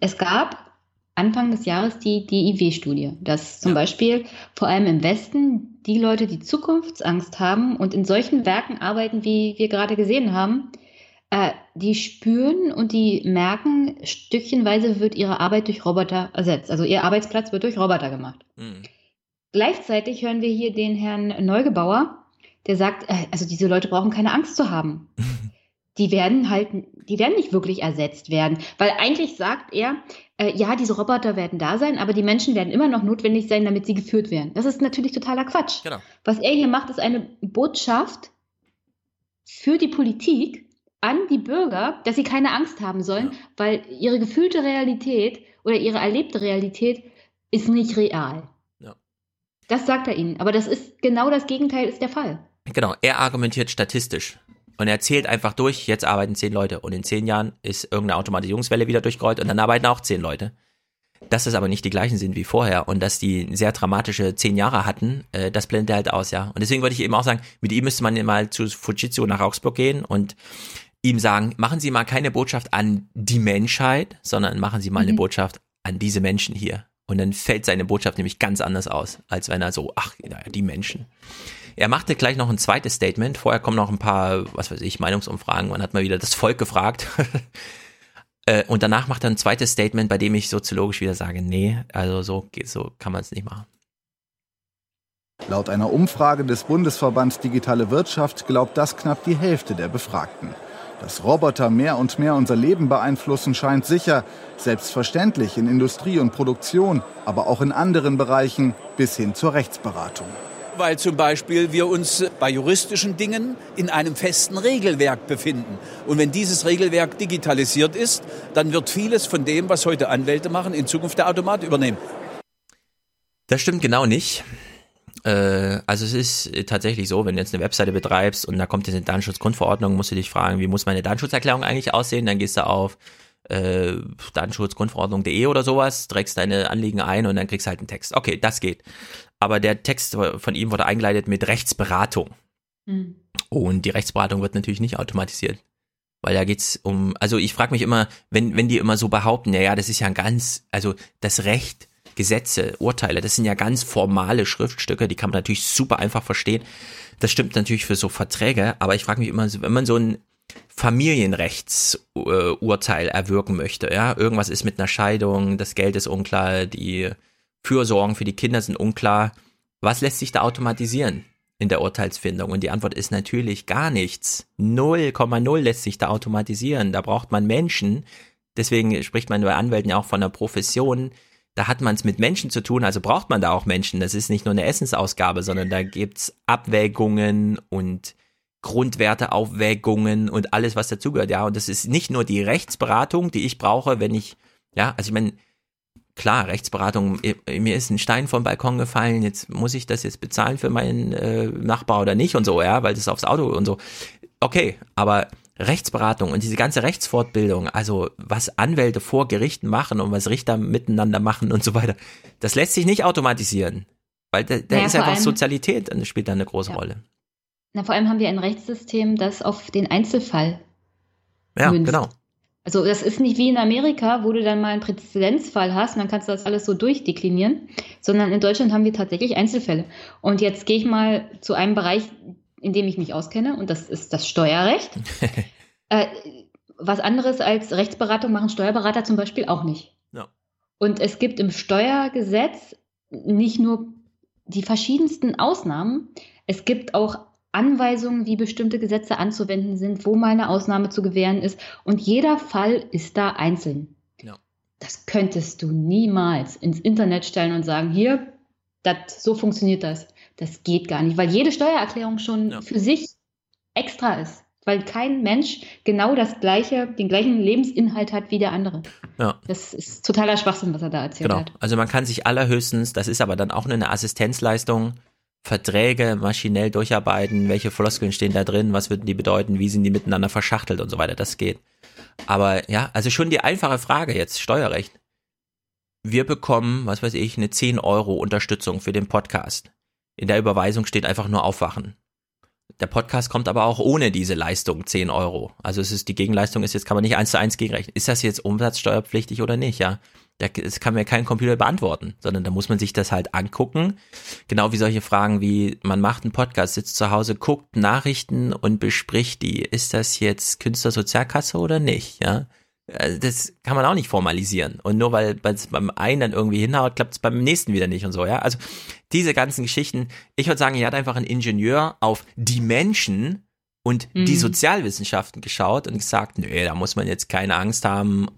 es gab Anfang des Jahres die DIW-Studie, dass zum ja. Beispiel vor allem im Westen die Leute, die Zukunftsangst haben und in solchen Werken arbeiten, wie wir gerade gesehen haben, äh, die spüren und die merken, stückchenweise wird ihre Arbeit durch Roboter ersetzt. Also ihr Arbeitsplatz wird durch Roboter gemacht. Mhm. Gleichzeitig hören wir hier den Herrn Neugebauer, der sagt, äh, also diese Leute brauchen keine Angst zu haben. die werden halt, die werden nicht wirklich ersetzt werden, weil eigentlich sagt er, äh, ja, diese Roboter werden da sein, aber die Menschen werden immer noch notwendig sein, damit sie geführt werden. Das ist natürlich totaler Quatsch. Genau. Was er hier macht, ist eine Botschaft für die Politik an die Bürger, dass sie keine Angst haben sollen, ja. weil ihre gefühlte Realität oder ihre erlebte Realität ist nicht real. Ja. Das sagt er ihnen, aber das ist genau das Gegenteil ist der Fall. Genau, er argumentiert statistisch. Und er zählt einfach durch, jetzt arbeiten zehn Leute und in zehn Jahren ist irgendeine Automatisierungswelle wieder durchgerollt und dann arbeiten auch zehn Leute. Dass es aber nicht die gleichen sind wie vorher und dass die sehr dramatische zehn Jahre hatten, äh, das blendet er halt aus, ja. Und deswegen würde ich eben auch sagen, mit ihm müsste man mal zu Fujitsu nach Augsburg gehen und ihm sagen, machen Sie mal keine Botschaft an die Menschheit, sondern machen Sie mal mhm. eine Botschaft an diese Menschen hier. Und dann fällt seine Botschaft nämlich ganz anders aus, als wenn er so, ach, naja, die Menschen. Er machte gleich noch ein zweites Statement. Vorher kommen noch ein paar, was weiß ich, Meinungsumfragen. Man hat mal wieder das Volk gefragt. Äh, und danach macht er ein zweites Statement, bei dem ich soziologisch wieder sage, nee, also so, so kann man es nicht machen. Laut einer Umfrage des Bundesverbands Digitale Wirtschaft glaubt das knapp die Hälfte der Befragten. Dass Roboter mehr und mehr unser Leben beeinflussen, scheint sicher. Selbstverständlich in Industrie und Produktion, aber auch in anderen Bereichen bis hin zur Rechtsberatung weil zum Beispiel wir uns bei juristischen Dingen in einem festen Regelwerk befinden. Und wenn dieses Regelwerk digitalisiert ist, dann wird vieles von dem, was heute Anwälte machen, in Zukunft der Automat übernehmen. Das stimmt genau nicht. Äh, also es ist tatsächlich so, wenn du jetzt eine Webseite betreibst und da kommt jetzt eine Datenschutzgrundverordnung, musst du dich fragen, wie muss meine Datenschutzerklärung eigentlich aussehen? Dann gehst du auf äh, Datenschutzgrundverordnung.de oder sowas, trägst deine Anliegen ein und dann kriegst du halt einen Text. Okay, das geht aber der Text von ihm wurde eingeleitet mit Rechtsberatung. Mhm. Und die Rechtsberatung wird natürlich nicht automatisiert. Weil da geht's um, also ich frage mich immer, wenn, wenn die immer so behaupten, ja, ja, das ist ja ein ganz, also das Recht, Gesetze, Urteile, das sind ja ganz formale Schriftstücke, die kann man natürlich super einfach verstehen. Das stimmt natürlich für so Verträge, aber ich frage mich immer, wenn man so ein Familienrechtsurteil erwirken möchte, ja, irgendwas ist mit einer Scheidung, das Geld ist unklar, die Fürsorgen für die Kinder sind unklar. Was lässt sich da automatisieren in der Urteilsfindung? Und die Antwort ist natürlich gar nichts. 0,0 lässt sich da automatisieren. Da braucht man Menschen. Deswegen spricht man bei Anwälten ja auch von einer Profession. Da hat man es mit Menschen zu tun, also braucht man da auch Menschen. Das ist nicht nur eine Essensausgabe, sondern da gibt's Abwägungen und Grundwerteaufwägungen und alles, was dazugehört. Ja, und das ist nicht nur die Rechtsberatung, die ich brauche, wenn ich, ja, also ich meine, klar, Rechtsberatung, mir ist ein Stein vom Balkon gefallen, jetzt muss ich das jetzt bezahlen für meinen äh, Nachbar oder nicht und so, ja, weil das aufs Auto und so. Okay, aber Rechtsberatung und diese ganze Rechtsfortbildung, also was Anwälte vor Gerichten machen und was Richter miteinander machen und so weiter, das lässt sich nicht automatisieren. Weil da, da naja, ist einfach allem, Sozialität und spielt da eine große ja. Rolle. Na, vor allem haben wir ein Rechtssystem, das auf den Einzelfall. Ja, münzt. genau. Also das ist nicht wie in Amerika, wo du dann mal einen Präzedenzfall hast und dann kannst du das alles so durchdeklinieren, sondern in Deutschland haben wir tatsächlich Einzelfälle. Und jetzt gehe ich mal zu einem Bereich, in dem ich mich auskenne, und das ist das Steuerrecht. äh, was anderes als Rechtsberatung machen Steuerberater zum Beispiel auch nicht. Ja. Und es gibt im Steuergesetz nicht nur die verschiedensten Ausnahmen, es gibt auch Anweisungen, wie bestimmte Gesetze anzuwenden sind, wo mal eine Ausnahme zu gewähren ist. Und jeder Fall ist da einzeln. Ja. Das könntest du niemals ins Internet stellen und sagen, hier, dat, so funktioniert das. Das geht gar nicht, weil jede Steuererklärung schon ja. für sich extra ist. Weil kein Mensch genau das gleiche, den gleichen Lebensinhalt hat wie der andere. Ja. Das ist totaler Schwachsinn, was er da erzählt genau. hat. Also man kann sich allerhöchstens, das ist aber dann auch eine Assistenzleistung, Verträge maschinell durcharbeiten, welche Floskeln stehen da drin, was würden die bedeuten, wie sind die miteinander verschachtelt und so weiter, das geht. Aber ja, also schon die einfache Frage jetzt, Steuerrecht. Wir bekommen, was weiß ich, eine 10 Euro Unterstützung für den Podcast. In der Überweisung steht einfach nur aufwachen. der Podcast kommt aber auch ohne diese Leistung 10 Euro. Also es ist die Gegenleistung ist jetzt kann man nicht eins zu eins gegenrechnen. Ist das jetzt umsatzsteuerpflichtig oder nicht? Ja, das kann mir kein Computer beantworten, sondern da muss man sich das halt angucken. Genau wie solche Fragen wie man macht einen Podcast, sitzt zu Hause, guckt Nachrichten und bespricht die. Ist das jetzt Künstlersozialkasse oder nicht? Ja, das kann man auch nicht formalisieren. Und nur weil es beim einen dann irgendwie hinhaut, klappt es beim nächsten wieder nicht und so, ja. Also diese ganzen Geschichten, ich würde sagen, hier hat einfach ein Ingenieur auf die Menschen und mhm. die Sozialwissenschaften geschaut und gesagt, nö, da muss man jetzt keine Angst haben.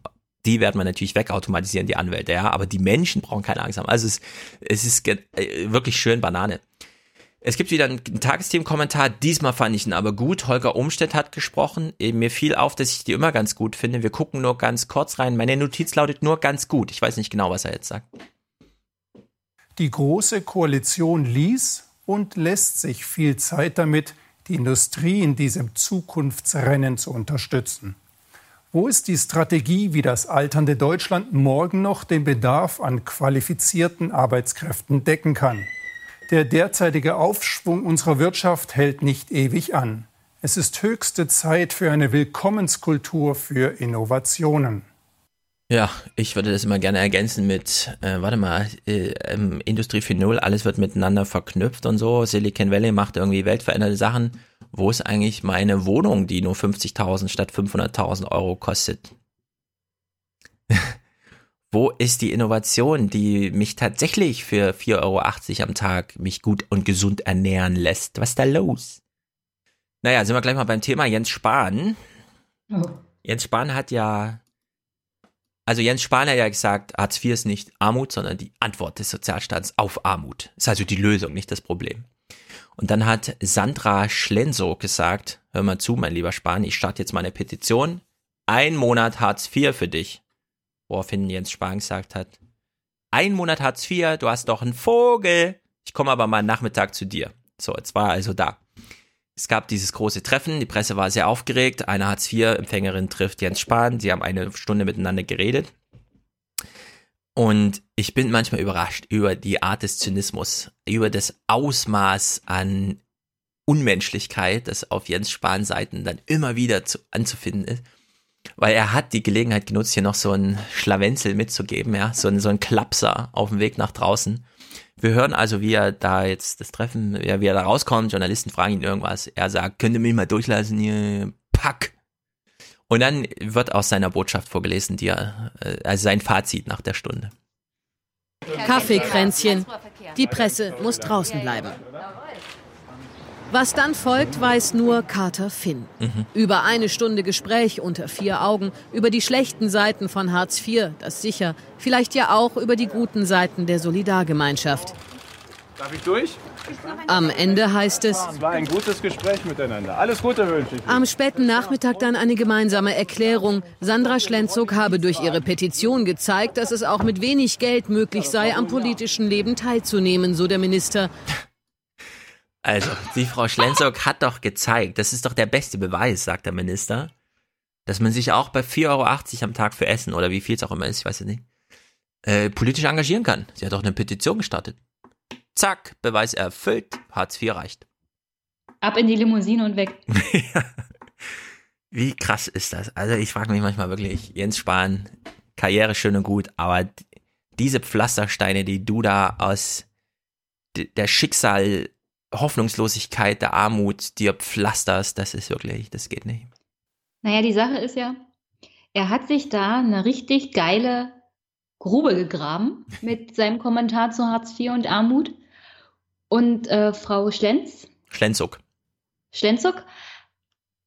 Die werden wir natürlich wegautomatisieren, die Anwälte, ja, aber die Menschen brauchen keine Angst haben. Also es, es ist äh, wirklich schön Banane. Es gibt wieder einen Tagesthemen-Kommentar. Diesmal fand ich ihn aber gut. Holger Umstedt hat gesprochen. Mir fiel auf, dass ich die immer ganz gut finde. Wir gucken nur ganz kurz rein. Meine Notiz lautet nur ganz gut. Ich weiß nicht genau, was er jetzt sagt. Die Große Koalition ließ und lässt sich viel Zeit damit, die Industrie in diesem Zukunftsrennen zu unterstützen. Wo ist die Strategie, wie das alternde Deutschland morgen noch den Bedarf an qualifizierten Arbeitskräften decken kann? Der derzeitige Aufschwung unserer Wirtschaft hält nicht ewig an. Es ist höchste Zeit für eine Willkommenskultur für Innovationen. Ja, ich würde das immer gerne ergänzen mit, äh, warte mal, äh, ähm, Industrie 4.0, alles wird miteinander verknüpft und so. Silicon Valley macht irgendwie weltverändernde Sachen. Wo ist eigentlich meine Wohnung, die nur 50.000 statt 500.000 Euro kostet? Wo ist die Innovation, die mich tatsächlich für 4,80 Euro am Tag mich gut und gesund ernähren lässt? Was ist da los? Naja, sind wir gleich mal beim Thema Jens Spahn. Oh. Jens Spahn hat ja, also Jens Spahn hat ja gesagt, Hartz IV ist nicht Armut, sondern die Antwort des Sozialstaats auf Armut. Ist also die Lösung, nicht das Problem. Und dann hat Sandra Schlenso gesagt, hör mal zu, mein lieber Spahn, ich starte jetzt mal eine Petition. Ein Monat Hartz IV für dich woraufhin Jens Spahn gesagt hat, ein Monat Hartz IV, du hast doch einen Vogel. Ich komme aber mal Nachmittag zu dir. So, jetzt war er also da. Es gab dieses große Treffen, die Presse war sehr aufgeregt. Eine Hartz IV-Empfängerin trifft Jens Spahn. Sie haben eine Stunde miteinander geredet. Und ich bin manchmal überrascht über die Art des Zynismus, über das Ausmaß an Unmenschlichkeit, das auf Jens Spahn Seiten dann immer wieder zu, anzufinden ist weil er hat die Gelegenheit genutzt, hier noch so ein Schlawenzel mitzugeben, ja, so ein, so ein Klapser auf dem Weg nach draußen. Wir hören also, wie er da jetzt das Treffen, ja, wie er da rauskommt, Journalisten fragen ihn irgendwas, er sagt, könnt ihr mich mal durchlassen, hier, pack. Und dann wird aus seiner Botschaft vorgelesen, die er, äh, also sein Fazit nach der Stunde. Kaffeekränzchen. Die Presse muss draußen bleiben. Was dann folgt, weiß nur Carter Finn. Mhm. Über eine Stunde Gespräch unter vier Augen über die schlechten Seiten von Hartz IV, das sicher, vielleicht ja auch über die guten Seiten der Solidargemeinschaft. Darf ich durch? Am Ende heißt es. Es war ein gutes Gespräch miteinander. Alles Gute wünsche ich. Am späten Nachmittag dann eine gemeinsame Erklärung. Sandra Schlenzog habe durch ihre Petition gezeigt, dass es auch mit wenig Geld möglich sei, am politischen Leben teilzunehmen, so der Minister. Also, die Frau Schlenzock hat doch gezeigt, das ist doch der beste Beweis, sagt der Minister, dass man sich auch bei 4,80 Euro am Tag für Essen oder wie viel es auch immer ist, ich weiß es nicht, äh, politisch engagieren kann. Sie hat doch eine Petition gestartet. Zack, Beweis erfüllt, Hartz IV reicht. Ab in die Limousine und weg. Wie krass ist das? Also ich frage mich manchmal wirklich, Jens Spahn, Karriere schön und gut, aber diese Pflastersteine, die du da aus der Schicksal Hoffnungslosigkeit, der Armut dir pflasterst, das ist wirklich, das geht nicht. Naja, die Sache ist ja, er hat sich da eine richtig geile Grube gegraben mit seinem Kommentar zu Hartz IV und Armut. Und äh, Frau Schlenz. Schlenzuk. Schlenzuk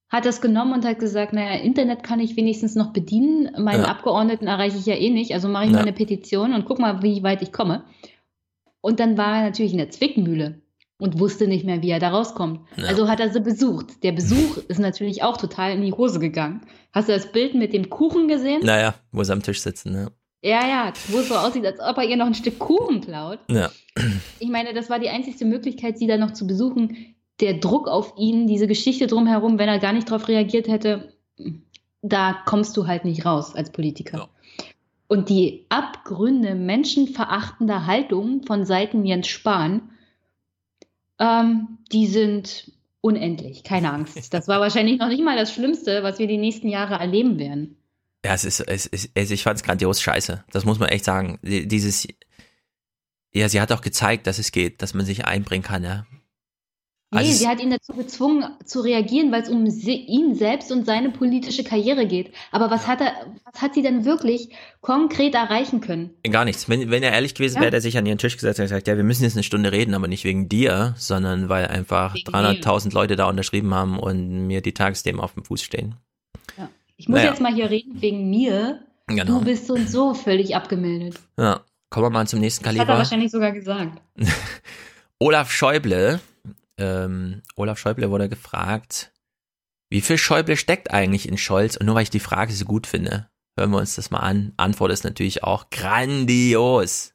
hat das genommen und hat gesagt, naja, Internet kann ich wenigstens noch bedienen. Meinen ja. Abgeordneten erreiche ich ja eh nicht. Also mache ich ja. mal eine Petition und guck mal, wie weit ich komme. Und dann war er natürlich in der Zwickmühle und wusste nicht mehr, wie er da rauskommt. Ja. Also hat er sie besucht. Der Besuch ist natürlich auch total in die Hose gegangen. Hast du das Bild mit dem Kuchen gesehen? Naja, wo sie am Tisch sitzen, ja. Ja, ja, wo es so aussieht, als ob er ihr noch ein Stück Kuchen klaut. Ja. Ich meine, das war die einzigste Möglichkeit, sie da noch zu besuchen. Der Druck auf ihn, diese Geschichte drumherum, wenn er gar nicht darauf reagiert hätte, da kommst du halt nicht raus als Politiker. Ja. Und die Abgründe menschenverachtender Haltung von Seiten Jens Spahn, ähm, die sind unendlich. Keine Angst. Das war wahrscheinlich noch nicht mal das Schlimmste, was wir die nächsten Jahre erleben werden. Ja, es ist, es ist, es, ich fand es grandios scheiße. Das muss man echt sagen. Dieses, ja, sie hat auch gezeigt, dass es geht, dass man sich einbringen kann, ja. Also nee, sie hat ihn dazu gezwungen zu reagieren, weil es um sie, ihn selbst und seine politische Karriere geht. Aber was hat er, was hat sie denn wirklich konkret erreichen können? Gar nichts. Wenn, wenn er ehrlich gewesen ja. wäre, hätte er sich an ihren Tisch gesetzt und gesagt, ja, wir müssen jetzt eine Stunde reden, aber nicht wegen dir, sondern weil einfach 300.000 Leute da unterschrieben haben und mir die Tagesthemen auf dem Fuß stehen. Ja. Ich muss naja. jetzt mal hier reden wegen mir. Genau. Du bist so und so völlig abgemeldet. Ja, kommen wir mal zum nächsten Kaliber. Das hat er wahrscheinlich sogar gesagt. Olaf Schäuble ähm, Olaf Schäuble wurde gefragt, wie viel Schäuble steckt eigentlich in Scholz? Und nur weil ich die Frage so gut finde, hören wir uns das mal an. Antwort ist natürlich auch grandios.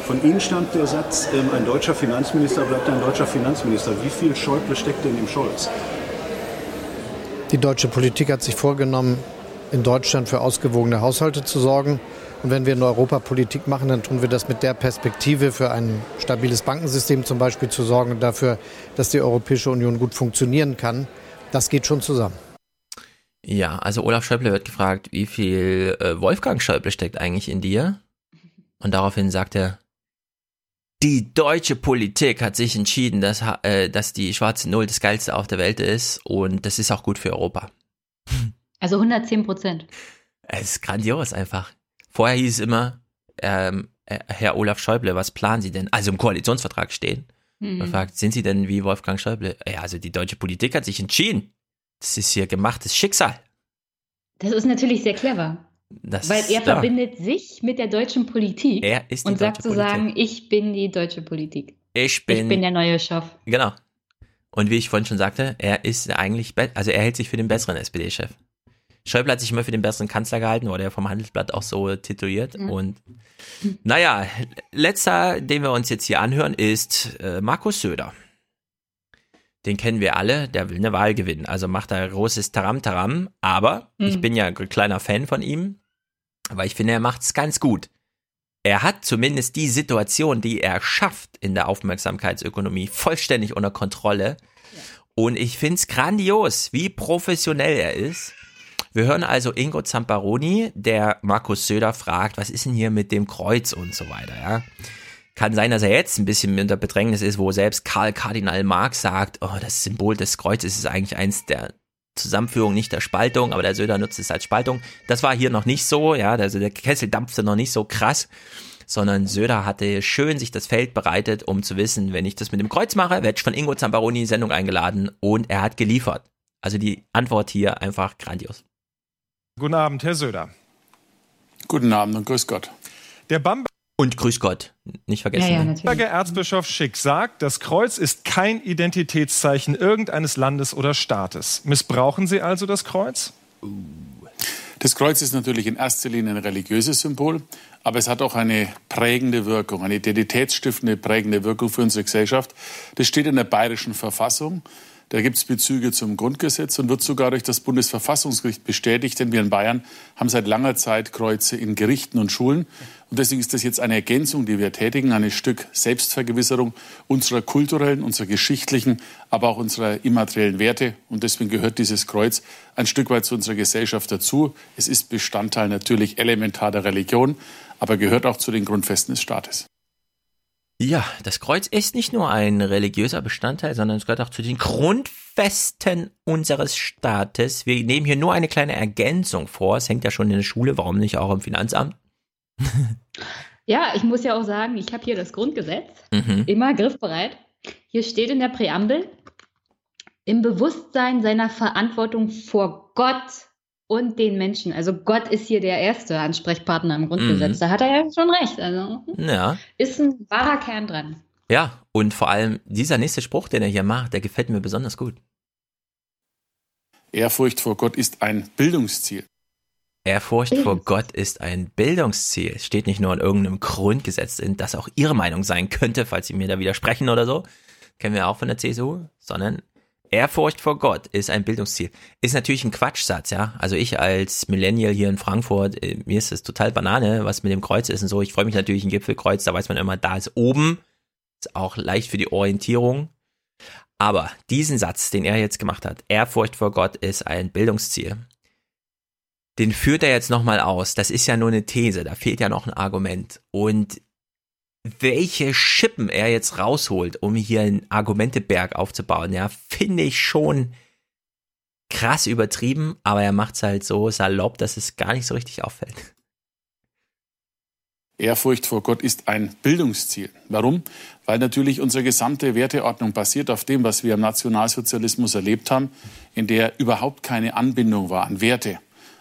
Von Ihnen stammt der Satz, ähm, ein deutscher Finanzminister bleibt ein deutscher Finanzminister. Wie viel Schäuble steckt denn im Scholz? Die deutsche Politik hat sich vorgenommen, in Deutschland für ausgewogene Haushalte zu sorgen. Und wenn wir in Europa Politik machen, dann tun wir das mit der Perspektive, für ein stabiles Bankensystem zum Beispiel zu sorgen und dafür, dass die Europäische Union gut funktionieren kann. Das geht schon zusammen. Ja, also Olaf Schäuble wird gefragt, wie viel äh, Wolfgang Schäuble steckt eigentlich in dir? Und daraufhin sagt er, die deutsche Politik hat sich entschieden, dass, äh, dass die schwarze Null das geilste auf der Welt ist und das ist auch gut für Europa. Also 110 Prozent. Es ist grandios einfach. Vorher hieß es immer, ähm, äh, Herr Olaf Schäuble, was planen Sie denn? Also im Koalitionsvertrag stehen. Mhm. Man fragt, sind Sie denn wie Wolfgang Schäuble? Ja, also die deutsche Politik hat sich entschieden. Das ist hier gemachtes Schicksal. Das ist natürlich sehr clever. Das weil er verbindet sich mit der deutschen Politik er ist die und sagt zu sagen, ich bin die deutsche Politik. Ich bin, ich bin der neue Chef. Genau. Und wie ich vorhin schon sagte, er ist eigentlich, also er hält sich für den besseren SPD-Chef. Schäuble hat sich immer für den besseren Kanzler gehalten, wurde ja vom Handelsblatt auch so tituliert. Mhm. Und naja, letzter, den wir uns jetzt hier anhören, ist äh, Markus Söder. Den kennen wir alle, der will eine Wahl gewinnen. Also macht er großes Taram-Taram. Aber mhm. ich bin ja ein kleiner Fan von ihm, weil ich finde, er macht es ganz gut. Er hat zumindest die Situation, die er schafft in der Aufmerksamkeitsökonomie, vollständig unter Kontrolle. Ja. Und ich finde es grandios, wie professionell er ist wir hören also Ingo Zamparoni, der Markus Söder fragt, was ist denn hier mit dem Kreuz und so weiter, ja. Kann sein, dass er jetzt ein bisschen unter Bedrängnis ist, wo selbst Karl Kardinal Marx sagt, oh, das Symbol des Kreuzes ist eigentlich eins der Zusammenführung, nicht der Spaltung, aber der Söder nutzt es als Spaltung. Das war hier noch nicht so, ja, also der Kessel dampfte noch nicht so krass, sondern Söder hatte schön sich das Feld bereitet, um zu wissen, wenn ich das mit dem Kreuz mache, werde ich von Ingo Zamparoni in die Sendung eingeladen und er hat geliefert. Also die Antwort hier einfach grandios. Guten Abend, Herr Söder. Guten Abend und grüß Gott. Der Bamberger und grüß Gott, nicht vergessen. Ja, ja, Bamberger Erzbischof Schick sagt, das Kreuz ist kein Identitätszeichen irgendeines Landes oder Staates. Missbrauchen Sie also das Kreuz? Das Kreuz ist natürlich in erster Linie ein religiöses Symbol, aber es hat auch eine prägende Wirkung, eine identitätsstiftende prägende Wirkung für unsere Gesellschaft. Das steht in der bayerischen Verfassung. Da gibt es Bezüge zum Grundgesetz und wird sogar durch das Bundesverfassungsgericht bestätigt, denn wir in Bayern haben seit langer Zeit Kreuze in Gerichten und Schulen. Und deswegen ist das jetzt eine Ergänzung, die wir tätigen, ein Stück Selbstvergewisserung unserer kulturellen, unserer geschichtlichen, aber auch unserer immateriellen Werte. Und deswegen gehört dieses Kreuz ein Stück weit zu unserer Gesellschaft dazu. Es ist Bestandteil natürlich elementar der Religion, aber gehört auch zu den Grundfesten des Staates. Ja, das Kreuz ist nicht nur ein religiöser Bestandteil, sondern es gehört auch zu den Grundfesten unseres Staates. Wir nehmen hier nur eine kleine Ergänzung vor. Es hängt ja schon in der Schule, warum nicht auch im Finanzamt? ja, ich muss ja auch sagen, ich habe hier das Grundgesetz, mhm. immer griffbereit. Hier steht in der Präambel, im Bewusstsein seiner Verantwortung vor Gott und den Menschen. Also Gott ist hier der erste Ansprechpartner im Grundgesetz. Mhm. Da hat er ja schon recht. Also ja. ist ein wahrer Kern dran. Ja, und vor allem dieser nächste Spruch, den er hier macht, der gefällt mir besonders gut. Ehrfurcht vor Gott ist ein Bildungsziel. Ehrfurcht vor Gott ist ein Bildungsziel. Es steht nicht nur in irgendeinem Grundgesetz, in das auch Ihre Meinung sein könnte, falls Sie mir da widersprechen oder so. Kennen wir auch von der CSU, sondern Ehrfurcht vor Gott ist ein Bildungsziel. Ist natürlich ein Quatschsatz, ja. Also ich als Millennial hier in Frankfurt, äh, mir ist es total Banane, was mit dem Kreuz ist und so. Ich freue mich natürlich ein Gipfelkreuz, da weiß man immer, da ist oben. Ist auch leicht für die Orientierung. Aber diesen Satz, den er jetzt gemacht hat, Ehrfurcht vor Gott ist ein Bildungsziel, den führt er jetzt nochmal aus. Das ist ja nur eine These, da fehlt ja noch ein Argument. Und welche Schippen er jetzt rausholt, um hier einen Argumenteberg aufzubauen, ja, finde ich schon krass übertrieben, aber er macht es halt so salopp, dass es gar nicht so richtig auffällt. Ehrfurcht vor Gott ist ein Bildungsziel. Warum? Weil natürlich unsere gesamte Werteordnung basiert auf dem, was wir im Nationalsozialismus erlebt haben, in der überhaupt keine Anbindung war an Werte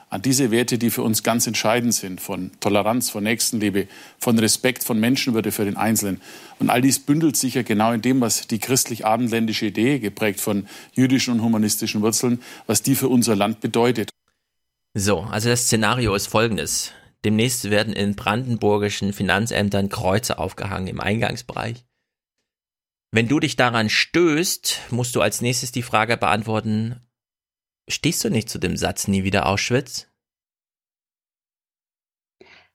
an diese Werte, die für uns ganz entscheidend sind, von Toleranz, von Nächstenliebe, von Respekt, von Menschenwürde für den Einzelnen. Und all dies bündelt sich ja genau in dem, was die christlich-abendländische Idee, geprägt von jüdischen und humanistischen Wurzeln, was die für unser Land bedeutet. So, also das Szenario ist folgendes. Demnächst werden in brandenburgischen Finanzämtern Kreuze aufgehangen im Eingangsbereich. Wenn du dich daran stößt, musst du als nächstes die Frage beantworten, Stehst du nicht zu dem Satz nie wieder Auschwitz?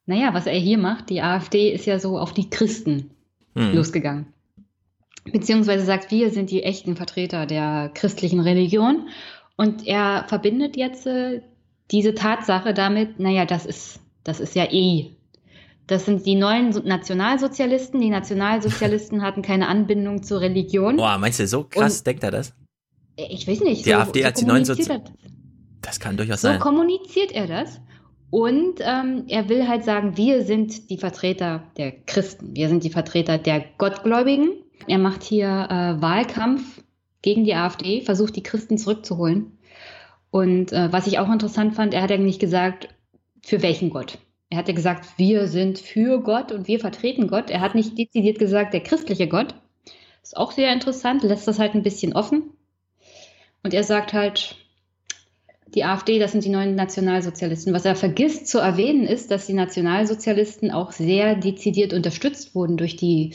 Naja, was er hier macht, die AfD ist ja so auf die Christen hm. losgegangen. Beziehungsweise sagt, wir sind die echten Vertreter der christlichen Religion. Und er verbindet jetzt äh, diese Tatsache damit, naja, das ist, das ist ja eh. Das sind die neuen Nationalsozialisten. Die Nationalsozialisten hatten keine Anbindung zur Religion. Boah, meinst du, so krass Und denkt er das? Ich weiß nicht. Die so, AfD so hat neuen Sozi Das kann durchaus so sein. So kommuniziert er das. Und ähm, er will halt sagen, wir sind die Vertreter der Christen, wir sind die Vertreter der Gottgläubigen. Er macht hier äh, Wahlkampf gegen die AfD, versucht die Christen zurückzuholen. Und äh, was ich auch interessant fand, er hat eigentlich gesagt, für welchen Gott. Er hat ja gesagt, wir sind für Gott und wir vertreten Gott. Er hat nicht dezidiert gesagt, der christliche Gott. Ist auch sehr interessant, lässt das halt ein bisschen offen. Und er sagt halt, die AfD, das sind die neuen Nationalsozialisten. Was er vergisst zu erwähnen, ist, dass die Nationalsozialisten auch sehr dezidiert unterstützt wurden durch die,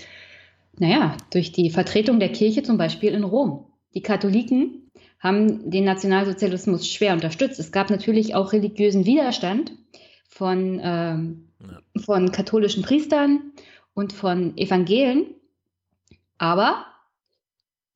naja, durch die Vertretung der Kirche zum Beispiel in Rom. Die Katholiken haben den Nationalsozialismus schwer unterstützt. Es gab natürlich auch religiösen Widerstand von, ähm, von katholischen Priestern und von Evangelen. Aber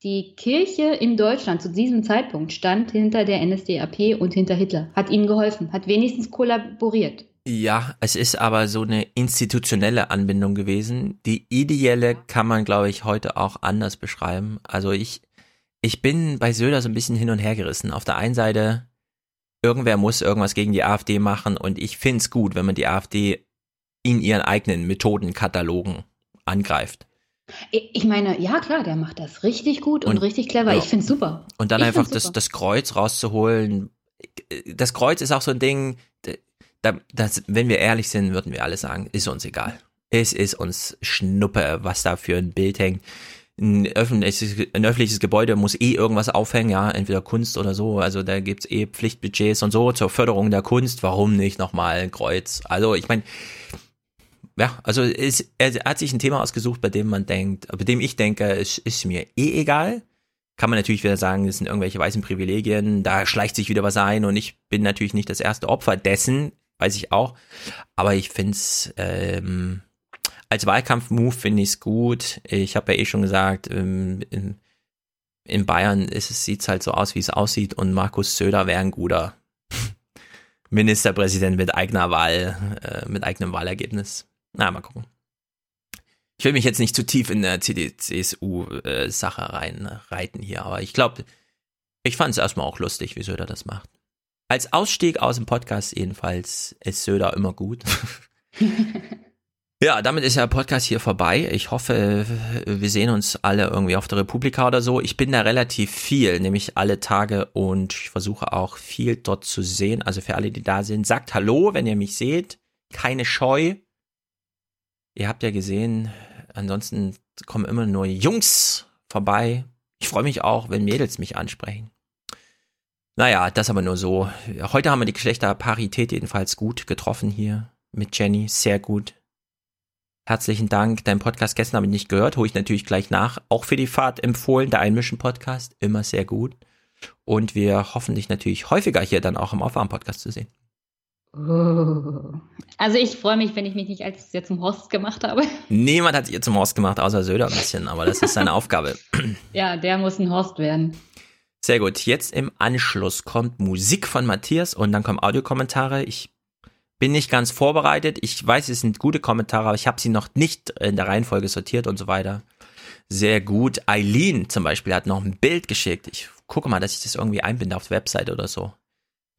die Kirche in Deutschland zu diesem Zeitpunkt stand hinter der NSDAP und hinter Hitler, hat ihnen geholfen, hat wenigstens kollaboriert. Ja, es ist aber so eine institutionelle Anbindung gewesen. Die ideelle kann man, glaube ich, heute auch anders beschreiben. Also ich, ich bin bei Söder so ein bisschen hin und her gerissen. Auf der einen Seite, irgendwer muss irgendwas gegen die AfD machen und ich finde es gut, wenn man die AfD in ihren eigenen Methodenkatalogen angreift. Ich meine, ja klar, der macht das richtig gut und, und richtig clever. Ja. Ich finde es super. Und dann ich einfach das, das Kreuz rauszuholen. Das Kreuz ist auch so ein Ding, da, das, wenn wir ehrlich sind, würden wir alle sagen, ist uns egal. Es ist uns Schnuppe, was da für ein Bild hängt. Ein öffentliches, ein öffentliches Gebäude muss eh irgendwas aufhängen, ja, entweder Kunst oder so. Also da gibt's eh Pflichtbudgets und so zur Förderung der Kunst. Warum nicht nochmal ein Kreuz? Also ich meine, ja, also es, er hat sich ein Thema ausgesucht, bei dem man denkt, bei dem ich denke, es ist mir eh egal. Kann man natürlich wieder sagen, das sind irgendwelche weißen Privilegien, da schleicht sich wieder was ein und ich bin natürlich nicht das erste Opfer dessen, weiß ich auch. Aber ich finde es ähm, als Wahlkampfmove finde ich es gut. Ich habe ja eh schon gesagt, ähm, in, in Bayern ist es, halt so aus, wie es aussieht und Markus Söder wäre ein guter Ministerpräsident mit eigener Wahl, äh, mit eigenem Wahlergebnis. Na, mal gucken. Ich will mich jetzt nicht zu tief in der CDU-Sache äh, reinreiten hier, aber ich glaube, ich fand es erstmal auch lustig, wie Söder das macht. Als Ausstieg aus dem Podcast jedenfalls ist Söder immer gut. ja, damit ist der Podcast hier vorbei. Ich hoffe, wir sehen uns alle irgendwie auf der Republika oder so. Ich bin da relativ viel, nämlich alle Tage und ich versuche auch viel dort zu sehen. Also für alle, die da sind, sagt Hallo, wenn ihr mich seht. Keine Scheu. Ihr habt ja gesehen, ansonsten kommen immer nur Jungs vorbei. Ich freue mich auch, wenn Mädels mich ansprechen. Naja, das aber nur so. Heute haben wir die Geschlechterparität jedenfalls gut getroffen hier mit Jenny. Sehr gut. Herzlichen Dank. Dein Podcast gestern habe ich nicht gehört, hole ich natürlich gleich nach. Auch für die Fahrt empfohlen, der Einmischen-Podcast. Immer sehr gut. Und wir hoffen dich natürlich häufiger hier dann auch im Aufwärm-Podcast zu sehen. Oh. Also ich freue mich, wenn ich mich nicht als jetzt zum Horst gemacht habe. Niemand hat jetzt zum Horst gemacht, außer Söder ein bisschen, aber das ist seine Aufgabe. Ja, der muss ein Horst werden. Sehr gut. Jetzt im Anschluss kommt Musik von Matthias und dann kommen Audiokommentare. Ich bin nicht ganz vorbereitet. Ich weiß, es sind gute Kommentare, aber ich habe sie noch nicht in der Reihenfolge sortiert und so weiter. Sehr gut. Eileen zum Beispiel hat noch ein Bild geschickt. Ich gucke mal, dass ich das irgendwie einbinde auf der Webseite oder so.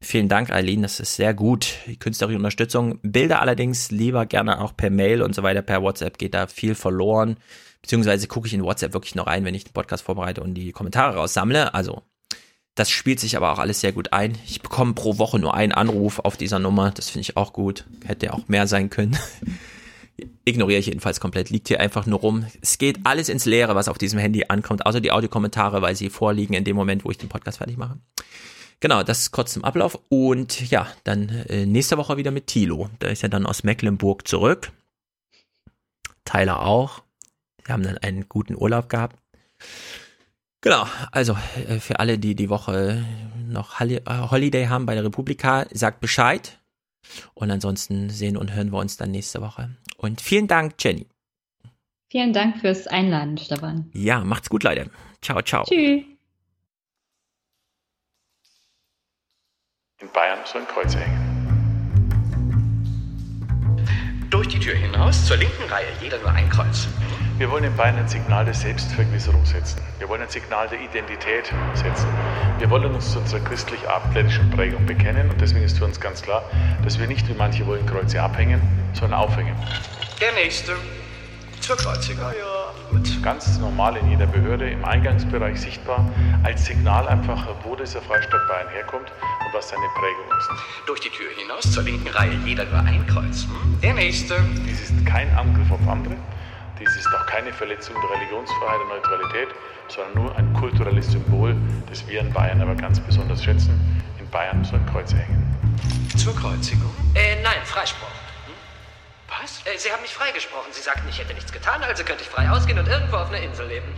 Vielen Dank, Eileen, das ist sehr gut. Die künstlerische Unterstützung. Bilder allerdings lieber gerne auch per Mail und so weiter. Per WhatsApp geht da viel verloren. Beziehungsweise gucke ich in WhatsApp wirklich noch rein, wenn ich den Podcast vorbereite und die Kommentare raussammle. Also, das spielt sich aber auch alles sehr gut ein. Ich bekomme pro Woche nur einen Anruf auf dieser Nummer. Das finde ich auch gut. Hätte auch mehr sein können. Ignoriere ich jedenfalls komplett. Liegt hier einfach nur rum. Es geht alles ins Leere, was auf diesem Handy ankommt, außer die Audiokommentare, weil sie vorliegen in dem Moment, wo ich den Podcast fertig mache. Genau, das ist kurz zum Ablauf. Und ja, dann äh, nächste Woche wieder mit Thilo. Da ist er dann aus Mecklenburg zurück. Tyler auch. Wir haben dann einen guten Urlaub gehabt. Genau, also äh, für alle, die die Woche noch Holi äh, Holiday haben bei der Republika, sagt Bescheid. Und ansonsten sehen und hören wir uns dann nächste Woche. Und vielen Dank, Jenny. Vielen Dank fürs Einladen, Stefan. Ja, macht's gut, Leute. Ciao, ciao. Tschüss. In Bayern soll ein Kreuz hängen. Durch die Tür hinaus, zur linken Reihe, jeder nur ein Kreuz. Wir wollen in Bayern ein Signal der Selbstvergewisserung setzen. Wir wollen ein Signal der Identität setzen. Wir wollen uns zu unserer christlich-abendländischen Prägung bekennen und deswegen ist für uns ganz klar, dass wir nicht, wie manche wollen, Kreuze abhängen, sondern aufhängen. Der nächste. Zur Kreuzigung. Gut. Ganz normal in jeder Behörde, im Eingangsbereich sichtbar, als Signal einfach, wo dieser Freistaat Bayern herkommt und was seine Prägung ist. Durch die Tür hinaus, zur linken Reihe, jeder nur ein Kreuz. Der nächste. Dies ist kein Angriff auf andere. Dies ist auch keine Verletzung der Religionsfreiheit und Neutralität, sondern nur ein kulturelles Symbol, das wir in Bayern aber ganz besonders schätzen. In Bayern soll ein Kreuz hängen. Zur Kreuzigung? Äh, nein, Freispruch. Was? Äh, Sie haben mich freigesprochen. Sie sagten, ich hätte nichts getan, also könnte ich frei ausgehen und irgendwo auf einer Insel leben.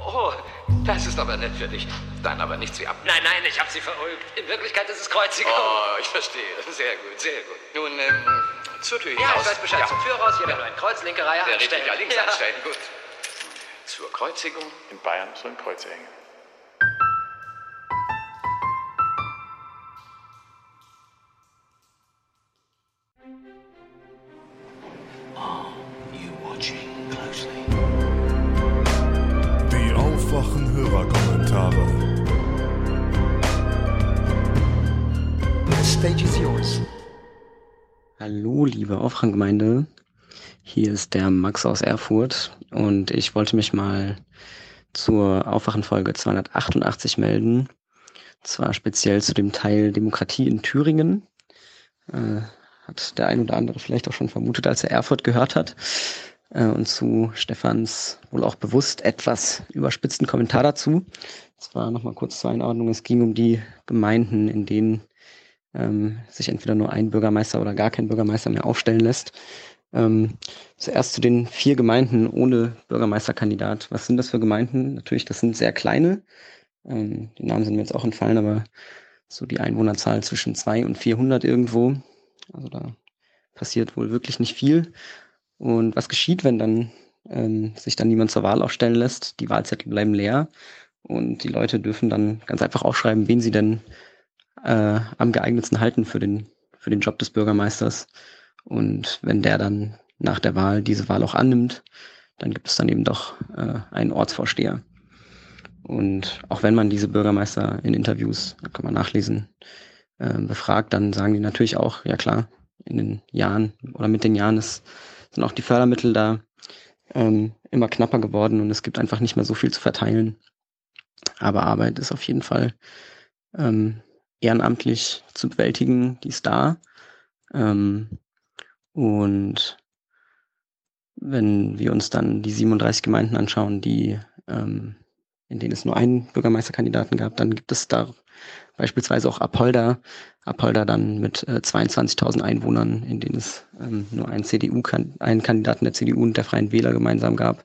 Oh, das ist aber nett für dich. Dann aber nichts wie ab. Nein, nein, ich habe Sie verrückt. In Wirklichkeit ist es Kreuzigung. Oh, ich verstehe. Sehr gut, sehr gut. Nun, ähm, zur Tür hinaus. Ja, ich weiß Bescheid. Ja. Zur Tür raus, jeder ja. nur ein Kreuz, linke Reihe Der anstellen. richtig, ja, links anstellen, gut. Zur Kreuzigung. In Bayern soll ein Kreuz hängen. Die aufwachen Hörerkommentare. The stage is yours. Hallo, liebe Aufwachengemeinde. Hier ist der Max aus Erfurt und ich wollte mich mal zur Aufwachenfolge 288 melden. Zwar speziell zu dem Teil Demokratie in Thüringen. Äh, hat der ein oder andere vielleicht auch schon vermutet, als er Erfurt gehört hat. Äh, und zu Stefans wohl auch bewusst etwas überspitzten Kommentar dazu. Zwar nochmal kurz zur Einordnung. Es ging um die Gemeinden, in denen ähm, sich entweder nur ein Bürgermeister oder gar kein Bürgermeister mehr aufstellen lässt. Ähm, zuerst zu den vier Gemeinden ohne Bürgermeisterkandidat. Was sind das für Gemeinden? Natürlich, das sind sehr kleine. Ähm, die Namen sind mir jetzt auch entfallen, aber so die Einwohnerzahl zwischen zwei und 400 irgendwo. Also da passiert wohl wirklich nicht viel. Und was geschieht, wenn dann ähm, sich dann niemand zur Wahl aufstellen lässt? Die Wahlzettel bleiben leer und die Leute dürfen dann ganz einfach aufschreiben, wen sie denn äh, am geeignetsten halten für den, für den Job des Bürgermeisters. Und wenn der dann nach der Wahl diese Wahl auch annimmt, dann gibt es dann eben doch äh, einen Ortsvorsteher. Und auch wenn man diese Bürgermeister in Interviews, kann man nachlesen, äh, befragt, dann sagen die natürlich auch, ja klar, in den Jahren oder mit den Jahren ist, sind auch die Fördermittel da ähm, immer knapper geworden und es gibt einfach nicht mehr so viel zu verteilen. Aber Arbeit ist auf jeden Fall ähm, ehrenamtlich zu bewältigen, die ist da. Ähm, und wenn wir uns dann die 37 Gemeinden anschauen, die ähm, in denen es nur einen Bürgermeisterkandidaten gab, dann gibt es da beispielsweise auch Apolda, Apolda dann mit äh, 22.000 Einwohnern, in denen es ähm, nur einen CDU, einen Kandidaten der CDU und der Freien Wähler gemeinsam gab,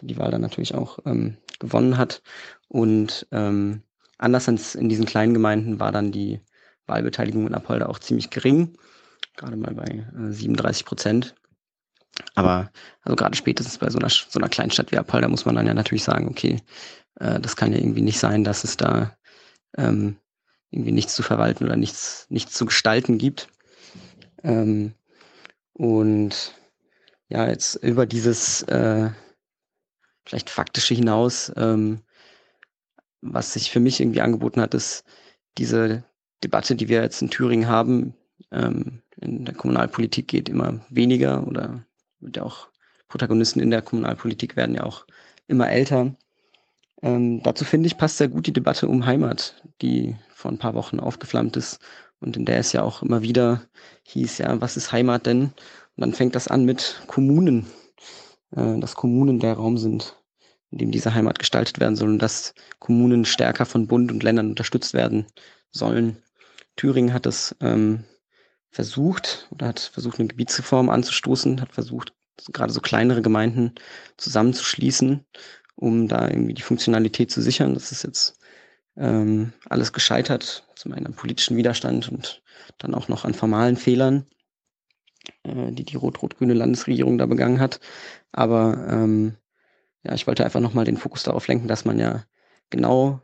der die Wahl dann natürlich auch ähm, gewonnen hat. Und ähm, anders als in diesen kleinen Gemeinden war dann die Wahlbeteiligung in Apolda auch ziemlich gering, gerade mal bei äh, 37 Prozent. Aber also gerade spätestens bei so einer, so einer Kleinstadt wie Apolda muss man dann ja natürlich sagen, okay, äh, das kann ja irgendwie nicht sein, dass es da ähm, irgendwie nichts zu verwalten oder nichts, nichts zu gestalten gibt. Ähm, und ja, jetzt über dieses äh, vielleicht faktische hinaus, ähm, was sich für mich irgendwie angeboten hat, ist diese Debatte, die wir jetzt in Thüringen haben, ähm, in der Kommunalpolitik geht immer weniger oder wird ja auch Protagonisten in der Kommunalpolitik werden ja auch immer älter. Ähm, dazu finde ich, passt sehr gut die Debatte um Heimat, die vor ein paar Wochen aufgeflammt ist und in der es ja auch immer wieder hieß, ja, was ist Heimat denn? Und dann fängt das an mit Kommunen, äh, dass Kommunen der Raum sind, in dem diese Heimat gestaltet werden soll und dass Kommunen stärker von Bund und Ländern unterstützt werden sollen. Thüringen hat es ähm, versucht oder hat versucht, eine Gebietsreform anzustoßen, hat versucht, gerade so kleinere Gemeinden zusammenzuschließen um da irgendwie die Funktionalität zu sichern. Das ist jetzt ähm, alles gescheitert, zum einen am politischen Widerstand und dann auch noch an formalen Fehlern, äh, die die rot-rot-grüne Landesregierung da begangen hat. Aber ähm, ja, ich wollte einfach nochmal den Fokus darauf lenken, dass man ja genau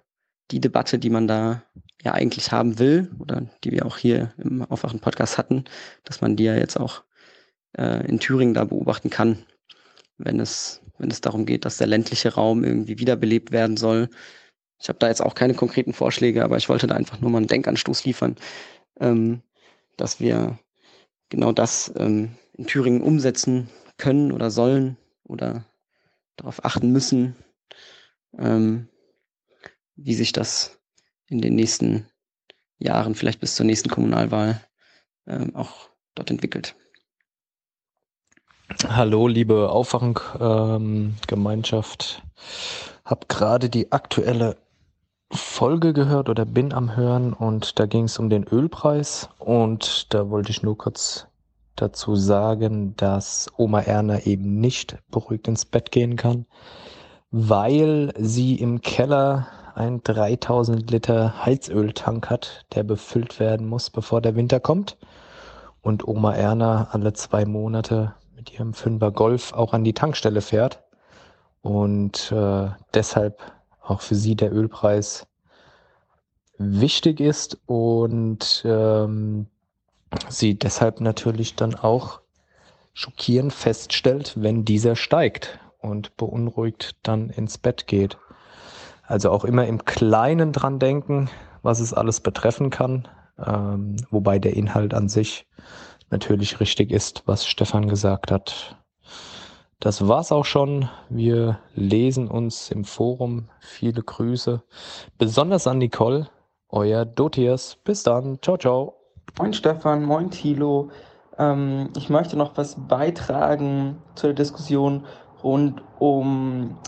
die Debatte, die man da ja eigentlich haben will oder die wir auch hier im Aufwachen-Podcast hatten, dass man die ja jetzt auch äh, in Thüringen da beobachten kann, wenn es wenn es darum geht, dass der ländliche Raum irgendwie wiederbelebt werden soll. Ich habe da jetzt auch keine konkreten Vorschläge, aber ich wollte da einfach nur mal einen Denkanstoß liefern, ähm, dass wir genau das ähm, in Thüringen umsetzen können oder sollen oder darauf achten müssen, ähm, wie sich das in den nächsten Jahren, vielleicht bis zur nächsten Kommunalwahl, ähm, auch dort entwickelt. Hallo, liebe Aufwachung-Gemeinschaft. Ähm, hab gerade die aktuelle Folge gehört oder bin am Hören und da ging es um den Ölpreis und da wollte ich nur kurz dazu sagen, dass Oma Erna eben nicht beruhigt ins Bett gehen kann, weil sie im Keller ein 3000 Liter Heizöltank hat, der befüllt werden muss, bevor der Winter kommt. Und Oma Erna alle zwei Monate mit ihrem Fünfer Golf auch an die Tankstelle fährt und äh, deshalb auch für sie der Ölpreis wichtig ist und ähm, sie deshalb natürlich dann auch schockierend feststellt, wenn dieser steigt und beunruhigt dann ins Bett geht. Also auch immer im Kleinen dran denken, was es alles betreffen kann, ähm, wobei der Inhalt an sich natürlich richtig ist, was Stefan gesagt hat. Das war's auch schon. Wir lesen uns im Forum. Viele Grüße. Besonders an Nicole, euer Dotiers. Bis dann. Ciao, ciao. Moin Stefan, moin Thilo. Ähm, ich möchte noch was beitragen zur Diskussion rund um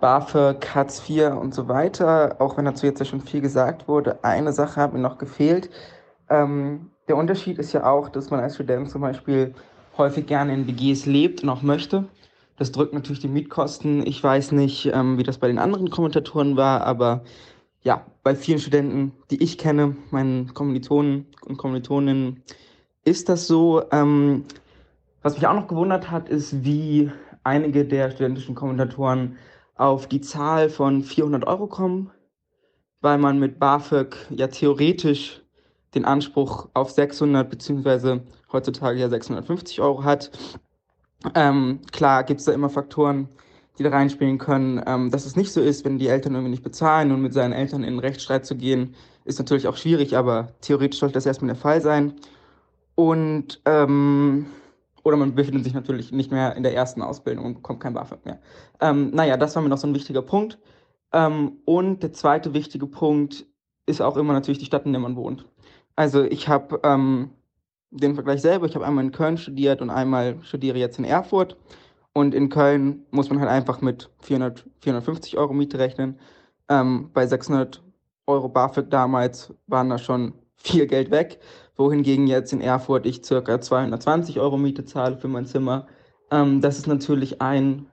BAföG, Hartz IV und so weiter. Auch wenn dazu jetzt ja schon viel gesagt wurde. Eine Sache hat mir noch gefehlt. Ähm, der Unterschied ist ja auch, dass man als Student zum Beispiel häufig gerne in WGs lebt und auch möchte. Das drückt natürlich die Mietkosten. Ich weiß nicht, ähm, wie das bei den anderen Kommentatoren war, aber ja, bei vielen Studenten, die ich kenne, meinen Kommilitonen und Kommilitoninnen, ist das so. Ähm, was mich auch noch gewundert hat, ist, wie einige der studentischen Kommentatoren auf die Zahl von 400 Euro kommen, weil man mit BAföG ja theoretisch den Anspruch auf 600 beziehungsweise heutzutage ja 650 Euro hat. Ähm, klar gibt es da immer Faktoren, die da reinspielen können. Ähm, dass es nicht so ist, wenn die Eltern irgendwie nicht bezahlen und mit seinen Eltern in einen Rechtsstreit zu gehen, ist natürlich auch schwierig, aber theoretisch sollte das erstmal der Fall sein. Und ähm, oder man befindet sich natürlich nicht mehr in der ersten Ausbildung und bekommt kein BAföG mehr. Ähm, naja, das war mir noch so ein wichtiger Punkt. Ähm, und der zweite wichtige Punkt ist auch immer natürlich die Stadt, in der man wohnt. Also ich habe ähm, den Vergleich selber, ich habe einmal in Köln studiert und einmal studiere jetzt in Erfurt. Und in Köln muss man halt einfach mit 400, 450 Euro Miete rechnen. Ähm, bei 600 Euro BAföG damals waren da schon viel Geld weg, wohingegen jetzt in Erfurt ich circa 220 Euro Miete zahle für mein Zimmer. Ähm, das ist natürlich ein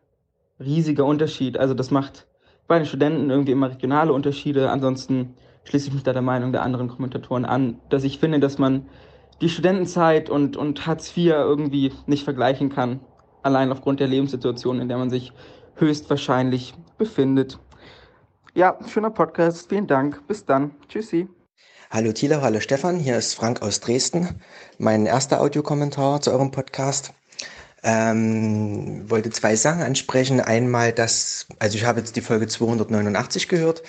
riesiger Unterschied. Also das macht bei den Studenten irgendwie immer regionale Unterschiede. Ansonsten schließe ich mich da der Meinung der anderen Kommentatoren an, dass ich finde, dass man die Studentenzeit und, und Hartz IV irgendwie nicht vergleichen kann. Allein aufgrund der Lebenssituation, in der man sich höchstwahrscheinlich befindet. Ja, schöner Podcast. Vielen Dank. Bis dann. Tschüssi. Hallo Thilo, hallo Stefan. Hier ist Frank aus Dresden. Mein erster Audiokommentar zu eurem Podcast. Ähm, wollte zwei Sachen ansprechen. Einmal das, also ich habe jetzt die Folge 289 gehört.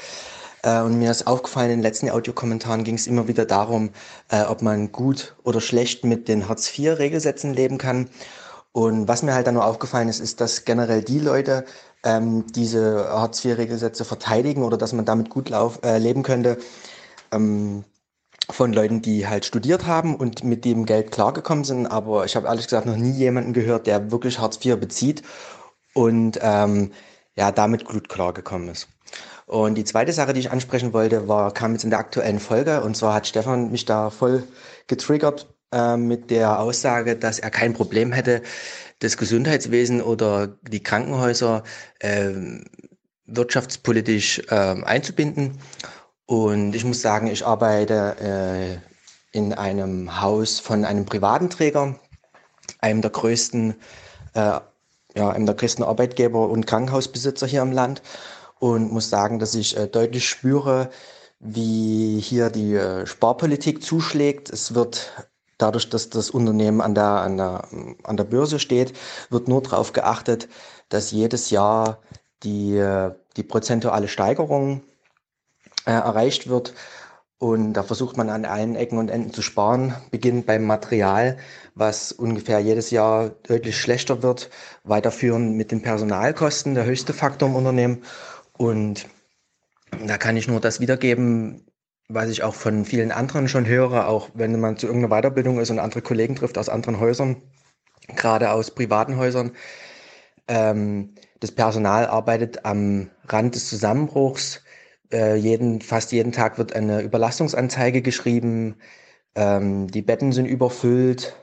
Äh, und mir ist aufgefallen, in den letzten Audiokommentaren ging es immer wieder darum, äh, ob man gut oder schlecht mit den Hartz-IV-Regelsätzen leben kann. Und was mir halt dann nur aufgefallen ist, ist, dass generell die Leute ähm, diese Hartz-IV-Regelsätze verteidigen oder dass man damit gut lauf, äh, leben könnte, ähm, von Leuten, die halt studiert haben und mit dem Geld klargekommen sind. Aber ich habe ehrlich gesagt noch nie jemanden gehört, der wirklich Hartz IV bezieht und ähm, ja, damit gut klargekommen ist. Und die zweite Sache, die ich ansprechen wollte, war, kam jetzt in der aktuellen Folge. Und zwar hat Stefan mich da voll getriggert äh, mit der Aussage, dass er kein Problem hätte, das Gesundheitswesen oder die Krankenhäuser äh, wirtschaftspolitisch äh, einzubinden. Und ich muss sagen, ich arbeite äh, in einem Haus von einem privaten Träger, einem der größten, äh, ja, einem der größten Arbeitgeber und Krankenhausbesitzer hier im Land und muss sagen, dass ich äh, deutlich spüre, wie hier die äh, Sparpolitik zuschlägt. Es wird dadurch, dass das Unternehmen an der, an der, an der Börse steht, wird nur darauf geachtet, dass jedes Jahr die, äh, die prozentuale Steigerung äh, erreicht wird. Und da versucht man an allen Ecken und Enden zu sparen, beginnt beim Material, was ungefähr jedes Jahr deutlich schlechter wird, weiterführen mit den Personalkosten, der höchste Faktor im Unternehmen. Und da kann ich nur das wiedergeben, was ich auch von vielen anderen schon höre, auch wenn man zu irgendeiner Weiterbildung ist und andere Kollegen trifft aus anderen Häusern, gerade aus privaten Häusern. Ähm, das Personal arbeitet am Rand des Zusammenbruchs äh, jeden, fast jeden Tag wird eine Überlastungsanzeige geschrieben. Ähm, die Betten sind überfüllt.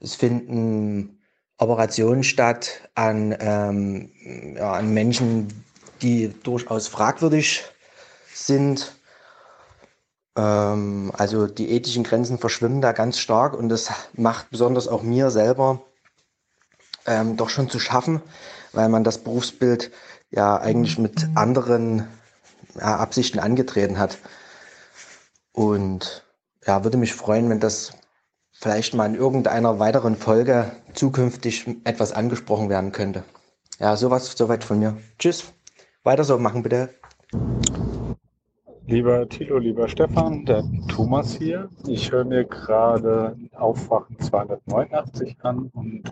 Es finden Operationen statt an, ähm, ja, an Menschen, die durchaus fragwürdig sind. Ähm, also die ethischen Grenzen verschwimmen da ganz stark und das macht besonders auch mir selber ähm, doch schon zu schaffen, weil man das Berufsbild ja eigentlich mit anderen ja, Absichten angetreten hat. Und ja, würde mich freuen, wenn das vielleicht mal in irgendeiner weiteren Folge zukünftig etwas angesprochen werden könnte. Ja, sowas, soweit von mir. Tschüss. Weiter so machen, bitte. Lieber Thilo, lieber Stefan, der Thomas hier. Ich höre mir gerade Aufwachen 289 an und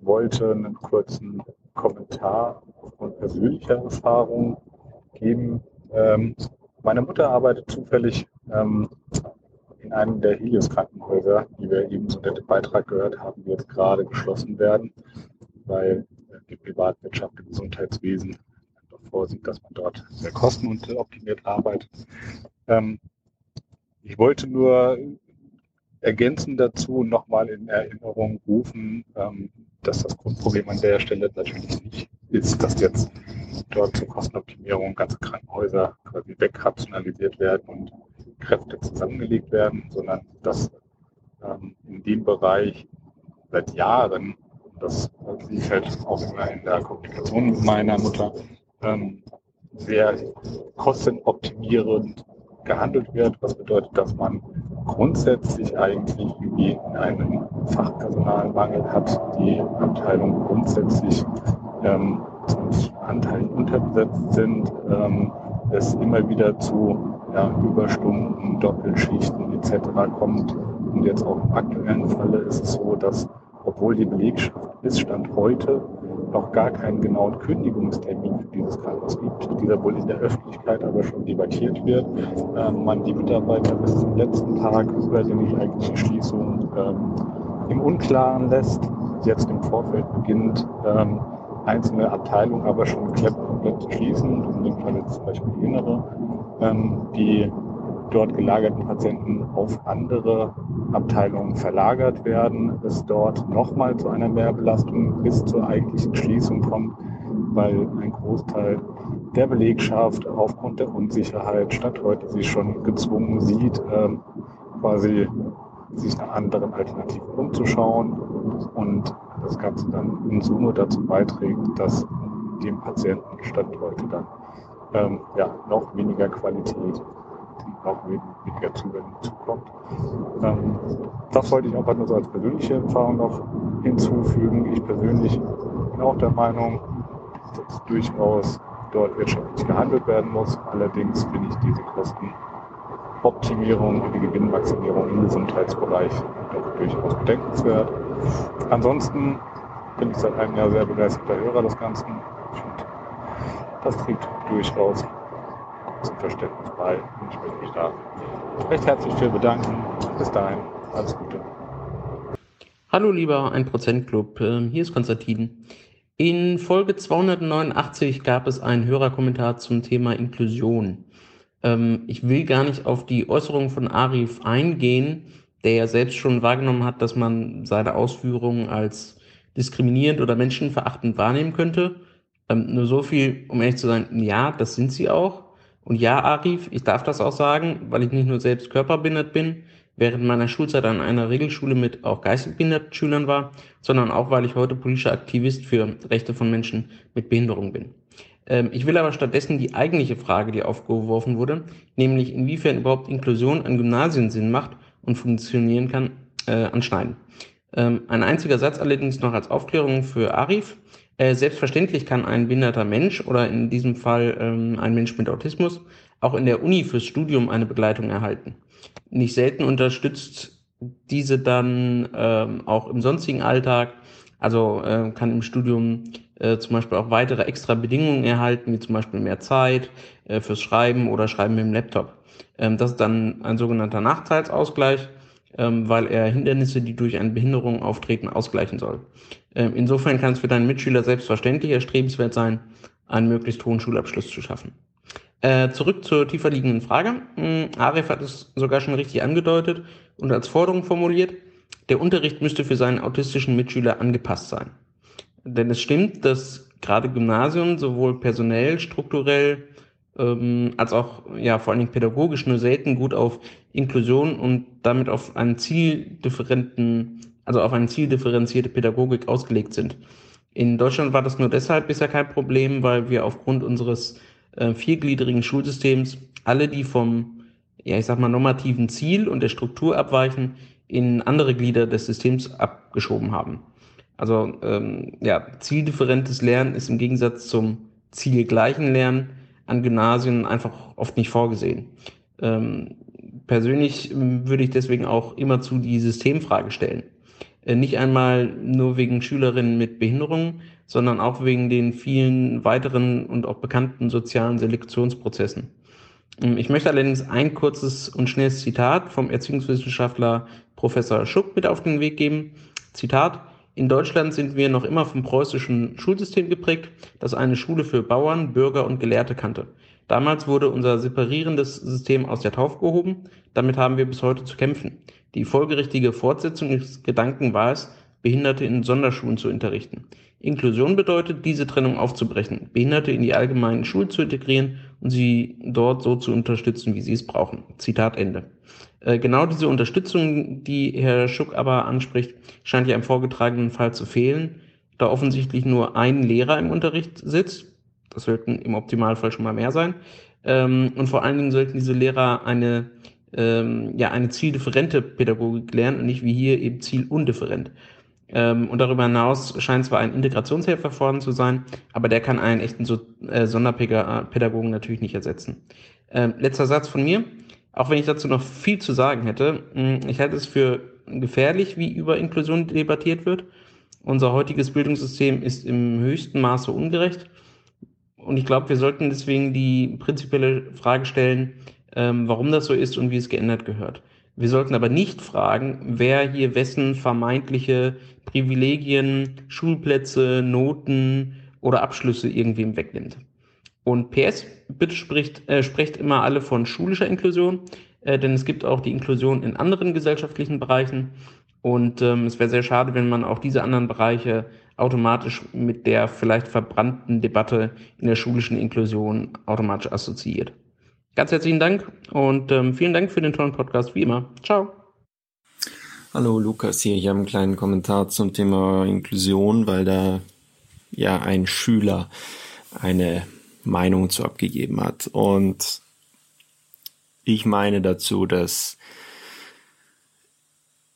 wollte einen kurzen Kommentar von persönlicher Erfahrung geben ähm, meine Mutter arbeitet zufällig ähm, in einem der Helios-Krankenhäuser, die wir eben so den Beitrag gehört haben, die jetzt gerade geschlossen werden, weil äh, die Privatwirtschaft im Gesundheitswesen vorsieht, dass man dort sehr kostenoptimiert arbeitet. Ähm, ich wollte nur ergänzen dazu nochmal in Erinnerung rufen, ähm, dass das Grundproblem an der Stelle natürlich nicht ist, dass jetzt dort zur Kostenoptimierung ganze Krankenhäuser quasi wegrationalisiert werden und Kräfte zusammengelegt werden, sondern dass ähm, in dem Bereich seit Jahren, das liegt halt auch immer in der Kommunikation mit meiner Mutter, ähm, sehr kostenoptimierend gehandelt wird, was bedeutet, dass man grundsätzlich eigentlich irgendwie einen Fachpersonalmangel hat, die Abteilung grundsätzlich ähm, Anteilen unterbesetzt sind, ähm, es immer wieder zu ja, Überstunden, Doppelschichten etc. kommt. Und jetzt auch im aktuellen Falle ist es so, dass obwohl die Belegschaft bis Stand heute noch gar keinen genauen Kündigungstermin für dieses Krankenhaus gibt, dieser wohl in der Öffentlichkeit aber schon debattiert wird, ähm, man die Mitarbeiter bis zum letzten Tag über die eigentliche Schließung ähm, im Unklaren lässt, jetzt im Vorfeld beginnt, ähm, einzelne Abteilungen aber schon komplett schließen, in dem Fall jetzt zum Beispiel die Innere, ähm, die dort gelagerten Patienten auf andere Abteilungen verlagert werden, es dort nochmal zu einer Mehrbelastung bis zur eigentlichen Schließung kommt, weil ein Großteil der Belegschaft aufgrund der Unsicherheit Stand heute sich schon gezwungen sieht, ähm, quasi sich nach anderen Alternativen umzuschauen und das Ganze dann in Summe dazu beiträgt, dass dem Patienten Stand heute dann ähm, ja, noch weniger Qualität, noch weniger Zuwendung zukommt. Ähm, das wollte ich einfach nur so als persönliche Erfahrung noch hinzufügen. Ich persönlich bin auch der Meinung, dass durchaus dort wirtschaftlich gehandelt werden muss. Allerdings finde ich diese Kostenoptimierung und die Gewinnmaximierung im Gesundheitsbereich doch durchaus bedenkenswert. Ansonsten bin ich seit einem Jahr sehr begeisterter Hörer des Ganzen. Ich das trägt durchaus zum Verständnis bei. Und ich möchte mich da recht herzlich für bedanken. Bis dahin, alles Gute. Hallo lieber 1% Club, ähm, hier ist Konstantin. In Folge 289 gab es einen Hörerkommentar zum Thema Inklusion. Ähm, ich will gar nicht auf die Äußerung von Arif eingehen, der ja selbst schon wahrgenommen hat, dass man seine Ausführungen als diskriminierend oder menschenverachtend wahrnehmen könnte. Ähm, nur so viel, um ehrlich zu sein, ja, das sind sie auch. Und ja, Arif, ich darf das auch sagen, weil ich nicht nur selbst körperbehindert bin, während meiner Schulzeit an einer Regelschule mit auch geistig behinderten Schülern war, sondern auch, weil ich heute politischer Aktivist für Rechte von Menschen mit Behinderung bin. Ähm, ich will aber stattdessen die eigentliche Frage, die aufgeworfen wurde, nämlich inwiefern überhaupt Inklusion an Gymnasien Sinn macht und funktionieren kann, äh, anschneiden. Ähm, ein einziger Satz allerdings noch als Aufklärung für Arif. Äh, selbstverständlich kann ein behinderter Mensch oder in diesem Fall ähm, ein Mensch mit Autismus auch in der Uni fürs Studium eine Begleitung erhalten. Nicht selten unterstützt diese dann ähm, auch im sonstigen Alltag, also äh, kann im Studium äh, zum Beispiel auch weitere extra Bedingungen erhalten, wie zum Beispiel mehr Zeit äh, fürs Schreiben oder Schreiben mit dem Laptop. Ähm, das ist dann ein sogenannter Nachteilsausgleich ähm, weil er Hindernisse, die durch eine Behinderung auftreten, ausgleichen soll. Ähm, insofern kann es für deinen Mitschüler selbstverständlich erstrebenswert sein, einen möglichst hohen Schulabschluss zu schaffen. Äh, zurück zur tiefer liegenden Frage. Hm, Aref hat es sogar schon richtig angedeutet und als Forderung formuliert, der Unterricht müsste für seinen autistischen Mitschüler angepasst sein. Denn es stimmt, dass gerade Gymnasien sowohl personell, strukturell ähm, als auch ja vor allen Dingen pädagogisch nur selten gut auf Inklusion und damit auf einen zieldifferenten, also auf eine zieldifferenzierte Pädagogik ausgelegt sind. In Deutschland war das nur deshalb bisher kein Problem, weil wir aufgrund unseres äh, viergliedrigen Schulsystems alle, die vom, ja ich sag mal, normativen Ziel und der Struktur abweichen, in andere Glieder des Systems abgeschoben haben. Also ähm, ja, zieldifferentes Lernen ist im Gegensatz zum zielgleichen Lernen an Gymnasien einfach oft nicht vorgesehen. Ähm, persönlich würde ich deswegen auch immer zu die Systemfrage stellen. Äh, nicht einmal nur wegen Schülerinnen mit Behinderungen, sondern auch wegen den vielen weiteren und auch bekannten sozialen Selektionsprozessen. Ähm, ich möchte allerdings ein kurzes und schnelles Zitat vom Erziehungswissenschaftler Professor Schuck mit auf den Weg geben. Zitat, in Deutschland sind wir noch immer vom preußischen Schulsystem geprägt, das eine Schule für Bauern, Bürger und Gelehrte kannte. Damals wurde unser separierendes System aus der Taufe gehoben, damit haben wir bis heute zu kämpfen. Die folgerichtige Fortsetzung des Gedanken war es, Behinderte in Sonderschulen zu unterrichten. Inklusion bedeutet, diese Trennung aufzubrechen, Behinderte in die allgemeinen Schulen zu integrieren und sie dort so zu unterstützen, wie sie es brauchen. Zitat Ende. Äh, genau diese Unterstützung, die Herr Schuck aber anspricht, scheint ja im vorgetragenen Fall zu fehlen, da offensichtlich nur ein Lehrer im Unterricht sitzt. Das sollten im Optimalfall schon mal mehr sein. Ähm, und vor allen Dingen sollten diese Lehrer eine, ähm, ja, eine zieldifferente Pädagogik lernen und nicht wie hier eben zielundifferent. Ähm, und darüber hinaus scheint zwar ein Integrationshelfer vorhanden zu sein, aber der kann einen echten äh, Sonderpädagogen natürlich nicht ersetzen. letzter Satz von mir. Auch wenn ich dazu noch viel zu sagen hätte, hm, ich halte es für gefährlich, wie über Inklusion debattiert wird. Unser heutiges Bildungssystem ist im höchsten Maße ungerecht. Und ich glaube, wir sollten deswegen die prinzipielle Frage stellen, ähm, warum das so ist und wie es geändert gehört. Wir sollten aber nicht fragen, wer hier wessen vermeintliche Privilegien, Schulplätze, Noten oder Abschlüsse irgendwem wegnimmt. Und PS, bitte spricht, äh, sprecht immer alle von schulischer Inklusion. äh, denn es gibt auch die Inklusion in anderen gesellschaftlichen Bereichen. Und ähm, es wäre sehr schade, wenn man auch diese anderen Bereiche automatisch mit der vielleicht verbrannten Debatte in der schulischen Inklusion automatisch assoziiert. Ganz herzlichen Dank und ähm, vielen Dank für den tollen Podcast, wie immer. Ciao. Hallo Lukas hier, ich habe einen kleinen Kommentar zum Thema Inklusion, weil da ja ein Schüler eine Meinung zu abgegeben hat. Und ich meine dazu, dass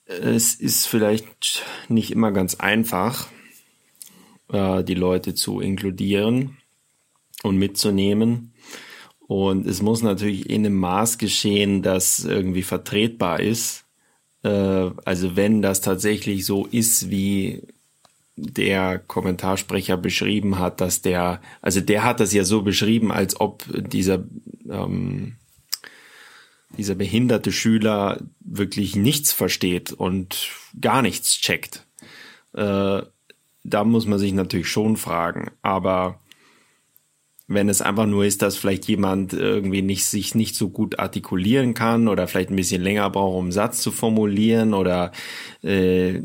es ist vielleicht nicht immer ganz einfach, äh, die Leute zu inkludieren und mitzunehmen. Und es muss natürlich in einem Maß geschehen, das irgendwie vertretbar ist. Äh, also wenn das tatsächlich so ist, wie der Kommentarsprecher beschrieben hat, dass der, also der hat das ja so beschrieben, als ob dieser, ähm, dieser behinderte Schüler wirklich nichts versteht und gar nichts checkt. Äh, da muss man sich natürlich schon fragen. Aber wenn es einfach nur ist, dass vielleicht jemand irgendwie nicht, sich nicht so gut artikulieren kann oder vielleicht ein bisschen länger braucht, um einen Satz zu formulieren oder äh,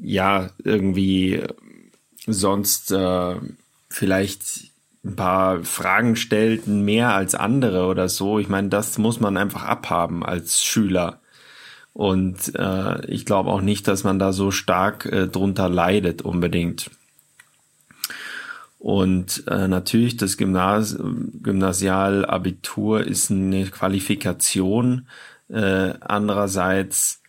ja, irgendwie sonst äh, vielleicht ein paar Fragen stellt, mehr als andere oder so. Ich meine, das muss man einfach abhaben als Schüler. Und äh, ich glaube auch nicht, dass man da so stark äh, drunter leidet unbedingt. Und äh, natürlich das Gymnas Gymnasialabitur ist eine Qualifikation. Äh, andererseits,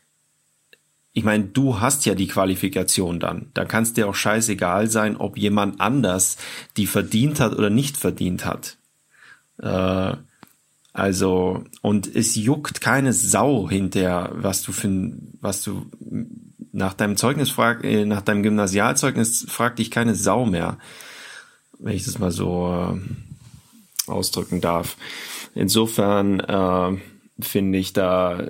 ich meine, du hast ja die Qualifikation dann. Da kann es dir auch scheißegal sein, ob jemand anders die verdient hat oder nicht verdient hat. Äh, also, und es juckt keine Sau hinter, was du für, was du nach deinem Zeugnis frag, äh, nach deinem Gymnasialzeugnis fragt dich keine Sau mehr, wenn ich das mal so äh, ausdrücken darf. Insofern äh, finde ich da,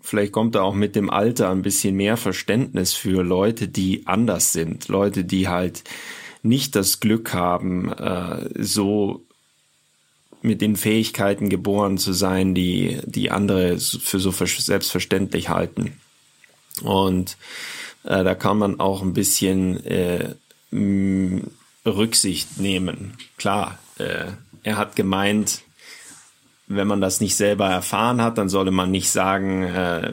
vielleicht kommt da auch mit dem Alter ein bisschen mehr Verständnis für Leute, die anders sind, Leute, die halt nicht das Glück haben, äh, so mit den Fähigkeiten geboren zu sein, die, die andere für so selbstverständlich halten. Und äh, da kann man auch ein bisschen äh, Rücksicht nehmen. Klar, äh, er hat gemeint, wenn man das nicht selber erfahren hat, dann solle man nicht sagen, äh,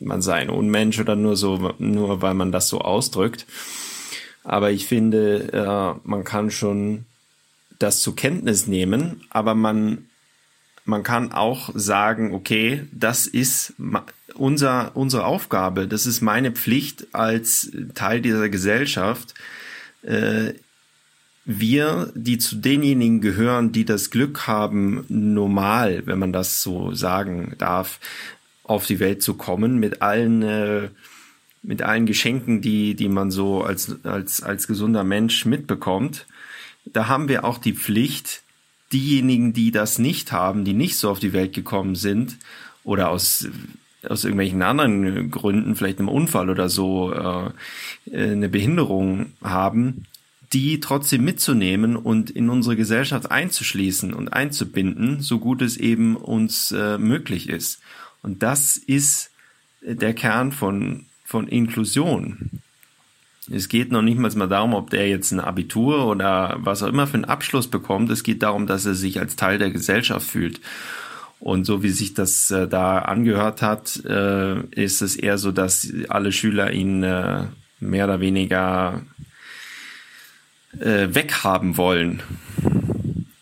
man sei ein Unmensch oder nur so, nur weil man das so ausdrückt. Aber ich finde, äh, man kann schon das zur Kenntnis nehmen, aber man, man kann auch sagen, okay, das ist unser, unsere Aufgabe, das ist meine Pflicht als Teil dieser Gesellschaft. Äh, wir, die zu denjenigen gehören, die das Glück haben, normal, wenn man das so sagen darf, auf die Welt zu kommen, mit allen, äh, mit allen Geschenken, die, die man so als, als, als gesunder Mensch mitbekommt, da haben wir auch die Pflicht, diejenigen, die das nicht haben, die nicht so auf die Welt gekommen sind oder aus aus irgendwelchen anderen Gründen, vielleicht einem Unfall oder so, äh, eine Behinderung haben, die trotzdem mitzunehmen und in unsere Gesellschaft einzuschließen und einzubinden, so gut es eben uns äh, möglich ist. Und das ist der Kern von, von Inklusion. Es geht noch nicht mal darum, ob der jetzt ein Abitur oder was auch immer für einen Abschluss bekommt. Es geht darum, dass er sich als Teil der Gesellschaft fühlt. Und so wie sich das äh, da angehört hat, äh, ist es eher so, dass alle Schüler ihn äh, mehr oder weniger äh, weghaben wollen,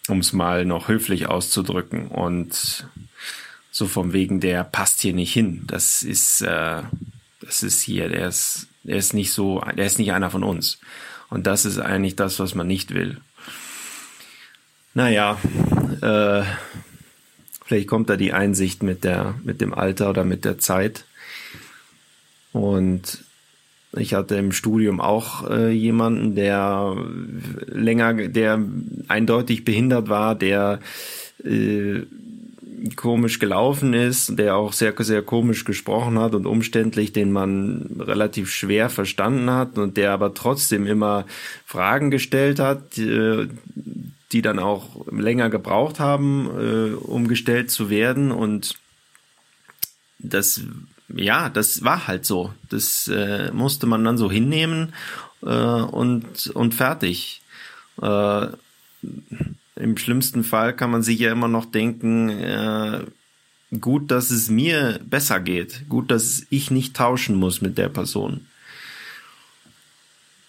um es mal noch höflich auszudrücken. Und so vom wegen, der passt hier nicht hin. Das ist, äh, das ist hier, der ist der ist nicht so, der ist nicht einer von uns. Und das ist eigentlich das, was man nicht will. Naja, äh, vielleicht kommt da die Einsicht mit der, mit dem Alter oder mit der Zeit. Und ich hatte im Studium auch äh, jemanden, der länger, der eindeutig behindert war, der äh, komisch gelaufen ist, der auch sehr, sehr komisch gesprochen hat und umständlich, den man relativ schwer verstanden hat und der aber trotzdem immer Fragen gestellt hat, die dann auch länger gebraucht haben, äh, um gestellt zu werden. Und das, ja, das war halt so. Das äh, musste man dann so hinnehmen äh, und, und fertig. Äh, Im schlimmsten Fall kann man sich ja immer noch denken, äh, gut, dass es mir besser geht. Gut, dass ich nicht tauschen muss mit der Person.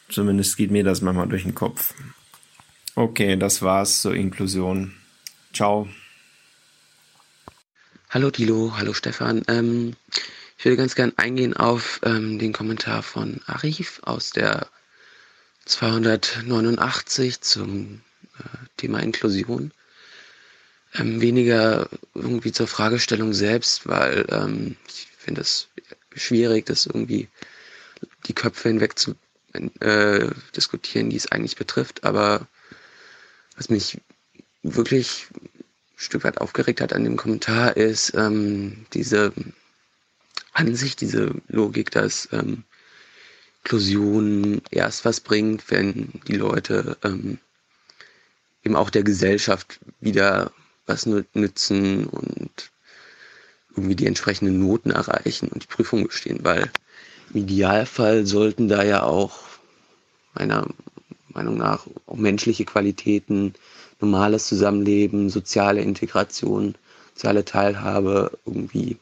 Zumindest geht mir das manchmal durch den Kopf. Okay, das war's zur Inklusion. Ciao. Hallo Dilo, hallo Stefan. Ähm, ich würde ganz gern eingehen auf ähm, den Kommentar von Arif aus der 289 zum äh, Thema Inklusion. Ähm, weniger irgendwie zur Fragestellung selbst, weil ähm, ich finde es schwierig, das irgendwie die Köpfe hinweg zu äh, diskutieren, die es eigentlich betrifft. Aber was mich wirklich ein Stück weit aufgeregt hat an dem Kommentar, ist ähm, diese Ansicht, diese Logik, dass ähm, Inklusion erst was bringt, wenn die Leute ähm, eben auch der Gesellschaft wieder was nützen und irgendwie die entsprechenden Noten erreichen und die Prüfung bestehen, weil im Idealfall sollten da ja auch meiner Meinung nach auch menschliche Qualitäten, normales Zusammenleben, soziale Integration, soziale Teilhabe irgendwie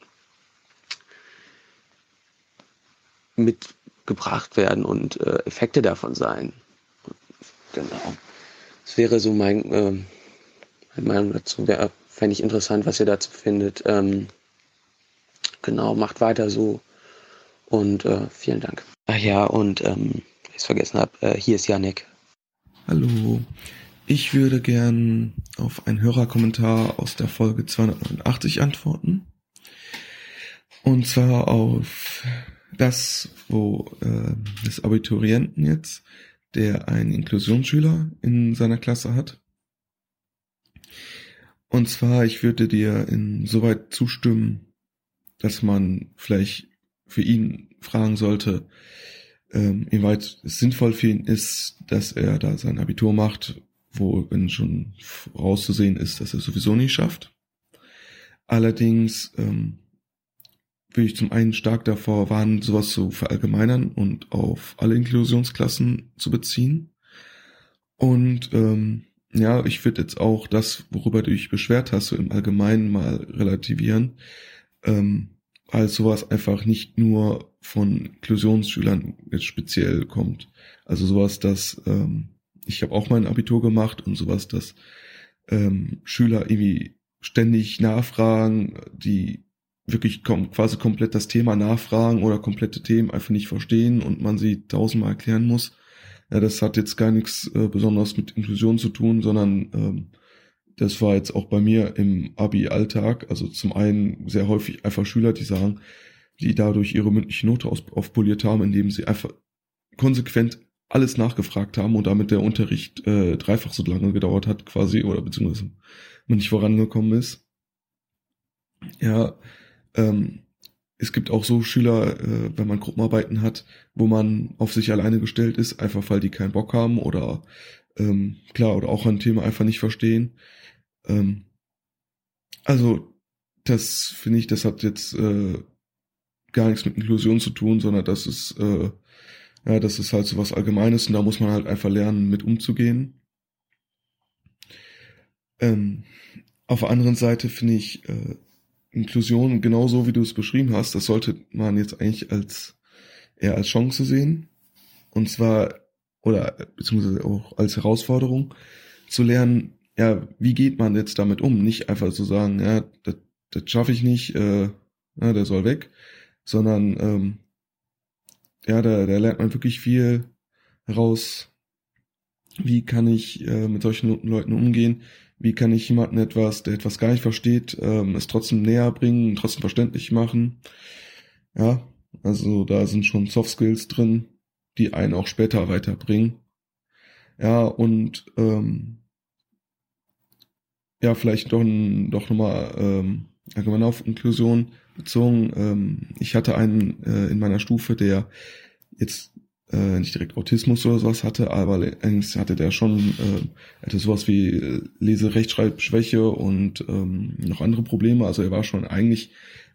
mitgebracht werden und äh, Effekte davon sein. Genau. Das wäre so mein, äh, meine Meinung dazu. Wäre, fände ich interessant, was ihr dazu findet. Ähm, genau, macht weiter so. Und äh, vielen Dank. Ach ja, und ähm, ich es vergessen habe, äh, hier ist Janik. Hallo. Ich würde gern auf einen Hörerkommentar aus der Folge 289 antworten. Und zwar auf das, wo äh, des Abiturienten jetzt, der einen Inklusionsschüler in seiner Klasse hat. Und zwar, ich würde dir insoweit zustimmen, dass man vielleicht für ihn fragen sollte, ähm, inwieweit es sinnvoll für ihn ist, dass er da sein Abitur macht, wo wenn schon vorauszusehen ist, dass er sowieso nicht schafft. Allerdings ähm, will ich zum einen stark davor warnen, sowas zu verallgemeinern und auf alle Inklusionsklassen zu beziehen. Und ähm, ja, ich würde jetzt auch das, worüber du dich beschwert hast, so im Allgemeinen mal relativieren. Ähm, weil sowas einfach nicht nur von Inklusionsschülern jetzt speziell kommt. Also sowas, dass ähm, ich habe auch mein Abitur gemacht und sowas, dass ähm, Schüler irgendwie ständig nachfragen, die wirklich kom quasi komplett das Thema nachfragen oder komplette Themen einfach nicht verstehen und man sie tausendmal erklären muss. Ja, das hat jetzt gar nichts äh, besonders mit Inklusion zu tun, sondern ähm, das war jetzt auch bei mir im Abi-Alltag. Also zum einen sehr häufig einfach Schüler, die sagen, die dadurch ihre mündliche Note aufpoliert haben, indem sie einfach konsequent alles nachgefragt haben und damit der Unterricht äh, dreifach so lange gedauert hat quasi oder beziehungsweise man nicht vorangekommen ist. Ja, ähm, es gibt auch so Schüler, äh, wenn man Gruppenarbeiten hat, wo man auf sich alleine gestellt ist, einfach weil die keinen Bock haben oder ähm, klar oder auch ein Thema einfach nicht verstehen. Ähm, also, das finde ich, das hat jetzt äh, gar nichts mit Inklusion zu tun, sondern das ist, äh, ja, das ist halt so was Allgemeines und da muss man halt einfach lernen, mit umzugehen. Ähm, auf der anderen Seite finde ich äh, Inklusion genauso, wie du es beschrieben hast, das sollte man jetzt eigentlich als eher als Chance sehen. Und zwar, oder beziehungsweise auch als Herausforderung, zu lernen, ja, wie geht man jetzt damit um? Nicht einfach zu sagen, ja, das, das schaffe ich nicht, äh, ja, der soll weg, sondern ähm, ja, da, da lernt man wirklich viel heraus, wie kann ich äh, mit solchen Leuten umgehen, wie kann ich jemanden etwas, der etwas gar nicht versteht, ähm, es trotzdem näher bringen, trotzdem verständlich machen. Ja, also da sind schon Soft Skills drin, die einen auch später weiterbringen. Ja, und ähm, ja, vielleicht doch, doch nochmal ähm, allgemein auf Inklusion bezogen. Ähm, ich hatte einen äh, in meiner Stufe, der jetzt äh, nicht direkt Autismus oder sowas hatte, aber allerdings hatte der schon, äh, hatte sowas wie äh, Lese-Rechtschreibschwäche und ähm, noch andere Probleme. Also er war schon eigentlich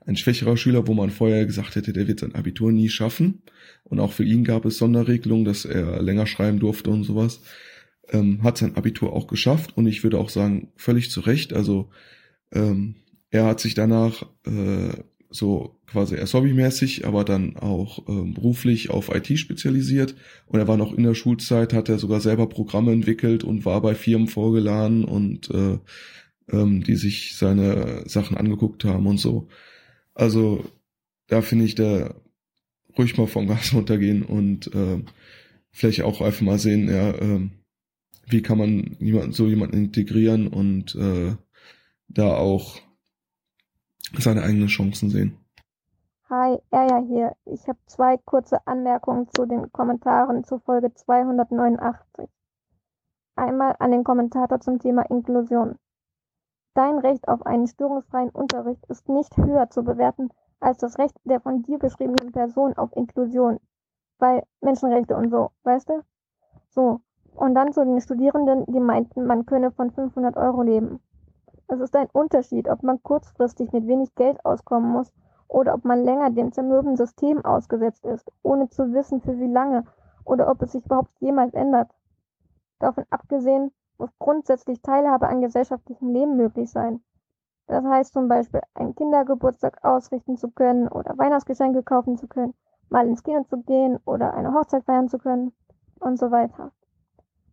ein schwächerer Schüler, wo man vorher gesagt hätte, der wird sein Abitur nie schaffen. Und auch für ihn gab es Sonderregelungen, dass er länger schreiben durfte und sowas. Ähm, hat sein Abitur auch geschafft und ich würde auch sagen, völlig zu Recht. Also ähm, er hat sich danach äh, so quasi erst hobbymäßig, aber dann auch ähm, beruflich auf IT spezialisiert. Und er war noch in der Schulzeit, hat er sogar selber Programme entwickelt und war bei Firmen vorgeladen und äh, ähm, die sich seine Sachen angeguckt haben und so. Also da finde ich, da ruhig mal vom Gas runtergehen und äh, vielleicht auch einfach mal sehen, ja, äh, wie kann man jemanden, so jemanden integrieren und äh, da auch seine eigenen Chancen sehen. Hi, Erja hier. Ich habe zwei kurze Anmerkungen zu den Kommentaren zur Folge 289. Einmal an den Kommentator zum Thema Inklusion. Dein Recht auf einen störungsfreien Unterricht ist nicht höher zu bewerten als das Recht der von dir beschriebenen Person auf Inklusion. Weil Menschenrechte und so, weißt du? So. Und dann zu den Studierenden, die meinten, man könne von 500 Euro leben. Es ist ein Unterschied, ob man kurzfristig mit wenig Geld auskommen muss oder ob man länger dem zermürbenden System ausgesetzt ist, ohne zu wissen, für wie lange oder ob es sich überhaupt jemals ändert. Davon abgesehen muss grundsätzlich Teilhabe an gesellschaftlichem Leben möglich sein. Das heißt zum Beispiel, einen Kindergeburtstag ausrichten zu können oder Weihnachtsgeschenke kaufen zu können, mal ins Kino zu gehen oder eine Hochzeit feiern zu können und so weiter.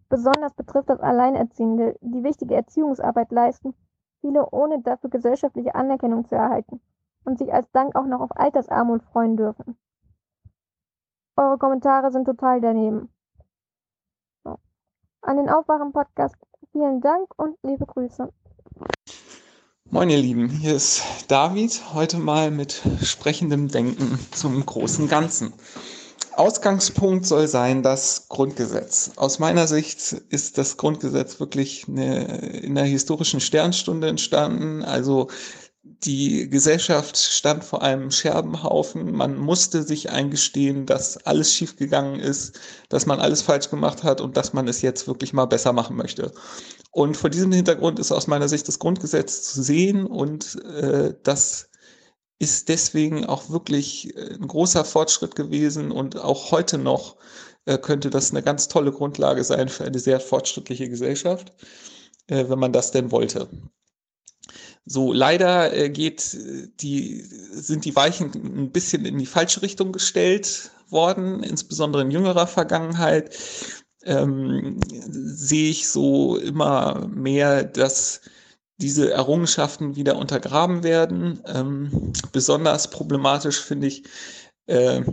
Besonders betrifft das Alleinerziehende, die wichtige Erziehungsarbeit leisten, viele ohne dafür gesellschaftliche Anerkennung zu erhalten und sich als Dank auch noch auf Altersarmut freuen dürfen. Eure Kommentare sind total daneben. So. An den Aufwachen-Podcast vielen Dank und liebe Grüße. Moin ihr Lieben, hier ist David, heute mal mit sprechendem Denken zum großen Ganzen. Ausgangspunkt soll sein das Grundgesetz. Aus meiner Sicht ist das Grundgesetz wirklich eine, in der historischen Sternstunde entstanden. Also die Gesellschaft stand vor einem Scherbenhaufen. Man musste sich eingestehen, dass alles schiefgegangen ist, dass man alles falsch gemacht hat und dass man es jetzt wirklich mal besser machen möchte. Und vor diesem Hintergrund ist aus meiner Sicht das Grundgesetz zu sehen und äh, das ist deswegen auch wirklich äh, ein großer Fortschritt gewesen und auch heute noch äh, könnte das eine ganz tolle Grundlage sein für eine sehr fortschrittliche Gesellschaft, äh, wenn man das denn wollte. So, leider geht die, sind die Weichen ein bisschen in die falsche Richtung gestellt worden, insbesondere in jüngerer Vergangenheit. Ähm, sehe ich so immer mehr, dass diese Errungenschaften wieder untergraben werden. Ähm, besonders problematisch finde ich äh,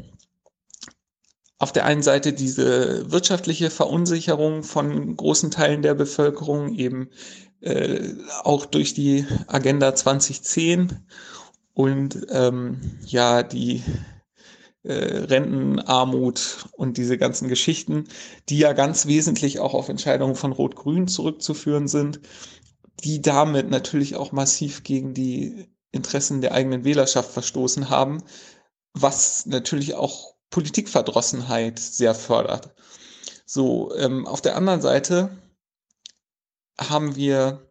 auf der einen Seite diese wirtschaftliche Verunsicherung von großen Teilen der Bevölkerung, eben äh, auch durch die Agenda 2010 und ähm, ja, die äh, Rentenarmut und diese ganzen Geschichten, die ja ganz wesentlich auch auf Entscheidungen von Rot-Grün zurückzuführen sind die damit natürlich auch massiv gegen die Interessen der eigenen Wählerschaft verstoßen haben, was natürlich auch Politikverdrossenheit sehr fördert. So, ähm, auf der anderen Seite haben wir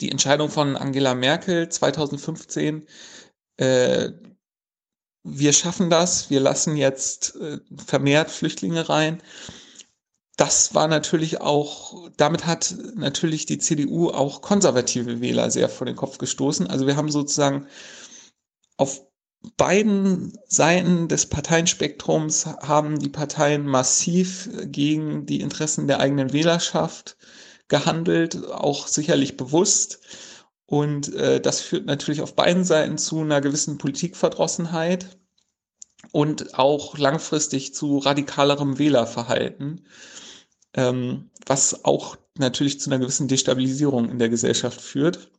die Entscheidung von Angela Merkel 2015, äh, wir schaffen das, wir lassen jetzt äh, vermehrt Flüchtlinge rein das war natürlich auch, damit hat natürlich die CDU auch konservative Wähler sehr vor den Kopf gestoßen. Also wir haben sozusagen auf beiden Seiten des Parteienspektrums haben die Parteien massiv gegen die Interessen der eigenen Wählerschaft gehandelt, auch sicherlich bewusst. Und äh, das führt natürlich auf beiden Seiten zu einer gewissen Politikverdrossenheit und auch langfristig zu radikalerem Wählerverhalten ähm, was auch natürlich zu einer gewissen Destabilisierung in der Gesellschaft führt.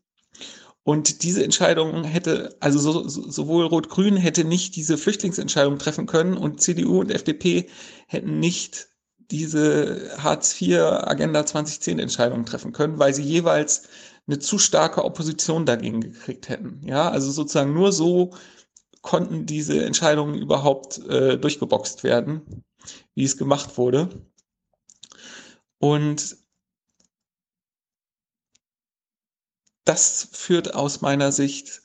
Und diese Entscheidung hätte, also so, so, sowohl Rot-Grün hätte nicht diese Flüchtlingsentscheidung treffen können und CDU und FDP hätten nicht diese Hartz-IV-Agenda 2010-Entscheidung treffen können, weil sie jeweils eine zu starke Opposition dagegen gekriegt hätten. Ja, also sozusagen nur so konnten diese Entscheidungen überhaupt äh, durchgeboxt werden. wie es gemacht wurde. Und das führt aus meiner Sicht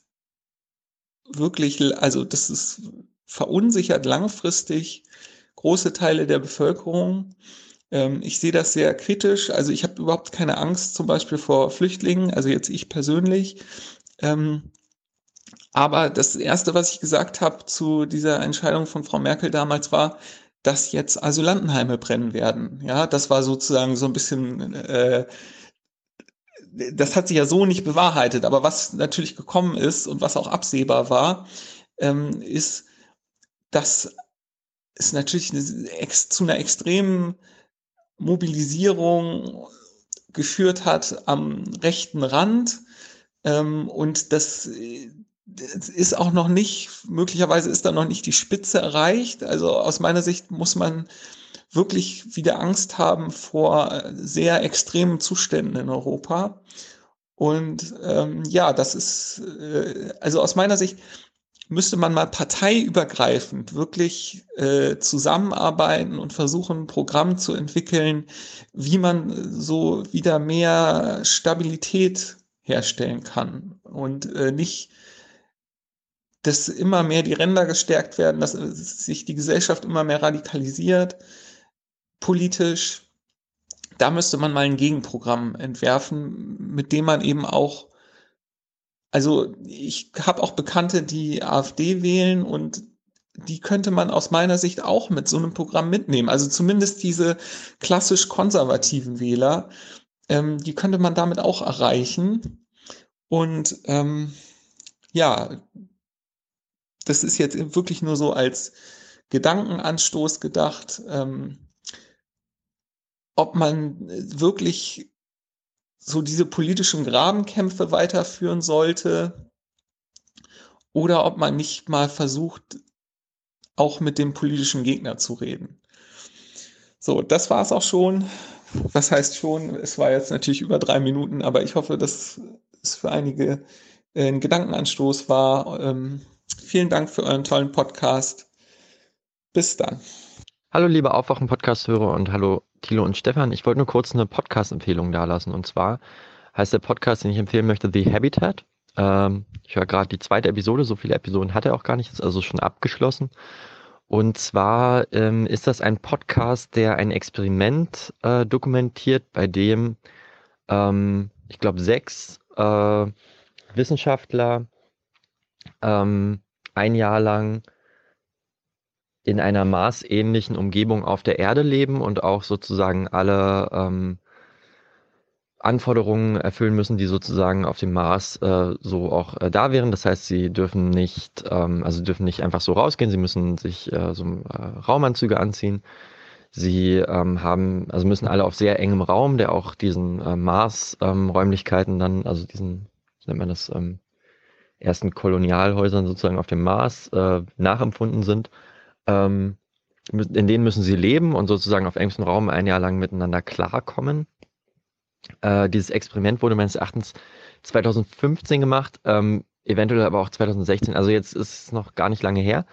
wirklich, also das ist verunsichert langfristig große Teile der Bevölkerung. Ähm, ich sehe das sehr kritisch. Also ich habe überhaupt keine Angst zum Beispiel vor Flüchtlingen, also jetzt ich persönlich. Ähm, aber das Erste, was ich gesagt habe zu dieser Entscheidung von Frau Merkel damals war, dass jetzt Asylantenheime brennen werden. Ja, das war sozusagen so ein bisschen, äh, das hat sich ja so nicht bewahrheitet. Aber was natürlich gekommen ist und was auch absehbar war, ähm, ist, dass es natürlich eine, zu einer extremen Mobilisierung geführt hat am rechten Rand. Ähm, und das es ist auch noch nicht, möglicherweise ist da noch nicht die Spitze erreicht. Also aus meiner Sicht muss man wirklich wieder Angst haben vor sehr extremen Zuständen in Europa. Und ähm, ja, das ist, äh, also aus meiner Sicht müsste man mal parteiübergreifend wirklich äh, zusammenarbeiten und versuchen, ein Programm zu entwickeln, wie man so wieder mehr Stabilität herstellen kann und äh, nicht dass immer mehr die Ränder gestärkt werden, dass sich die Gesellschaft immer mehr radikalisiert, politisch. Da müsste man mal ein Gegenprogramm entwerfen, mit dem man eben auch, also ich habe auch Bekannte, die AfD wählen und die könnte man aus meiner Sicht auch mit so einem Programm mitnehmen. Also zumindest diese klassisch konservativen Wähler, ähm, die könnte man damit auch erreichen. Und ähm, ja, das ist jetzt wirklich nur so als Gedankenanstoß gedacht, ähm, ob man wirklich so diese politischen Grabenkämpfe weiterführen sollte oder ob man nicht mal versucht, auch mit dem politischen Gegner zu reden. So, das war es auch schon. Was heißt schon? Es war jetzt natürlich über drei Minuten, aber ich hoffe, dass es für einige ein Gedankenanstoß war. Ähm, Vielen Dank für euren tollen Podcast. Bis dann. Hallo liebe Aufwachen-Podcast-Hörer und hallo Thilo und Stefan. Ich wollte nur kurz eine Podcast-Empfehlung dalassen. Und zwar heißt der Podcast, den ich empfehlen möchte, The Habitat. Ähm, ich höre gerade die zweite Episode. So viele Episoden hat er auch gar nicht, ist also schon abgeschlossen. Und zwar ähm, ist das ein Podcast, der ein Experiment äh, dokumentiert, bei dem ähm, ich glaube sechs äh, Wissenschaftler ähm, ein Jahr lang in einer maßähnlichen Umgebung auf der Erde leben und auch sozusagen alle ähm, Anforderungen erfüllen müssen, die sozusagen auf dem Mars äh, so auch äh, da wären. Das heißt, sie dürfen nicht, ähm, also dürfen nicht einfach so rausgehen, sie müssen sich äh, so äh, Raumanzüge anziehen. Sie ähm, haben, also müssen alle auf sehr engem Raum, der auch diesen äh, Mars-Räumlichkeiten ähm, dann, also diesen, wie nennt man das, ähm, ersten Kolonialhäusern sozusagen auf dem Mars äh, nachempfunden sind. Ähm, in denen müssen sie leben und sozusagen auf engstem Raum ein Jahr lang miteinander klarkommen. Äh, dieses Experiment wurde meines Erachtens 2015 gemacht, ähm, eventuell aber auch 2016. Also jetzt ist es noch gar nicht lange her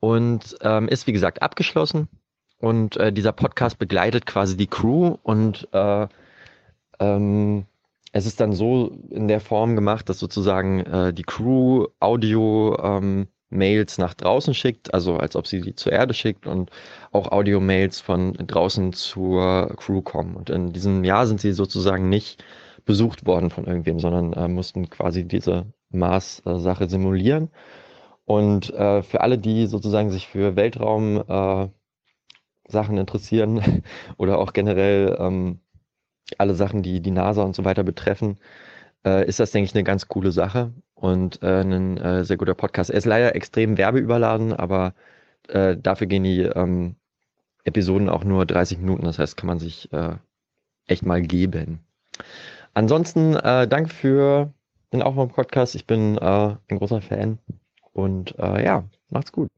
und ähm, ist wie gesagt abgeschlossen. Und äh, dieser Podcast begleitet quasi die Crew und äh, ähm, es ist dann so in der Form gemacht, dass sozusagen äh, die Crew Audio ähm, nach draußen schickt, also als ob sie die zur Erde schickt und auch Audio-Mails von draußen zur Crew kommen. Und in diesem Jahr sind sie sozusagen nicht besucht worden von irgendwem, sondern äh, mussten quasi diese Mars-Sache simulieren. Und äh, für alle, die sozusagen sich für Weltraum äh, interessieren oder auch generell ähm, alle Sachen, die die NASA und so weiter betreffen, äh, ist das, denke ich, eine ganz coole Sache und äh, ein äh, sehr guter Podcast. Er ist leider extrem werbeüberladen, aber äh, dafür gehen die ähm, Episoden auch nur 30 Minuten. Das heißt, kann man sich äh, echt mal geben. Ansonsten äh, danke für den Aufbau-Podcast. Ich bin ein großer Fan und ja, macht's gut.